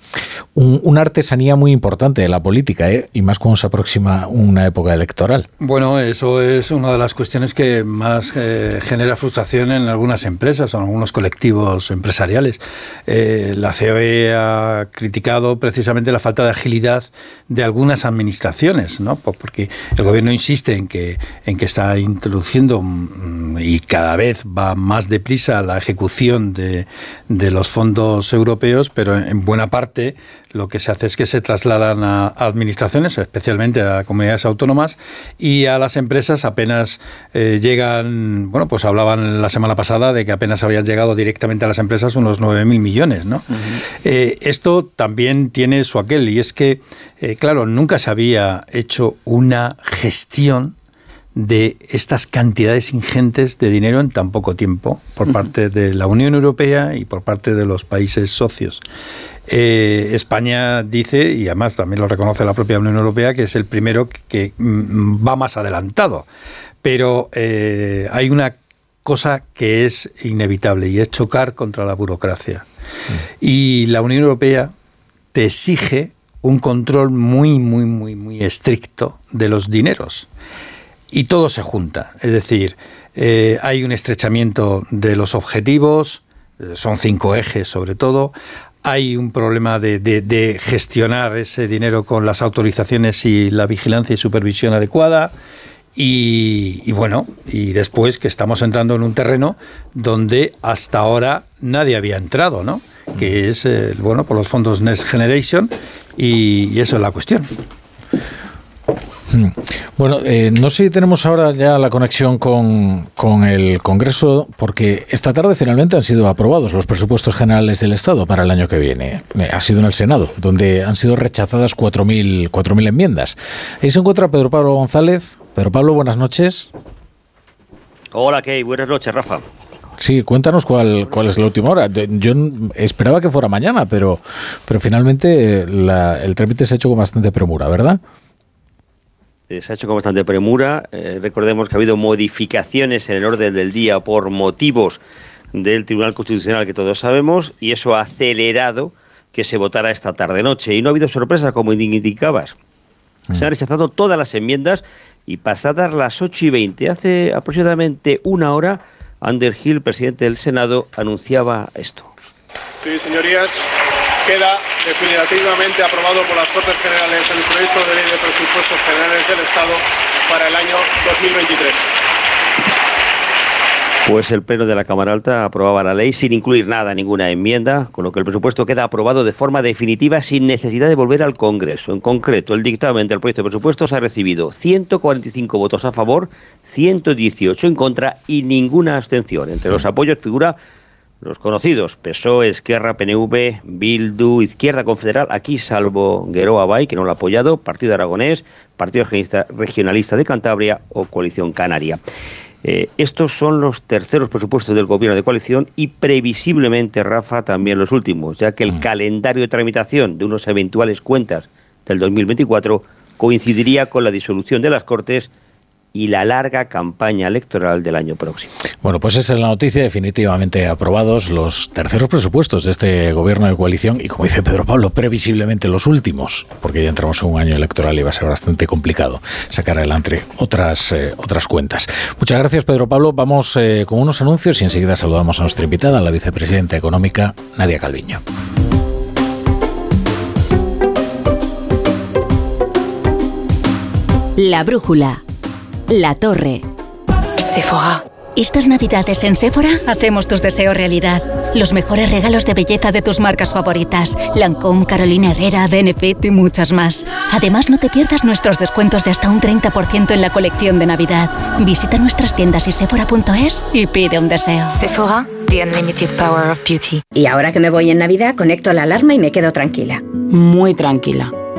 una artesanía muy importante de la política, ¿eh? y más cuando se aproxima una época electoral. Bueno, eso es una de las cuestiones que más eh, genera frustración en algunas empresas o en algunos colectivos empresariales. la COE ha criticado precisamente la falta de agilidad de algunas administraciones, ¿no? Pues porque el gobierno insiste en que, en que está introduciendo mm, y cada vez va más deprisa la ejecución de, de los fondos europeos, pero en buena parte lo que se hace es que se trasladan a administraciones, especialmente a comunidades autónomas, y a las empresas apenas eh, llegan, bueno, pues hablaban la semana pasada de que apenas habían llegado directamente a las empresas unos 9.000 millones, ¿no? Eh, esto también tiene su aquel, y es que, eh, claro, nunca se había hecho una gestión de estas cantidades ingentes de dinero en tan poco tiempo por parte de la Unión Europea y por parte de los países socios. Eh, España dice, y además también lo reconoce la propia Unión Europea, que es el primero que, mm, va más adelantado. Pero eh, hay una cosa que es inevitable y es chocar contra la burocracia. Y la Unión Europea te exige un control muy, muy, muy, muy estricto de los dineros. Y todo se junta. Es decir, eh, hay un estrechamiento de los objetivos, eh, son cinco ejes sobre todo, hay un problema de, gestionar ese dinero con las autorizaciones y la vigilancia y supervisión adecuada. Y, bueno, y después que estamos entrando en un terreno donde hasta ahora nadie había entrado, ¿no? Que es, eh, bueno, por los fondos Next Generation y, y eso es la cuestión. Mm. Bueno, eh, no sé si tenemos ahora ya la conexión con, el Congreso, porque esta tarde finalmente han sido aprobados los presupuestos generales del Estado para el año que viene. Eh, ha sido en el Senado, donde han sido rechazadas 4.000 enmiendas. Ahí se encuentra Pedro Pablo González. Pedro Pablo, buenas noches. Hola, Key. Buenas noches, Rafa. Sí, cuéntanos cuál, cuál es la última hora. Yo esperaba que fuera mañana, pero, pero finalmente el trámite se ha hecho con bastante premura, ¿verdad? Eh, se ha hecho con bastante premura. Eh, recordemos que ha habido modificaciones en el orden del día por motivos del Tribunal Constitucional que todos sabemos y eso ha acelerado que se votara esta tarde-noche. Y no ha habido sorpresa, como indicabas. Mm. Se han rechazado todas las enmiendas y pasadas las 8 y 20, hace aproximadamente una hora, Underhill, presidente del Senado, anunciaba esto. Sí, señorías, queda definitivamente aprobado por las Cortes Generales el proyecto de ley de presupuestos generales del Estado para el año 2023. Pues el Pleno de la Cámara Alta aprobaba la ley sin incluir nada, ninguna enmienda, con lo que el presupuesto queda aprobado de forma definitiva sin necesidad de volver al Congreso. En concreto, el dictamen del proyecto de presupuestos ha recibido 145 votos a favor, 118 en contra y ninguna abstención. Entre los apoyos figura los conocidos, PSOE, Esquerra, PNV, Bildu, Izquierda Confederal, aquí salvo Gueroa Bay, que no lo ha apoyado, Partido Aragonés, Partido Regionalista de Cantabria o Coalición Canaria. Eh, estos son los terceros presupuestos del gobierno de coalición y previsiblemente, Rafa, también los últimos, ya que el mm. calendario de tramitación de unos eventuales cuentas del 2024 coincidiría con la disolución de las Cortes y la larga campaña electoral del año próximo. Bueno, pues esa es la noticia, definitivamente aprobados los terceros presupuestos de este gobierno de coalición y como dice Pedro Pablo, previsiblemente los últimos, porque ya entramos en un año electoral y va a ser bastante complicado sacar adelante otras, eh, otras cuentas. Muchas gracias Pedro Pablo, vamos eh, con unos anuncios y enseguida saludamos a nuestra invitada, la vicepresidenta económica Nadia Calviño. La brújula la Torre. Sephora. Estas navidades en Sephora hacemos tus deseos realidad. Los mejores regalos de belleza de tus marcas favoritas. Lancôme, Carolina Herrera, Benefit y muchas más. Además, no te pierdas nuestros descuentos de hasta un 30% en la colección de Navidad. Visita nuestras tiendas y sephora.es y pide un deseo. Sephora, the unlimited power of beauty. Y ahora que me voy en Navidad, conecto la alarma y me quedo tranquila. Muy tranquila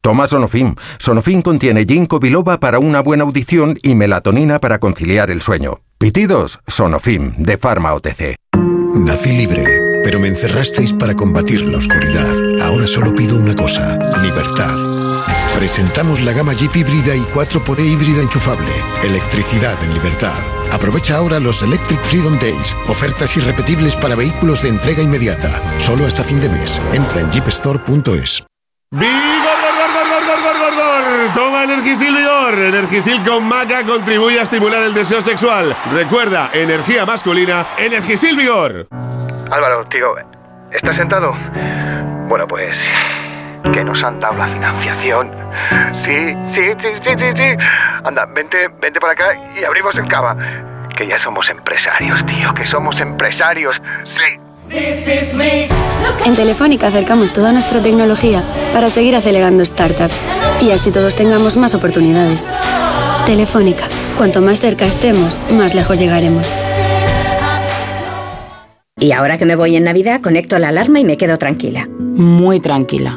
Toma Sonofim. Sonofim contiene ginkgo biloba para una buena audición y melatonina para conciliar el sueño. Pitidos, Sonofim, de Pharma OTC. Nací libre, pero me encerrasteis para combatir la oscuridad. Ahora solo pido una cosa, libertad. Presentamos la gama Jeep híbrida y 4xE híbrida enchufable. Electricidad en libertad. Aprovecha ahora los Electric Freedom Days. Ofertas irrepetibles para vehículos de entrega inmediata. Solo hasta fin de mes. Entra en jeepstore.es. Toma Energisil Vigor. Energisil con maca contribuye a estimular el deseo sexual. Recuerda, energía masculina, Energisil Vigor. Álvaro, tío, ¿estás sentado? Bueno, pues que nos han dado la financiación. Sí, sí, sí, sí, sí, sí. Anda, vente, vente para acá y abrimos el cava. Que ya somos empresarios, tío, que somos empresarios. Sí. En Telefónica acercamos toda nuestra tecnología para seguir acelerando startups y así todos tengamos más oportunidades. Telefónica, cuanto más cerca estemos, más lejos llegaremos. Y ahora que me voy en Navidad, conecto la alarma y me quedo tranquila. Muy tranquila.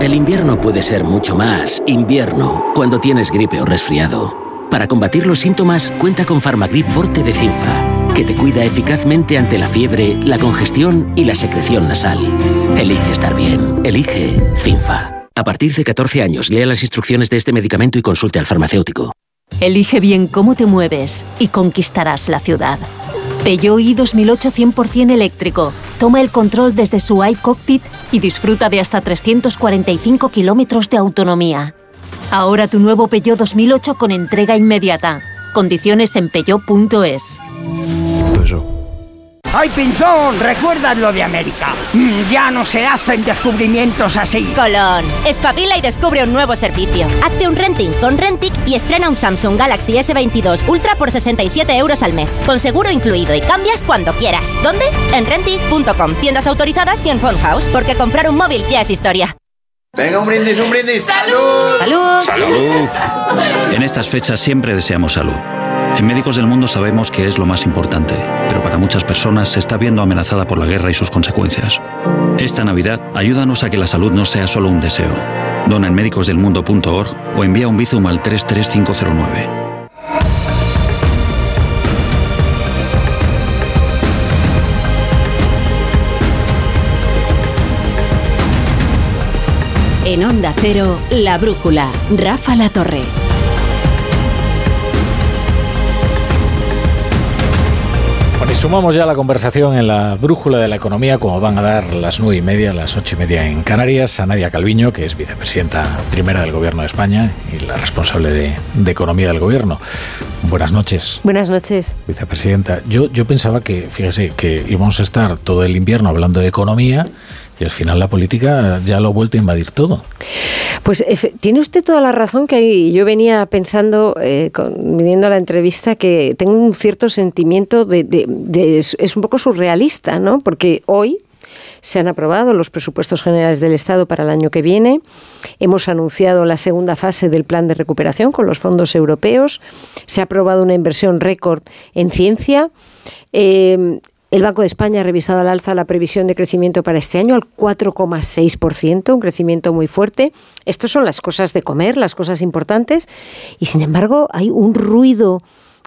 El invierno puede ser mucho más invierno cuando tienes gripe o resfriado. Para combatir los síntomas, cuenta con Farmagrip Forte de Cinfa, que te cuida eficazmente ante la fiebre, la congestión y la secreción nasal. Elige estar bien. Elige Cinfa. A partir de 14 años, lea las instrucciones de este medicamento y consulte al farmacéutico. Elige bien cómo te mueves y conquistarás la ciudad. Peugeot i 2008 100% eléctrico. Toma el control desde su iCockpit y disfruta de hasta 345 kilómetros de autonomía. Ahora tu nuevo Peugeot 2008 con entrega inmediata. Condiciones en peugeot.es. ¡Ay, Pinzón! ¿Recuerdas lo de América? Mm, ya no se hacen descubrimientos así. Colón, espabila y descubre un nuevo servicio. Hazte un renting con Rentic y estrena un Samsung Galaxy S22 Ultra por 67 euros al mes, con seguro incluido y cambias cuando quieras. ¿Dónde? En Rentic.com, tiendas autorizadas y en Phone House, porque comprar un móvil ya es historia. Venga, un brindis, un brindis. ¡Salud! ¡Salud! Salud. En estas fechas siempre deseamos salud. En Médicos del Mundo sabemos que es lo más importante, pero para muchas personas se está viendo amenazada por la guerra y sus consecuencias. Esta Navidad, ayúdanos a que la salud no sea solo un deseo. Dona en médicosdelmundo.org o envía un bizum al 33509. En Onda Cero, La Brújula, Rafa La Torre. Sumamos ya la conversación en la brújula de la economía, como van a dar las nueve y media, las ocho y media en Canarias, a Nadia Calviño, que es vicepresidenta primera del Gobierno de España y la responsable de, de Economía del Gobierno. Buenas noches. Buenas noches. Vicepresidenta, yo, yo pensaba que, fíjese, que íbamos a estar todo el invierno hablando de economía y al final la política ya lo ha vuelto a invadir todo. Pues tiene usted toda la razón que yo venía pensando, eh, la entrevista, que tengo un cierto sentimiento de, es un poco surrealista, ¿no? Porque hoy se han aprobado los presupuestos generales del Estado para el año que viene. Hemos anunciado la segunda fase del plan de recuperación con los fondos europeos. Se ha aprobado una inversión récord en ciencia. Eh, el Banco de España ha revisado al alza la previsión de crecimiento para este año al 4,6%, un crecimiento muy fuerte. Estas son las cosas de comer, las cosas importantes. Y sin embargo, hay un ruido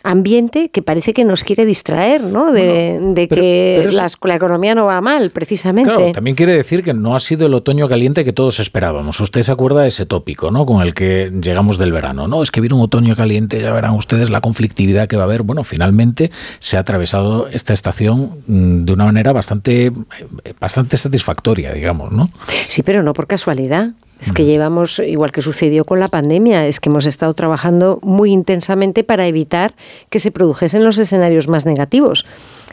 ambiente que parece que nos quiere distraer, ¿no? De, bueno, de pero, que pero las, la economía no va mal, precisamente. Claro, también quiere decir que no ha sido el otoño caliente que todos esperábamos. Usted se acuerda de ese tópico, ¿no? Con el que llegamos del verano. No, es que viene un otoño caliente, ya verán ustedes la conflictividad que va a haber. Bueno, finalmente se ha atravesado esta estación de una manera bastante, bastante satisfactoria, digamos, ¿no? Sí, pero no por casualidad. Es que llevamos, igual que sucedió con la pandemia, es que hemos estado trabajando muy intensamente para evitar que se produjesen los escenarios más negativos.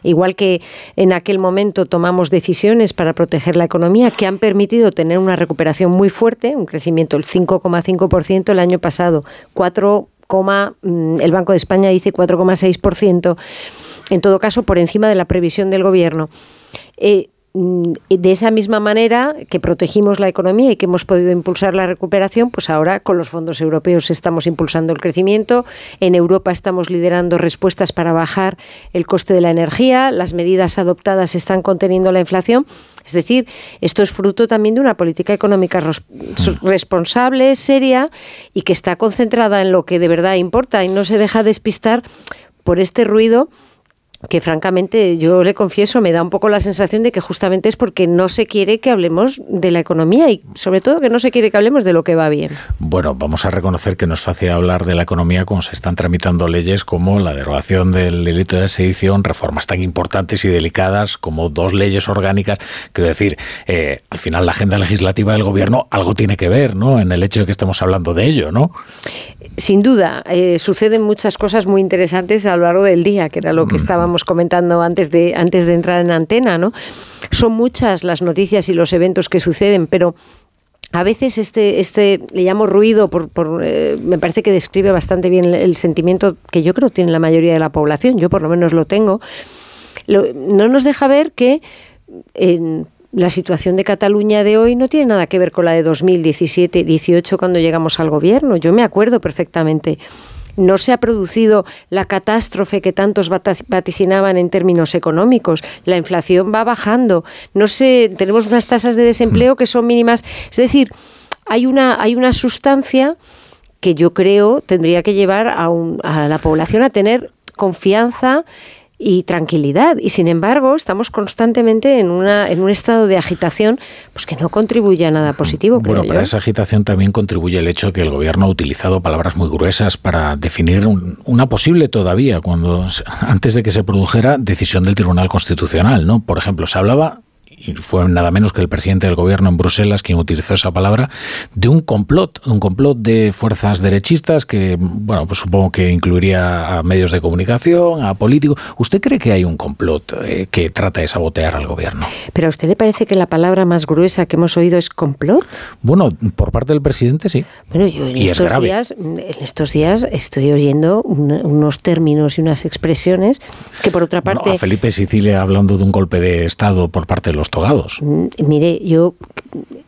Igual que en aquel momento tomamos decisiones para proteger la economía que han permitido tener una recuperación muy fuerte, un crecimiento del 5,5% el año pasado, 4, el Banco de España dice 4,6%, en todo caso por encima de la previsión del gobierno. Eh, de esa misma manera que protegimos la economía y que hemos podido impulsar la recuperación, pues ahora con los fondos europeos estamos impulsando el crecimiento. En Europa estamos liderando respuestas para bajar el coste de la energía. Las medidas adoptadas están conteniendo la inflación. Es decir, esto es fruto también de una política económica responsable, seria y que está concentrada en lo que de verdad importa y no se deja despistar por este ruido que francamente yo le confieso me da un poco la sensación de que justamente es porque no se quiere que hablemos de la economía y sobre todo que no se quiere que hablemos de lo que va bien. Bueno, vamos a reconocer que no es fácil hablar de la economía cuando se están tramitando leyes como la derogación del delito de sedición, reformas tan importantes y delicadas como dos leyes orgánicas. Quiero decir, eh, al final la agenda legislativa del gobierno algo tiene que ver, ¿no? En el hecho de que estemos hablando de ello, ¿no? Sin duda, eh, suceden muchas cosas muy interesantes a lo largo del día, que era lo que mm. Estábamos comentando antes de, antes de entrar en antena, ¿no? Son muchas las noticias y los eventos que suceden, pero a veces este, este le llamo ruido, por, por eh, me parece que describe bastante bien el, sentimiento que yo creo tiene la mayoría de la población, yo por lo menos lo tengo, no nos deja ver que la situación de Cataluña de hoy no tiene nada que ver con la de 2017-18 cuando llegamos al gobierno. Yo me acuerdo perfectamente no se ha producido la catástrofe que tantos vaticinaban en términos económicos. La inflación va bajando. No sé, tenemos unas tasas de desempleo que son mínimas. Es decir, hay una, hay una sustancia que yo creo tendría que llevar a, a la población a tener confianza y tranquilidad. Y sin embargo, estamos constantemente en, una, en un estado de agitación pues que no contribuye a nada positivo. Bueno, para esa agitación también contribuye el hecho que el gobierno ha utilizado palabras muy gruesas para definir una posible todavía, cuando antes de que se produjera, decisión del Tribunal Constitucional. ¿no? Por ejemplo, se hablaba y fue nada menos que el presidente del gobierno en Bruselas quien utilizó esa palabra, de un complot, un complot de fuerzas derechistas que, bueno, pues supongo que incluiría a medios de comunicación, a políticos. ¿Usted cree que hay un complot eh, que trata de sabotear al gobierno? ¿Pero a usted le parece que la palabra más gruesa que hemos oído es complot? Bueno, por parte del presidente sí. Bueno, yo en, estos, días, en estos días estoy oyendo unos términos y unas expresiones que por otra parte... a Felipe Sicilia hablando de un golpe de Estado por parte de los togados. Mm, mire, yo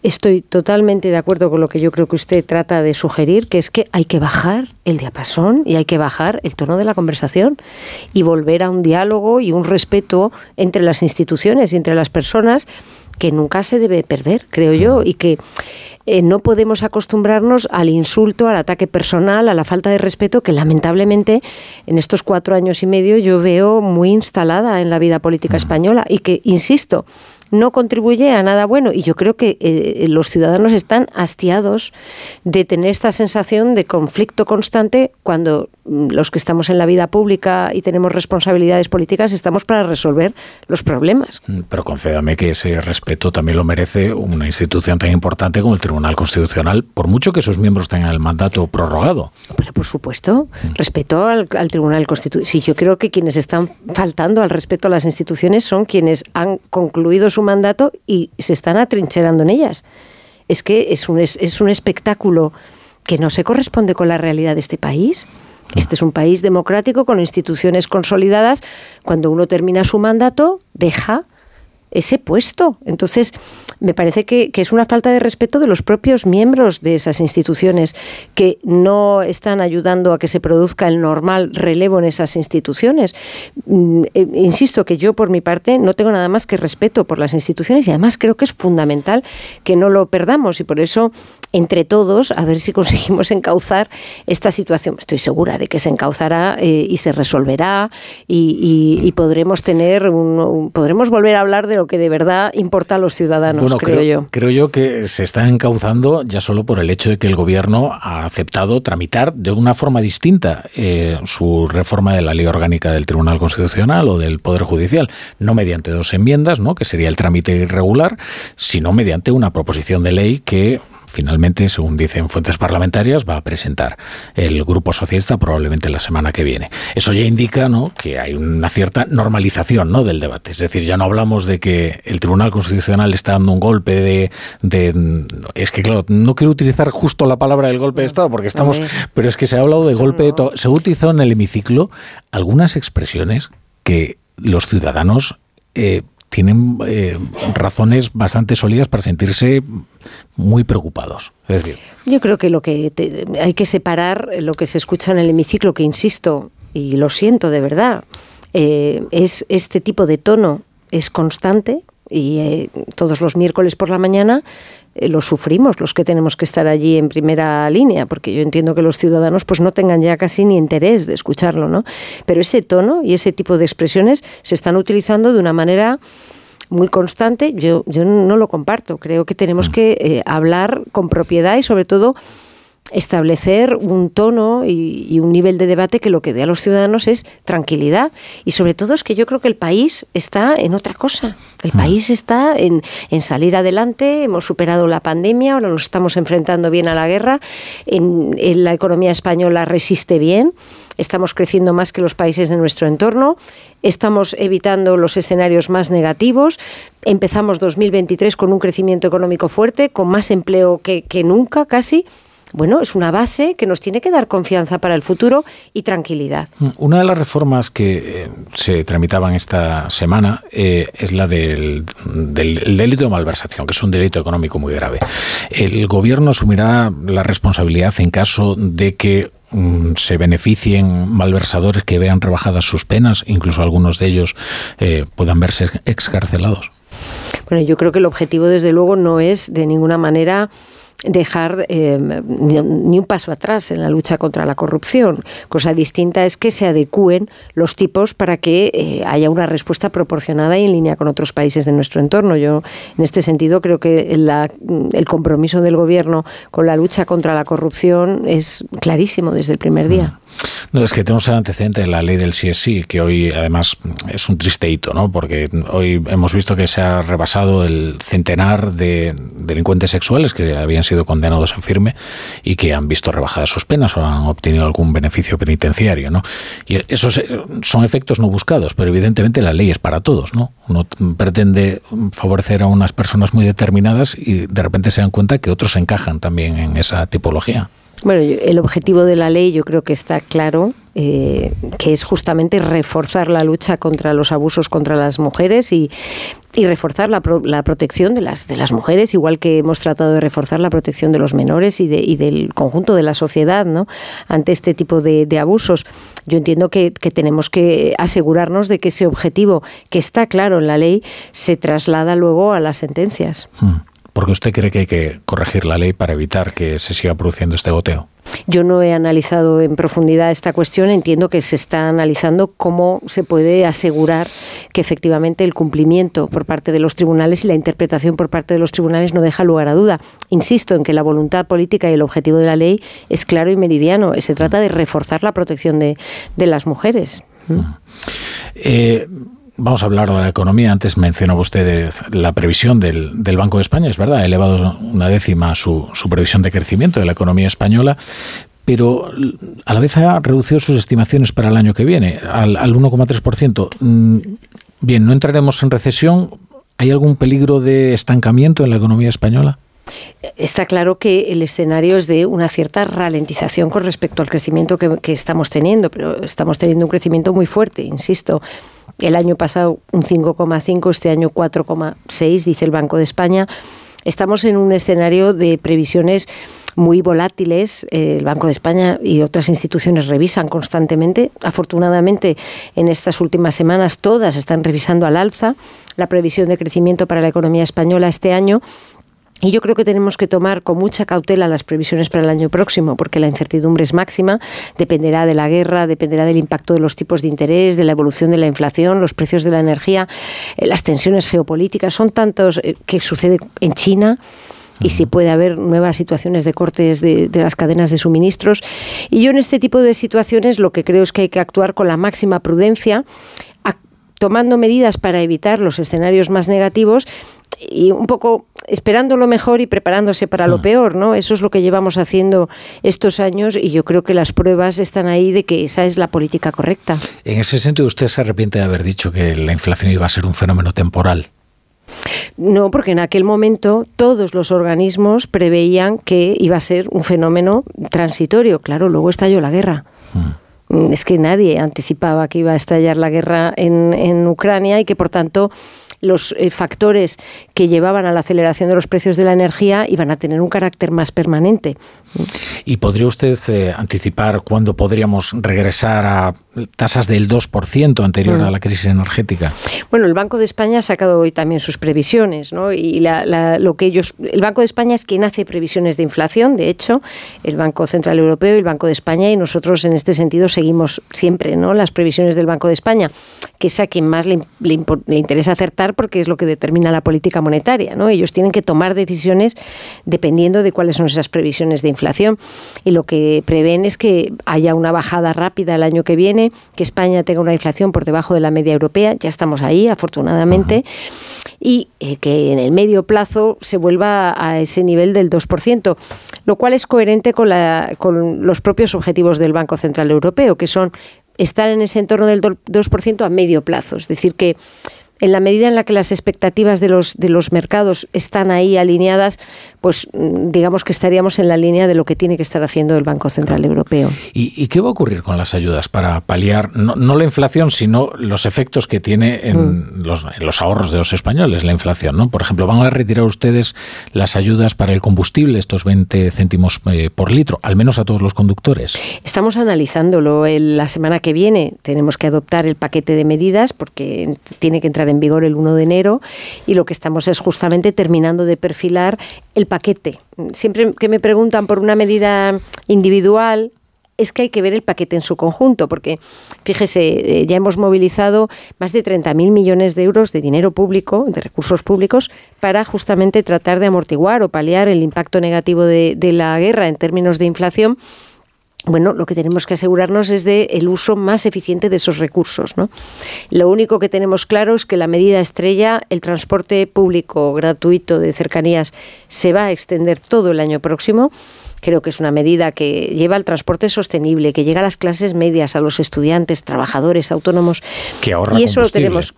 estoy totalmente de acuerdo con lo que yo creo que usted trata de sugerir, que es que hay que bajar el diapasón y hay que bajar el tono de la conversación y volver a un diálogo y un respeto entre las instituciones y entre las personas que nunca se debe perder, creo yo, y que eh, no podemos acostumbrarnos al insulto, al ataque personal, a la falta de respeto que lamentablemente en estos cuatro años y medio yo veo muy instalada en la vida política española y que, insisto, no contribuye a nada bueno. Y yo creo que eh, los ciudadanos están hastiados de tener esta sensación de conflicto constante cuando mm, los que estamos en la vida pública y tenemos responsabilidades políticas estamos para resolver los problemas. Mm, pero concédame que ese respeto también lo merece una institución tan importante como el Tribunal Constitucional, por mucho que sus miembros tengan el mandato prorrogado. Pero por supuesto, mm. respeto al, Tribunal Constitucional. Sí, yo creo que quienes están faltando al respeto a las instituciones son quienes han concluido su mandato y se están atrincherando en ellas. Es que es un, es, un espectáculo que no se corresponde con la realidad de este país. Este es un país democrático con instituciones consolidadas. Cuando uno termina su mandato, deja ese puesto. Entonces, me parece que, es una falta de respeto de los propios miembros de esas instituciones que no están ayudando a que se produzca el normal relevo en esas instituciones. Mm, eh, insisto que yo, por mi parte, no tengo nada más que respeto por las instituciones y además creo que es fundamental que no lo perdamos y por eso, entre todos, a ver si conseguimos encauzar esta situación. Estoy segura de que se encauzará eh, y se resolverá y, podremos tener un, podremos volver a hablar de lo que de verdad importa a los ciudadanos, creo, yo. Creo yo que se está encauzando ya solo por el hecho de que el gobierno ha aceptado tramitar de una forma distinta eh, su reforma de la ley orgánica del Tribunal Constitucional o del Poder Judicial, no mediante dos enmiendas, ¿no? que sería el trámite irregular, sino mediante una proposición de ley que finalmente, según dicen fuentes parlamentarias, va a presentar el Grupo Socialista probablemente la semana que viene. Eso ya indica ¿no? que hay una cierta normalización ¿no? del debate. Es decir, ya no hablamos de que el Tribunal Constitucional está dando un golpe de, Es que, claro, no quiero utilizar justo la palabra del golpe de Estado porque estamos... Pero es que se ha hablado de golpe de... Se ha utilizado en el hemiciclo algunas expresiones que los ciudadanos eh, tienen eh, razones bastante sólidas para sentirse muy preocupados. Yo creo que lo que hay que separar lo que se escucha en el hemiciclo, que insisto y lo siento de verdad, eh, es este tipo de tono es constante y eh, todos los miércoles por la mañana eh, lo sufrimos los que tenemos que estar allí en primera línea, porque yo entiendo que los ciudadanos pues no tengan ya casi ni interés de escucharlo, ¿no? Pero ese tono y ese tipo de expresiones se están utilizando de una manera muy constante. Yo, yo no lo comparto. Creo que tenemos mm. que eh, hablar con propiedad y sobre todo establecer un tono y, un nivel de debate que lo que dé a los ciudadanos es tranquilidad. Y sobre todo es que yo creo que el país está en otra cosa. El mm. país está en, salir adelante, hemos superado la pandemia, ahora nos estamos enfrentando bien a la guerra, en, la economía española resiste bien, estamos creciendo más que los países de nuestro entorno, estamos evitando los escenarios más negativos, empezamos 2023 con un crecimiento económico fuerte, con más empleo que, que nunca casi bueno, es una base que nos tiene que dar confianza para el futuro y tranquilidad. Mm, una de las reformas que eh, se tramitaban esta semana eh, es la del, delito de malversación, que es un delito económico muy grave. El gobierno asumirá la responsabilidad en caso de que mm, se beneficien malversadores que vean rebajadas sus penas, incluso algunos de ellos eh, puedan verse excarcelados. Bueno, yo creo que el objetivo, desde luego, no es de ninguna manera dejar eh, ni, un paso atrás en la lucha contra la corrupción. Cosa distinta es que se adecúen los tipos para que eh, haya una respuesta proporcionada y en línea con otros países de nuestro entorno. Yo, en este sentido, creo que el compromiso del Gobierno con la lucha contra la corrupción es clarísimo desde el primer día. No, es que tenemos el antecedente de la ley del CSI, que hoy además es un triste hito, ¿no? Porque hoy hemos visto que se ha rebasado el centenar de delincuentes sexuales que habían sido condenados en firme y que han visto rebajadas sus penas o han obtenido algún beneficio penitenciario, ¿no? Y esos son efectos no buscados, pero evidentemente la ley es para todos, ¿no? Uno pretende favorecer a unas personas muy determinadas y de repente se dan cuenta que otros encajan también en esa tipología. Bueno, el objetivo de la ley yo creo que está claro, eh, que es justamente reforzar la lucha contra los abusos contra las mujeres y, reforzar la, la, protección de las, de las mujeres, igual que hemos tratado de reforzar la protección de los menores y, de, y del conjunto de la sociedad ¿no? ante este tipo de, abusos. Yo entiendo que, tenemos que asegurarnos de que ese objetivo, que está claro en la ley, se traslada luego a las sentencias. Hmm. Porque usted cree que hay que corregir la ley para evitar que se siga produciendo este goteo. Yo no he analizado en profundidad esta cuestión. Entiendo que se está analizando cómo se puede asegurar que efectivamente el cumplimiento por parte de los tribunales y la interpretación por parte de los tribunales no deja lugar a duda. Insisto en que la voluntad política y el objetivo de la ley es claro y meridiano. Se trata de reforzar la protección de, las mujeres. ¿Mm? Eh, Vamos a hablar de la economía. Antes mencionaba usted la previsión del, Banco de España. Es verdad, ha elevado una décima su, previsión de crecimiento de la economía española, pero a la vez ha reducido sus estimaciones para el año que viene al, al 1,3%. Mm, bien, no entraremos en recesión. ¿Hay algún peligro de estancamiento en la economía española? Está claro que el escenario es de una cierta ralentización con respecto al crecimiento que, estamos teniendo, pero estamos teniendo un crecimiento muy fuerte, insisto. El año pasado un 5,5, este año 4,6, dice el Banco de España. Estamos en un escenario de previsiones muy volátiles. El Banco de España y otras instituciones revisan constantemente. Afortunadamente, en estas últimas semanas todas están revisando al alza la previsión de crecimiento para la economía española este año y yo creo que tenemos que tomar con mucha cautela las previsiones para el año próximo, porque la incertidumbre es máxima, dependerá de la guerra, dependerá del impacto de los tipos de interés, de la evolución de la inflación, los precios de la energía, eh, las tensiones geopolíticas, son tantos eh, que sucede en China y si puede haber nuevas situaciones de cortes de, de, las cadenas de suministros. Y yo en este tipo de situaciones lo que creo es que hay que actuar con la máxima prudencia, tomando medidas para evitar los escenarios más negativos y un poco esperando lo mejor y preparándose para lo hmm. peor, ¿no? Eso es lo que llevamos haciendo estos años y yo creo que las pruebas están ahí de que esa es la política correcta. En ese sentido, ¿usted se arrepiente de haber dicho que la inflación iba a ser un fenómeno temporal? No, porque en aquel momento todos los organismos preveían que iba a ser un fenómeno transitorio. Claro, luego estalló la guerra. Hmm. Es que nadie anticipaba que iba a estallar la guerra en, en Ucrania y que por tanto los eh, factores que llevaban a la aceleración de los precios de la energía iban a tener un carácter más permanente. ¿Y podría usted eh, anticipar cuándo podríamos regresar a tasas del 2% anterior mm. a la crisis energética? Bueno, el Banco de España ha sacado hoy también sus previsiones, ¿no? Y lo que ellos, el Banco de España es quien hace previsiones de inflación, de hecho, el Banco Central Europeo y el Banco de España, y nosotros en este sentido seguimos siempre, ¿no? Las previsiones del Banco de España que es a quien más le, interesa acertar porque es lo que determina la política monetaria. ¿no? Ellos tienen que tomar decisiones dependiendo de cuáles son esas previsiones de inflación. Y lo que prevén es que haya una bajada rápida el año que viene, que España tenga una inflación por debajo de la media europea, ya estamos ahí, afortunadamente, y eh, que en el medio plazo se vuelva a ese nivel del 2%, lo cual es coherente con, la, con los propios objetivos del Banco Central Europeo, que son estar en ese entorno del 2% a medio plazo. Es decir, que en la medida en la que las expectativas de los, de los mercados están ahí alineadas, pues mm, digamos que estaríamos en la línea de lo que tiene que estar haciendo el Banco Central Europeo. ¿Y, qué va a ocurrir con las ayudas para paliar no, la inflación, sino los efectos que tiene en, mm. los, los, ahorros de los españoles la inflación? ¿no? Por ejemplo, ¿van a retirar ustedes las ayudas para el combustible, estos 20 céntimos eh, por litro, al menos a todos los conductores? Estamos analizándolo. la semana que viene tenemos que adoptar el paquete de medidas porque tiene que entrar en vigor el 1 de enero y lo que estamos es justamente terminando de perfilar el paquete. Siempre que me preguntan por una medida individual, es que hay que ver el paquete en su conjunto, porque fíjese, eh, ya hemos movilizado más de 30.000 millones de euros de dinero público, de recursos públicos, para justamente tratar de amortiguar o paliar el impacto negativo de, de la guerra en términos de inflación bueno, lo que tenemos que asegurarnos es de el uso más eficiente de esos recursos. ¿no? Lo único que tenemos claro es que la medida estrella, el transporte público gratuito de cercanías, se va a extender todo el año próximo. Creo que es una medida que lleva al transporte sostenible, que llega a las clases medias, a los estudiantes, trabajadores, autónomos. Que ahorra y eso lo tenemos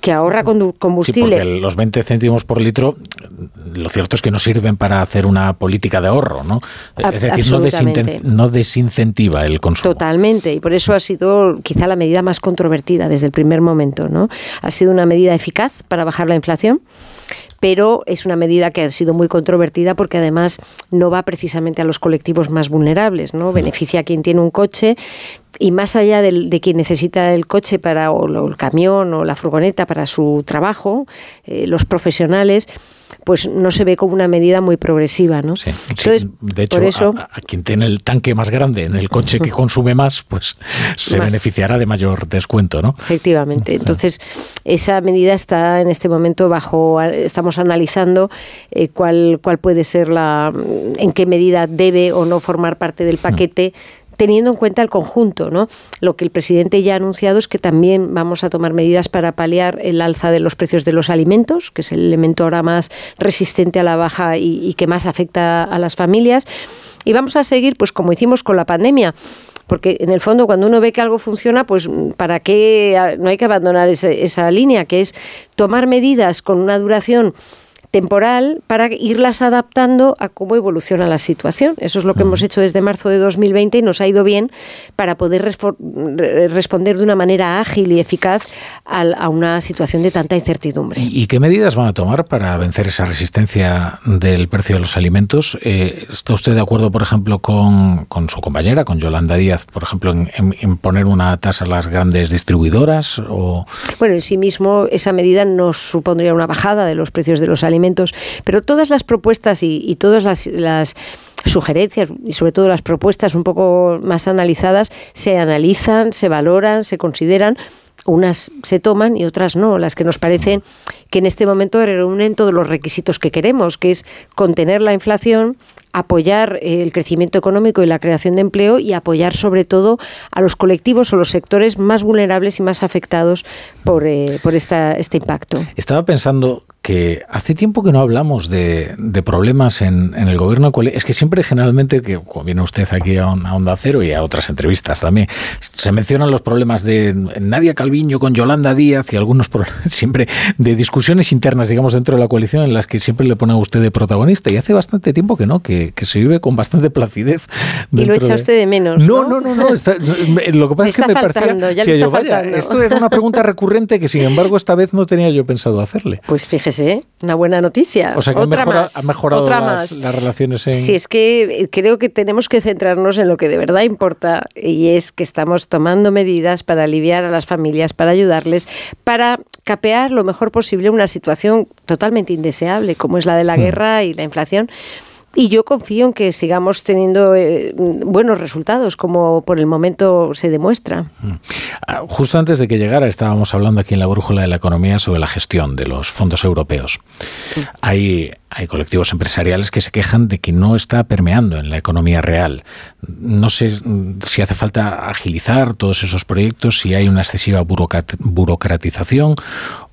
que ahorra combustible. Sí, porque los 20 céntimos por litro, lo cierto es que no sirven para hacer una política de ahorro, ¿no? Es decir, no, desincentiva el consumo. Totalmente, y por eso ha sido quizá la medida más controvertida desde el primer momento, ¿no? Ha sido una medida eficaz para bajar la inflación pero es una medida que ha sido muy controvertida porque además no va precisamente a los colectivos más vulnerables, ¿no? Beneficia a quien tiene un coche y más allá de, quien necesita el coche para o el camión o la furgoneta para su trabajo, eh, los profesionales pues no se ve como una medida muy progresiva, ¿no? Entonces, de hecho, eso, a, quien tiene el tanque más grande en el coche que consume más, pues se beneficiará de mayor descuento, ¿no? Efectivamente. Entonces, esa medida está en este momento bajo, estamos analizando eh, cuál, cuál puede ser la, en qué medida debe o no formar parte del paquete teniendo en cuenta el conjunto. ¿no? Lo que el presidente ya ha anunciado es que también vamos a tomar medidas para paliar el alza de los precios de los alimentos, que es el elemento ahora más resistente a la baja y, que más afecta a las familias. Y vamos a seguir, pues como hicimos con la pandemia, porque en el fondo cuando uno ve que algo funciona, pues para qué no hay que abandonar esa línea, que es tomar medidas con una duración temporal para irlas adaptando a cómo evoluciona la situación. Eso es lo que hemos hecho desde marzo de 2020 y nos ha ido bien para poder responder de una manera ágil y eficaz a, una situación de tanta incertidumbre. ¿Y qué medidas van a tomar para vencer esa resistencia del precio de los alimentos? Eh, ¿Está usted de acuerdo, por ejemplo, con, su compañera, con Yolanda Díaz, por ejemplo, en, poner una tasa a las grandes distribuidoras? O... Bueno, en sí mismo esa medida no supondría una bajada de los precios de los alimentos pero todas las propuestas y, todas las, sugerencias y sobre todo las propuestas un poco más analizadas se analizan, se valoran, se consideran unas se toman y otras no, las que nos parecen que en este momento reúnen todos los requisitos que queremos, que es contener la inflación, apoyar el crecimiento económico y la creación de empleo y apoyar sobre todo a los colectivos o los sectores más vulnerables y más afectados por, eh, este impacto. Estaba pensando que hace tiempo que no hablamos de, problemas en, el gobierno. Es que siempre, generalmente, que viene usted aquí a, Onda Cero y a otras entrevistas también, se mencionan los problemas de Nadia Calviño con Yolanda Díaz y algunos problemas, siempre de discusiones internas, digamos, dentro de la coalición en las que siempre le pone a usted de protagonista. Y hace bastante tiempo que no, que, se vive con bastante placidez. Y lo echa usted de menos. No, no, no, no. lo que pasa es que me faltando, ya le está faltando. esto era una pregunta recurrente que, sin embargo, esta vez no tenía yo pensado hacerle. Pues fíjese ¿eh? Una buena noticia. O sea que otra ha mejorado las, relaciones en... Sí, es que eh, creo que tenemos que centrarnos en lo que de verdad importa y es que estamos tomando medidas para aliviar a las familias, para ayudarles, para capear lo mejor posible una situación totalmente indeseable como es la de la hmm. guerra y la inflación y yo confío en que sigamos teniendo eh, buenos resultados, como por el momento se demuestra. Mm. Ah, justo antes de que llegara, estábamos hablando aquí en la brújula de la economía sobre la gestión de los fondos europeos. Hay, hay colectivos empresariales que se quejan de que no está permeando en la economía real. No sé si hace falta agilizar todos esos proyectos, si hay una excesiva burocratización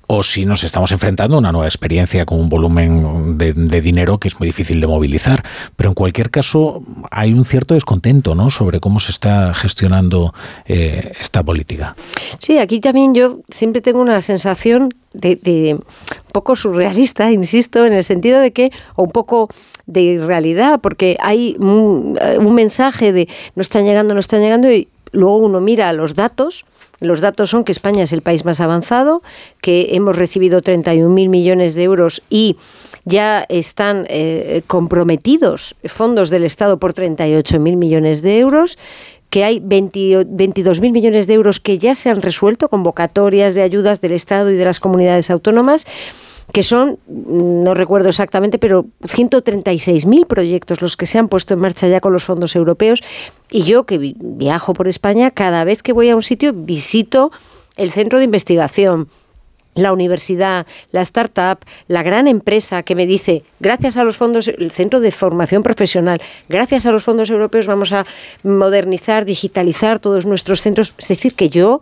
o si nos estamos enfrentando a una nueva experiencia con un volumen de, dinero que es muy difícil de movilizar. Pero en cualquier caso hay un cierto descontento ¿no? sobre cómo se está gestionando eh, esta política. Sí, aquí también yo siempre tengo una sensación de, poco surrealista, insisto, en el sentido de que, o un poco de realidad, porque hay un, un mensaje de no están llegando, no están llegando, y luego uno mira los datos los datos son que España es el país más avanzado, que hemos recibido 31.000 millones de euros y ya están eh, comprometidos fondos del Estado por 38.000 millones de euros que hay 22.000 millones de euros que ya se han resuelto, convocatorias de ayudas del Estado y de las comunidades autónomas, que son, no recuerdo exactamente, pero 136.000 proyectos los que se han puesto en marcha ya con los fondos europeos. Y yo que viajo por España, cada vez que voy a un sitio visito el centro de investigación, la universidad, la startup, la gran empresa que me dice, gracias a los fondos, el centro de formación profesional, gracias a los fondos europeos vamos a modernizar, digitalizar todos nuestros centros. Es decir, que yo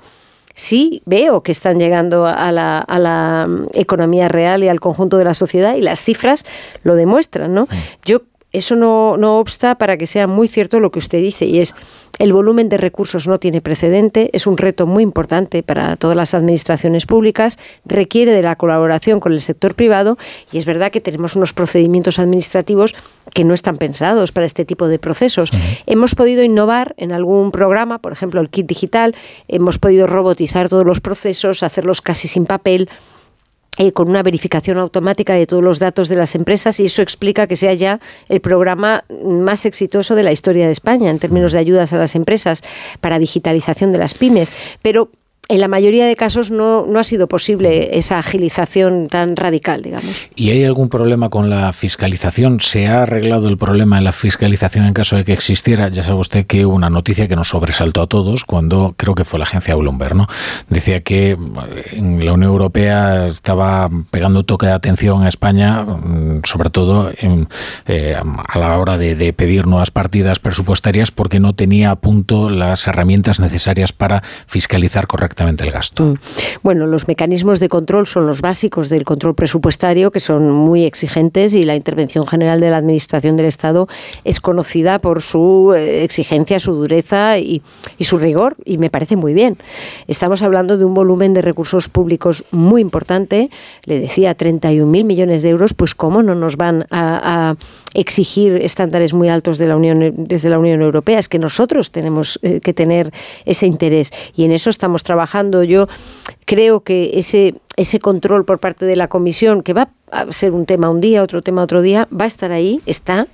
sí veo que están llegando a la, a la mm, economía real y al conjunto de la sociedad y las cifras lo demuestran, ¿no? Yo eso no, no obsta para que sea muy cierto lo que usted dice y es el volumen de recursos no tiene precedente, es un reto muy importante para todas las administraciones públicas, requiere de la colaboración con el sector privado y es verdad que tenemos unos procedimientos administrativos que no están pensados para este tipo de procesos. Hemos podido innovar en algún programa, por ejemplo el kit digital, hemos podido robotizar todos los procesos, hacerlos casi sin papel eh, con una verificación automática de todos los datos de las empresas y eso explica que sea ya el programa más exitoso de la historia de España en términos de ayudas a las empresas para digitalización de las pymes. Pero en la mayoría de casos no, no ha sido posible esa agilización tan radical, digamos. ¿Y hay algún problema con la fiscalización? ¿Se ha arreglado el problema de la fiscalización en caso de que existiera? Ya sabe usted que una noticia que nos sobresaltó a todos cuando creo que fue la agencia Bloomberg, ¿no? Decía que la Unión Europea estaba pegando toque de atención a España, mm, sobre todo eh, a la hora de, de pedir nuevas partidas presupuestarias porque no tenía a punto las herramientas necesarias para fiscalizar correctamente el gasto. Mm. Bueno, los mecanismos de control son los básicos del control presupuestario, que son muy exigentes y la intervención general de la Administración del Estado es conocida por su eh, exigencia, su dureza y, su rigor, y me parece muy bien. Estamos hablando de un volumen de recursos públicos muy importante, le decía 31.000 millones de euros, pues cómo no nos van a, exigir estándares muy altos de la Unión, desde la Unión Europea, es que nosotros tenemos eh, que tener ese interés y en eso estamos trabajando trabajando. Yo creo que ese, ese control por parte de la comisión, que va a ser un tema un día, otro tema otro día, va a estar ahí, está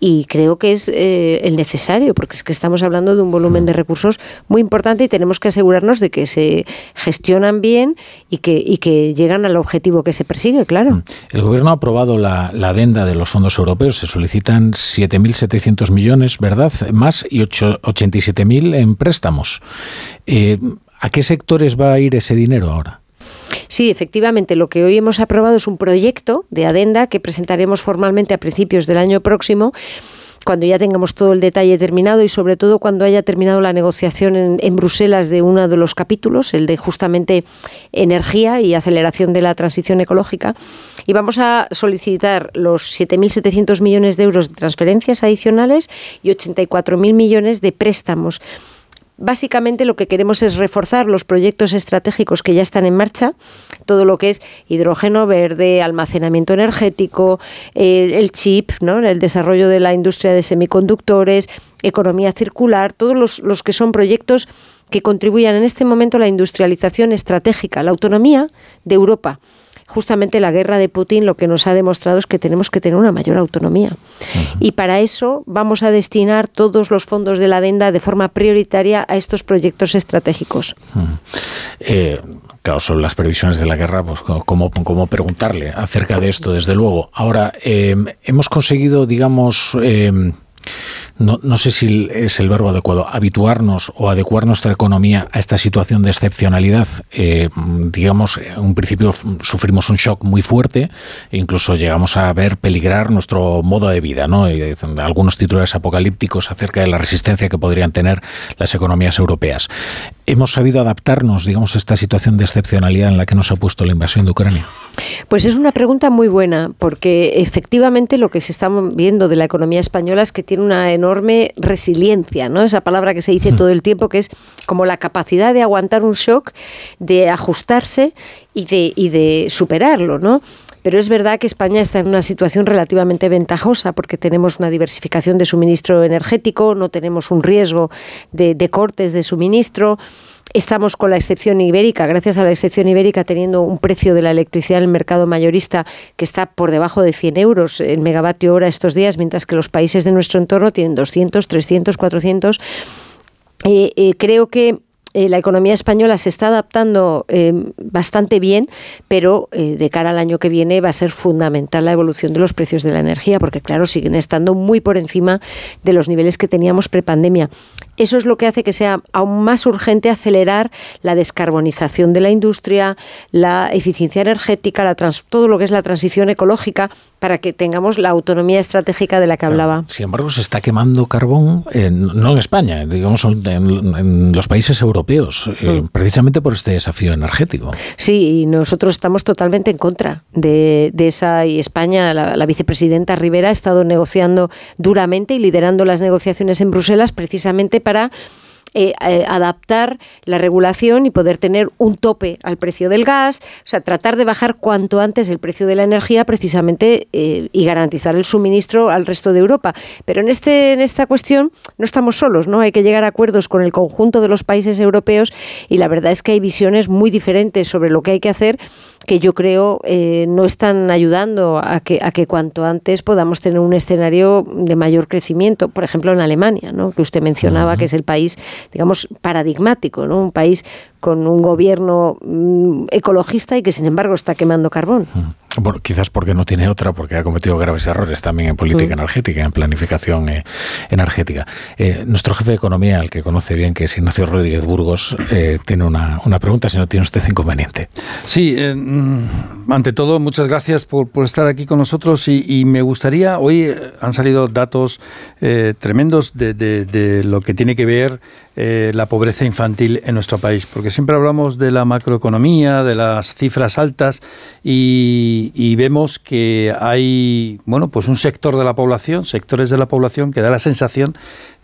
y creo que es eh, el necesario, porque es que estamos hablando de un volumen de recursos muy importante y tenemos que asegurarnos de que se gestionan bien y que, y que llegan al objetivo que se persigue, claro. Mm. El Gobierno ha aprobado la, la adenda de los fondos europeos, se solicitan 7.700 millones, ¿verdad? Más y 87.000 en préstamos. Eh, ¿A qué sectores va a ir ese dinero ahora? Sí, efectivamente, lo que hoy hemos aprobado es un proyecto de adenda que presentaremos formalmente a principios del año próximo cuando ya tengamos todo el detalle terminado y sobre todo cuando haya terminado la negociación en, Bruselas de uno de los capítulos, el de justamente energía y aceleración de la transición ecológica. Y vamos a solicitar los 7.700 millones de euros de transferencias adicionales y 84.000 millones de préstamos Básicamente lo que queremos es reforzar los proyectos estratégicos que ya están en marcha, todo lo que es hidrógeno verde, almacenamiento energético, el, chip, ¿no? el desarrollo de la industria de semiconductores, economía circular, todos los, los que son proyectos que contribuyan en este momento a la industrialización estratégica, la autonomía de Europa justamente la guerra de Putin lo que nos ha demostrado es que tenemos que tener una mayor autonomía. Y para eso vamos a destinar todos los fondos de la adenda de forma prioritaria a estos proyectos estratégicos. Eh, claro, sobre las previsiones de la guerra, pues cómo, cómo preguntarle acerca de esto, desde luego. Ahora, eh, hemos conseguido, digamos, eh, no, no, sé si es el verbo adecuado, habituarnos o adecuar nuestra economía a esta situación de excepcionalidad. Eh, digamos, en un principio sufrimos un shock muy fuerte e incluso llegamos a ver peligrar nuestro modo de vida. ¿no? Y algunos titulares apocalípticos acerca de la resistencia que podrían tener las economías europeas. ¿Hemos sabido adaptarnos, digamos, a esta situación de excepcionalidad en la que nos ha puesto la invasión de Ucrania? Pues es una pregunta muy buena, porque efectivamente lo que se está viendo de la economía española es que tiene una enorme resiliencia, ¿no? Esa palabra que se dice mm. todo el tiempo, que es como la capacidad de aguantar un shock, de ajustarse y de, y de superarlo, ¿no? Pero es verdad que España está en una situación relativamente ventajosa porque tenemos una diversificación de suministro energético, no tenemos un riesgo de, de cortes de suministro. Estamos con la excepción ibérica, gracias a la excepción ibérica, teniendo un precio de la electricidad en el mercado mayorista que está por debajo de 100 euros el megavatio hora estos días, mientras que los países de nuestro entorno tienen 200, 300, 400. creo que eh, la economía española se está adaptando eh, bastante bien, pero eh, de cara al año que viene va a ser fundamental la evolución de los precios de la energía, porque claro, siguen estando muy por encima de los niveles que teníamos prepandemia. Eso es lo que hace que sea aún más urgente acelerar la descarbonización de la industria, la eficiencia energética, la todo lo que es la transición ecológica, para que tengamos la autonomía estratégica de la que hablaba. Sin embargo, se está quemando carbón, no en España, digamos en, los países europeos, eh, mm. precisamente por este desafío energético. Sí, y nosotros estamos totalmente en contra de, esa, y España, la, la vicepresidenta Rivera ha estado negociando duramente y liderando las negociaciones en Bruselas precisamente para eh, eh, adaptar la regulación y poder tener un tope al precio del gas, o sea, tratar de bajar cuanto antes el precio de la energía precisamente eh, y garantizar el suministro al resto de Europa. Pero en, este, en esta cuestión no estamos solos, ¿no? Hay que llegar a acuerdos con el conjunto de los países europeos y la verdad es que hay visiones muy diferentes sobre lo que hay que hacer que yo creo no están ayudando a que, a que cuanto antes podamos tener un escenario de mayor crecimiento. Por ejemplo, en Alemania, ¿no? que usted mencionaba, que es el país digamos, paradigmático, ¿no? Un país con un gobierno mm, ecologista y que sin embargo está quemando carbón. Bueno, quizás porque no tiene otra, porque ha cometido graves errores también en política mm. energética, en planificación eh, energética. Eh, nuestro jefe de economía, el que conoce bien, que es Ignacio Rodríguez Burgos, eh, tiene una, pregunta, si no tiene usted inconveniente. Sí, mm, ante todo, muchas gracias por, estar aquí con nosotros y, me gustaría, hoy han salido datos tremendos de, de, lo que tiene que ver la pobreza infantil en nuestro país, porque siempre hablamos de la macroeconomía, de las cifras altas y, vemos que hay, bueno, pues un sector de la población, sectores de la población que da la sensación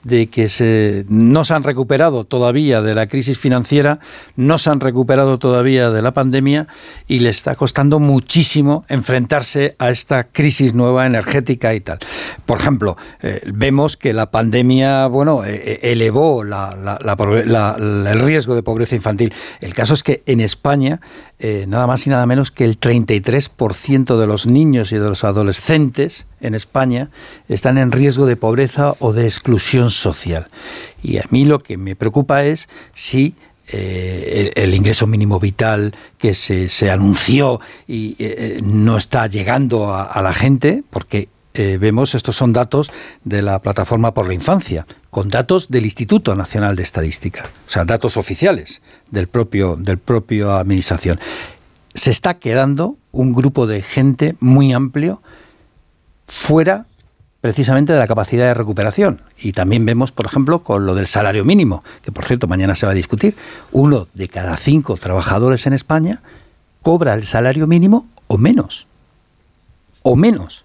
de que se, no se han recuperado todavía de la crisis financiera, no se han recuperado todavía de la pandemia y le está costando muchísimo enfrentarse a esta crisis nueva energética y tal. Por ejemplo, eh, vemos que la pandemia bueno, eh, eh, elevó el riesgo de pobreza infantil. El caso es que en España nada más y nada menos que el 33% de los niños y de los adolescentes en España están en riesgo de pobreza o de exclusión social. Y a mí lo que me preocupa es si eh, el, ingreso mínimo vital que se, anunció y eh, no está llegando a, la gente, porque eh, vemos, estos son datos de la Plataforma por la Infancia, con datos del Instituto Nacional de Estadística, o sea, datos oficiales del propio, del propio administración. Se está quedando un grupo de gente muy amplio fuera precisamente de la capacidad de recuperación. Y también vemos, por ejemplo, con lo del salario mínimo, que por cierto mañana se va a discutir, uno de cada cinco trabajadores en España cobra el salario mínimo o menos. O menos.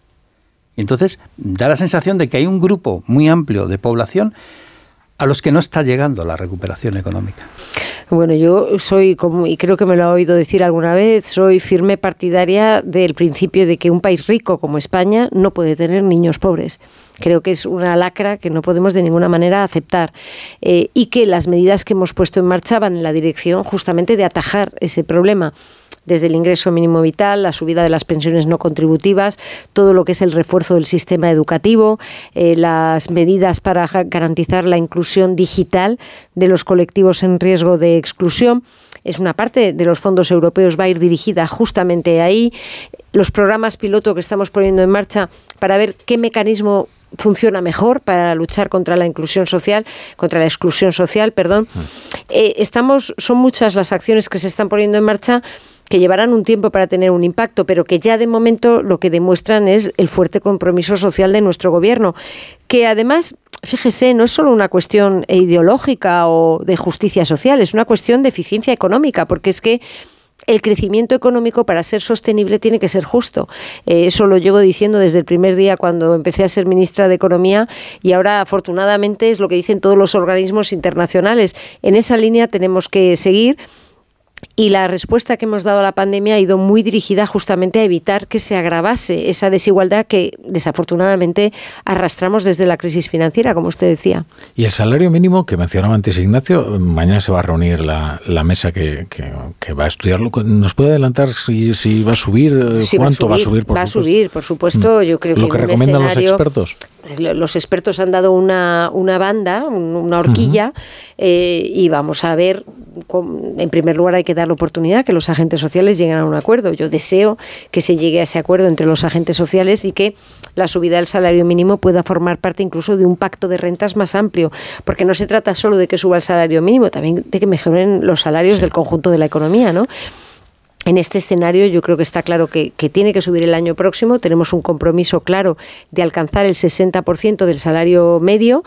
Entonces, da la sensación de que hay un grupo muy amplio de población a los que no está llegando la recuperación económica. Bueno, yo soy, como, y creo que me lo ha oído decir alguna vez, soy firme partidaria del principio de que un país rico como España no puede tener niños pobres. Creo que es una lacra que no podemos de ninguna manera aceptar eh, y que las medidas que hemos puesto en marcha van en la dirección justamente de atajar ese problema desde el ingreso mínimo vital, la subida de las pensiones no contributivas, todo lo que es el refuerzo del sistema educativo, eh, las medidas para garantizar la inclusión digital de los colectivos en riesgo de exclusión es una parte de los fondos europeos, va a ir dirigida justamente ahí. Los programas piloto que estamos poniendo en marcha para ver qué mecanismo funciona mejor para luchar contra la inclusión social, contra la exclusión social, perdón. Mm. Eh, estamos, son muchas las acciones que se están poniendo en marcha que llevarán un tiempo para tener un impacto, pero que ya de momento lo que demuestran es el fuerte compromiso social de nuestro gobierno, que además fíjese, no es solo una cuestión ideológica o de justicia social, es una cuestión de eficiencia económica, porque es que el crecimiento económico para ser sostenible tiene que ser justo. Eh, eso lo llevo diciendo desde el primer día cuando empecé a ser ministra de Economía y ahora afortunadamente es lo que dicen todos los organismos internacionales. En esa línea tenemos que seguir y la respuesta que hemos dado a la pandemia ha ido muy dirigida justamente a evitar que se agravase esa desigualdad que desafortunadamente arrastramos desde la crisis financiera, como usted decía. Y el salario mínimo que mencionaba antes Ignacio, mañana se va a reunir la, mesa que, va a estudiarlo. ¿Nos puede adelantar si, va a subir? ¿Cuánto va a subir? va a subir, por supuesto. Yo creo ¿Lo que, recomiendan los expertos? Los expertos han dado una, una banda, una horquilla, eh, y vamos a ver, en primer lugar hay que dar la oportunidad que los agentes sociales lleguen a un acuerdo. Yo deseo que se llegue a ese acuerdo entre los agentes sociales y que la subida del salario mínimo pueda formar parte incluso de un pacto de rentas más amplio, porque no se trata solo de que suba el salario mínimo, también de que mejoren los salarios del conjunto de la economía, ¿no? En este escenario yo creo que está claro que, que, tiene que subir el año próximo. Tenemos un compromiso claro de alcanzar el 60% del salario medio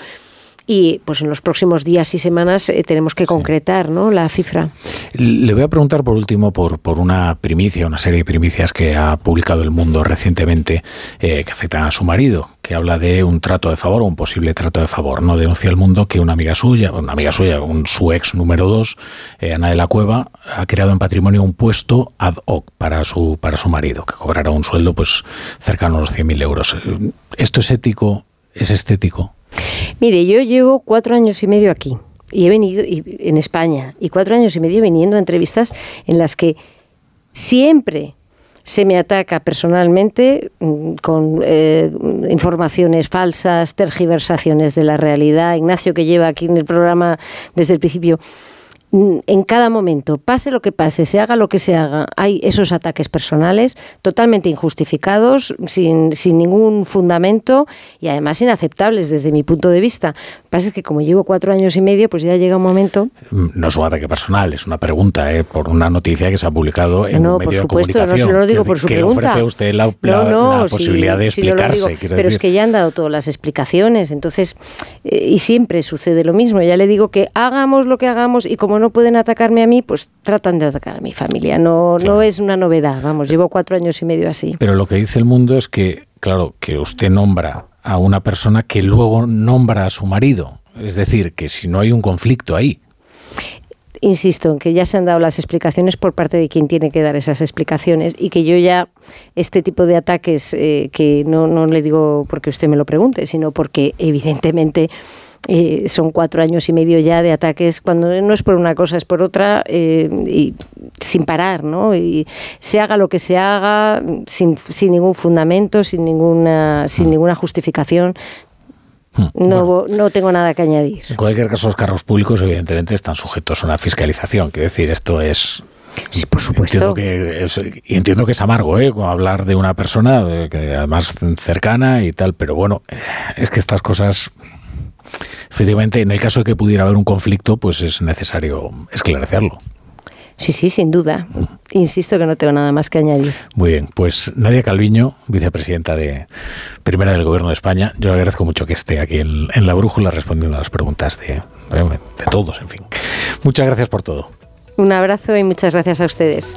y pues en los próximos días y semanas eh, tenemos que concretar ¿no? la cifra. Le voy a preguntar por último por, por una primicia, una serie de primicias que ha publicado El Mundo recientemente eh, que afectan a su marido, que habla de un trato de favor o un posible trato de favor. No denuncia El Mundo que una amiga suya, una amiga suya, un, su ex número dos, eh, Ana de la Cueva, ha creado en patrimonio un puesto ad hoc para su, para su marido, que cobrará un sueldo pues cercano a los 100.000 euros. ¿Esto es ético? ¿Es estético? Mire, yo llevo cuatro años y medio aquí y he venido en España y cuatro años y medio viniendo a entrevistas en las que siempre se me ataca personalmente mm, con eh, informaciones falsas, tergiversaciones de la realidad. Ignacio, que lleva aquí en el programa desde el principio, en cada momento, pase lo que pase, se haga lo que se haga, hay esos ataques personales totalmente injustificados, sin, sin ningún fundamento y además inaceptables desde mi punto de vista. Lo que pasa es que como llevo cuatro años y medio, pues ya llega un momento... No es un ataque personal, es una pregunta ¿eh? por una noticia que se ha publicado en no, un medio por supuesto, No, No, lo digo por su que pregunta. ofrece usted la, posibilidad de explicarse. pero es que ya han dado todas las explicaciones, entonces, eh, y siempre sucede lo mismo. Ya le digo que hagamos lo que hagamos y como no pueden atacarme a mí, pues tratan de atacar a mi familia. No, no es una novedad, vamos, llevo cuatro años y medio así. Pero lo que dice el mundo es que, claro, que usted nombra a una persona que luego nombra a su marido. Es decir, que si no hay un conflicto ahí, insisto en que ya se han dado las explicaciones por parte de quien tiene que dar esas explicaciones y que yo ya este tipo de ataques, eh, que no, no le digo porque usted me lo pregunte, sino porque evidentemente eh, son cuatro años y medio ya de ataques, cuando no es por una cosa, es por otra, eh, y sin parar, ¿no? Y se haga lo que se haga, sin, sin ningún fundamento, sin ninguna, sin mm. ninguna justificación. Mm. No, no tengo nada que añadir. En cualquier caso, los carros públicos, evidentemente, están sujetos a una fiscalización. Quiero decir, esto es Sí, por supuesto. Entiendo que es, entiendo que es amargo, ¿eh? Hablar de una persona eh, que además cercana y tal, pero bueno, es que estas cosas efectivamente, en el caso de que pudiera haber un conflicto, pues es necesario esclarecerlo. Sí, sí, sin duda. Insisto que no tengo nada más que añadir. Muy bien, pues Nadia Calviño, vicepresidenta de primera del Gobierno de España, yo agradezco mucho que esté aquí en, La Brújula respondiendo a las preguntas de, de todos, en fin. Muchas gracias por todo. Un abrazo y muchas gracias a ustedes.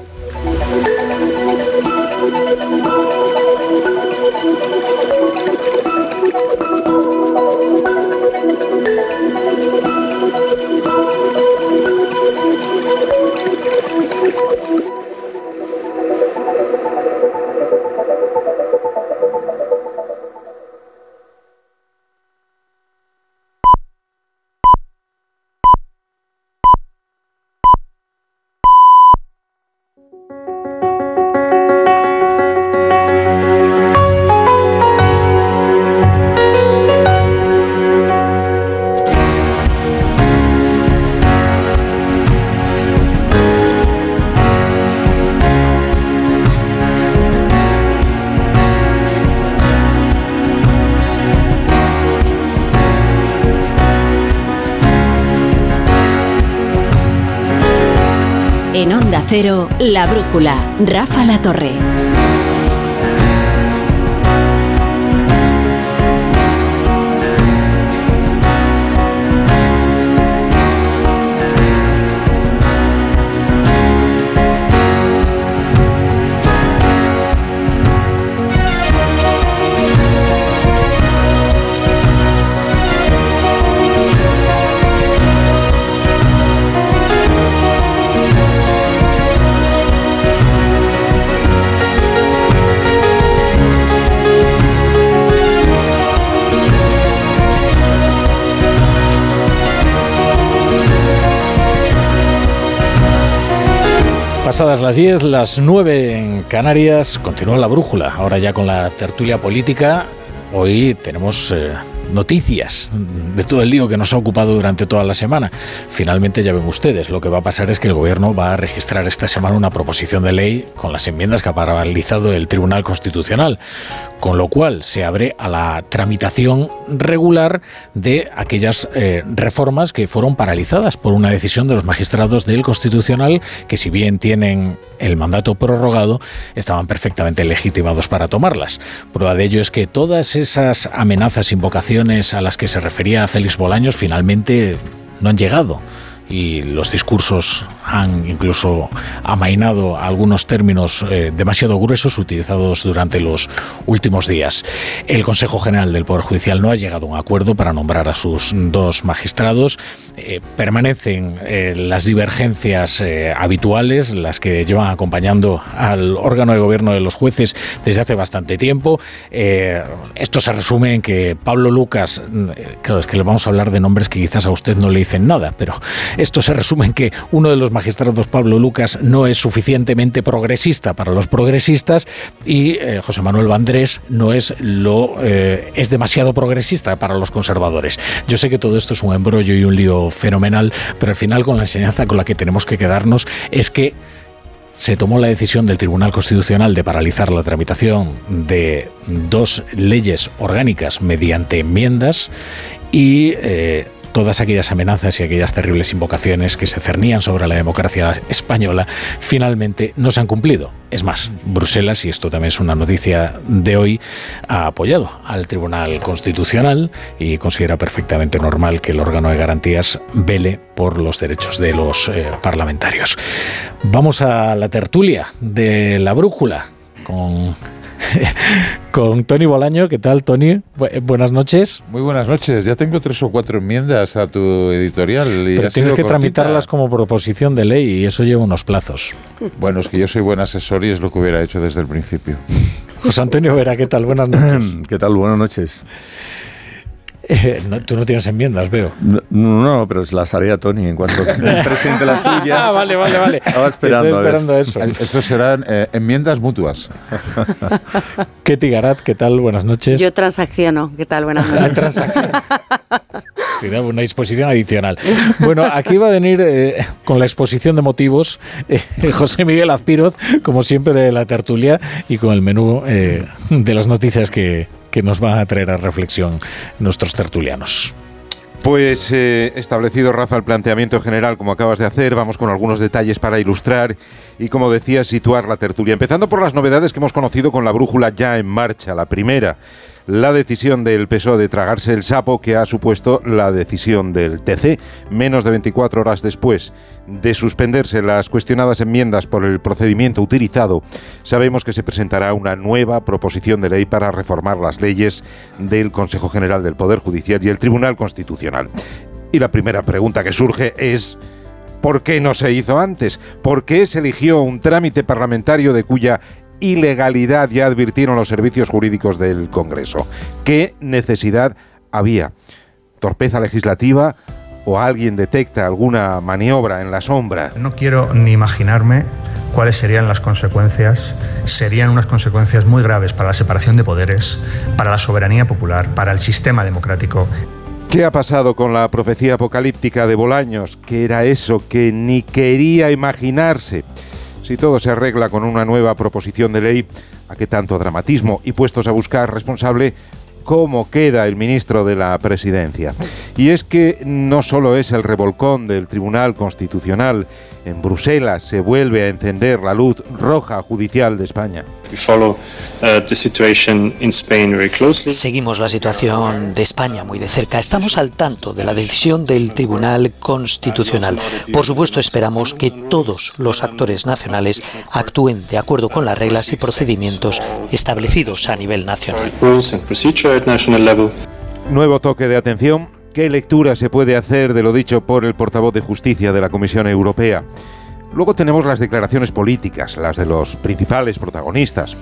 Cero, La Brújula, Rafa La Torre. Pasadas las 10, las 9 en Canarias, continúa la brújula, ahora ya con la tertulia política. Hoy tenemos eh, noticias de todo el lío que nos ha ocupado durante toda la semana. Finalmente ya ven ustedes, lo que va a pasar es que el gobierno va a registrar esta semana una proposición de ley con las enmiendas que ha paralizado el Tribunal Constitucional, con lo cual se abre a la tramitación regular de aquellas eh, reformas que fueron paralizadas por una decisión de los magistrados del Constitucional que si bien tienen el mandato prorrogado, estaban perfectamente legitimados para tomarlas. Prueba de ello es que todas esas amenazas, invocaciones a las que se refería Félix Bolaños finalmente no han llegado y los discursos han incluso amainado algunos términos eh, demasiado gruesos utilizados durante los últimos días. El Consejo General del Poder Judicial no ha llegado a un acuerdo para nombrar a sus dos magistrados. Eh, permanecen eh, las divergencias habituales, las que llevan acompañando al órgano de gobierno de los jueces desde hace bastante tiempo. esto se resume en que Pablo Lucas, claro, es que le vamos a hablar de nombres que quizás a usted no le dicen nada, pero esto se resume en que uno de los magistrados, Pablo Lucas, no es suficientemente progresista para los progresistas y eh, José Manuel Vandrés no es lo eh, es demasiado progresista para los conservadores. Yo sé que todo esto es un embrollo y un lío fenomenal, pero al final con la enseñanza con la que tenemos que quedarnos es que se tomó la decisión del Tribunal Constitucional de paralizar la tramitación de dos leyes orgánicas mediante enmiendas y eh, todas aquellas amenazas y aquellas terribles invocaciones que se cernían sobre la democracia española finalmente no se han cumplido. Es más, Bruselas, y esto también es una noticia de hoy, ha apoyado al Tribunal Constitucional y considera perfectamente normal que el órgano de garantías vele por los derechos de los eh, parlamentarios. Vamos a la tertulia de la brújula con con Tony Bolaño. ¿Qué tal, Tony? buenas noches. Muy buenas noches. Ya tengo tres o cuatro enmiendas a tu editorial. Y Pero tienes que tramitarlas como proposición de ley y eso lleva unos plazos. Bueno, es que yo soy buen asesor y es lo que hubiera hecho desde el principio. José Antonio Vera, ¿qué tal? Buenas noches. ¿Qué tal? Buenas noches. Eh, tú no tienes enmiendas, veo. No, no, pero las haría Tony en cuanto presente las suyas. Ah, vale, vale, vale. Estaba esperando, Estoy esperando eso. Eso serán eh, enmiendas mutuas. ¿Qué Garat, ¿qué tal? Buenas noches. Yo transacciono. ¿Qué tal? Buenas noches. Cuidado, una disposición adicional. Bueno, aquí va a venir eh, con la exposición de motivos José Miguel Azpiroz, como siempre, de la tertulia y con el menú de las noticias que, que nos va a traer a reflexión nuestros tertulianos. Pues eh, establecido, Rafa, el planteamiento general, como acabas de hacer, vamos con algunos detalles para ilustrar y, como decía, situar la tertulia. Empezando por las novedades que hemos conocido con la brújula ya en marcha. La primera, la decisión del PSOE de tragarse el sapo que ha supuesto la decisión del TC. Menos de 24 horas después de suspenderse las cuestionadas enmiendas por el procedimiento utilizado, sabemos que se presentará una nueva proposición de ley para reformar las leyes del Consejo General del Poder Judicial y el Tribunal Constitucional. Y la primera pregunta que surge es... ¿Por qué no se hizo antes? ¿Por qué se eligió un trámite parlamentario de cuya ilegalidad ya advirtieron los servicios jurídicos del Congreso. ¿Qué necesidad había? ¿Torpeza legislativa? ¿O alguien detecta alguna maniobra en la sombra? No quiero ni imaginarme cuáles serían las consecuencias. Serían unas consecuencias muy graves para la separación de poderes, para la soberanía popular, para el sistema democrático. ¿Qué ha pasado con la profecía apocalíptica de Bolaños? ¿Qué era eso que ni quería imaginarse? Si todo se arregla con una nueva proposición de ley, ¿a qué tanto dramatismo? Y puestos a buscar responsable, ¿cómo queda el ministro de la Presidencia? Y es que no solo es el revolcón del Tribunal Constitucional, en Bruselas se vuelve a encender la luz roja judicial de España. Seguimos la situación de España muy de cerca. Estamos al tanto de la decisión del Tribunal Constitucional. Por supuesto, esperamos que todos los actores nacionales actúen de acuerdo con las reglas y procedimientos establecidos a nivel nacional. Nuevo toque de atención. ¿Qué lectura se puede hacer de lo dicho por el portavoz de Justicia de la Comisión Europea? Luego tenemos las declaraciones políticas, las de los principales protagonistas.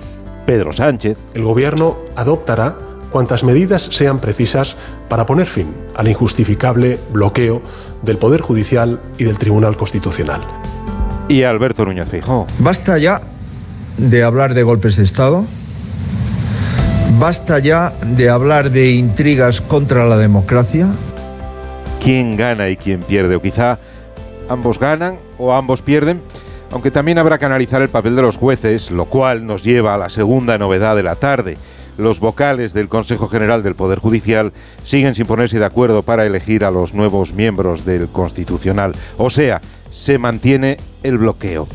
Pedro Sánchez. El Gobierno adoptará cuantas medidas sean precisas para poner fin al injustificable bloqueo del Poder Judicial y del Tribunal Constitucional. Y Alberto Núñez Feijóo. Basta ya de hablar de golpes de Estado. Basta ya de hablar de intrigas contra la democracia. ¿Quién gana y quién pierde? O quizá ambos ganan o ambos pierden. Aunque también habrá que analizar el papel de los jueces, lo cual nos lleva a la segunda novedad de la tarde los vocales del Consejo General del Poder Judicial siguen sin ponerse de acuerdo para elegir a los nuevos miembros del Constitucional. O sea, se mantiene el bloqueo.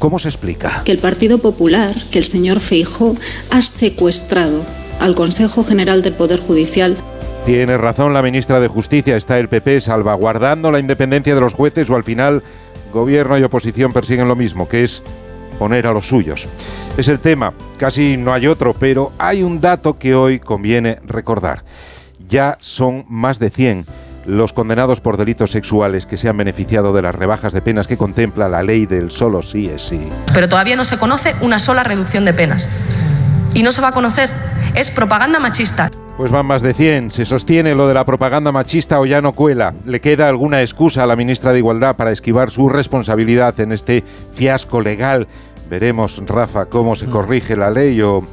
¿Cómo se explica? Que el Partido Popular, que el señor Feijo, ha secuestrado al Consejo General del Poder Judicial. Tiene razón la ministra de Justicia, está el PP salvaguardando la independencia de los jueces o al final gobierno y oposición persiguen lo mismo, que es poner a los suyos. Es el tema, casi no hay otro, pero hay un dato que hoy conviene recordar. Ya son más de 100 los condenados por delitos sexuales que se han beneficiado de las rebajas de penas que contempla la ley del solo sí es sí. Pero todavía no se conoce una sola reducción de penas. Y no se va a conocer. Es propaganda machista. Pues van más de 100. Se sostiene lo de la propaganda machista o ya no cuela. ¿Le queda alguna excusa a la ministra de Igualdad para esquivar su responsabilidad en este fiasco legal Veremos, Rafa, cómo se mm. corrige la ley o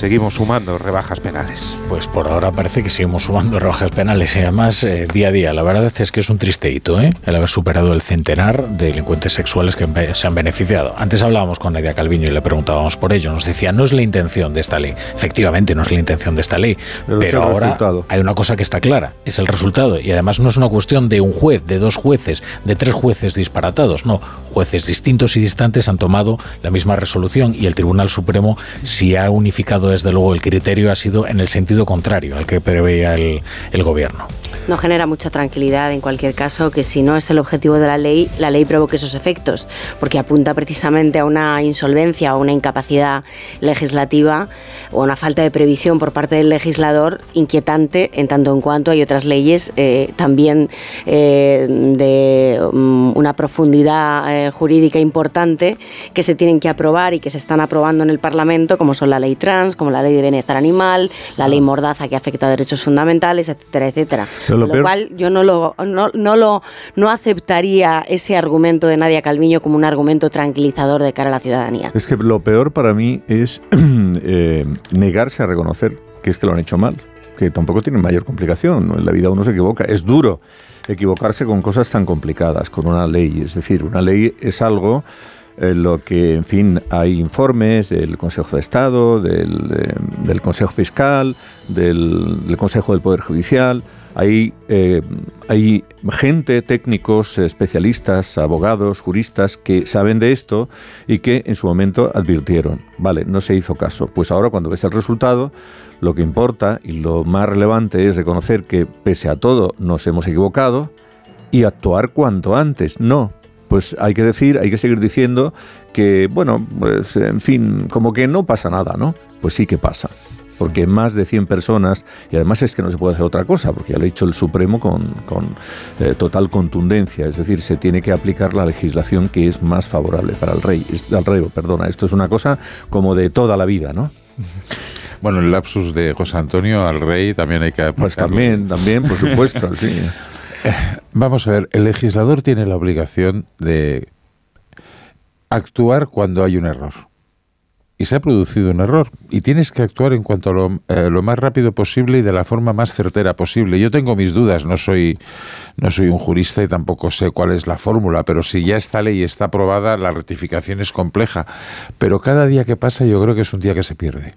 seguimos sumando rebajas penales. Pues por ahora parece que seguimos sumando rebajas penales y además eh, día a día. La verdad es que es un triste hito ¿eh? el haber superado el centenar de delincuentes sexuales que se han beneficiado. Antes hablábamos con Nadia Calviño y le preguntábamos por ello. Nos decía, no es la intención de esta ley. Efectivamente, no es la intención de esta ley. Pero, ahora hay una cosa que está clara, es el resultado. Y además no es una cuestión de un juez, de dos jueces, de tres jueces disparatados. No, jueces distintos y distantes han tomado la misma resolución y el Tribunal Supremo, si ha unificado desde luego el criterio ha sido en el sentido contrario al que preveía el, gobierno. No genera mucha tranquilidad en cualquier caso que si no es el objetivo de la ley, la ley provoque esos efectos, porque apunta precisamente a una insolvencia o una incapacidad legislativa o una falta de previsión por parte del legislador inquietante en tanto en cuanto hay otras leyes eh, también eh, de um, una profundidad eh, jurídica importante que se tienen que aprobar y que se están aprobando en el Parlamento, como son la ley trans, como la ley de bienestar animal, la ley mordaza que afecta a derechos fundamentales, etcétera, etcétera. Lo cual yo no lo, no, no, lo no aceptaría ese argumento de Nadia Calviño como un argumento tranquilizador de cara a la ciudadanía. Es que lo peor para mí es eh, negarse a reconocer que es que lo han hecho mal, que tampoco tiene mayor complicación. En la vida uno se equivoca. Es duro equivocarse con cosas tan complicadas, con una ley. Es decir, una ley es algo en lo que, en fin, hay informes del Consejo de Estado, del, Consejo Fiscal, del, Consejo del Poder Judicial. Hay, eh, hay gente, técnicos, especialistas, abogados, juristas que saben de esto y que en su momento advirtieron, vale, no se hizo caso. Pues ahora cuando ves el resultado, lo que importa y lo más relevante es reconocer que pese a todo nos hemos equivocado y actuar cuanto antes, no pues hay que decir, hay que seguir diciendo que, bueno, pues en fin, como que no pasa nada, ¿no? Pues sí que pasa porque más de 100 personas, y además es que no se puede hacer otra cosa, porque ya lo ha dicho el Supremo con, eh, total contundencia, es decir, se tiene que aplicar la legislación que es más favorable para el rey, al rey, perdona, esto es una cosa como de toda la vida, ¿no? Bueno, el lapsus de José Antonio al rey también hay que... Pues también, también, por supuesto, sí. Vamos a ver, el legislador tiene la obligación de actuar cuando hay un error. Y se ha producido un error. Y tienes que actuar en cuanto a lo, eh, lo, más rápido posible y de la forma más certera posible. Yo tengo mis dudas, no soy, no soy un jurista y tampoco sé cuál es la fórmula, pero si ya esta ley está aprobada, la rectificación es compleja. Pero cada día que pasa yo creo que es un día que se pierde.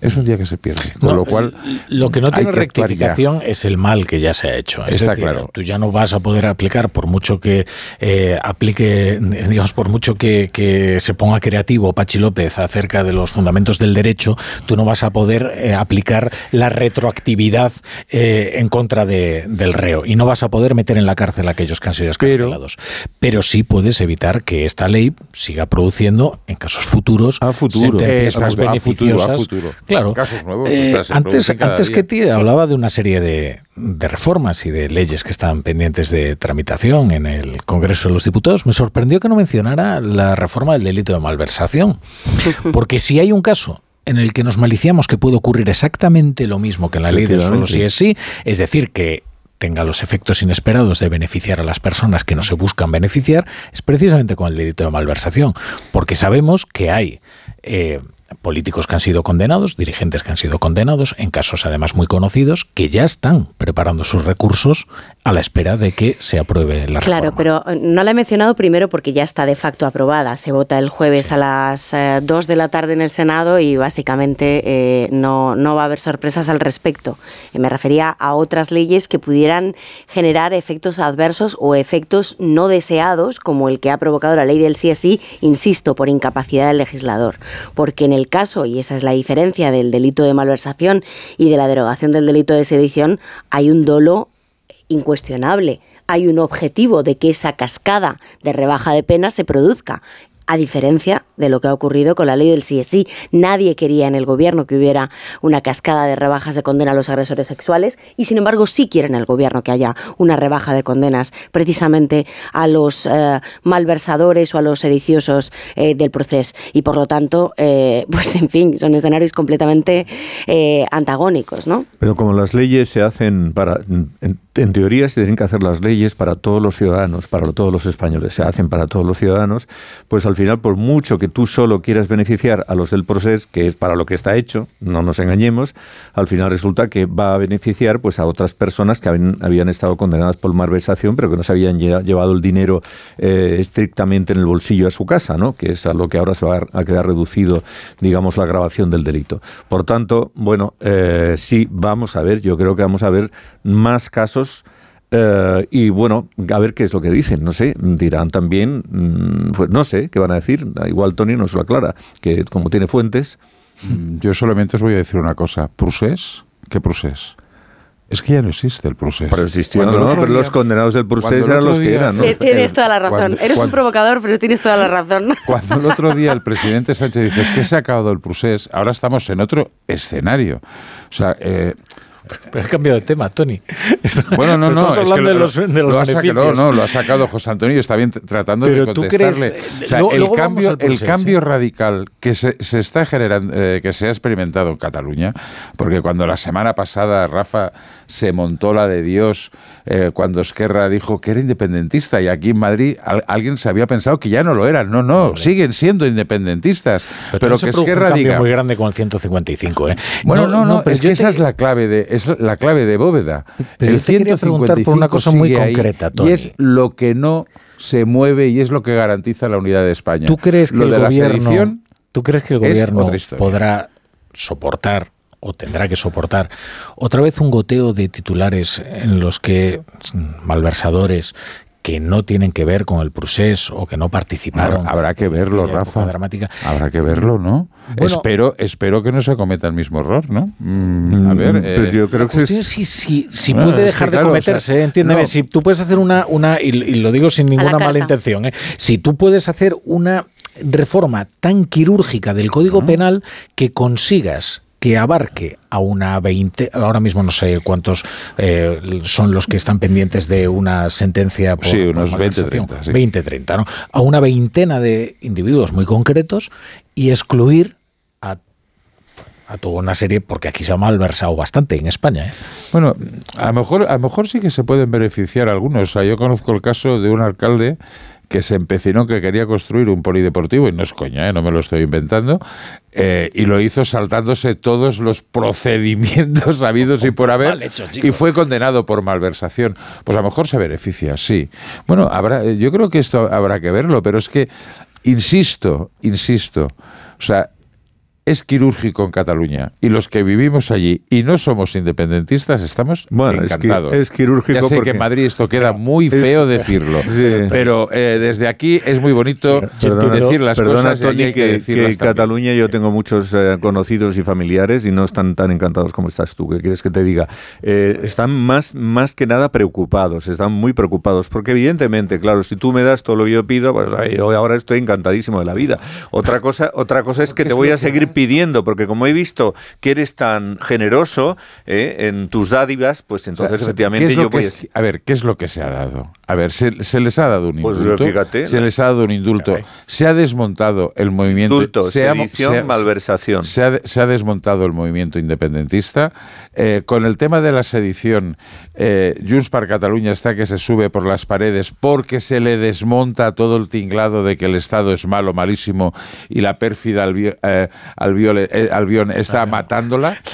Es un día que se pierde. Con lo cual. Lo que no tiene que rectificación es el mal que ya se ha hecho. Es Está decir, claro. Tú ya no vas a poder aplicar, por mucho que eh, aplique, digamos, por mucho que, que se ponga creativo Pachi López acerca de los fundamentos del derecho, tú no vas a poder eh, aplicar la retroactividad eh, en contra de- del reo y no vas a poder meter en la cárcel a aquellos que han sido escarcelados. Pero, sí puedes evitar que esta ley siga produciendo en casos futuros futuro. sentencias Exacto, más a futuro, a beneficiosas. futuro. Claro. Casos nuevos, Eh, o sea, se antes antes que ti Sí. hablaba de una serie de, de reformas y de leyes que están pendientes de tramitación en el Congreso de los Diputados, me sorprendió que no mencionara la reforma del delito de malversación. Porque si hay un caso en el que nos maliciamos que puede ocurrir exactamente lo mismo que en la ley de solo si es sí, es decir, que tenga los efectos inesperados de beneficiar a las personas que no se buscan beneficiar, es precisamente con el delito de malversación, porque sabemos que hay eh, políticos que han sido condenados, dirigentes que han sido condenados, en casos además muy conocidos, que ya están preparando sus recursos a la espera de que se apruebe la Claro, pero eh, no la he mencionado primero porque ya está de facto aprobada. Se vota el jueves a las 2 de la tarde en el Senado y básicamente eh, no, no va a haber sorpresas al respecto. Eh, me refería a otras leyes que pudieran generar efectos adversos o efectos no deseados, como el que ha provocado la ley del sí es sí, insisto, por incapacidad del legislador. Porque en el caso, y esa es la diferencia del delito de malversación y de la derogación del delito de sedición, hay un dolo incuestionable. Hay un objetivo de que esa cascada de rebaja de penas se produzca. A diferencia de lo que ha ocurrido con la ley del sí sí, nadie quería en el gobierno que hubiera una cascada de rebajas de condena a los agresores sexuales y sin embargo sí quiere en el gobierno que haya una rebaja de condenas precisamente a los eh, malversadores o a los sediciosos eh, del proceso y por lo tanto, eh, pues en fin, son escenarios completamente antagónicos, ¿no? Pero como las leyes se hacen para, en teoría se tienen que hacer las leyes para todos los ciudadanos, para todos los españoles, se hacen para todos los ciudadanos, pues al final por mucho que tú solo quieras beneficiar a los del proceso, que es para lo que está hecho, no nos engañemos, al final resulta que va a beneficiar pues a otras personas que habían, habían estado condenadas por malversación, pero que no se habían lle- llevado el dinero eh, estrictamente en el bolsillo a su casa, ¿no? Que es a lo que ahora se va a quedar reducido, digamos, la grabación del delito. Por tanto, bueno, eh, sí, vamos a ver, yo creo que vamos a ver más casos eh, y bueno, a ver qué es lo que dicen, no sé, dirán también, mm, pues no sé, qué van a decir, igual Tony nos lo aclara, que como tiene fuentes... Mm, Yo solamente os voy a decir una cosa. ¿Prusés? ¿Qué Prusés? Es que ya no existe el Prusés. Pero existió, ¿no? Pero día- los condenados del Prusés eran los que eran, ¿no? Tienes toda la razón. Cuando- Eres un cuando- provocador, pero tienes toda la razón. Cuando el otro día el presidente Sánchez dijo, es que se ha acabado el Prusés, ahora estamos en otro escenario. O sea, eh, Pero has cambiado de tema, Tony. Bueno, no, no. Estamos es que hablando lo- de los, de los lo sacado- no, no, lo ha sacado José Antonio y está bien tratando Pero de tú contestarle. crees- O sea, el cambio, al el proceso, cambio ¿eh? radical que se, se está generando, eh, que se ha experimentado en Cataluña, porque cuando la semana pasada Rafa se montó la de Dios, eh, cuando Esquerra dijo que era independentista y aquí en Madrid al- alguien se había pensado que ya no lo eran. No, no, siguen siendo independentistas. Pero, se que un Esquerra cambio diga. muy grande con el 155, ¿eh? Bueno, no, no, pero es que esa te- es la clave de es la clave de bóveda. Pero quería preguntar por una cosa muy concreta, y Tony. es lo que no se mueve y es lo que garantiza la unidad de España. ¿Tú crees que lo el de la gobierno, sedición ¿tú crees que el gobierno podrá soportar o tendrá que soportar otra vez un goteo de titulares en los que malversadores que no tienen que ver con el procés o que no participaron. Habrá, habrá que verlo, Rafa. dramática. Habrá que verlo, ¿no? Bueno- espero, espero que no se cometa el mismo error, ¿no? Mm, a ver, Mm, pero eh, yo creo La que es- si, si, si Bueno, puede es dejar que de cometerse, o sea, entiéndeme, no. si tú puedes hacer una, una y, y lo digo sin ninguna mala intención, ¿eh? si tú puedes hacer una reforma tan quirúrgica del Código Penal que consigas que abarque a una 20, ahora mismo no sé cuántos eh, son los que están pendientes de una sentencia por, Sí, por unos 20, malversación. 30, sí. 20, 30, ¿no? A una veintena de individuos muy concretos y excluir a, a toda una serie, porque aquí se ha malversado bastante en España. ¿eh? Bueno, a lo mejor, a lo mejor sí que se pueden beneficiar algunos. O sea, yo conozco el caso de un alcalde que se empecinó que quería construir un polideportivo, y no es coña, ¿eh? no me lo estoy inventando, eh, y lo hizo saltándose todos los procedimientos habidos y por haber, hecho, y fue condenado por malversación. Pues a lo mejor se beneficia, sí. Bueno, habrá, yo creo que esto habrá que verlo, pero es que, insisto, insisto, o sea, es quirúrgico en Cataluña y los que vivimos allí y no somos independentistas estamos bueno, encantados. Es, quirúrgico ya sé porque que en Madrid esto queda muy feo decirlo, pero eh, desde aquí es muy bonito decir las cosas Tony, y hay que, decirlas que en Cataluña yo tengo muchos eh, conocidos y familiares y no están tan encantados como estás tú. ¿Qué quieres que te diga? Eh, están más, más que nada preocupados, están muy preocupados porque evidentemente, claro, si tú me das todo lo que yo pido, pues yo ahora estoy encantadísimo de la vida. Otra cosa, otra cosa es que te voy a seguir pidiendo porque como he visto que eres tan generoso eh, en tus dádivas, pues entonces efectivamente yo voy a... a... ver, ¿qué es lo que se ha dado? A ver, se, les ha dado un pues indulto. fíjate. Se les ha dado un indulto. Se ha desmontado el movimiento... Indulto, se ha, sedición, se ha, malversación. Se ha, se ha, desmontado el movimiento independentista. Eh, con el tema de la sedición, eh, Junts per Cataluña está que se sube por las paredes porque se le desmonta todo el tinglado de que el Estado es malo, malísimo y la pérfida albi eh, albiol, eh, Albión está matándola.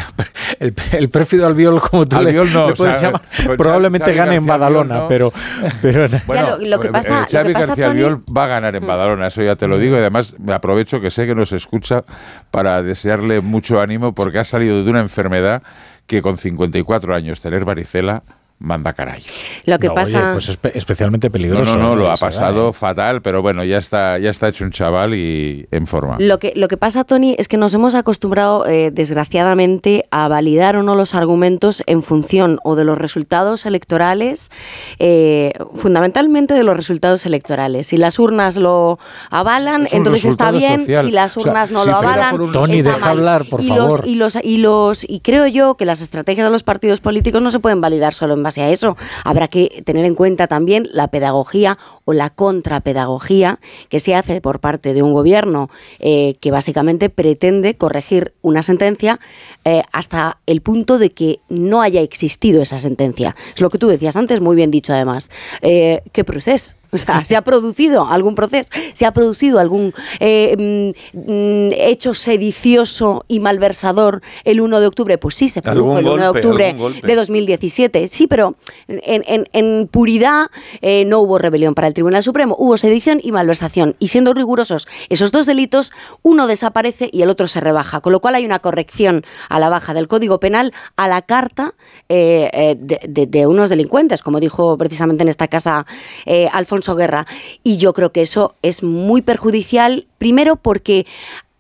El, el, pérfido Albiol, como tú Albiol le, no, le puedes o sea, llamar, con probablemente Xavi gane en Badalona, Albiol, no. pero, pero bueno, lo, lo, que pasa, eh, Xavi lo que pasa, García Tony, Albiol va a ganar en Badalona, eso ya te lo digo, y además me aprovecho que sé que nos escucha para desearle mucho ánimo porque ha salido de una enfermedad que con 54 años tener varicela manda caray. Lo que No, pasa... oye, pues espe- especialmente peligroso. no, no, lo ha esa edad, pasado ¿eh? fatal, pero bueno, ya está, ya está hecho un chaval y en forma. Lo que, lo que pasa, Tony, es que nos hemos acostumbrado, eh, desgraciadamente, a validar o no los argumentos en función o de los resultados electorales, eh, fundamentalmente de los resultados electorales. Si las urnas lo avalan, entonces está bien. social. Si las O sea, urnas no si lo avalan, un- Tony, está deja mal. hablar, por y favor. Los, y, los, y, los, y creo yo que las estrategias de los partidos políticos no se pueden validar solo en base eso. Habrá que tener en cuenta también la pedagogía o la contrapedagogía que se hace por parte de un gobierno eh, que básicamente pretende corregir una sentencia eh, hasta el punto de que no haya existido esa sentencia. Es lo que tú decías antes, muy bien dicho además. Eh, ¿Qué proceso? O sea, ¿se ha producido algún proceso? ¿Se ha producido algún eh, mm, mm, hecho sedicioso y malversador el 1 de octubre? Pues sí, se produjo el 1 de octubre de 2017. Sí, pero en, en- en puridad eh, no hubo rebelión para el Tribunal Supremo, hubo sedición y malversación. Y siendo rigurosos, esos dos delitos, uno desaparece y el otro se rebaja. Con lo cual hay una corrección a la baja del Código Penal a la carta eh, de, de- de unos delincuentes, como dijo precisamente en esta casa eh, Alfonso Guerra. Y yo creo que eso es muy perjudicial, primero porque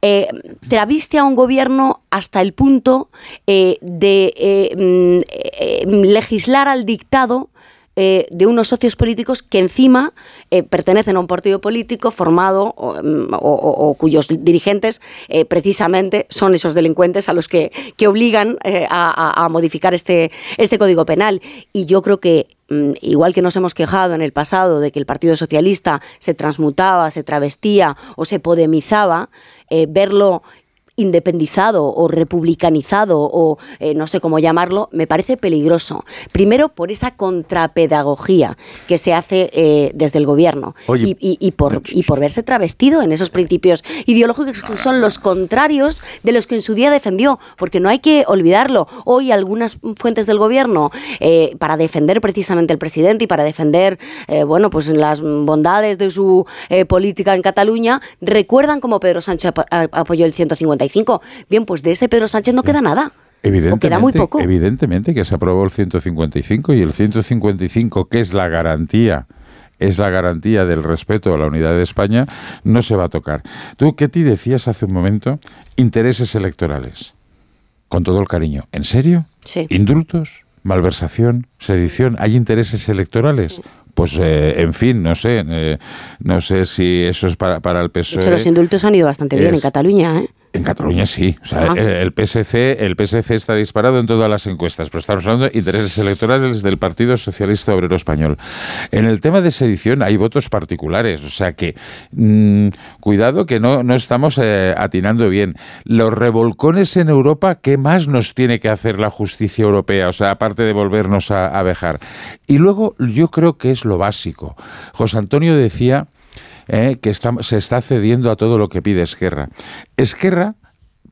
eh, traviste a un gobierno hasta el punto eh, de eh, mm, legislar al dictado de unos socios políticos que encima pertenecen a un partido político formado o, mm, cuyos dirigentes precisamente son esos delincuentes a los que, que obligan a, a- modificar este, este código penal. Y yo creo que igual que nos hemos quejado en el pasado de que el Partido Socialista se transmutaba, se travestía o se podemizaba, eh, verlo independizado o republicanizado o eh, no sé cómo llamarlo, me parece peligroso. Primero por esa contrapedagogía que se hace eh, desde el gobierno Oye. y, y- y por, y por verse travestido en esos principios ideológicos que son los contrarios de los que en su día defendió, porque no hay que olvidarlo. Hoy algunas fuentes del gobierno, eh, para defender precisamente al presidente y para defender bueno, pues las bondades de su política en Cataluña, recuerdan cómo Pedro Sánchez ap- apoyó el 155. Bien, pues de ese Pedro Sánchez no queda nada. Evidentemente, queda muy poco. evidentemente que se aprobó el 155 y el 155, que es la garantía es la garantía del respeto a la unidad de España, no se va a tocar. Tú, Ketty, decías hace un momento intereses electorales. Con todo el cariño. ¿En serio? Sí. ¿Indultos? ¿Malversación? ¿Sedición? ¿Hay intereses electorales? Pues, eh, en fin, no sé. eh, no sé si eso es para, para el De PSOE. hecho, los indultos han ido bastante bien en Cataluña. ¿eh? En Cataluña sí. O sea, Ah. el, el PSC, el PSC está disparado en todas las encuestas, pero estamos hablando de intereses electorales del Partido Socialista Obrero Español. En el tema de sedición hay votos particulares, o sea que mm, cuidado que no, no estamos eh, atinando bien. Los revolcones en Europa, ¿qué más nos tiene que hacer la justicia europea? O sea, aparte de volvernos a, a vejar. Y luego yo creo que es lo básico. José Antonio decía eh, que está- se está cediendo a todo lo que pide Esquerra. Esquerra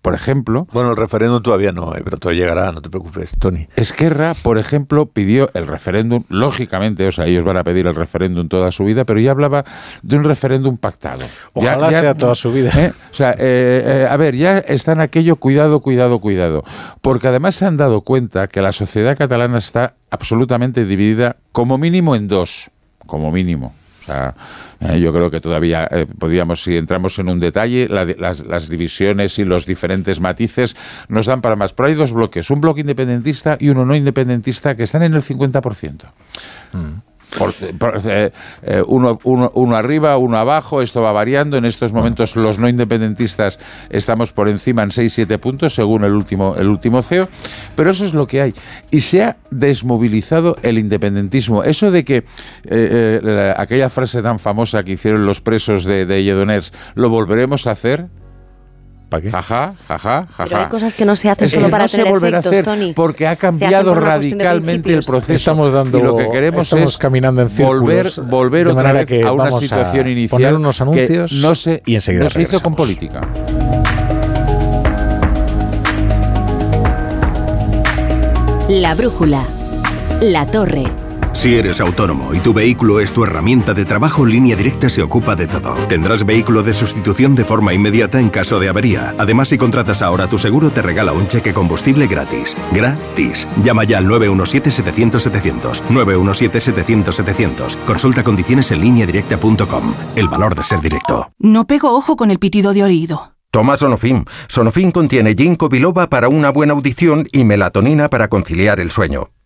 por ejemplo. Bueno, el referéndum todavía no, eh, pero todo llegará, no te preocupes, Tony. Esquerra, por ejemplo, pidió el referéndum, lógicamente, o sea, ellos van a pedir el referéndum toda su vida, pero ya hablaba de un referéndum pactado. Ojalá sea toda su vida. ¿eh? O sea, eh, a ver, ya están aquello, cuidado, cuidado, cuidado. Porque además se han dado cuenta que la sociedad catalana está absolutamente dividida, como mínimo en dos, como mínimo. O sea, eh, yo creo que todavía eh, podríamos, si entramos en un detalle, las, divisiones y los diferentes matices nos dan para más. Pero hay dos bloques, un bloque independentista y uno no independentista, que están en el 50%. Eh, eh, uno, uno, arriba, uno abajo, esto va variando. En estos momentos los no independentistas estamos por encima en 6-7 puntos, según el último, el último CEO, pero eso es lo que hay. Y se ha desmovilizado el independentismo. Eso de que eh, aquella frase tan famosa que hicieron los presos de, de ¿lo volveremos a hacer? Jaja, jaja, jaja. Pero hay cosas que no se hacen solo para tener efectos, Tony. Porque ha cambiado radicalmente el proceso. Estamos dando, y lo que queremos es caminando en volver, volver otra vez a una situación inicial poner unos anuncios que no se, y enseguida no se hizo con política. La brújula. La torre. Si eres autónomo y tu vehículo es tu herramienta de trabajo, Línea Directa se ocupa de todo. Tendrás vehículo de sustitución de forma inmediata en caso de avería. Además, si contratas ahora tu seguro, te regala un cheque combustible gratis. Gratis. Llama ya al 917-700-700. 917-700-700. Consulta condiciones en lineadirecta.com. El valor de ser directo. No pego ojo con el pitido de oído. Toma Sonofim. Sonofim contiene ginkgo biloba para una buena audición y melatonina para conciliar el sueño.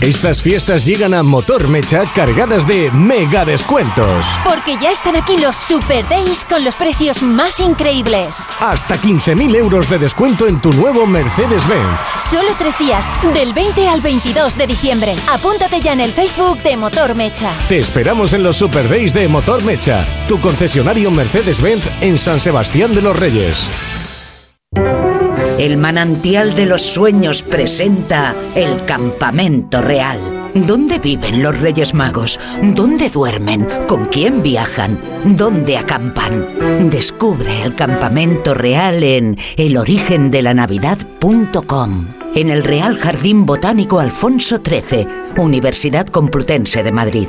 Estas fiestas llegan a Motor Mecha cargadas de mega descuentos. Porque ya están aquí los Super Days con los precios más increíbles. Hasta 15.000 euros de descuento en tu nuevo Mercedes-Benz. Solo tres días, del 20 al 22 de diciembre. Apúntate ya en el Facebook de Motor Mecha. Te esperamos en los Super Days de Motor Mecha, tu concesionario Mercedes-Benz en San Sebastián de los Reyes. El manantial de los sueños presenta el campamento real. ¿Dónde viven los Reyes Magos? ¿Dónde duermen? ¿Con quién viajan? ¿Dónde acampan? Descubre el campamento real en elorigendelanavidad.com. En el Real Jardín Botánico Alfonso XIII, Universidad Complutense de Madrid.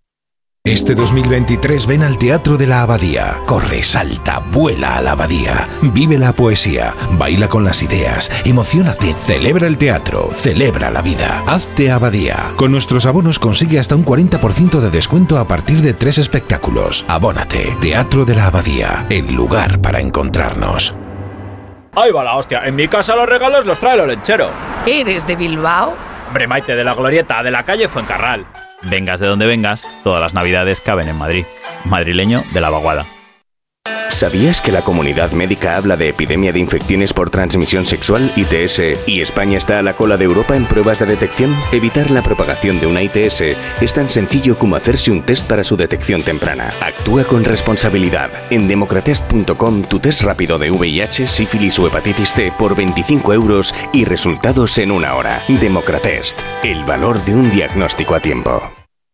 Este 2023 ven al Teatro de la Abadía. Corre, salta, vuela a la Abadía. Vive la poesía, baila con las ideas, emocionate, celebra el teatro, celebra la vida. Hazte Abadía. Con nuestros abonos consigue hasta un 40% de descuento a partir de tres espectáculos. Abónate. Teatro de la Abadía, el lugar para encontrarnos. Ahí va la hostia. En mi casa los regalos los trae el lechero. ¿Eres de Bilbao? Hombre, Maite, de la glorieta, de la calle Fuencarral. Vengas de donde vengas, todas las navidades caben en Madrid. Madrileño de la vaguada. ¿Sabías que la comunidad médica habla de epidemia de infecciones por transmisión sexual, ITS, y España está a la cola de Europa en pruebas de detección? Evitar la propagación de una ITS es tan sencillo como hacerse un test para su detección temprana. Actúa con responsabilidad. En democratest.com tu test rápido de VIH, sífilis o hepatitis C por 25 euros y resultados en una hora. Democratest. El valor de un diagnóstico a tiempo.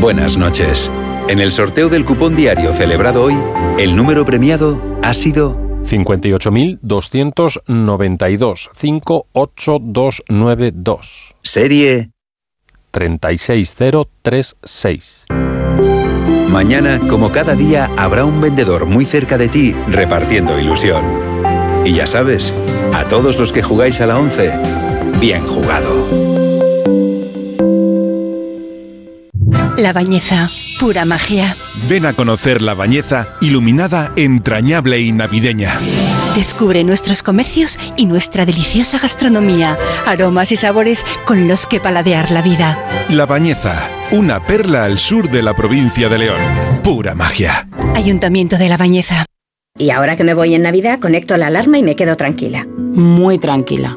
Buenas noches. En el sorteo del cupón diario celebrado hoy, el número premiado ha sido 58.292. 58292. Serie 36036. Mañana, como cada día, habrá un vendedor muy cerca de ti repartiendo ilusión. Y ya sabes, a todos los que jugáis a la 11, bien jugado. La Bañeza, pura magia. Ven a conocer La Bañeza, iluminada, entrañable y navideña. Descubre nuestros comercios y nuestra deliciosa gastronomía, aromas y sabores con los que paladear la vida. La Bañeza, una perla al sur de la provincia de León. Pura magia. Ayuntamiento de La Bañeza. Y ahora que me voy en Navidad, conecto la alarma y me quedo tranquila. Muy tranquila.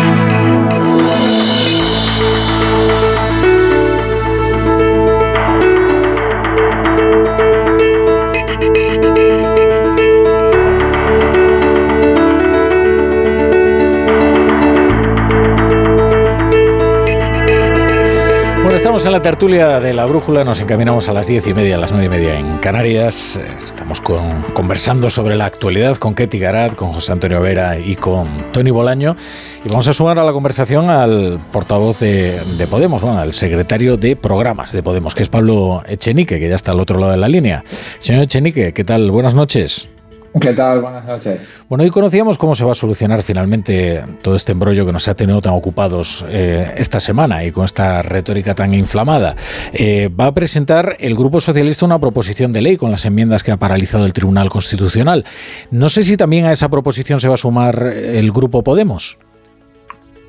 Estamos en la tertulia de la brújula, nos encaminamos a las diez y media, a las nueve y media en Canarias. Estamos con- conversando sobre la actualidad con Ketty Garat, con José Antonio Vera y con Tony Bolaño. Y vamos a sumar a la conversación al portavoz de, de Podemos, bueno, al secretario de programas de Podemos, que es Pablo Echenique, que ya está al otro lado de la línea. Señor Echenique, ¿qué tal? Buenas noches. ¿Qué tal? Buenas noches. Bueno, hoy conocíamos cómo se va a solucionar finalmente todo este embrollo que nos ha tenido tan ocupados eh, esta semana y con esta retórica tan inflamada. Eh, va a presentar el Grupo Socialista una proposición de ley con las enmiendas que ha paralizado el Tribunal Constitucional. No sé si también a esa proposición se va a sumar el Grupo Podemos.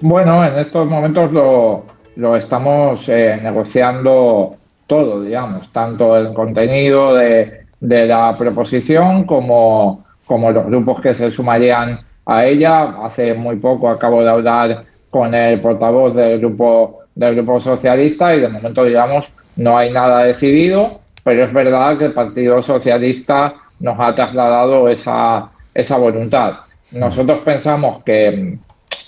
Bueno, en estos momentos lo, lo estamos eh, negociando todo, digamos, tanto el contenido de, de la proposición como, como los grupos que se sumarían a ella. Hace muy poco acabo de hablar con el portavoz del grupo, del grupo socialista y de momento, digamos, no hay nada decidido, pero es verdad que el Partido Socialista nos ha trasladado esa, esa voluntad. Nosotros pensamos que,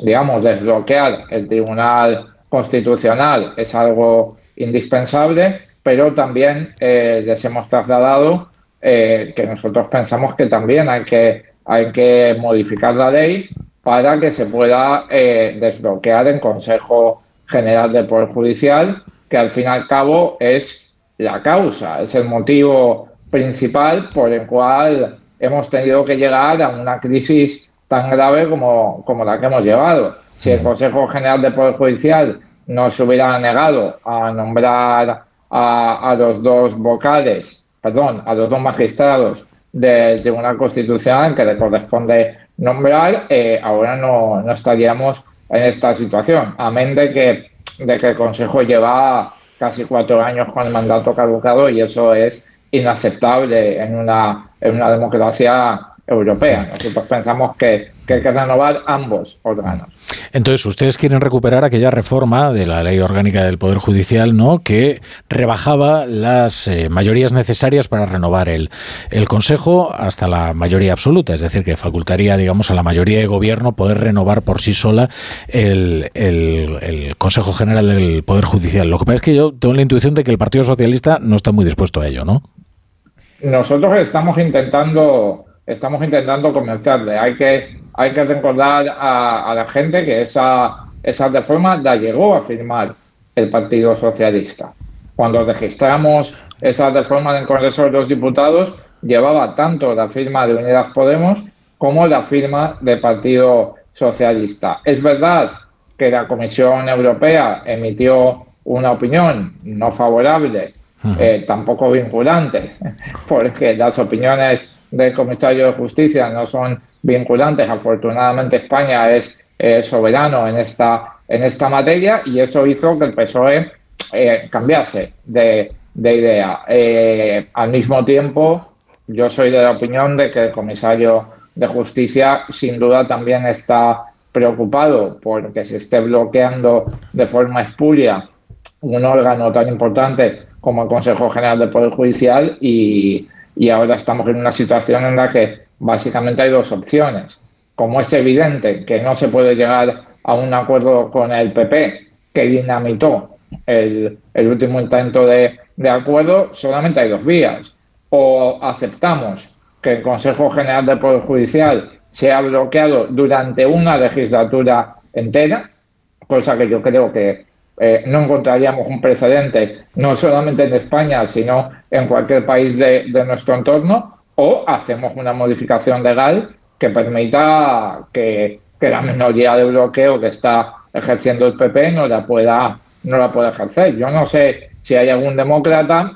digamos, desbloquear el Tribunal Constitucional es algo indispensable, pero también eh, les hemos trasladado eh, que nosotros pensamos que también hay que, hay que modificar la ley para que se pueda eh, desbloquear en Consejo General del Poder Judicial, que al fin y al cabo es la causa, es el motivo principal por el cual hemos tenido que llegar a una crisis tan grave como, como la que hemos llevado. Si el Consejo General del Poder Judicial no se hubiera negado a nombrar a, a los dos vocales, perdón, a los dos magistrados del Tribunal Constitucional que le corresponde nombrar, eh, ahora no, no estaríamos en esta situación. Amén de que, de que el Consejo lleva casi cuatro años con el mandato caducado y eso es inaceptable en una, en una democracia Europea. Nosotros pensamos que, que hay que renovar ambos órganos. Entonces, ustedes quieren recuperar aquella reforma de la ley orgánica del Poder Judicial, ¿no? Que rebajaba las eh, mayorías necesarias para renovar el, el Consejo hasta la mayoría absoluta, es decir, que facultaría, digamos, a la mayoría de gobierno poder renovar por sí sola el, el- el Consejo General del Poder Judicial. Lo que pasa es que yo tengo la intuición de que el Partido Socialista no está muy dispuesto a ello, ¿no? Nosotros estamos intentando, estamos intentando convencerle. Hay que, hay que recordar a, a la gente que esa, esa reforma la llegó a firmar el Partido Socialista. Cuando registramos esa reforma en el Congreso de los Diputados, llevaba tanto la firma de Unidas Podemos como la firma del Partido Socialista. Es verdad que la Comisión Europea emitió una opinión no favorable eh, tampoco vinculante, porque las opiniones del comisario de justicia no son vinculantes. Afortunadamente España es eh, soberano en esta, en esta materia y eso hizo que el PSOE eh, cambiase de, de idea. Eh, al mismo tiempo, yo soy de la opinión de que el comisario de justicia sin duda también está preocupado porque se esté bloqueando de forma espuria un órgano tan importante como el Consejo General del Poder Judicial y, y ahora estamos en una situación en la que básicamente hay dos opciones. Como es evidente que no se puede llegar a un acuerdo con el PP que dinamitó el, último intento de, acuerdo, solamente hay dos vías. O aceptamos que el Consejo General del Poder Judicial sea bloqueado durante una legislatura entera, cosa que yo creo que eh, no encontraríamos un precedente, no solamente en España, sino en cualquier país de, de nuestro entorno, o hacemos una modificación legal que permita que, la minoría de bloqueo que está ejerciendo el PP no la pueda no la ejercer. Yo no sé si hay algún demócrata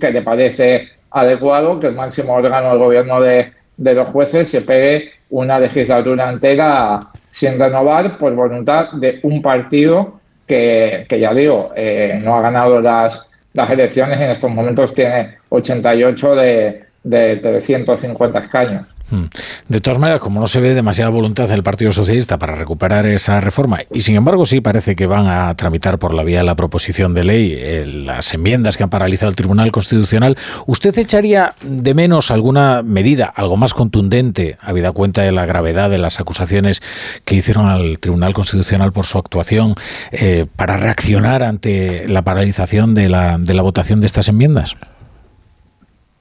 que le parece adecuado que el máximo órgano del gobierno de, de los jueces se pegue una legislatura entera sin renovar por voluntad de un partido que, que ya digo, eh, no ha ganado las, las elecciones en estos momentos tiene 88 de, de 350 escaños. Mm. De todas maneras, como no se ve demasiada voluntad del Partido Socialista para recuperar esa reforma, y sin embargo sí parece que van a tramitar por la vía de la proposición de ley eh, las enmiendas que han paralizado el Tribunal Constitucional, ¿usted echaría de menos alguna medida, algo más contundente, habida cuenta de la gravedad de las acusaciones que hicieron al Tribunal Constitucional por su actuación, eh, para reaccionar ante la paralización de la, de la votación de estas enmiendas?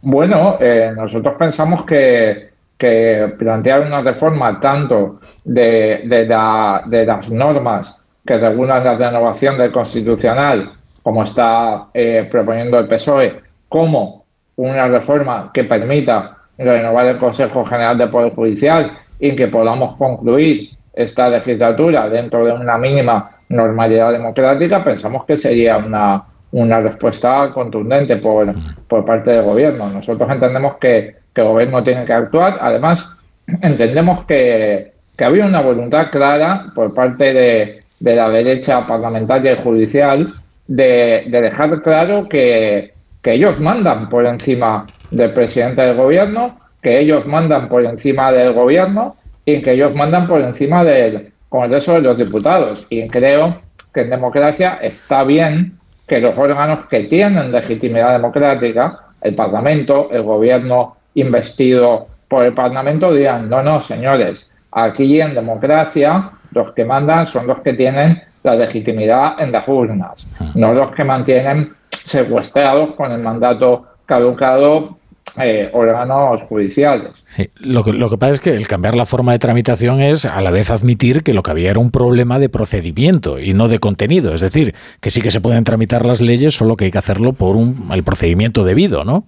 Bueno, eh, nosotros pensamos que que plantear una reforma tanto de, de, la, de, las normas que regulan la renovación del constitucional, como está eh, proponiendo el PSOE, como una reforma que permita renovar el Consejo General de Poder Judicial y que podamos concluir esta legislatura dentro de una mínima normalidad democrática, pensamos que sería una, una respuesta contundente por, por parte del gobierno. Nosotros entendemos que que el gobierno tiene que actuar. Además, entendemos que, había una voluntad clara por parte de, la derecha parlamentaria y judicial de, de dejar claro que, que, ellos mandan por encima del presidente del gobierno, que ellos mandan por encima del gobierno y que ellos mandan por encima del Congreso de los Diputados. Y creo que en democracia está bien que los órganos que tienen legitimidad democrática, el Parlamento, el gobierno investido por el Parlamento digan, no, no, señores, aquí en democracia los que mandan son los que tienen la legitimidad en las urnas, no los que mantienen secuestrados con el mandato caducado eh, órganos judiciales. Sí, lo, que, lo que pasa es que el cambiar la forma de tramitación es a la vez admitir que lo que había era un problema de procedimiento y no de contenido. Es decir, que sí que se pueden tramitar las leyes, solo que hay que hacerlo por un, el procedimiento debido, ¿no?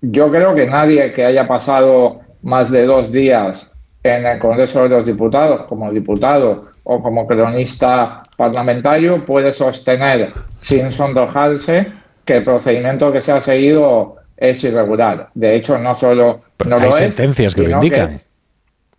Yo creo que nadie que haya pasado más de dos días en el Congreso de los Diputados como diputado o como cronista parlamentario puede sostener sin sonrojarse que el procedimiento que se ha seguido es irregular. De hecho, no solo no hay lo sentencias es, que lo indican. Que es,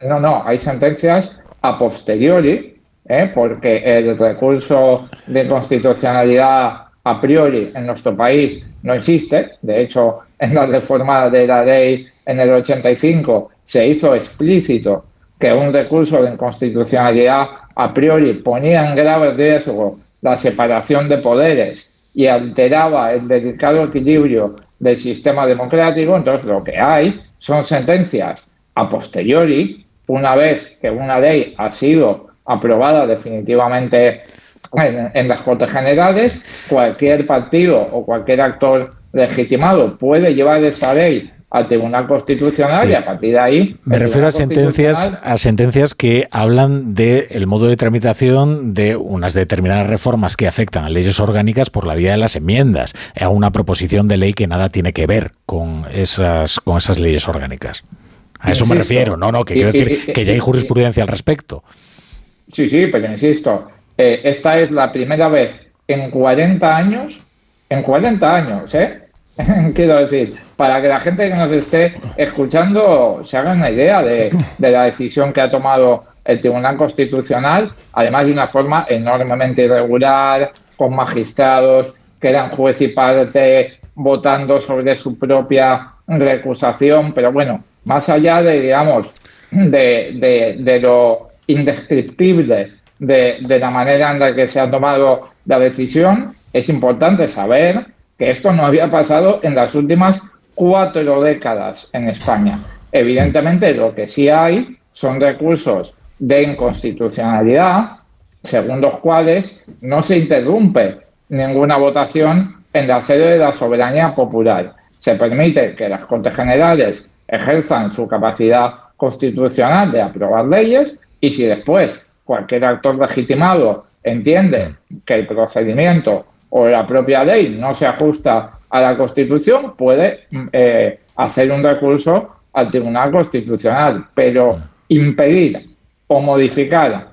no, no, hay sentencias a posteriori, ¿eh? porque el recurso de constitucionalidad a priori en nuestro país no existe. De hecho, en la reforma de la ley en el 85 se hizo explícito que un recurso de inconstitucionalidad a priori ponía en grave riesgo la separación de poderes y alteraba el delicado equilibrio del sistema democrático, entonces lo que hay son sentencias a posteriori, una vez que una ley ha sido aprobada definitivamente en, las Cortes Generales, cualquier partido o cualquier actor legitimado puede llevar esa ley al Tribunal Constitucional y a partir de ahí... Me refiero a sentencias, a sentencias que hablan del modo de tramitación de unas determinadas reformas que afectan a leyes orgánicas por la vía de las enmiendas, a una proposición de ley que nada tiene que ver con esas, con esas leyes orgánicas. A eso me refiero, no, no, que quiero decir que ya hay jurisprudencia al respecto. Sí, sí, pero insisto, eh, esta es la primera vez en 40 años, en 40 años, ¿eh? quiero decir, para que la gente que nos esté escuchando se haga una idea de, la decisión que ha tomado el Tribunal Constitucional, además de una forma enormemente irregular, con magistrados que eran juez y parte votando sobre su propia recusación, pero bueno, más allá de, digamos, de, lo indescriptible de, de la manera en la que se ha tomado la decisión, es importante saber que esto no había pasado en las últimas cuatro décadas en España. Evidentemente, lo que sí hay son recursos de inconstitucionalidad, según los cuales no se interrumpe ninguna votación en la sede de la soberanía popular. Se permite que las Cortes Generales ejerzan su capacidad constitucional de aprobar leyes y si después cualquier actor legitimado entiende que el procedimiento o la propia ley no se ajusta a la Constitución, puede eh, hacer un recurso al Tribunal Constitucional, pero impedir o modificar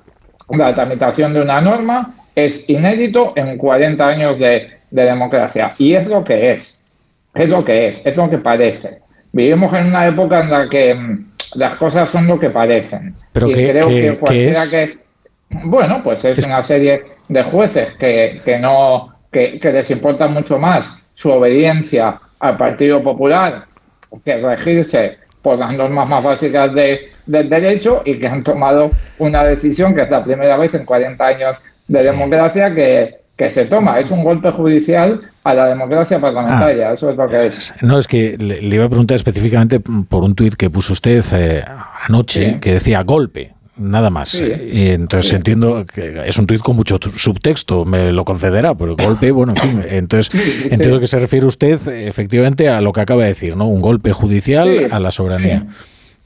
la tramitación de una norma es inédito en 40 años de, democracia. Y es lo que es, es lo que es, es lo que parece. Vivimos en una época en la que mm, las cosas son lo que parecen. Pero y creo que cualquiera que... Bueno, pues es, una serie de jueces que, que no que, les importa mucho más su obediencia al Partido Popular que regirse por las normas más básicas de, del derecho y que han tomado una decisión que es la primera vez en 40 años de democracia que, que se toma. Es un golpe judicial a la democracia parlamentaria. Ah. Eso es lo que es. No, es que le, iba a preguntar específicamente por un tuit que puso usted eh, anoche que decía golpe nada más. y entonces entiendo que es un tuit con mucho subtexto, me lo concederá, pero golpe, bueno, en fin. Entonces entiendo que se refiere usted efectivamente a lo que acaba de decir, ¿no? Un golpe judicial a la soberanía.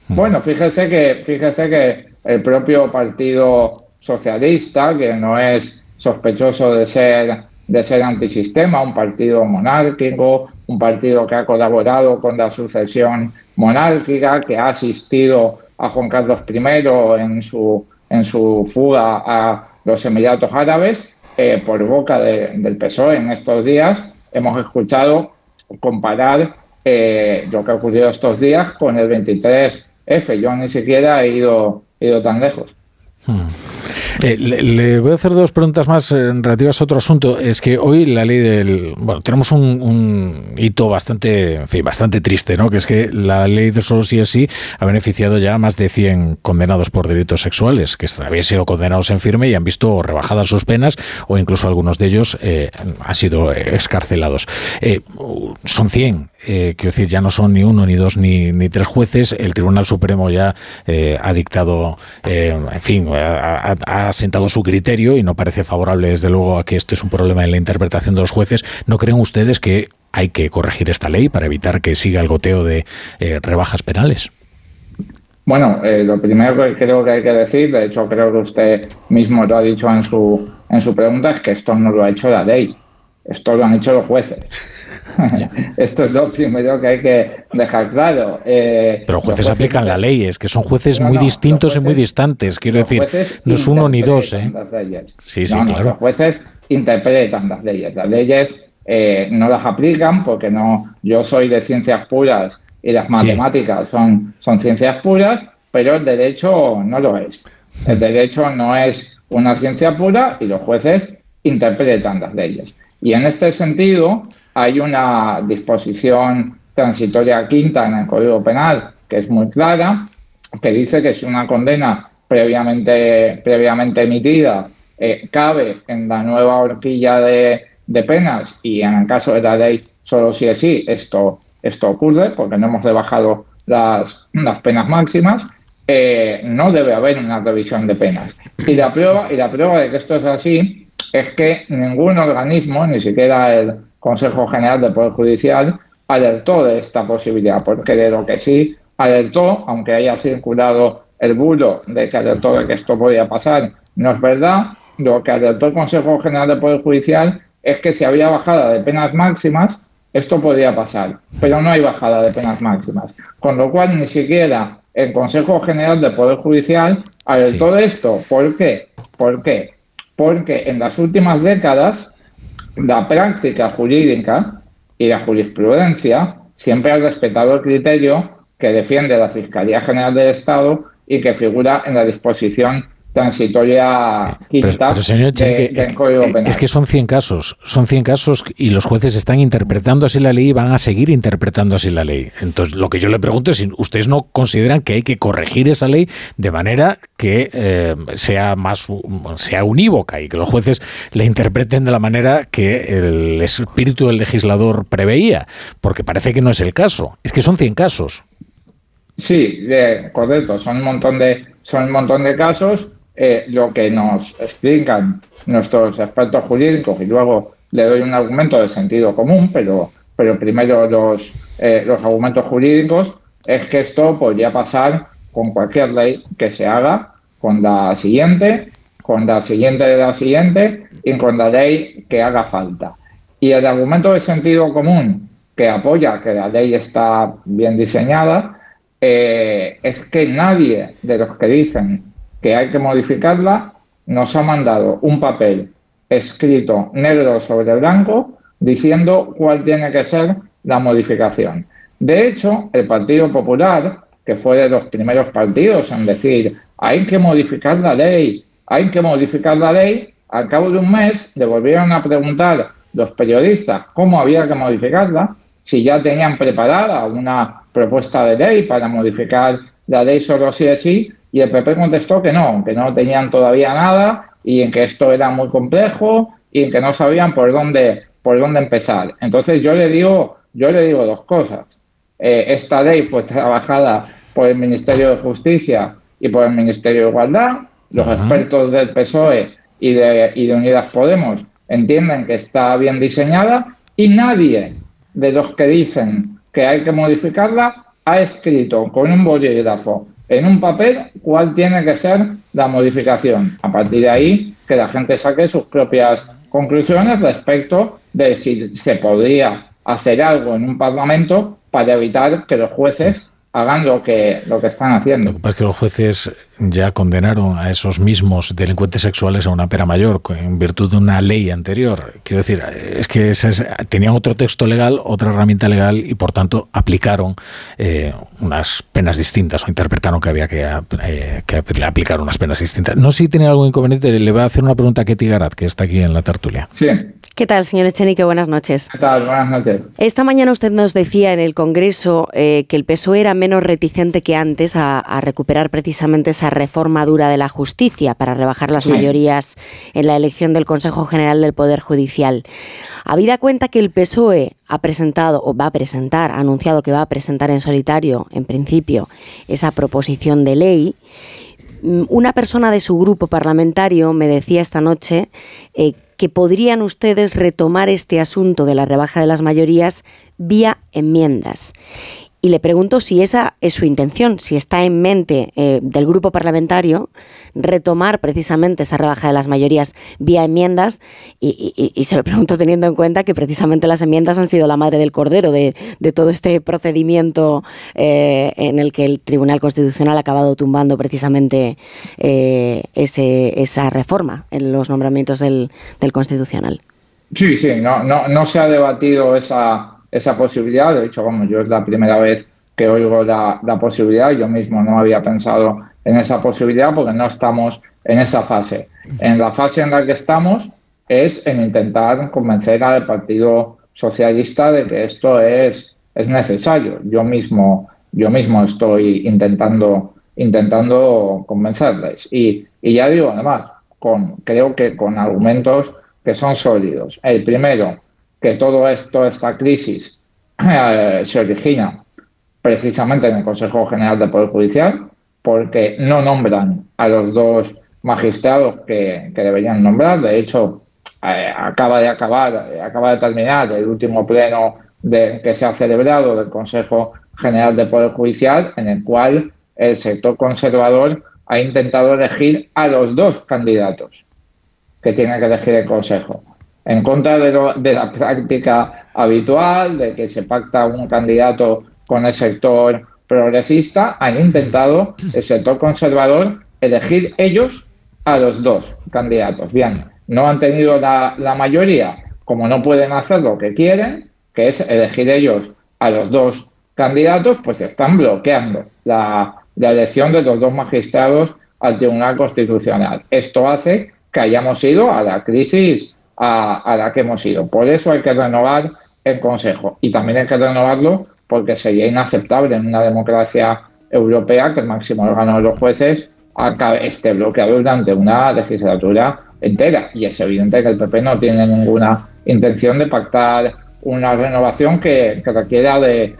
Bueno, fíjese que, fíjese que el propio Partido Socialista, que no es sospechoso de ser, de ser antisistema, un partido monárquico, un partido que ha colaborado con la sucesión monárquica, que ha asistido a Juan Carlos I en su, en su fuga a los Emiratos Árabes, eh, por boca del PSOE en estos días, hemos escuchado comparar eh, lo que ha ocurrido estos días con el 23F. Yo ni siquiera he ido, ido tan lejos. Hmm. Eh, le, voy a hacer dos preguntas más eh, relativas a otro asunto. Es que hoy la ley del. Bueno, tenemos un, hito bastante, en fin, bastante triste, ¿no? Que es que la ley de solo sí es sí ha beneficiado ya a más de 100 condenados por delitos sexuales, que habían sido condenados en firme y han visto rebajadas sus penas, o incluso algunos de ellos eh, han sido escarcelados. son 100 eh, quiero decir, ya no son ni uno, ni dos, ni, ni tres jueces. El Tribunal Supremo ya eh, ha dictado, eh, en fin, ha, ha, sentado su criterio y no parece favorable, desde luego, a que esto es un problema en la interpretación de los jueces. ¿No creen ustedes que hay que corregir esta ley para evitar que siga el goteo de rebajas penales? Bueno, lo primero que creo que hay que decir, de hecho creo que usted mismo lo ha dicho en su, en su pregunta, es que esto no lo ha hecho la ley, esto lo han hecho los jueces. Esto es lo primero que hay que dejar claro. Eh, Pero jueces, aplican la ley, es que son jueces muy distintos y muy distantes. Quiero decir, no es uno ni dos. ¿eh? Sí, sí, claro. Los jueces interpretan las leyes. Las leyes eh, no las aplican porque no. Yo soy de ciencias puras y las matemáticas son, son ciencias puras, pero el derecho no lo es. El derecho no es una ciencia pura y los jueces interpretan las leyes. Y en este sentido, hay una disposición transitoria quinta en el Código Penal, que es muy clara, que dice que si una condena previamente, previamente emitida eh, cabe en la nueva horquilla de, de, penas y en el caso de la ley solo si es sí, esto, esto ocurre porque no hemos rebajado las, las penas máximas, eh, no debe haber una revisión de penas. Y la, prueba, y la prueba de que esto es así es que ningún organismo, ni siquiera el Consejo General del Poder Judicial, alertó de esta posibilidad, porque de lo que sí alertó, aunque haya circulado el bulo de que alertó de que esto podía pasar, no es verdad. Lo que alertó el Consejo General del Poder Judicial es que si había bajada de penas máximas, esto podría pasar, pero no hay bajada de penas máximas. Con lo cual, ni siquiera el Consejo General del Poder Judicial alertó de esto. ¿Por qué? ¿Por qué? Porque en las últimas décadas la práctica jurídica y la jurisprudencia siempre ha respetado el criterio que defiende la Fiscalía General del Estado y que figura en la disposición transitoria quinta pero, señor eh. Es que son 100 casos, son 100 casos y los jueces están interpretando así la ley y van a seguir interpretando así la ley. Entonces, lo que yo le pregunto es si ustedes no consideran que hay que corregir esa ley de manera que eh, sea más sea unívoca y que los jueces la interpreten de la manera que el espíritu del legislador preveía, porque parece que no es el caso. Es que son 100 casos. Sí, correcto, son un montón de son un montón de casos eh, lo que nos explican nuestros expertos jurídicos y luego le doy un argumento de sentido común, pero, pero primero los, eh, los argumentos jurídicos, es que esto podría pasar con cualquier ley que se haga, con la siguiente, con la siguiente de la siguiente y con la ley que haga falta. Y el argumento de sentido común que apoya que la ley está bien diseñada eh, es que nadie de los que dicen que hay que modificarla, nos ha mandado un papel escrito negro sobre blanco diciendo cuál tiene que ser la modificación. De hecho, el Partido Popular, que fue de los primeros partidos en decir hay que modificar la ley, hay que modificar la ley, al cabo de un mes le volvieron a preguntar los periodistas cómo había que modificarla, si ya tenían preparada una propuesta de ley para modificar la ley solo si es sí, y el PP contestó que no, que no tenían todavía nada y en que esto era muy complejo y en que no sabían por dónde, por dónde empezar. Entonces yo le digo, yo le digo dos cosas. Eh, esta ley fue trabajada por el Ministerio de Justicia y por el Ministerio de Igualdad. Los expertos del PSOE y de, y de Unidas Podemos entienden que está bien diseñada y nadie de los que dicen que hay que modificarla ha escrito con un bolígrafo en un papel cuál tiene que ser la modificación. A partir de ahí, que la gente saque sus propias conclusiones respecto de si se podría hacer algo en un Parlamento para evitar que los jueces hagan lo que, lo que están haciendo. Lo que los jueces ya condenaron a esos mismos delincuentes sexuales a una pena mayor en virtud de una ley anterior. Quiero decir, es que tenían otro texto legal, otra herramienta legal y por tanto aplicaron eh, unas penas distintas o interpretaron que había que, eh, aplicar unas penas distintas. No sé si tiene algún inconveniente, le voy a hacer una pregunta a Ketty Garat, que está aquí en la tertulia. Sí. ¿Qué tal, señor Echenique? Buenas noches. ¿Qué tal? Buenas noches. Esta mañana usted nos decía en el Congreso eh, que el PSOE era menos reticente que antes a, recuperar precisamente esa reforma dura de la justicia para rebajar las mayorías en la elección del Consejo General del Poder Judicial. Habida cuenta que el PSOE ha presentado o va a presentar, ha anunciado que va a presentar en solitario, en principio, esa proposición de ley, mm, una persona de su grupo parlamentario me decía esta noche eh, que podrían ustedes retomar este asunto de la rebaja de las mayorías vía enmiendas. Y le pregunto si esa es su intención, si está en mente eh, del grupo parlamentario retomar precisamente esa rebaja de las mayorías vía enmiendas y, se lo pregunto teniendo en cuenta que precisamente las enmiendas han sido la madre del cordero de, todo este procedimiento eh, en el que el Tribunal Constitucional ha acabado tumbando precisamente eh, esa reforma en los nombramientos del, del Constitucional. Sí, sí, no, no se ha debatido esa esa posibilidad. De hecho, como yo es la primera vez que oigo la, la, posibilidad, yo mismo no había pensado en esa posibilidad porque no estamos en esa fase. En la fase en la que estamos es en intentar convencer al Partido Socialista de que esto es es necesario. Yo mismo, yo mismo estoy intentando, intentando convencerles. Y, y ya digo, además, con, creo que con argumentos que son sólidos. El primero, que todo esto, esta crisis, eh, se origina precisamente en el Consejo General del Poder Judicial, porque no nombran a los dos magistrados que, deberían nombrar. De hecho, eh, acaba de acabar, acaba de terminar el último pleno de, que se ha celebrado del Consejo General del Poder Judicial, en el cual el sector conservador ha intentado elegir a los dos candidatos que tiene que elegir el Consejo. En contra de, de la práctica habitual, de que se pacta un candidato con el sector progresista, han intentado el sector conservador elegir ellos a los dos candidatos. Bien, no han tenido la, mayoría, como no pueden hacer lo que quieren, que es elegir ellos a los dos candidatos, pues están bloqueando la, elección de los dos magistrados al Tribunal Constitucional. Esto hace que hayamos ido a la crisis a, la que hemos ido. Por eso hay que renovar el Consejo y también hay que renovarlo porque sería inaceptable en una democracia europea que el máximo órgano de los jueces esté bloqueado durante una legislatura entera. Y es evidente que el PP no tiene ninguna intención de pactar una renovación que, requiera de,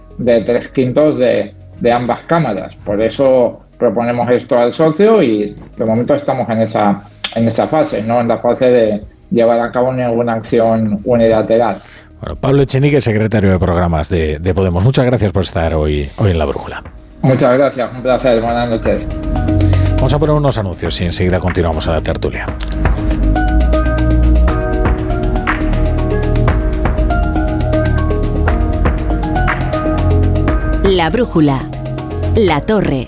tres quintos de, ambas cámaras. Por eso proponemos esto al socio y de momento estamos en esa, en esa fase, no en la fase de llevar a cabo ninguna acción unilateral. Bueno, Pablo Echenique, secretario de programas de, Podemos. Muchas gracias por estar hoy, hoy en la brújula. Muchas gracias, un placer. Buenas noches. Vamos a poner unos anuncios y enseguida continuamos a la tertulia. La brújula. La torre.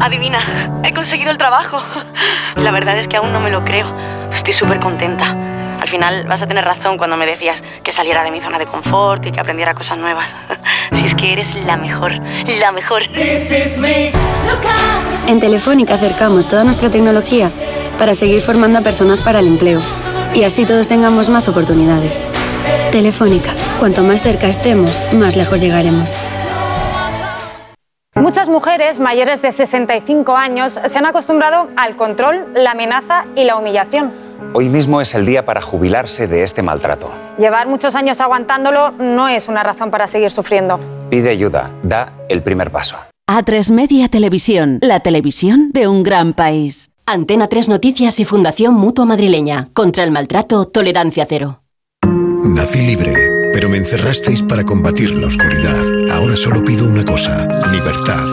Adivina, he conseguido el trabajo. La verdad es que aún no me lo creo. Estoy súper contenta. Al final vas a tener razón cuando me decías que saliera de mi zona de confort y que aprendiera cosas nuevas. Si es que eres la mejor, la mejor. En Telefónica acercamos toda nuestra tecnología para seguir formando a personas para el empleo y así todos tengamos más oportunidades. Telefónica, cuanto más cerca estemos, más lejos llegaremos. Muchas mujeres mayores de 65 años se han acostumbrado al control, la amenaza y la humillación. Hoy mismo es el día para jubilarse de este maltrato. Llevar muchos años aguantándolo no es una razón para seguir sufriendo. Pide ayuda, da el primer paso. A3 Media Televisión, la televisión de un gran país. Antena 3 Noticias y Fundación Mutua Madrileña. Contra el maltrato, tolerancia cero. Nací libre pero me encerrasteis para combatir la oscuridad. Ahora solo pido una cosa, libertad.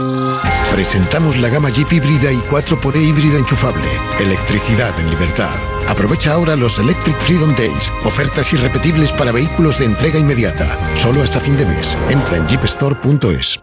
Presentamos la gama Jeep híbrida y 4xE híbrida enchufable. Electricidad en libertad. Aprovecha ahora los Electric Freedom Days. Ofertas irrepetibles para vehículos de entrega inmediata. Solo hasta fin de mes. Entra en jeepstore.es.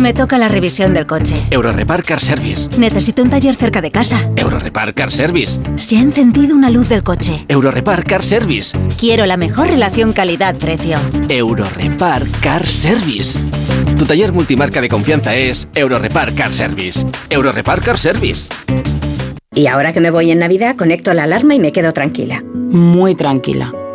Me toca la revisión del coche. Eurorepar Car Service. Necesito un taller cerca de casa. Eurorepar Car Service. Se ha encendido una luz del coche. Eurorepar Car Service. Quiero la mejor relación calidad-precio. Eurorepar Car Service. Tu taller multimarca de confianza es Eurorepar Car Service. Eurorepar Car Service. Y ahora que me voy en Navidad, conecto la alarma y me quedo tranquila. Muy tranquila.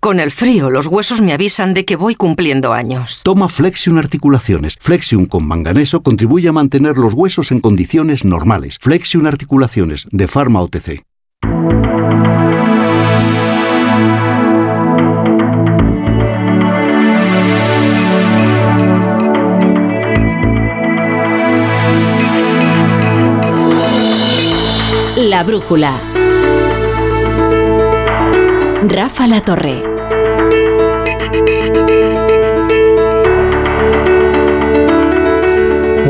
Con el frío, los huesos me avisan de que voy cumpliendo años. Toma Flexion Articulaciones. Flexion con manganeso contribuye a mantener los huesos en condiciones normales. Flexion Articulaciones, de Pharma OTC. La brújula. Rafa La Torre.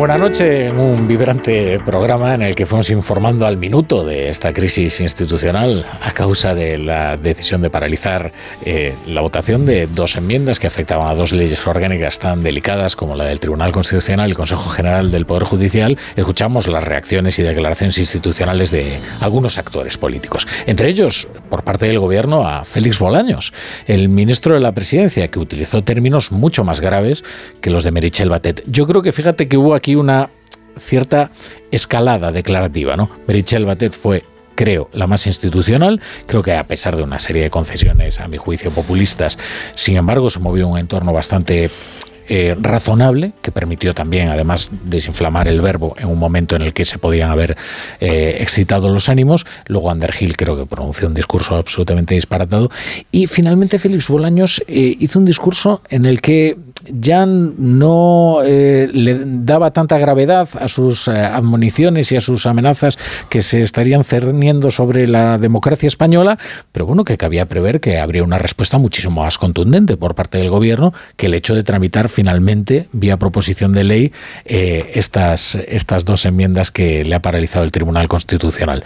Buenas noches, en un vibrante programa en el que fuimos informando al minuto de esta crisis institucional a causa de la decisión de paralizar eh, la votación de dos enmiendas que afectaban a dos leyes orgánicas tan delicadas como la del Tribunal Constitucional y el Consejo General del Poder Judicial. Escuchamos las reacciones y declaraciones institucionales de algunos actores políticos, entre ellos por parte del Gobierno a Félix Bolaños, el ministro de la Presidencia, que utilizó términos mucho más graves que los de Merichel Batet. Yo creo que fíjate que hubo aquí una cierta escalada declarativa, ¿no? Merichel Batet fue creo, la más institucional. Creo que a pesar de una serie de concesiones, a mi juicio, populistas, sin embargo, se movió un entorno bastante eh, razonable, que permitió también, además, desinflamar el verbo en un momento en el que se podían haber eh, excitado los ánimos. Luego Underhill creo que pronunció un discurso absolutamente disparatado. Y finalmente Félix Bolaños eh, hizo un discurso en el que ya no le daba tanta gravedad a sus admoniciones y a sus amenazas que se estarían cerniendo sobre la democracia española, pero bueno, que cabía prever que habría una respuesta muchísimo más contundente por parte del gobierno que el hecho de tramitar finalmente, vía proposición de ley, eh, estas, estas dos enmiendas que le ha paralizado el Tribunal Constitucional.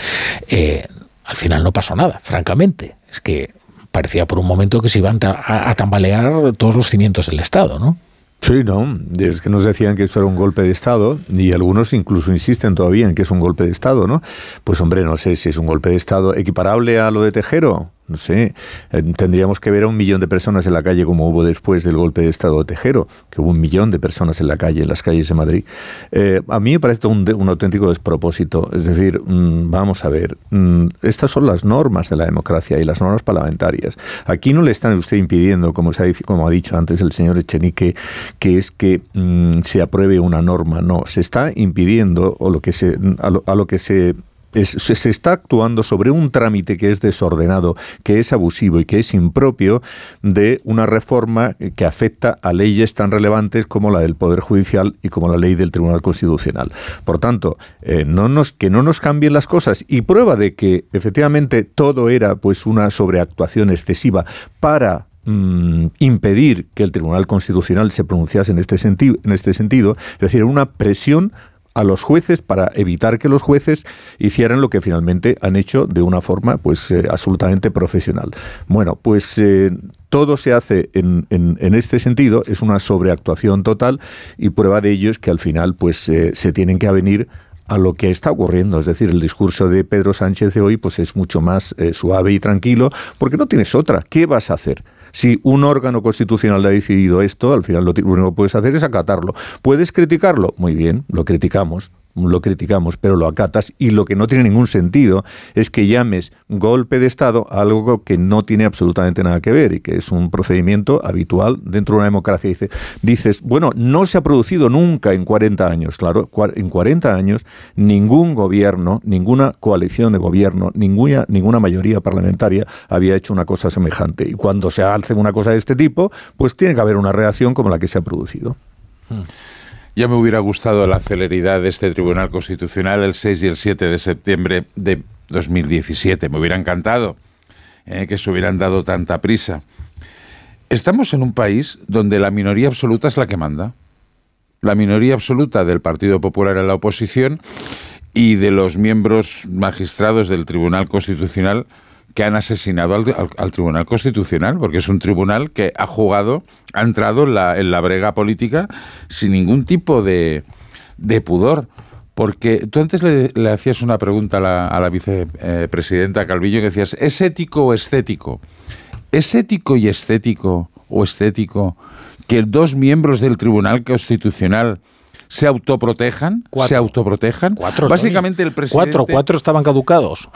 Eh, al final no pasó nada, francamente. Es que parecía por un momento que se iban a, tambalear todos los cimientos del Estado, ¿no? Sí, no, es que nos decían que esto era un golpe de Estado y algunos incluso insisten todavía en que es un golpe de Estado, ¿no? Pues hombre, no sé si es un golpe de Estado equiparable a lo de Tejero, no sé, eh, tendríamos que ver a un millón de personas en la calle como hubo después del golpe de Estado de Tejero, que hubo un millón de personas en la calle, en las calles de Madrid. Eh, a mí me parece un, un, auténtico despropósito. Es decir, mmm, vamos a ver, mmm, estas son las normas de la democracia y las normas parlamentarias. Aquí no le están usted impidiendo, como, se ha, como ha dicho antes el señor Echenique, que es que mmm, se apruebe una norma. No, se está impidiendo o lo que se, a lo que se se está actuando sobre un trámite que es desordenado, que es abusivo y que es impropio de una reforma que afecta a leyes tan relevantes como la del Poder Judicial y como la ley del Tribunal Constitucional. Por tanto, eh, no nos, que no nos cambien las cosas y prueba de que efectivamente todo era pues una sobreactuación excesiva para mm, impedir que el Tribunal Constitucional se pronunciase en este, sentido, en este sentido, es decir, una presión a los jueces para evitar que los jueces hicieran lo que finalmente han hecho de una forma pues eh, absolutamente profesional. Bueno, pues eh, todo se hace en, en, este sentido, es una sobreactuación total y prueba de ello es que al final pues eh, se tienen que avenir a lo que está ocurriendo. Es decir, el discurso de Pedro Sánchez de hoy pues es mucho más suave y tranquilo porque no tienes otra. ¿Qué vas a hacer? Si un órgano constitucional ha decidido esto, al final lo único que puedes hacer es acatarlo. ¿Puedes criticarlo? Muy bien, lo criticamos lo criticamos, pero lo acatas y lo que no tiene ningún sentido es que llames golpe de Estado a algo que no tiene absolutamente nada que ver y que es un procedimiento habitual dentro de una democracia. Dice, dices, bueno, no se ha producido nunca en 40 años, claro, en 40 años ningún gobierno, ninguna coalición de gobierno, ninguna, ninguna mayoría parlamentaria había hecho una cosa semejante. Y cuando se hace una cosa de este tipo, pues tiene que haber una reacción como la que se ha producido. Hmm. Ya me hubiera gustado la celeridad de este Tribunal Constitucional el 6 y el 7 de septiembre de 2017. Me hubiera encantado eh, que se hubieran dado tanta prisa. Estamos en un país donde la minoría absoluta es la que manda. La minoría absoluta del Partido Popular en la oposición y de los miembros magistrados del Tribunal Constitucional que han asesinado al, al, al, Tribunal Constitucional, porque es un tribunal que ha jugado, ha entrado en la, en la brega política sin ningún tipo de, de pudor. Porque tú antes le, le, hacías una pregunta a la, a la vicepresidenta Calvillo que decías, ¿es ético o estético? ¿Es ético y estético o estético que dos miembros del Tribunal Constitucional se autoprotejan, se autoprotejan. Cuatro, Básicamente el presidente... Cuatro, cuatro estaban caducados.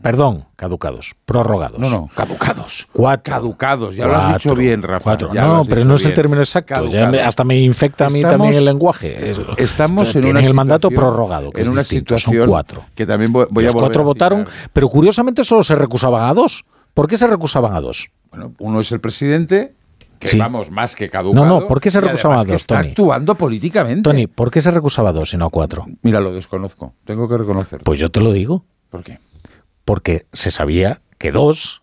perdón, caducados, prorrogados. No, no, caducados. Cuatro. Caducados, ya lo has dicho bien, Rafa. no, pero no es el término exacto. hasta me infecta a mí también el lenguaje. estamos en una el mandato prorrogado, que en es una distinto, situación son cuatro. que también voy, a Los cuatro votaron, pero curiosamente solo se recusaban a dos. ¿Por qué se recusaban a dos? Bueno, uno es el presidente que Sí. vamos, más que caducado. No, no, ¿por qué se recusaba a dos, está Tony? actuando políticamente. Tony, ¿por qué se recusaba a dos y no a cuatro? Mira, lo desconozco. Tengo que reconocer. Pues yo te lo digo. ¿Por qué? Porque se sabía que dos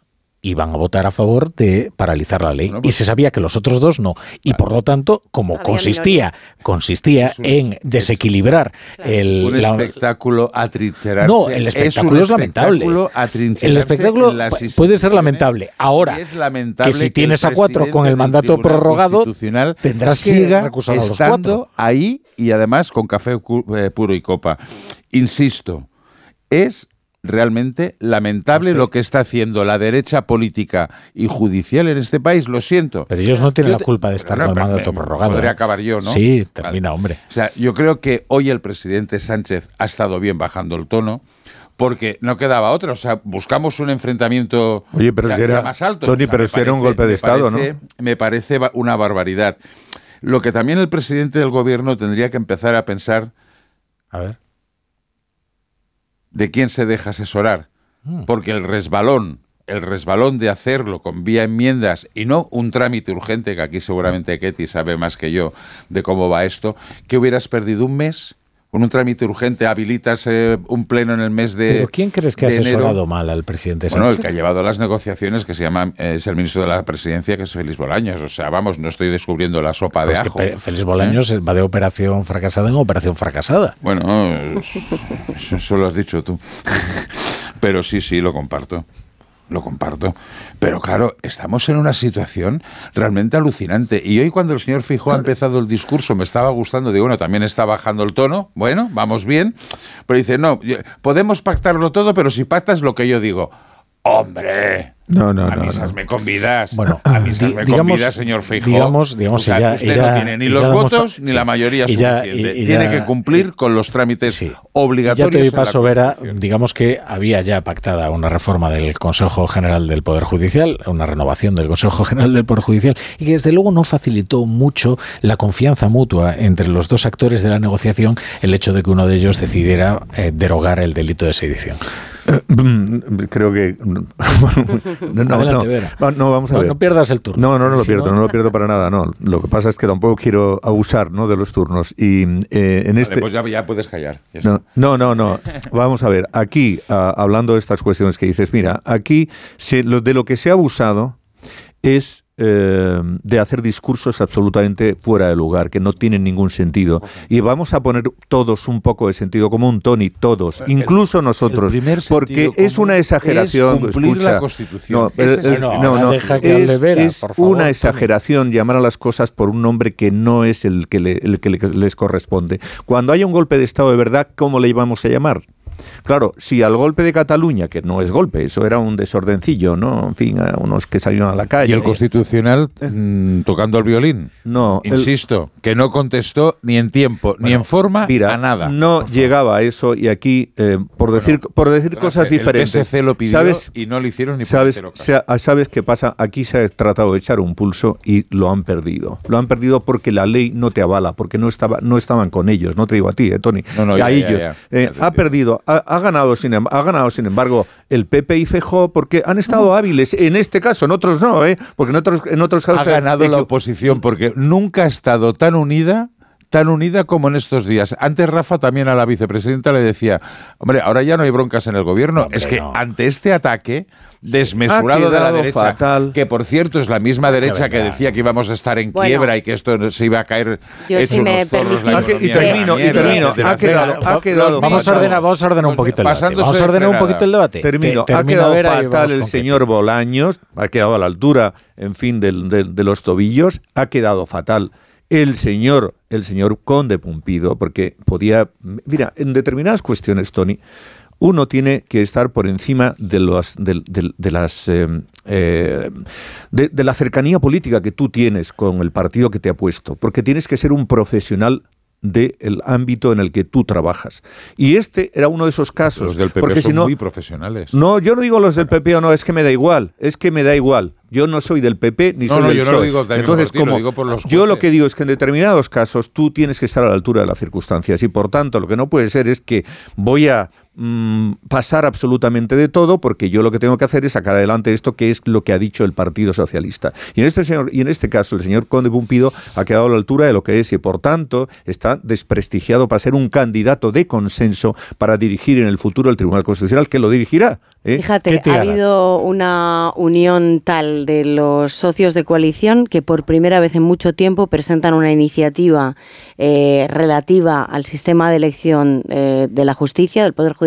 iban a votar a favor de paralizar la ley. Y se sabía que los otros dos no. Y por lo tanto como Había consistía consistía en desequilibrar el un la- espectáculo atrincherarse. no el espectáculo es, un lamentable el espectáculo puede ser lamentable. Ahora es lamentable que si tienes a cuatro con el mandato prorrogado tendrás que siga recusar a los cuatro. ahí y además con café eh, puro y copa. Insisto, es realmente lamentable lo que está haciendo la derecha política y judicial en este país, lo siento. pero ellos no tienen Yo la te- culpa de estar el no, mandato me- prorrogado Podría ¿eh? acabar yo, ¿no? sí termina hombre O sea, yo creo que hoy el presidente Sánchez ha estado bien bajando el tono. Porque no quedaba otra, o sea, buscamos un enfrentamiento Oye, pero ya- si era- más alto. Tony, O sea, pero me si era un parece- golpe de Estado, ¿no? Me parece una barbaridad. Lo que también el presidente del gobierno tendría que empezar a pensar. A ver. ¿De quién se deja asesorar? Porque el resbalón, el resbalón de hacerlo con vía enmiendas y no un trámite urgente, que aquí seguramente Ketty sabe más que yo de cómo va esto, que hubieras perdido un mes. Con un trámite urgente habilitas eh, un pleno en el mes de. pero quién crees que ha de enero? asesorado mal al presidente Bueno, el Sánchez que ha llevado las negociaciones, que se llama, eh, es el ministro de la presidencia, que es Félix Bolaños. O sea, vamos, no estoy descubriendo la sopa Pues de ajo. Félix Bolaños va de operación fracasada en operación fracasada. Bueno, eso, eso lo has dicho tú. Pero sí, sí, lo comparto. Lo comparto. Pero claro, estamos en una situación realmente alucinante. Y hoy cuando el señor Fijó ha empezado el discurso me estaba gustando, digo, bueno, también está bajando el tono, bueno, vamos bien. Pero dice, no, podemos pactarlo todo, pero si pactas lo que yo digo. ¡Hombre! No, no, a misas no. me convidas. Bueno, a misas me digamos- convidas, señor Feijóo. digamos- digamos, O sea, ya- usted ya- no tiene ni los ya votos ni sí. la mayoría ya- suficiente. tiene ya- que cumplir con los trámites Ya obligatorios. te doy paso, Vera. Digamos que había ya pactada una reforma del Consejo General del Poder Judicial, una renovación del Consejo General del Poder Judicial, y que desde luego no facilitó mucho la confianza mutua entre los dos actores de la negociación el hecho de que uno de ellos decidiera eh, derogar el delito de sedición. Creo que. No, no, Adelante, no. No, vamos a No, ver. no pierdas el turno. No, no, no lo Si pierdo, no- no lo pierdo para nada. No, lo que pasa es que tampoco quiero abusar ¿no? de los turnos. Y eh, en Vale, este. pues ya, ya puedes callar. ya. No, no, no, no. Vamos a ver, aquí, ah, hablando de estas cuestiones que dices, mira, aquí se- lo, de lo que se ha abusado es eh, de hacer discursos absolutamente fuera de lugar, que no tienen ningún sentido. Y vamos a poner todos un poco de sentido común, Tony, todos, incluso nosotros, porque es una exageración. es cumplir escucha, la Constitución. No, es eh, el- no, deja que es, hable Vera, es por favor, una Tony. exageración llamar a las cosas por un nombre que no es el que, le- el que le- les corresponde. Cuando haya un golpe de Estado de verdad, ¿cómo le íbamos a llamar? Claro, si al golpe de Cataluña, que no es golpe, eso era un desordencillo, ¿no? En fin, a unos que salieron a la calle. Y el Constitucional mm, tocando el violín. No, el- Insisto, que no contestó ni en tiempo ni en forma Mira, a nada. no llegaba a eso y aquí, eh, por decir, por decir cosas el diferentes. PSC lo pidió ¿sabes? y no le hicieron ni ¿Sabes, sea- ah, ¿Sabes qué pasa? Aquí se ha tratado de echar un pulso y lo han perdido. Lo han perdido porque la ley no te avala, porque no, estaba, no estaban con ellos. No te digo a ti, eh, Tony. No, no, a ya, ya, ellos. ya. Eh, ha perdido, ha, ha ganado sin, em- ha ganado, sin embargo, el PP y Fejo porque han estado hábiles. En este caso, en otros no, ¿eh? Porque en otros, en otros casos. ha ganado eh, la que- oposición porque nunca ha estado tan unida tan unida como en estos días. Antes Rafa también a la vicepresidenta le decía, hombre, ahora ya no hay broncas en el gobierno. es que ante este ataque desmesurado de la derecha, fatal. que por cierto es la misma derecha que decía que íbamos a estar en Bueno. quiebra y que esto se iba a caer Yo, si me permitís, Y termino, y termino. Ha quedado, ha quedado Vamos a ordenar, vamos a ordenar un poquito el debate. Vamos a de ordenar un poquito el debate. Termino. Te- ha quedado fatal el señor Bolaños, ha quedado a la altura, en fin, del- de los tobillos, ha quedado fatal el señor, el señor Conde Pumpido, porque podía, mira, en determinadas cuestiones, Tony, uno tiene que estar por encima de, de, las eh, eh, de la cercanía política que tú tienes con el partido que te ha puesto, porque tienes que ser un profesional del ámbito en el que tú trabajas. Y este era uno de esos casos. Los del PP porque son si no, muy profesionales. no, yo no digo los del PP o no, es que me da igual, es que me da igual. Yo no soy del PP ni No, soy no, del yo no lo digo Entonces, lo como digo por los yo lo que digo es que en determinados casos tú tienes que estar a la altura de las circunstancias y por tanto lo que no puede ser es que voy a mm, pasar absolutamente de todo porque yo lo que tengo que hacer es sacar adelante esto que es lo que ha dicho el Partido Socialista. Y en este señor y en este caso el señor Conde Pumpido ha quedado a la altura de lo que es y por tanto está desprestigiado para ser un candidato de consenso para dirigir en el futuro el Tribunal Constitucional que lo dirigirá. ¿eh? Fíjate, ha habido una unión tal de los socios de coalición que por primera vez en mucho tiempo presentan una iniciativa eh, relativa al sistema de elección eh, de la justicia, del Poder Judicial,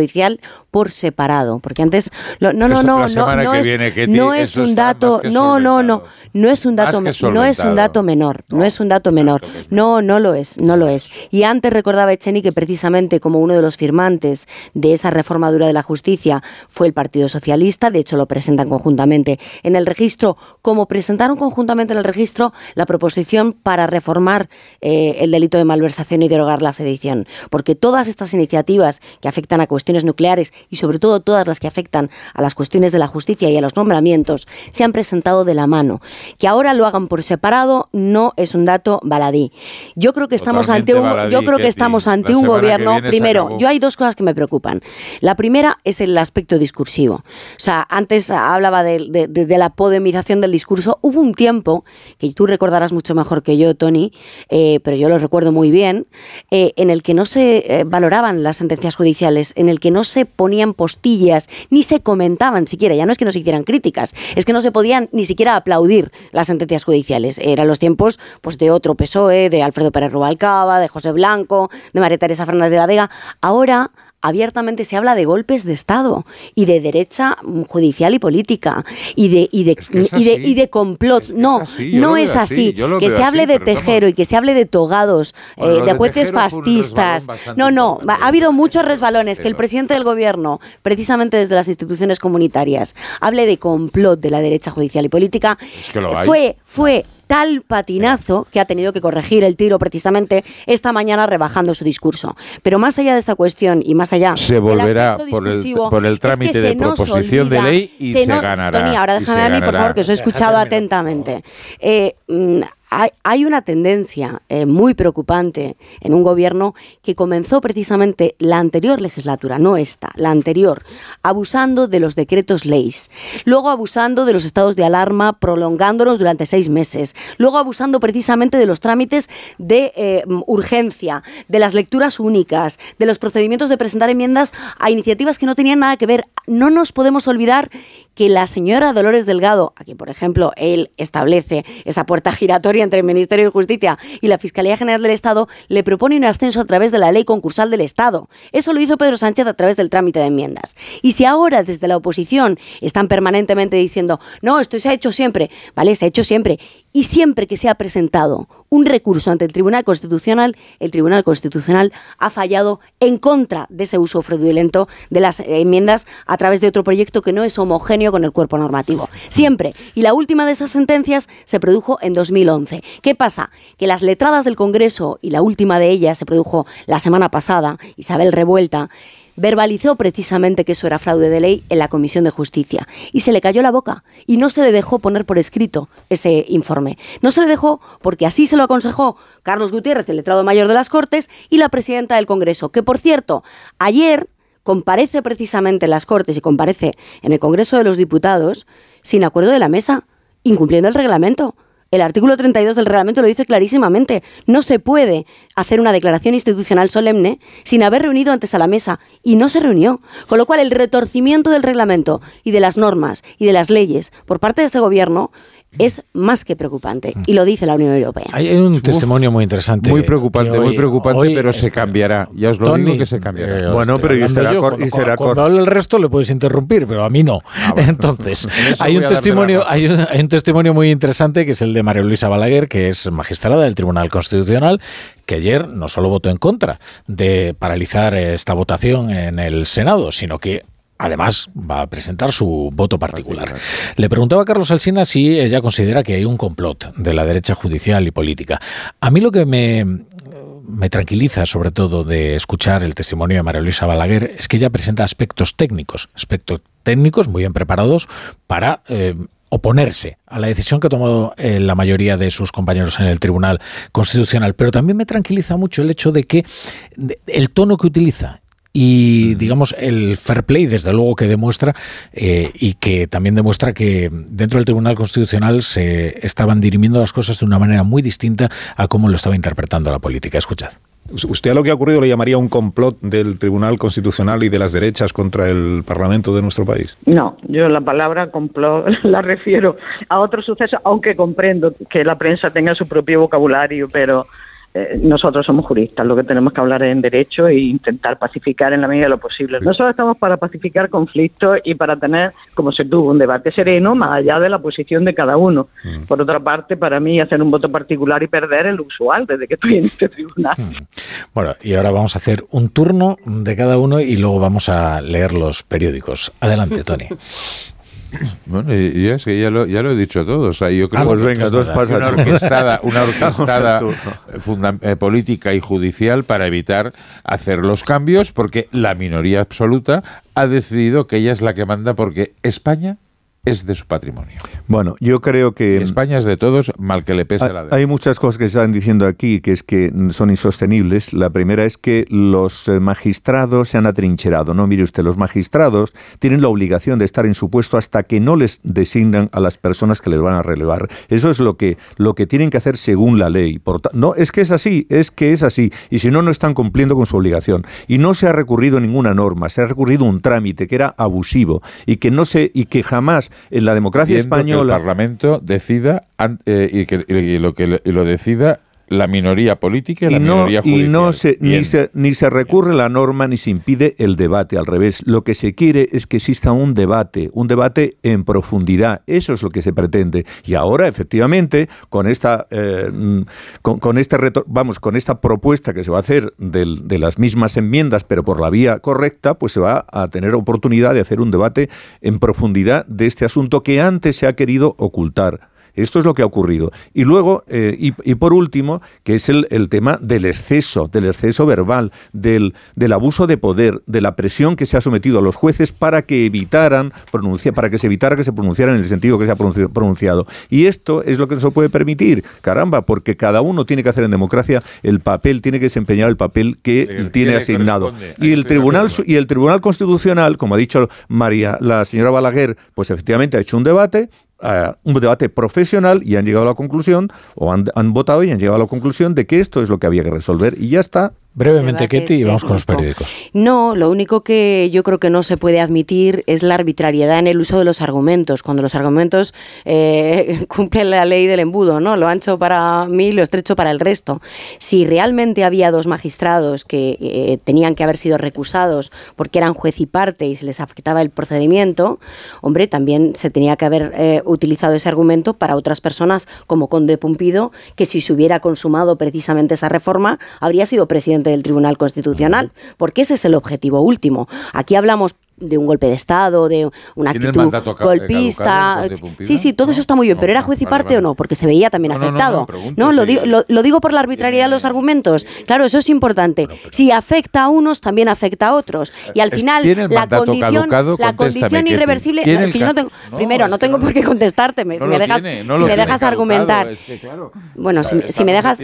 por separado. Porque antes. lo- no, no, no, no, no es, viene, Ketty, no es un dato. No, no, no. No es un dato, no es un dato menor. No es un dato menor. No, no lo es, no lo es. Y antes recordaba Echeni que precisamente como uno de los firmantes de esa reforma dura de la justicia fue el Partido Socialista, de hecho lo presentan conjuntamente en el registro, como presentaron conjuntamente en el registro la proposición para reformar eh, el delito de malversación y derogar la sedición. Porque todas estas iniciativas que afectan a cuestiones nucleares y sobre todo todas las que afectan a las cuestiones de la justicia y a los nombramientos se han presentado de la mano. Que ahora lo hagan por separado no es un dato baladí. Yo creo que estamos Totalmente ante un, baladí, yo creo que estamos ante un gobierno. Primero, yo hay dos cosas que me preocupan. La primera es el aspecto discursivo. O sea, antes hablaba de, de- de- de la podemización del discurso. Hubo un tiempo, que tú recordarás mucho mejor que yo, Tony, eh, pero yo lo recuerdo muy bien, eh, en el que no se eh, valoraban las sentencias judiciales, en el que no se ponían postillas, ni se comentaban siquiera. Ya no es que no se hicieran críticas, es que no se podían ni siquiera aplaudir las sentencias judiciales. Eran los tiempos pues, de otro PSOE, de Alfredo Pérez Rubalcaba, de José Blanco, de María Teresa Fernández de la Vega. Ahora abiertamente se habla de golpes de Estado y de derecha judicial y política y de y de, que y de, y de complots. no, así, no es así. que se hable así, de Tejero y que se hable de togados, Bueno, eh, de jueces fascistas. No, no, ha habido muchos resbalones. Que el presidente del gobierno, precisamente desde las instituciones comunitarias, hable de complot de la derecha judicial y política, Es que lo hay. fue, fue tal patinazo que ha tenido que corregir el tiro precisamente esta mañana rebajando su discurso. Pero más allá de esta cuestión y más allá Se volverá por el, discursivo, por el es que trámite de proposición de olvida- ley y se se, no- ganará. Tony, ahora déjame a mí, por favor, que os he escuchado atentamente. Eh, mm, hay, una tendencia eh, muy preocupante en un gobierno que comenzó precisamente la anterior legislatura, no esta, la anterior, abusando de los decretos leyes, luego abusando de los estados de alarma, prolongándolos durante seis meses, luego abusando precisamente de los trámites de eh, urgencia, de las lecturas únicas, de los procedimientos de presentar enmiendas a iniciativas que no tenían nada que ver. No nos podemos olvidar que la señora Dolores Delgado, a quien por ejemplo él establece esa puerta giratoria entre el Ministerio de Justicia y la Fiscalía General del Estado, le propone un ascenso a través de la ley concursal del Estado. Eso lo hizo Pedro Sánchez a través del trámite de enmiendas. Y si ahora desde la oposición están permanentemente diciendo, no, esto se ha hecho siempre, vale, se ha hecho siempre, y siempre que se ha presentado un recurso ante el Tribunal Constitucional, el Tribunal Constitucional ha fallado en contra de ese uso fraudulento de las enmiendas a través de otro proyecto que no es homogéneo con el cuerpo normativo. Siempre. Y la última de esas sentencias se produjo en 2011. ¿Qué pasa? Que las letradas del Congreso, y la última de ellas se produjo la semana pasada, Isabel Revuelta, verbalizó precisamente que eso era fraude de ley en la Comisión de Justicia y se le cayó la boca y no se le dejó poner por escrito ese informe. No se le dejó porque así se lo aconsejó Carlos Gutiérrez, el letrado mayor de las Cortes, y la presidenta del Congreso, que por cierto, ayer comparece precisamente en las Cortes y comparece en el Congreso de los Diputados sin acuerdo de la mesa, incumpliendo el reglamento. El artículo 32 del reglamento lo dice clarísimamente. No se puede hacer una declaración institucional solemne sin haber reunido antes a la mesa. Y no se reunió. Con lo cual, el retorcimiento del reglamento y de las normas y de las leyes por parte de este gobierno es más que preocupante. Y lo dice la Unión Europea. Hay un testimonio muy interesante. Muy preocupante, muy preocupante, hoy pero se cambiará. Ya os lo Tony, digo que se cambiará. eh, Bueno, pero y será yo, cor- cuando, y será cuando cor- hable el resto le puedes interrumpir, pero a mí no. Entonces, En eso hay un testimonio, razón. hay un, hay un testimonio muy interesante que es el de María Luisa Balaguer, que es magistrada del Tribunal Constitucional, que ayer no solo votó en contra de paralizar esta votación en el Senado, sino que Además, va a presentar su voto particular. Le preguntaba a Carlos Alsina si ella considera que hay un complot de la derecha judicial y política. A mí lo que me me tranquiliza sobre todo de escuchar el testimonio de María Luisa Balaguer es que ella presenta aspectos técnicos, aspectos técnicos muy bien preparados para eh, oponerse a la decisión que ha tomado eh, la mayoría de sus compañeros en el Tribunal Constitucional. Pero también me tranquiliza mucho el hecho de que el tono que utiliza y digamos el fair play desde luego que demuestra eh, y que también demuestra que dentro del Tribunal Constitucional se estaban dirimiendo las cosas de una manera muy distinta a cómo lo estaba interpretando la política. Escuchad. ¿Usted a lo que ha ocurrido le llamaría un complot del Tribunal Constitucional y de las derechas contra el Parlamento de nuestro país? No, yo la palabra complot la refiero a otro suceso, aunque comprendo que la prensa tenga su propio vocabulario, pero nosotros somos juristas, lo que tenemos que hablar es en derecho e intentar pacificar en la medida de lo posible. Nosotros estamos para pacificar conflictos y para tener, como se tuvo, un debate sereno más allá de la posición de cada uno. Mm. Por otra parte, para mí hacer un voto particular y perder es lo usual desde que estoy en este tribunal. Mm. Bueno, y ahora vamos a hacer un turno de cada uno y luego vamos a leer los periódicos. Adelante, Tony. Bueno, y, es que ya lo, ya lo he dicho todo. O sea, yo creo ah, pues venga, dos una orquestada, una orquestada eh, política y judicial para evitar hacer los cambios, porque la minoría absoluta ha decidido que ella es la que manda, porque España es de su patrimonio. Bueno, yo creo que... España es de todos, mal que le pese la de... Hay muchas cosas que se están diciendo aquí que es que son insostenibles. La primera es que los eh, magistrados se han atrincherado. No, mire usted, los magistrados tienen la obligación de estar en su puesto hasta que no les designan a las personas que les van a relevar. Eso es lo que, lo que tienen que hacer según la ley. Por no, es que es así, es que es así. Y si no, no están cumpliendo con su obligación. Y no se ha recurrido ninguna norma, se ha recurrido un trámite que era abusivo y que no se, y que jamás en la democracia española. Que el Parlamento decida eh, y que lo que lo decida la minoría política y, la minoría judicial. Y no se, ni, se, ni se recurre la norma ni se impide el debate, al revés. Lo que se quiere es que exista un debate, un debate en profundidad. Eso es lo que se pretende. Y ahora, efectivamente, con esta, eh, con, este vamos, con esta propuesta que se va a hacer de las mismas enmiendas, pero por la vía correcta, pues se va a tener oportunidad de hacer un debate en profundidad de este asunto que antes se ha querido ocultar. Esto es lo que ha ocurrido. Y luego, eh, y, por último, que es el, tema del exceso, del exceso verbal, del, del, abuso de poder, de la presión que se ha sometido a los jueces para que evitaran pronunciar, para que se evitara que se pronunciara en el sentido que se ha pronunciado. Y esto es lo que no se puede permitir, caramba, porque cada uno tiene que hacer en democracia el papel, tiene que desempeñar el papel que tiene asignado. Y el tribunal y el Tribunal Constitucional, como ha dicho María, la señora Balaguer, pues efectivamente ha hecho un debate un debate profesional y han llegado a la conclusión, o han, han votado y han llegado a la conclusión de que esto es lo que había que resolver y ya está. Brevemente, Ketty, y vamos con los periódicos. No, lo único que yo creo que no se puede admitir es la arbitrariedad en el uso de los argumentos, cuando los argumentos eh, cumplen la ley del embudo, ¿no? Lo ancho para mí, lo estrecho para el resto. Si realmente había dos magistrados que eh, tenían que haber sido recusados porque eran juez y parte y se les afectaba el procedimiento, hombre, también se tenía que haber eh, utilizado ese argumento para otras personas como Conde Pumpido, que si se hubiera consumado precisamente esa reforma, habría sido presidente del Tribunal Constitucional, porque ese es el objetivo último. Aquí hablamos de un golpe de Estado, de una actitud golpista. Sí, sí, todo eso está muy bien, pero ¿era juez y parte o no? Porque se veía también afectado. No, lo, digo, lo, digo por la arbitrariedad de los argumentos. Claro, eso es importante. Si afecta a unos, también afecta a otros. Y al final, la condición, la condición irreversible. es que yo no tengo. primero, no tengo por qué contestárteme. si me dejas, si me dejas argumentar. Bueno, si, me dejas.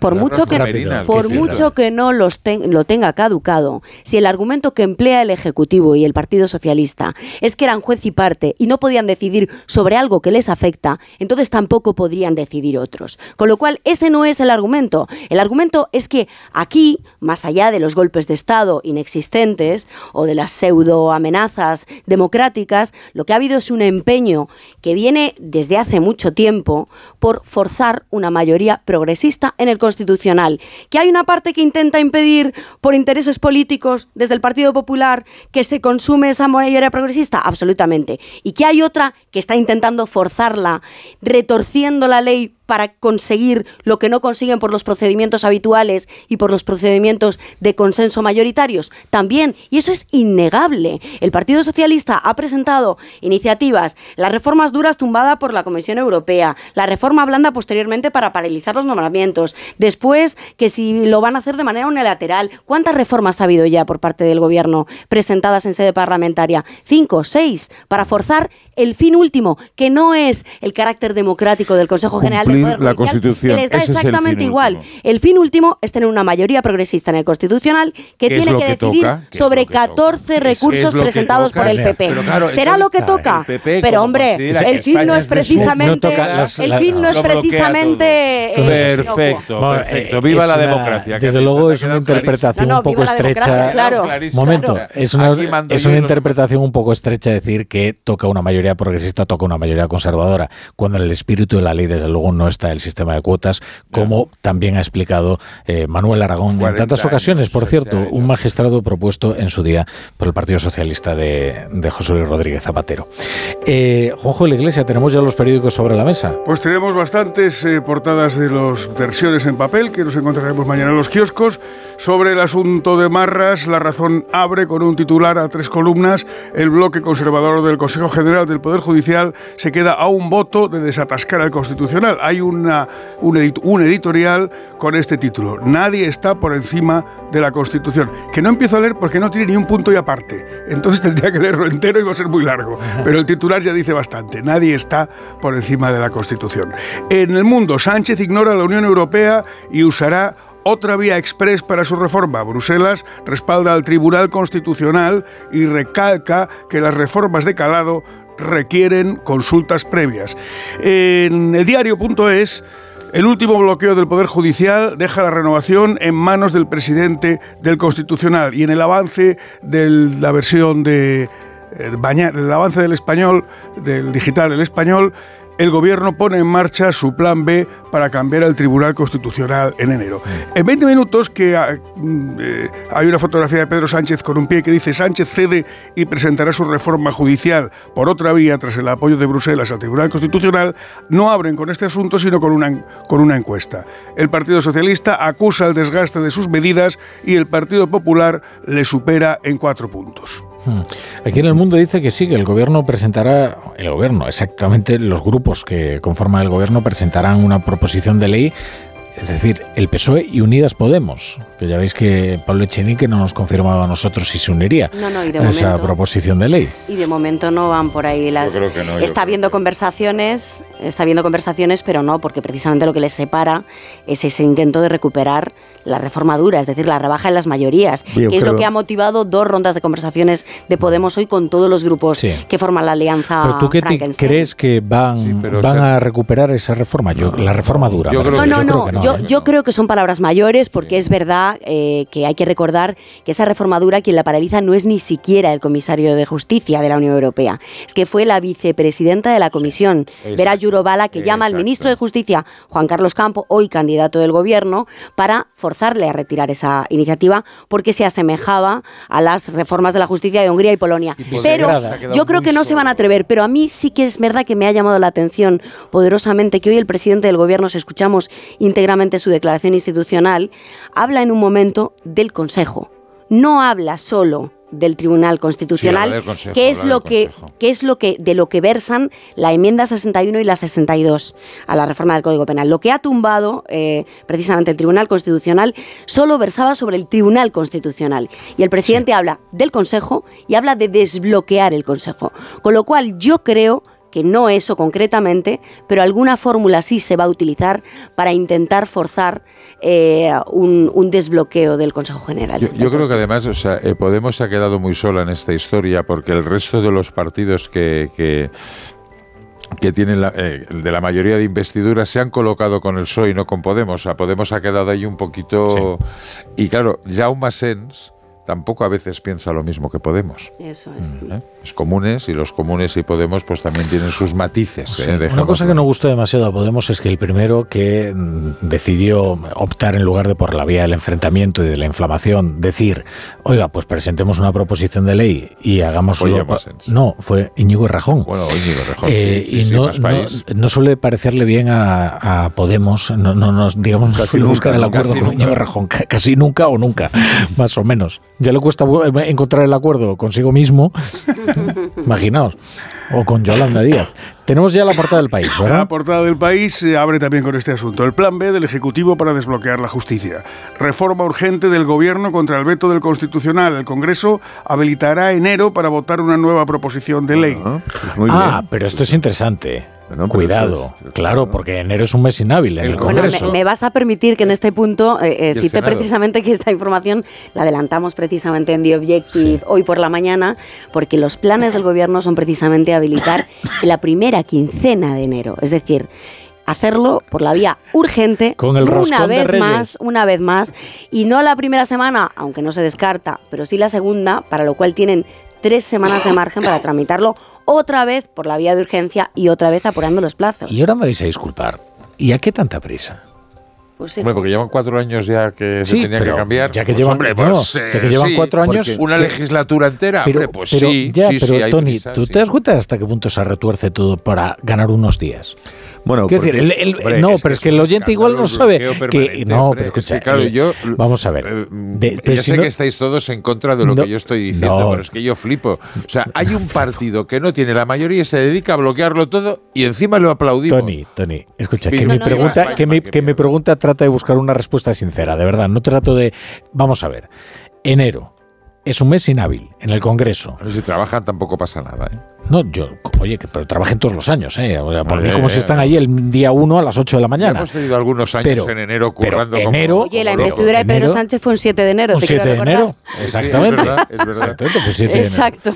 por mucho que, por mucho que no los lo tenga caducado, si el argumento que emplea el Ejecutivo y el Partido Socialista es que eran juez y parte y no podían decidir sobre algo que les afecta, entonces tampoco podrían decidir otros. Con lo cual, ese no es el argumento. El argumento es que aquí, más allá de los golpes de Estado inexistentes o de las pseudo amenazas democráticas, lo que ha habido es un empeño que viene desde hace mucho tiempo por forzar una mayoría progresista en el Constitucional. Que hay una parte que intenta impedir por intereses políticos desde el Partido Popular que se consume esa mayoría progresista? Absolutamente. ¿Y que hay otra que está intentando forzarla, retorciendo la ley para conseguir lo que no consiguen por los procedimientos habituales y por los procedimientos de consenso mayoritarios? También, y eso es innegable. El Partido Socialista ha presentado iniciativas, las reformas duras tumbada por la Comisión Europea, la reforma blanda posteriormente para paralizar los nombramientos, después que si lo van a hacer de manera unilateral, ¿cuántas reformas ha habido ya por parte del Gobierno presentadas en sede parlamentaria? Cinco, seis, para forzar el fin último, que no es el carácter democrático del Consejo General del Poder la Constitución. que les da Ese es el fin exactamente igual. último. El fin último es tener una mayoría progresista en el Constitucional que ¿Qué es tiene que, que decidir sobre lo que toca? 14 ¿Qué es- recursos presentados por el PP. Pero claro, ¿Será lo que toca? PP Pero hombre, el fin no España es precisamente el fin no es precisamente todo. eh, Perfecto, perfecto. Viva la democracia. Desde luego es una interpretación un poco estrecha. claro. Momento, es una, es una interpretación un poco estrecha decir que toca una mayoría progresista, toca una mayoría conservadora, cuando en el espíritu de la ley desde luego no está el sistema de cuotas, como también ha explicado eh, Manuel Aragón en 40 tantas años, ocasiones, por cierto, un magistrado propuesto en su día por el Partido Socialista de, de José Luis Rodríguez Zapatero. Eh, Juanjo de la Iglesia, tenemos ya los periódicos sobre la mesa. Pues tenemos bastantes eh, portadas de las versiones en papel que nos encontraremos mañana en los kioscos. Sobre el asunto de Marras, La Razón abre con un titular a tres columnas. El bloque conservador del Consejo General del Poder Judicial se queda a un voto de desatascar al Constitucional. Hay una, un, edit- un editorial con este título. Nadie está por encima de la Constitución. Que no empiezo a leer porque no tiene ni un punto y aparte. Entonces tendría que leerlo entero y va a ser muy largo. Pero el titular ya dice bastante. Nadie está por encima de la Constitución. En el mundo, Sánchez ignora la Unión Europea y usará otra vía express para su reforma. Bruselas respalda al Tribunal Constitucional y recalca que las reformas de calado requieren consultas previas. En el diario.es el último bloqueo del Poder Judicial deja la renovación en manos del presidente del Constitucional y en el avance de la versión de eh, el avance del español, del digital el español, el gobierno pone en marcha su plan B para cambiar el Tribunal Constitucional en enero. En 20 minutos que ah, mm, eh, hay una fotografía de Pedro Sánchez con un pie que dice Sánchez cede y presentará su reforma judicial por otra vía tras el apoyo de Bruselas al Tribunal Constitucional, no abren con este asunto sino con una, con una encuesta. El Partido Socialista acusa el desgaste de sus medidas y el Partido Popular le supera en cuatro puntos. Hmm. Aquí en el mundo dice que sí, que el gobierno presentará, el gobierno, exactamente los grupos que conforman el gobierno presentarán una proposición de ley, es decir, el PSOE y Unidas Podemos, que ya veis que Pablo Echenique no nos confirmaba a nosotros si se uniría No, no, y de a esa momento- proposición de ley. Y de momento no van por ahí las. creo que no, yo está habiendo conversaciones, está habiendo conversaciones, pero no, porque precisamente lo que les separa es ese intento de recuperar la reforma dura, es decir, la rebaja en las mayorías, Yo que es lo que ha motivado dos rondas de conversaciones de Podemos hoy con todos los grupos Sí. que forman la alianza. Pero tú qué te crees que van, pero, van o sea, a recuperar esa reforma, yo, la reforma dura. yo creo refiero. No, no, no. creo que Yo, yo creo que son palabras mayores porque es verdad eh, que hay que recordar que esa reforma dura quien la paraliza no es ni siquiera el comisario de justicia de la Unión Europea. Es que fue la vicepresidenta de la comisión. Vera Yurovala, que llama al ministro de Justicia, Juan Carlos Campo, hoy candidato del gobierno, para forzarle a retirar esa iniciativa porque se asemejaba a las reformas de la justicia de Hungría y Polonia. Pero se yo creo que no se van a atrever, pero a mí sí que es verdad que me ha llamado la atención poderosamente que hoy el presidente del gobierno, si escuchamos íntegramente su declaración institucional, habla en un momento del Consejo. No habla solo del Tribunal Constitucional, Sí, habla del Consejo, que es lo que, que es lo que de lo que versan la enmienda 61 y la 62 a la reforma del Código Penal. Lo que ha tumbado eh, precisamente el Tribunal Constitucional solo versaba sobre el Tribunal Constitucional y el presidente habla del Consejo y habla de desbloquear el Consejo. Con lo cual yo creo que no eso concretamente, pero alguna fórmula sí se va a utilizar para intentar forzar eh, un, un desbloqueo del Consejo General. Yo, yo creo que además, o sea, eh, Podemos se ha quedado muy sola en esta historia porque el resto de los partidos que, que, que tienen la, eh, de la mayoría de investiduras se han colocado con el PSOE y no con Podemos. O sea, Podemos ha quedado ahí un poquito... Y claro, Jaume Sens tampoco a veces piensa lo mismo que Podemos. Eso es. ¿eh? Los comunes y los comunes y Podemos pues también tienen sus matices. ¿eh? Una cosa que no gustó demasiado a Podemos es que el primero que mm, decidió optar en lugar de por la vía del enfrentamiento y de la inflamación, decir, oiga, pues presentemos una proposición de ley y hagamos... Fue. No, fue Íñigo Rajón. Bueno, Íñigo Rajón, Eh, sí, sí, y sí, no, más no, suele parecerle bien a, a Podemos, no, no, no, digamos, no suele nunca, buscar el acuerdo con. Íñigo Rajón, ca- casi nunca o nunca, más o menos. Ya le cuesta bu- encontrar el acuerdo consigo mismo, imaginaos, o con Yolanda Díaz. Tenemos ya la portada del país, ¿verdad? La portada del país se abre también con este asunto. El plan B del Ejecutivo para desbloquear la justicia. Reforma urgente del Gobierno contra el veto del Constitucional. El Congreso habilitará enero para votar una nueva proposición de ley. ah, pero esto es interesante. Cuidado, claro, porque enero es un mes inhábil en el, Bueno, Congreso. me, me vas a permitir que en este punto eh, eh, cite precisamente que esta información la adelantamos precisamente en The Objective hoy por la mañana, porque los planes del gobierno son precisamente habilitar la primera quincena de enero, es decir, hacerlo por la vía urgente Con el una de vez más, una vez más, y no la primera semana, aunque no se descarta, pero sí la segunda, para lo cual tienen tres semanas de margen para tramitarlo otra vez por la vía de urgencia y otra vez apurando los plazos. Y ahora me vais a disculpar. ¿Y a qué tanta prisa? Pues sí. Hombre, porque llevan cuatro años ya que Sí, se tenía pero que cambiar. ya que Pues, llevan- hombre, no, pues, ya eh, que llevan sí, cuatro años, porque Una que- legislatura entera, Pero, hombre, pues pero sí, ya, sí, pero sí, hay Tony, prisa, ¿tú sí. te das cuenta hasta qué punto se retuerce todo para ganar unos días? Bueno, Quiero decir, el- el- hombre, no, es pero que es que el oyente igual no sabe que no, pero escucha, Es que, claro, eh, yo- vamos a ver. Eh, De- si sé no- que estáis todos en contra de lo No, que yo estoy diciendo, no. pero es que yo flipo. O sea, hay un partido que no tiene la mayoría y se dedica a bloquearlo todo y encima lo aplaudimos. Tony, Tony, escucha, que, mi pregunta, que, mi, que mi pregunta trata de buscar una respuesta sincera, de verdad. No trato de. Vamos a ver. Enero es un mes inhábil en el Congreso. Pero si trabajan tampoco pasa nada. ¿eh? No, yo, oye, que, pero trabajen todos los años, ¿eh? O sea, por mí, como si ya, están allí el día 1 a las 8 de la Ya mañana. hemos tenido algunos años Pero- en enero pero currando como- enero- Oye, la investidura de. Pedro Sánchez fue un 7 de enero, Un te 7 quiero de enero, exactamente. es verdad, es verdad. Exactamente, fue 7 de enero. Exacto.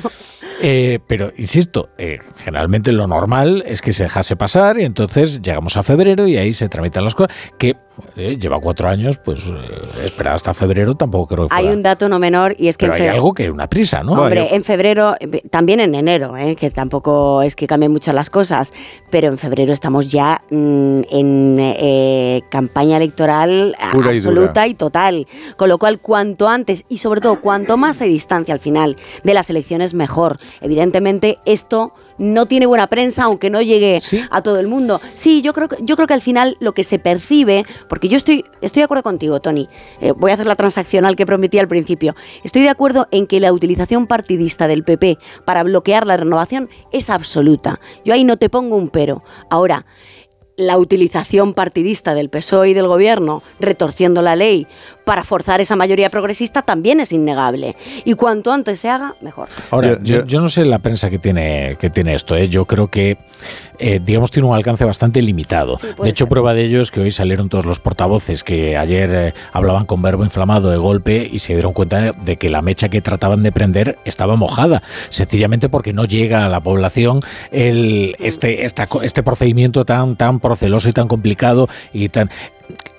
Eh, pero, insisto, eh, generalmente lo normal es que se dejase pasar y entonces llegamos a febrero y ahí se tramitan las cosas. Que eh, lleva cuatro años, pues eh, esperar hasta febrero tampoco creo que Hay fuera. un dato no menor y es que Pero en hay algo que es una prisa, ¿no? Hombre, en febrero, también en enero, eh, que tampoco es que cambien mucho las cosas, pero en febrero estamos ya mm, en eh, campaña electoral Pura absoluta y total. Con lo cual, cuanto antes y sobre todo cuanto más se distancia al final de las elecciones, mejor. Evidentemente, esto no tiene buena prensa, aunque no llegue a todo el mundo. Sí, yo creo, que- yo creo que al final lo que se percibe, porque yo estoy, estoy de acuerdo contigo, Tony, eh, voy a hacer la transaccional que prometí al principio, estoy de acuerdo en que la utilización partidista del PP para bloquear la renovación es absoluta. Yo ahí no te pongo un pero. Ahora, la utilización partidista del PSOE y del gobierno retorciendo la ley para forzar esa mayoría progresista también es innegable. Y cuanto antes se haga, mejor. Ahora, Yo- yo, yo no sé la prensa que tiene, que tiene esto. ¿eh? Yo creo que, eh, digamos, tiene un alcance bastante limitado. de hecho, prueba de ello es que hoy salieron todos los portavoces que ayer eh, hablaban con verbo inflamado de golpe y se dieron cuenta de que la mecha que trataban de prender estaba mojada, sencillamente porque no llega a la población el, este, esta este procedimiento tan, tan proceloso y tan complicado y tan...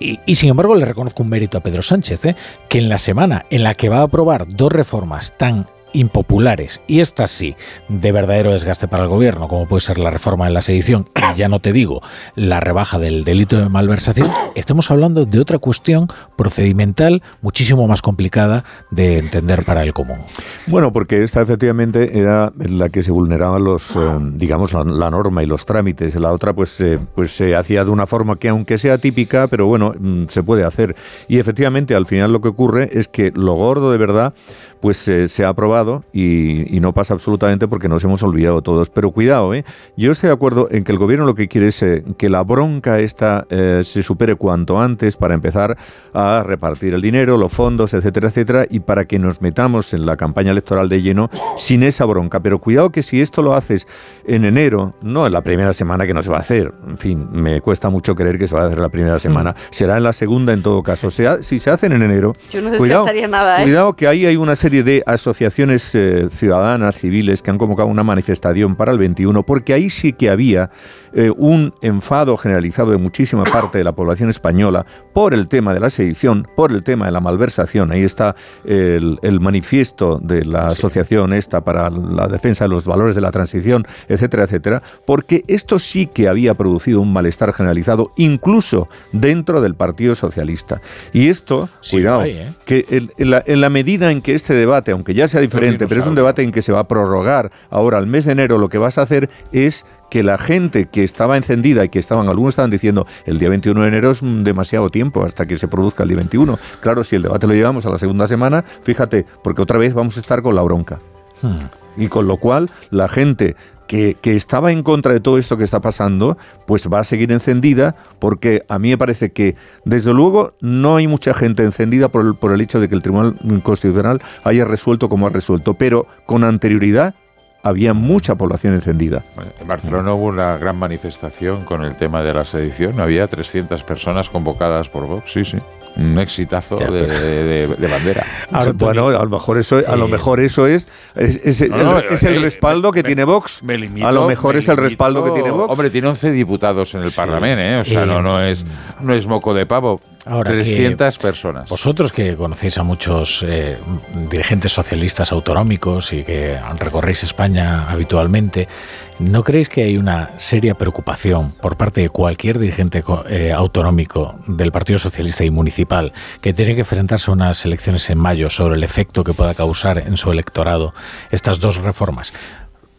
Y, y, sin embargo le reconozco un mérito a Pedro Sánchez, ¿eh? que en la semana en la que va a aprobar dos reformas tan impopulares y estas sí de verdadero desgaste para el gobierno como puede ser la reforma de la sedición y ya no te digo la rebaja del delito de malversación estemos hablando de otra cuestión procedimental muchísimo más complicada de entender para el común Bueno, porque esta efectivamente era la que se vulneraban los, eh, digamos, la, la norma y los trámites. La otra, pues, eh, pues se hacía de una forma que, aunque sea típica, pero bueno, mm, se puede hacer. Y efectivamente, al final lo que ocurre es que lo gordo de verdad, pues eh, se ha aprobado y, y no pasa absolutamente porque nos hemos olvidado todos. Pero cuidado, ¿eh? Yo estoy de acuerdo en que el gobierno lo que quiere es eh, que la bronca esta eh, se supere cuanto antes para empezar a repartir el dinero, los fondos, etcétera, etcétera, y para que nos metamos en la campaña electoral de lleno sin esa bronca. Pero cuidado que si esto lo haces en enero, no en la primera semana que no se va a hacer, en fin, me cuesta mucho creer que se va a hacer la primera semana, será en la segunda en todo caso. Sea, si se hacen en enero, Yo no cuidado, nada, ¿eh? cuidado que ahí hay una serie de asociaciones eh, ciudadanas, civiles, que han convocado una manifestación para el 21, porque ahí sí que había eh, un enfado generalizado de muchísima parte de la población española por el tema de la sedición, por el tema de la malversación. Ahí está el, el manifiesto de la asociación esta para la defensa de los valores de la transición, etcétera, etcétera, porque esto sí que había producido un malestar generalizado, incluso dentro del Partido Socialista. Y esto, cuidado, ¿eh? que en, la, en la medida en que este debate, aunque ya sea diferente, pero es un debate en que se va a prorrogar ahora al mes de enero, lo que vas a hacer es que la gente que estaba encendida y que estaban, algunos estaban diciendo, el día 21 de enero es demasiado tiempo hasta que se produzca el día 21. Claro, si el debate lo llevamos a la segunda semana, fíjate, porque otra vez vamos a estar con la bronca. Y con lo cual, la gente que, estaba en contra de todo esto que está pasando, pues va a seguir encendida, porque a mí me parece que, desde luego, no hay mucha gente encendida por el, por el hecho de que el Tribunal Constitucional haya resuelto como ha resuelto, pero con anterioridad había mucha población encendida. En Barcelona hubo una gran manifestación con el tema de la sedición, había 300 personas convocadas por Vox, sí, sí un exitazo ya, de, de, de, bandera. Ahora, bueno, a lo mejor eso, a lo mejor eso es, es, es, no, no, el, es el, respaldo me, que me, tiene Vox. Me limito, a lo mejor es el respaldo que tiene Vox. Hombre, tiene 11 diputados en el sí. Parlamento, ¿eh? o sea, eh, no, no, es, no es moco de pavo. Ahora 300 personas. Vosotros que conocéis a muchos eh, dirigentes socialistas autonómicos y que recorréis España habitualmente, ¿no creéis que hay una seria preocupación por parte de cualquier dirigente eh, autonómico del Partido Socialista y municipal que tiene que enfrentarse a unas elecciones en mayo sobre el efecto que pueda causar en su electorado estas dos reformas?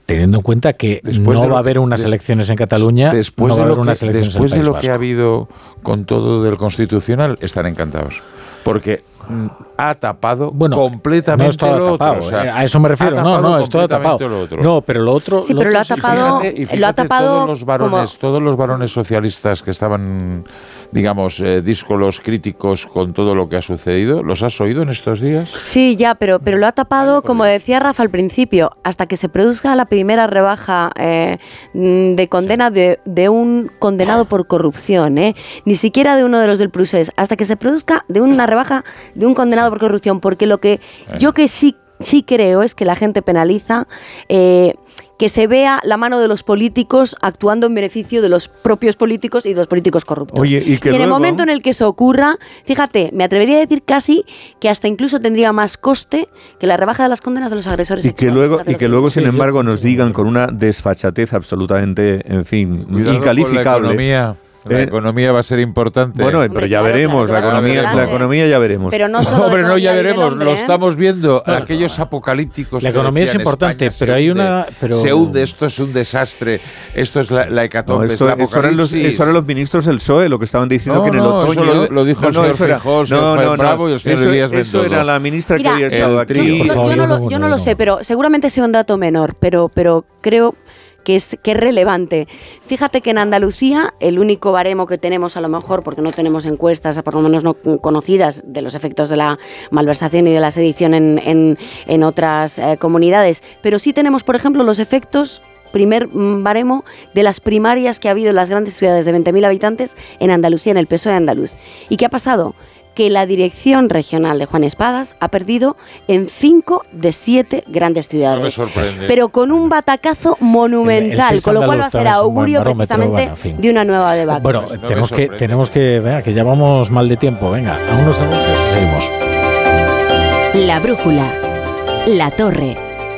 Teniendo en cuenta que después no va a haber unas des, elecciones en Cataluña, después no va de a haber lo unas que, elecciones después en el de País lo que ha habido con todo del constitucional, están encantados. Porque mm, ha tapado bueno, completamente no es todo lo tapado, otro. O sea, eh, a eso me refiero. No, no, es todo tapado. Lo otro. No, pero lo otro. Sí, pero lo ha tapado. Y fíjate, y fíjate lo ha tapado todos los varones, como- todos los varones socialistas que estaban, digamos, eh, díscolos críticos con todo lo que ha sucedido, ¿los has oído en estos días? Sí, ya, pero, pero lo ha tapado, como decía Rafa al principio, hasta que se produzca la primera rebaja eh, mm, de condena de, de un condenado por corrupción, ¿eh? ni siquiera de uno de los del Prusés, hasta que se produzca de una rebaja de un condenado por corrupción, porque lo que yo que sí sí creo es que la gente penaliza eh, que se vea la mano de los políticos actuando en beneficio de los propios políticos y de los políticos corruptos. Oye, y que en el momento en el que eso ocurra, fíjate, me atrevería a decir casi que hasta incluso tendría más coste que la rebaja de las condenas de los agresores Y que luego, y que luego sin embargo, nos digan con una desfachatez absolutamente, en fin, Cuidado incalificable. Con la economía. La Eh, economía va a ser importante. Bueno, pero ya veremos, la economía, la economía ya veremos. Pero no solo Hombre, no, ya veremos, hombre, lo ¿eh? estamos viendo, aquellos apocalípticos. La economía es importante, España pero hay hunde, una- pero- Se hunde, esto es un desastre, esto es la, la No, hecatombe, esto, es la esto eran los, eso eran los ministros del PSOE lo que estaban diciendo No, que en el no, eso otoño. lo- lo dijo el señor señor no, no, no, Bravo y el señor eso, Elías eso era la ministra que había estado aquí. Yo, no, lo, no lo sé, pero seguramente sea un dato menor, pero, pero creo que es, que es relevante. Fíjate que en Andalucía el único baremo que tenemos a lo mejor, porque no tenemos encuestas, por lo menos no conocidas, de los efectos de la malversación y de la sedición en, en- otras eh, comunidades, pero sí tenemos, por ejemplo, los efectos primer mm, baremo de las primarias que ha habido en las grandes ciudades de 20.000 habitantes en Andalucía, en el PSOE andaluz. ¿Y qué ha pasado? Que la dirección regional de Juan Espadas ha perdido en cinco de siete grandes No me ciudades. sorprende. pero con un batacazo monumental, El- el con lo cual va a ser augurio precisamente bueno, en fin. de una nueva debacle. Bueno, no tenemos que, tenemos que, venga, que ya vamos mal de tiempo. Venga, a unos anuncios y seguimos. La brújula. La torre.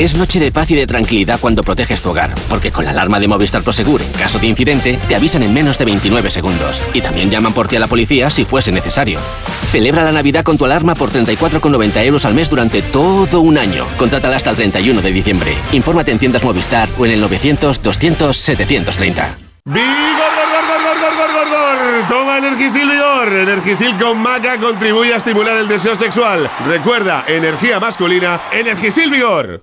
Es noche de paz y de tranquilidad cuando proteges tu hogar, porque con la alarma de Movistar Prosegur, en caso de incidente, te avisan en menos de 29 segundos. Y también llaman por ti a la policía si fuese necesario. Celebra la Navidad con tu alarma por 34,90 euros al mes durante todo un año. Contrátala hasta el 31 de diciembre. Infórmate en tiendas Movistar o en el 900 200 730. ¡Vigor, gor, gor, gor, gor, gor, gor, gor! Toma Energisil Vigor. Energisil con maca contribuye a estimular el deseo sexual. Recuerda, energía masculina, Energisil Vigor.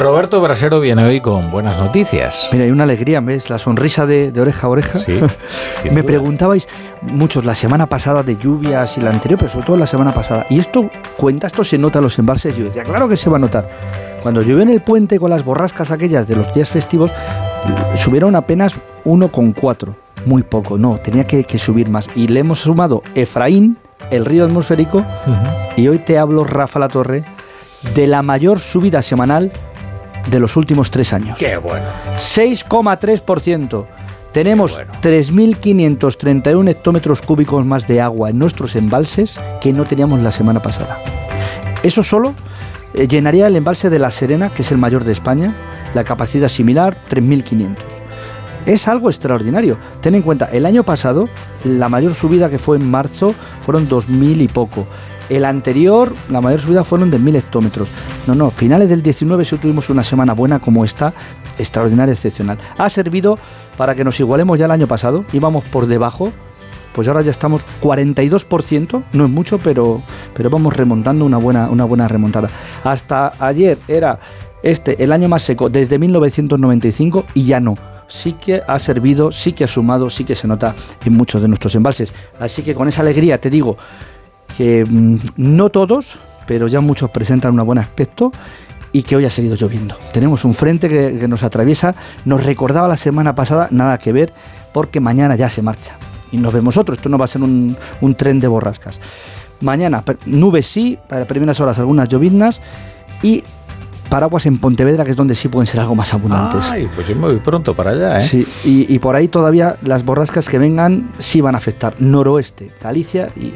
Roberto Brasero viene hoy con buenas noticias. Mira, hay una alegría, ¿ves? La sonrisa de, de oreja a oreja. Sí, Me preguntabais muchos la semana pasada de lluvias y la anterior, pero sobre todo la semana pasada. ¿Y esto cuenta, esto se nota en los embalses? Yo decía, claro que se va a notar. Cuando llovió en el puente con las borrascas aquellas de los días festivos, subieron apenas 1,4. Muy poco, no, tenía que, que subir más. Y le hemos sumado Efraín, el río atmosférico, y hoy te hablo, Rafa La Torre, de la mayor subida semanal de los últimos tres años. Qué bueno. 6,3%. Tenemos 3.531 hectómetros cúbicos más de agua en nuestros embalses que no teníamos la semana pasada. Eso solo eh, llenaría el embalse de La Serena, que es el mayor de España, la capacidad similar, 3.500. Es algo extraordinario. Ten en cuenta, el año pasado, la mayor subida que fue en marzo fueron 2.000 y poco. El anterior, la mayor subida fueron de 1.000 hectómetros. No, no, finales del 19 sí tuvimos una semana buena como esta, extraordinaria, excepcional. Ha servido para que nos igualemos ya el año pasado, íbamos por debajo, pues ahora ya estamos 42%, no es mucho, pero, pero vamos remontando una buena, una buena remontada. Hasta ayer era este el año más seco desde 1995 y ya no. Sí que ha servido, sí que ha sumado, sí que se nota en muchos de nuestros embalses. Así que con esa alegría te digo que mm, no todos, pero ya muchos presentan un buen aspecto y que hoy ha seguido lloviendo. Tenemos un frente que, nos atraviesa, nos recordaba la semana pasada, nada que ver, porque mañana ya se marcha. Y nos vemos otro, esto no va a ser un, un tren de borrascas. Mañana, nubes sí, para primeras horas algunas lloviznas y paraguas en Pontevedra, que es donde sí pueden ser algo más abundantes. Ay, pues yo me voy pronto para allá, ¿eh? Sí, y, y por ahí todavía las borrascas que vengan sí van a afectar. Noroeste, Galicia y...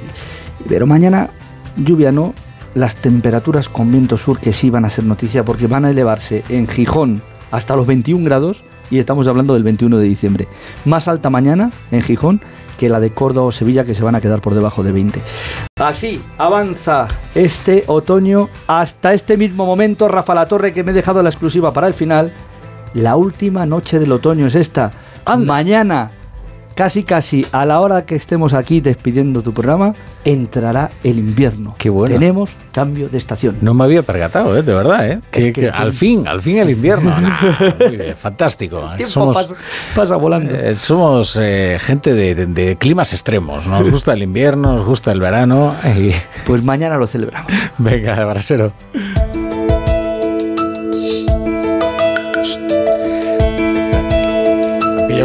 Pero mañana lluvia no, las temperaturas con viento sur que sí van a ser noticia porque van a elevarse en Gijón hasta los 21 grados y estamos hablando del 21 de diciembre. Más alta mañana en Gijón que la de Córdoba o Sevilla que se van a quedar por debajo de 20. Así avanza este otoño hasta este mismo momento. Rafa La Torre que me he dejado la exclusiva para el final. La última noche del otoño es esta. Mañana, casi casi a la hora que estemos aquí despidiendo tu programa, entrará el invierno. Qué bueno. Tenemos cambio de estación. No me había percatado, ¿eh? de verdad, ¿eh? Que, que que tú- al fin, al fin el invierno. Nah, muy bien, fantástico. El Somos, pasa, pasa volando. eh, somos eh, gente de, de- de climas extremos. Nos gusta el invierno, nos gusta el verano. Y... Pues mañana lo celebramos. Venga, Brasero.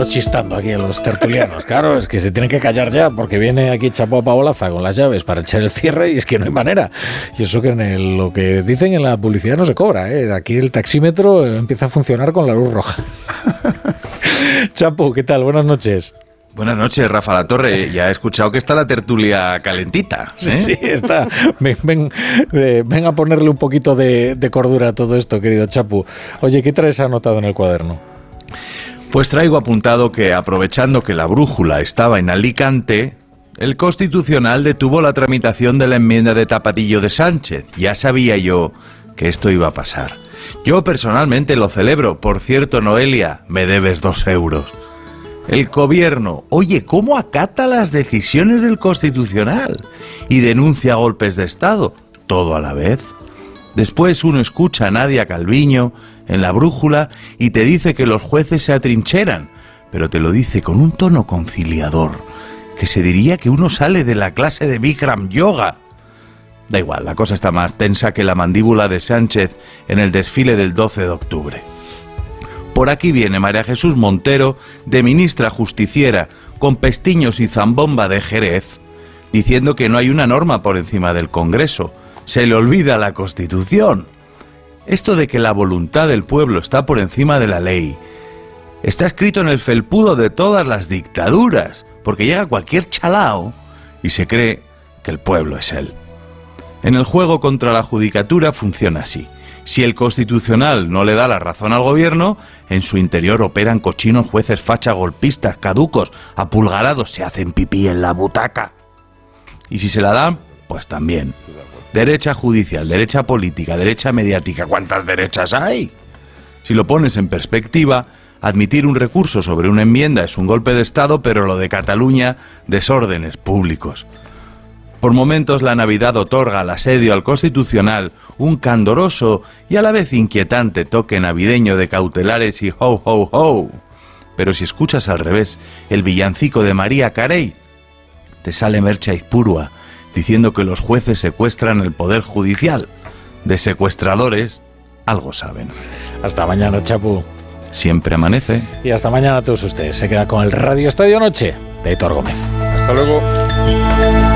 Chistando aquí a los tertulianos. Claro, es que se tienen que callar ya porque viene aquí Chapo Paolaza con las llaves para echar el cierre y es que no hay manera. Y eso que en el- lo que dicen en la publicidad no se cobra. ¿eh? Aquí el taxímetro empieza a funcionar con la luz roja. Chapo, ¿qué tal? Buenas noches. Buenas noches, Rafa La Torre. Ya he escuchado que está la tertulia calentita. Sí, ¿eh? sí, está. Ven, ven, ven a ponerle un poquito de, de cordura a todo esto, querido Chapu. Oye, ¿qué traes anotado en el cuaderno? Pues traigo apuntado que, aprovechando que la brújula estaba en Alicante, el Constitucional detuvo la tramitación de la enmienda de Tapatillo de Sánchez. Ya sabía yo que esto iba a pasar. Yo personalmente lo celebro. Por cierto, Noelia, me debes dos euros. El gobierno, oye, ¿cómo acata las decisiones del Constitucional? Y denuncia golpes de Estado, todo a la vez. Después uno escucha a Nadia Calviño en la brújula y te dice que los jueces se atrincheran, pero te lo dice con un tono conciliador, que se diría que uno sale de la clase de Bikram Yoga. Da igual, la cosa está más tensa que la mandíbula de Sánchez en el desfile del 12 de octubre. Por aquí viene María Jesús Montero, de ministra justiciera, con pestiños y zambomba de Jerez, diciendo que no hay una norma por encima del Congreso. Se le olvida la Constitución. Esto de que la voluntad del pueblo está por encima de la ley está escrito en el felpudo de todas las dictaduras, porque llega cualquier chalao y se cree que el pueblo es él. En el juego contra la judicatura funciona así. Si el constitucional no le da la razón al gobierno, en su interior operan cochinos jueces facha golpistas, caducos, apulgarados, se hacen pipí en la butaca. Y si se la dan, pues también. Derecha judicial, derecha política, derecha mediática, ¿cuántas derechas hay? Si lo pones en perspectiva, admitir un recurso sobre una enmienda es un golpe de Estado, pero lo de Cataluña, desórdenes públicos. Por momentos la Navidad otorga al asedio al Constitucional un candoroso y a la vez inquietante toque navideño de cautelares y ho ho ho. Pero si escuchas al revés el villancico de María Carey, te sale Mercha Izpurua diciendo que los jueces secuestran el poder judicial. De secuestradores, algo saben. Hasta mañana, Chapu. Siempre amanece. Y hasta mañana a todos ustedes. Se queda con el Radio Estadio Noche de Héctor Gómez. Hasta luego.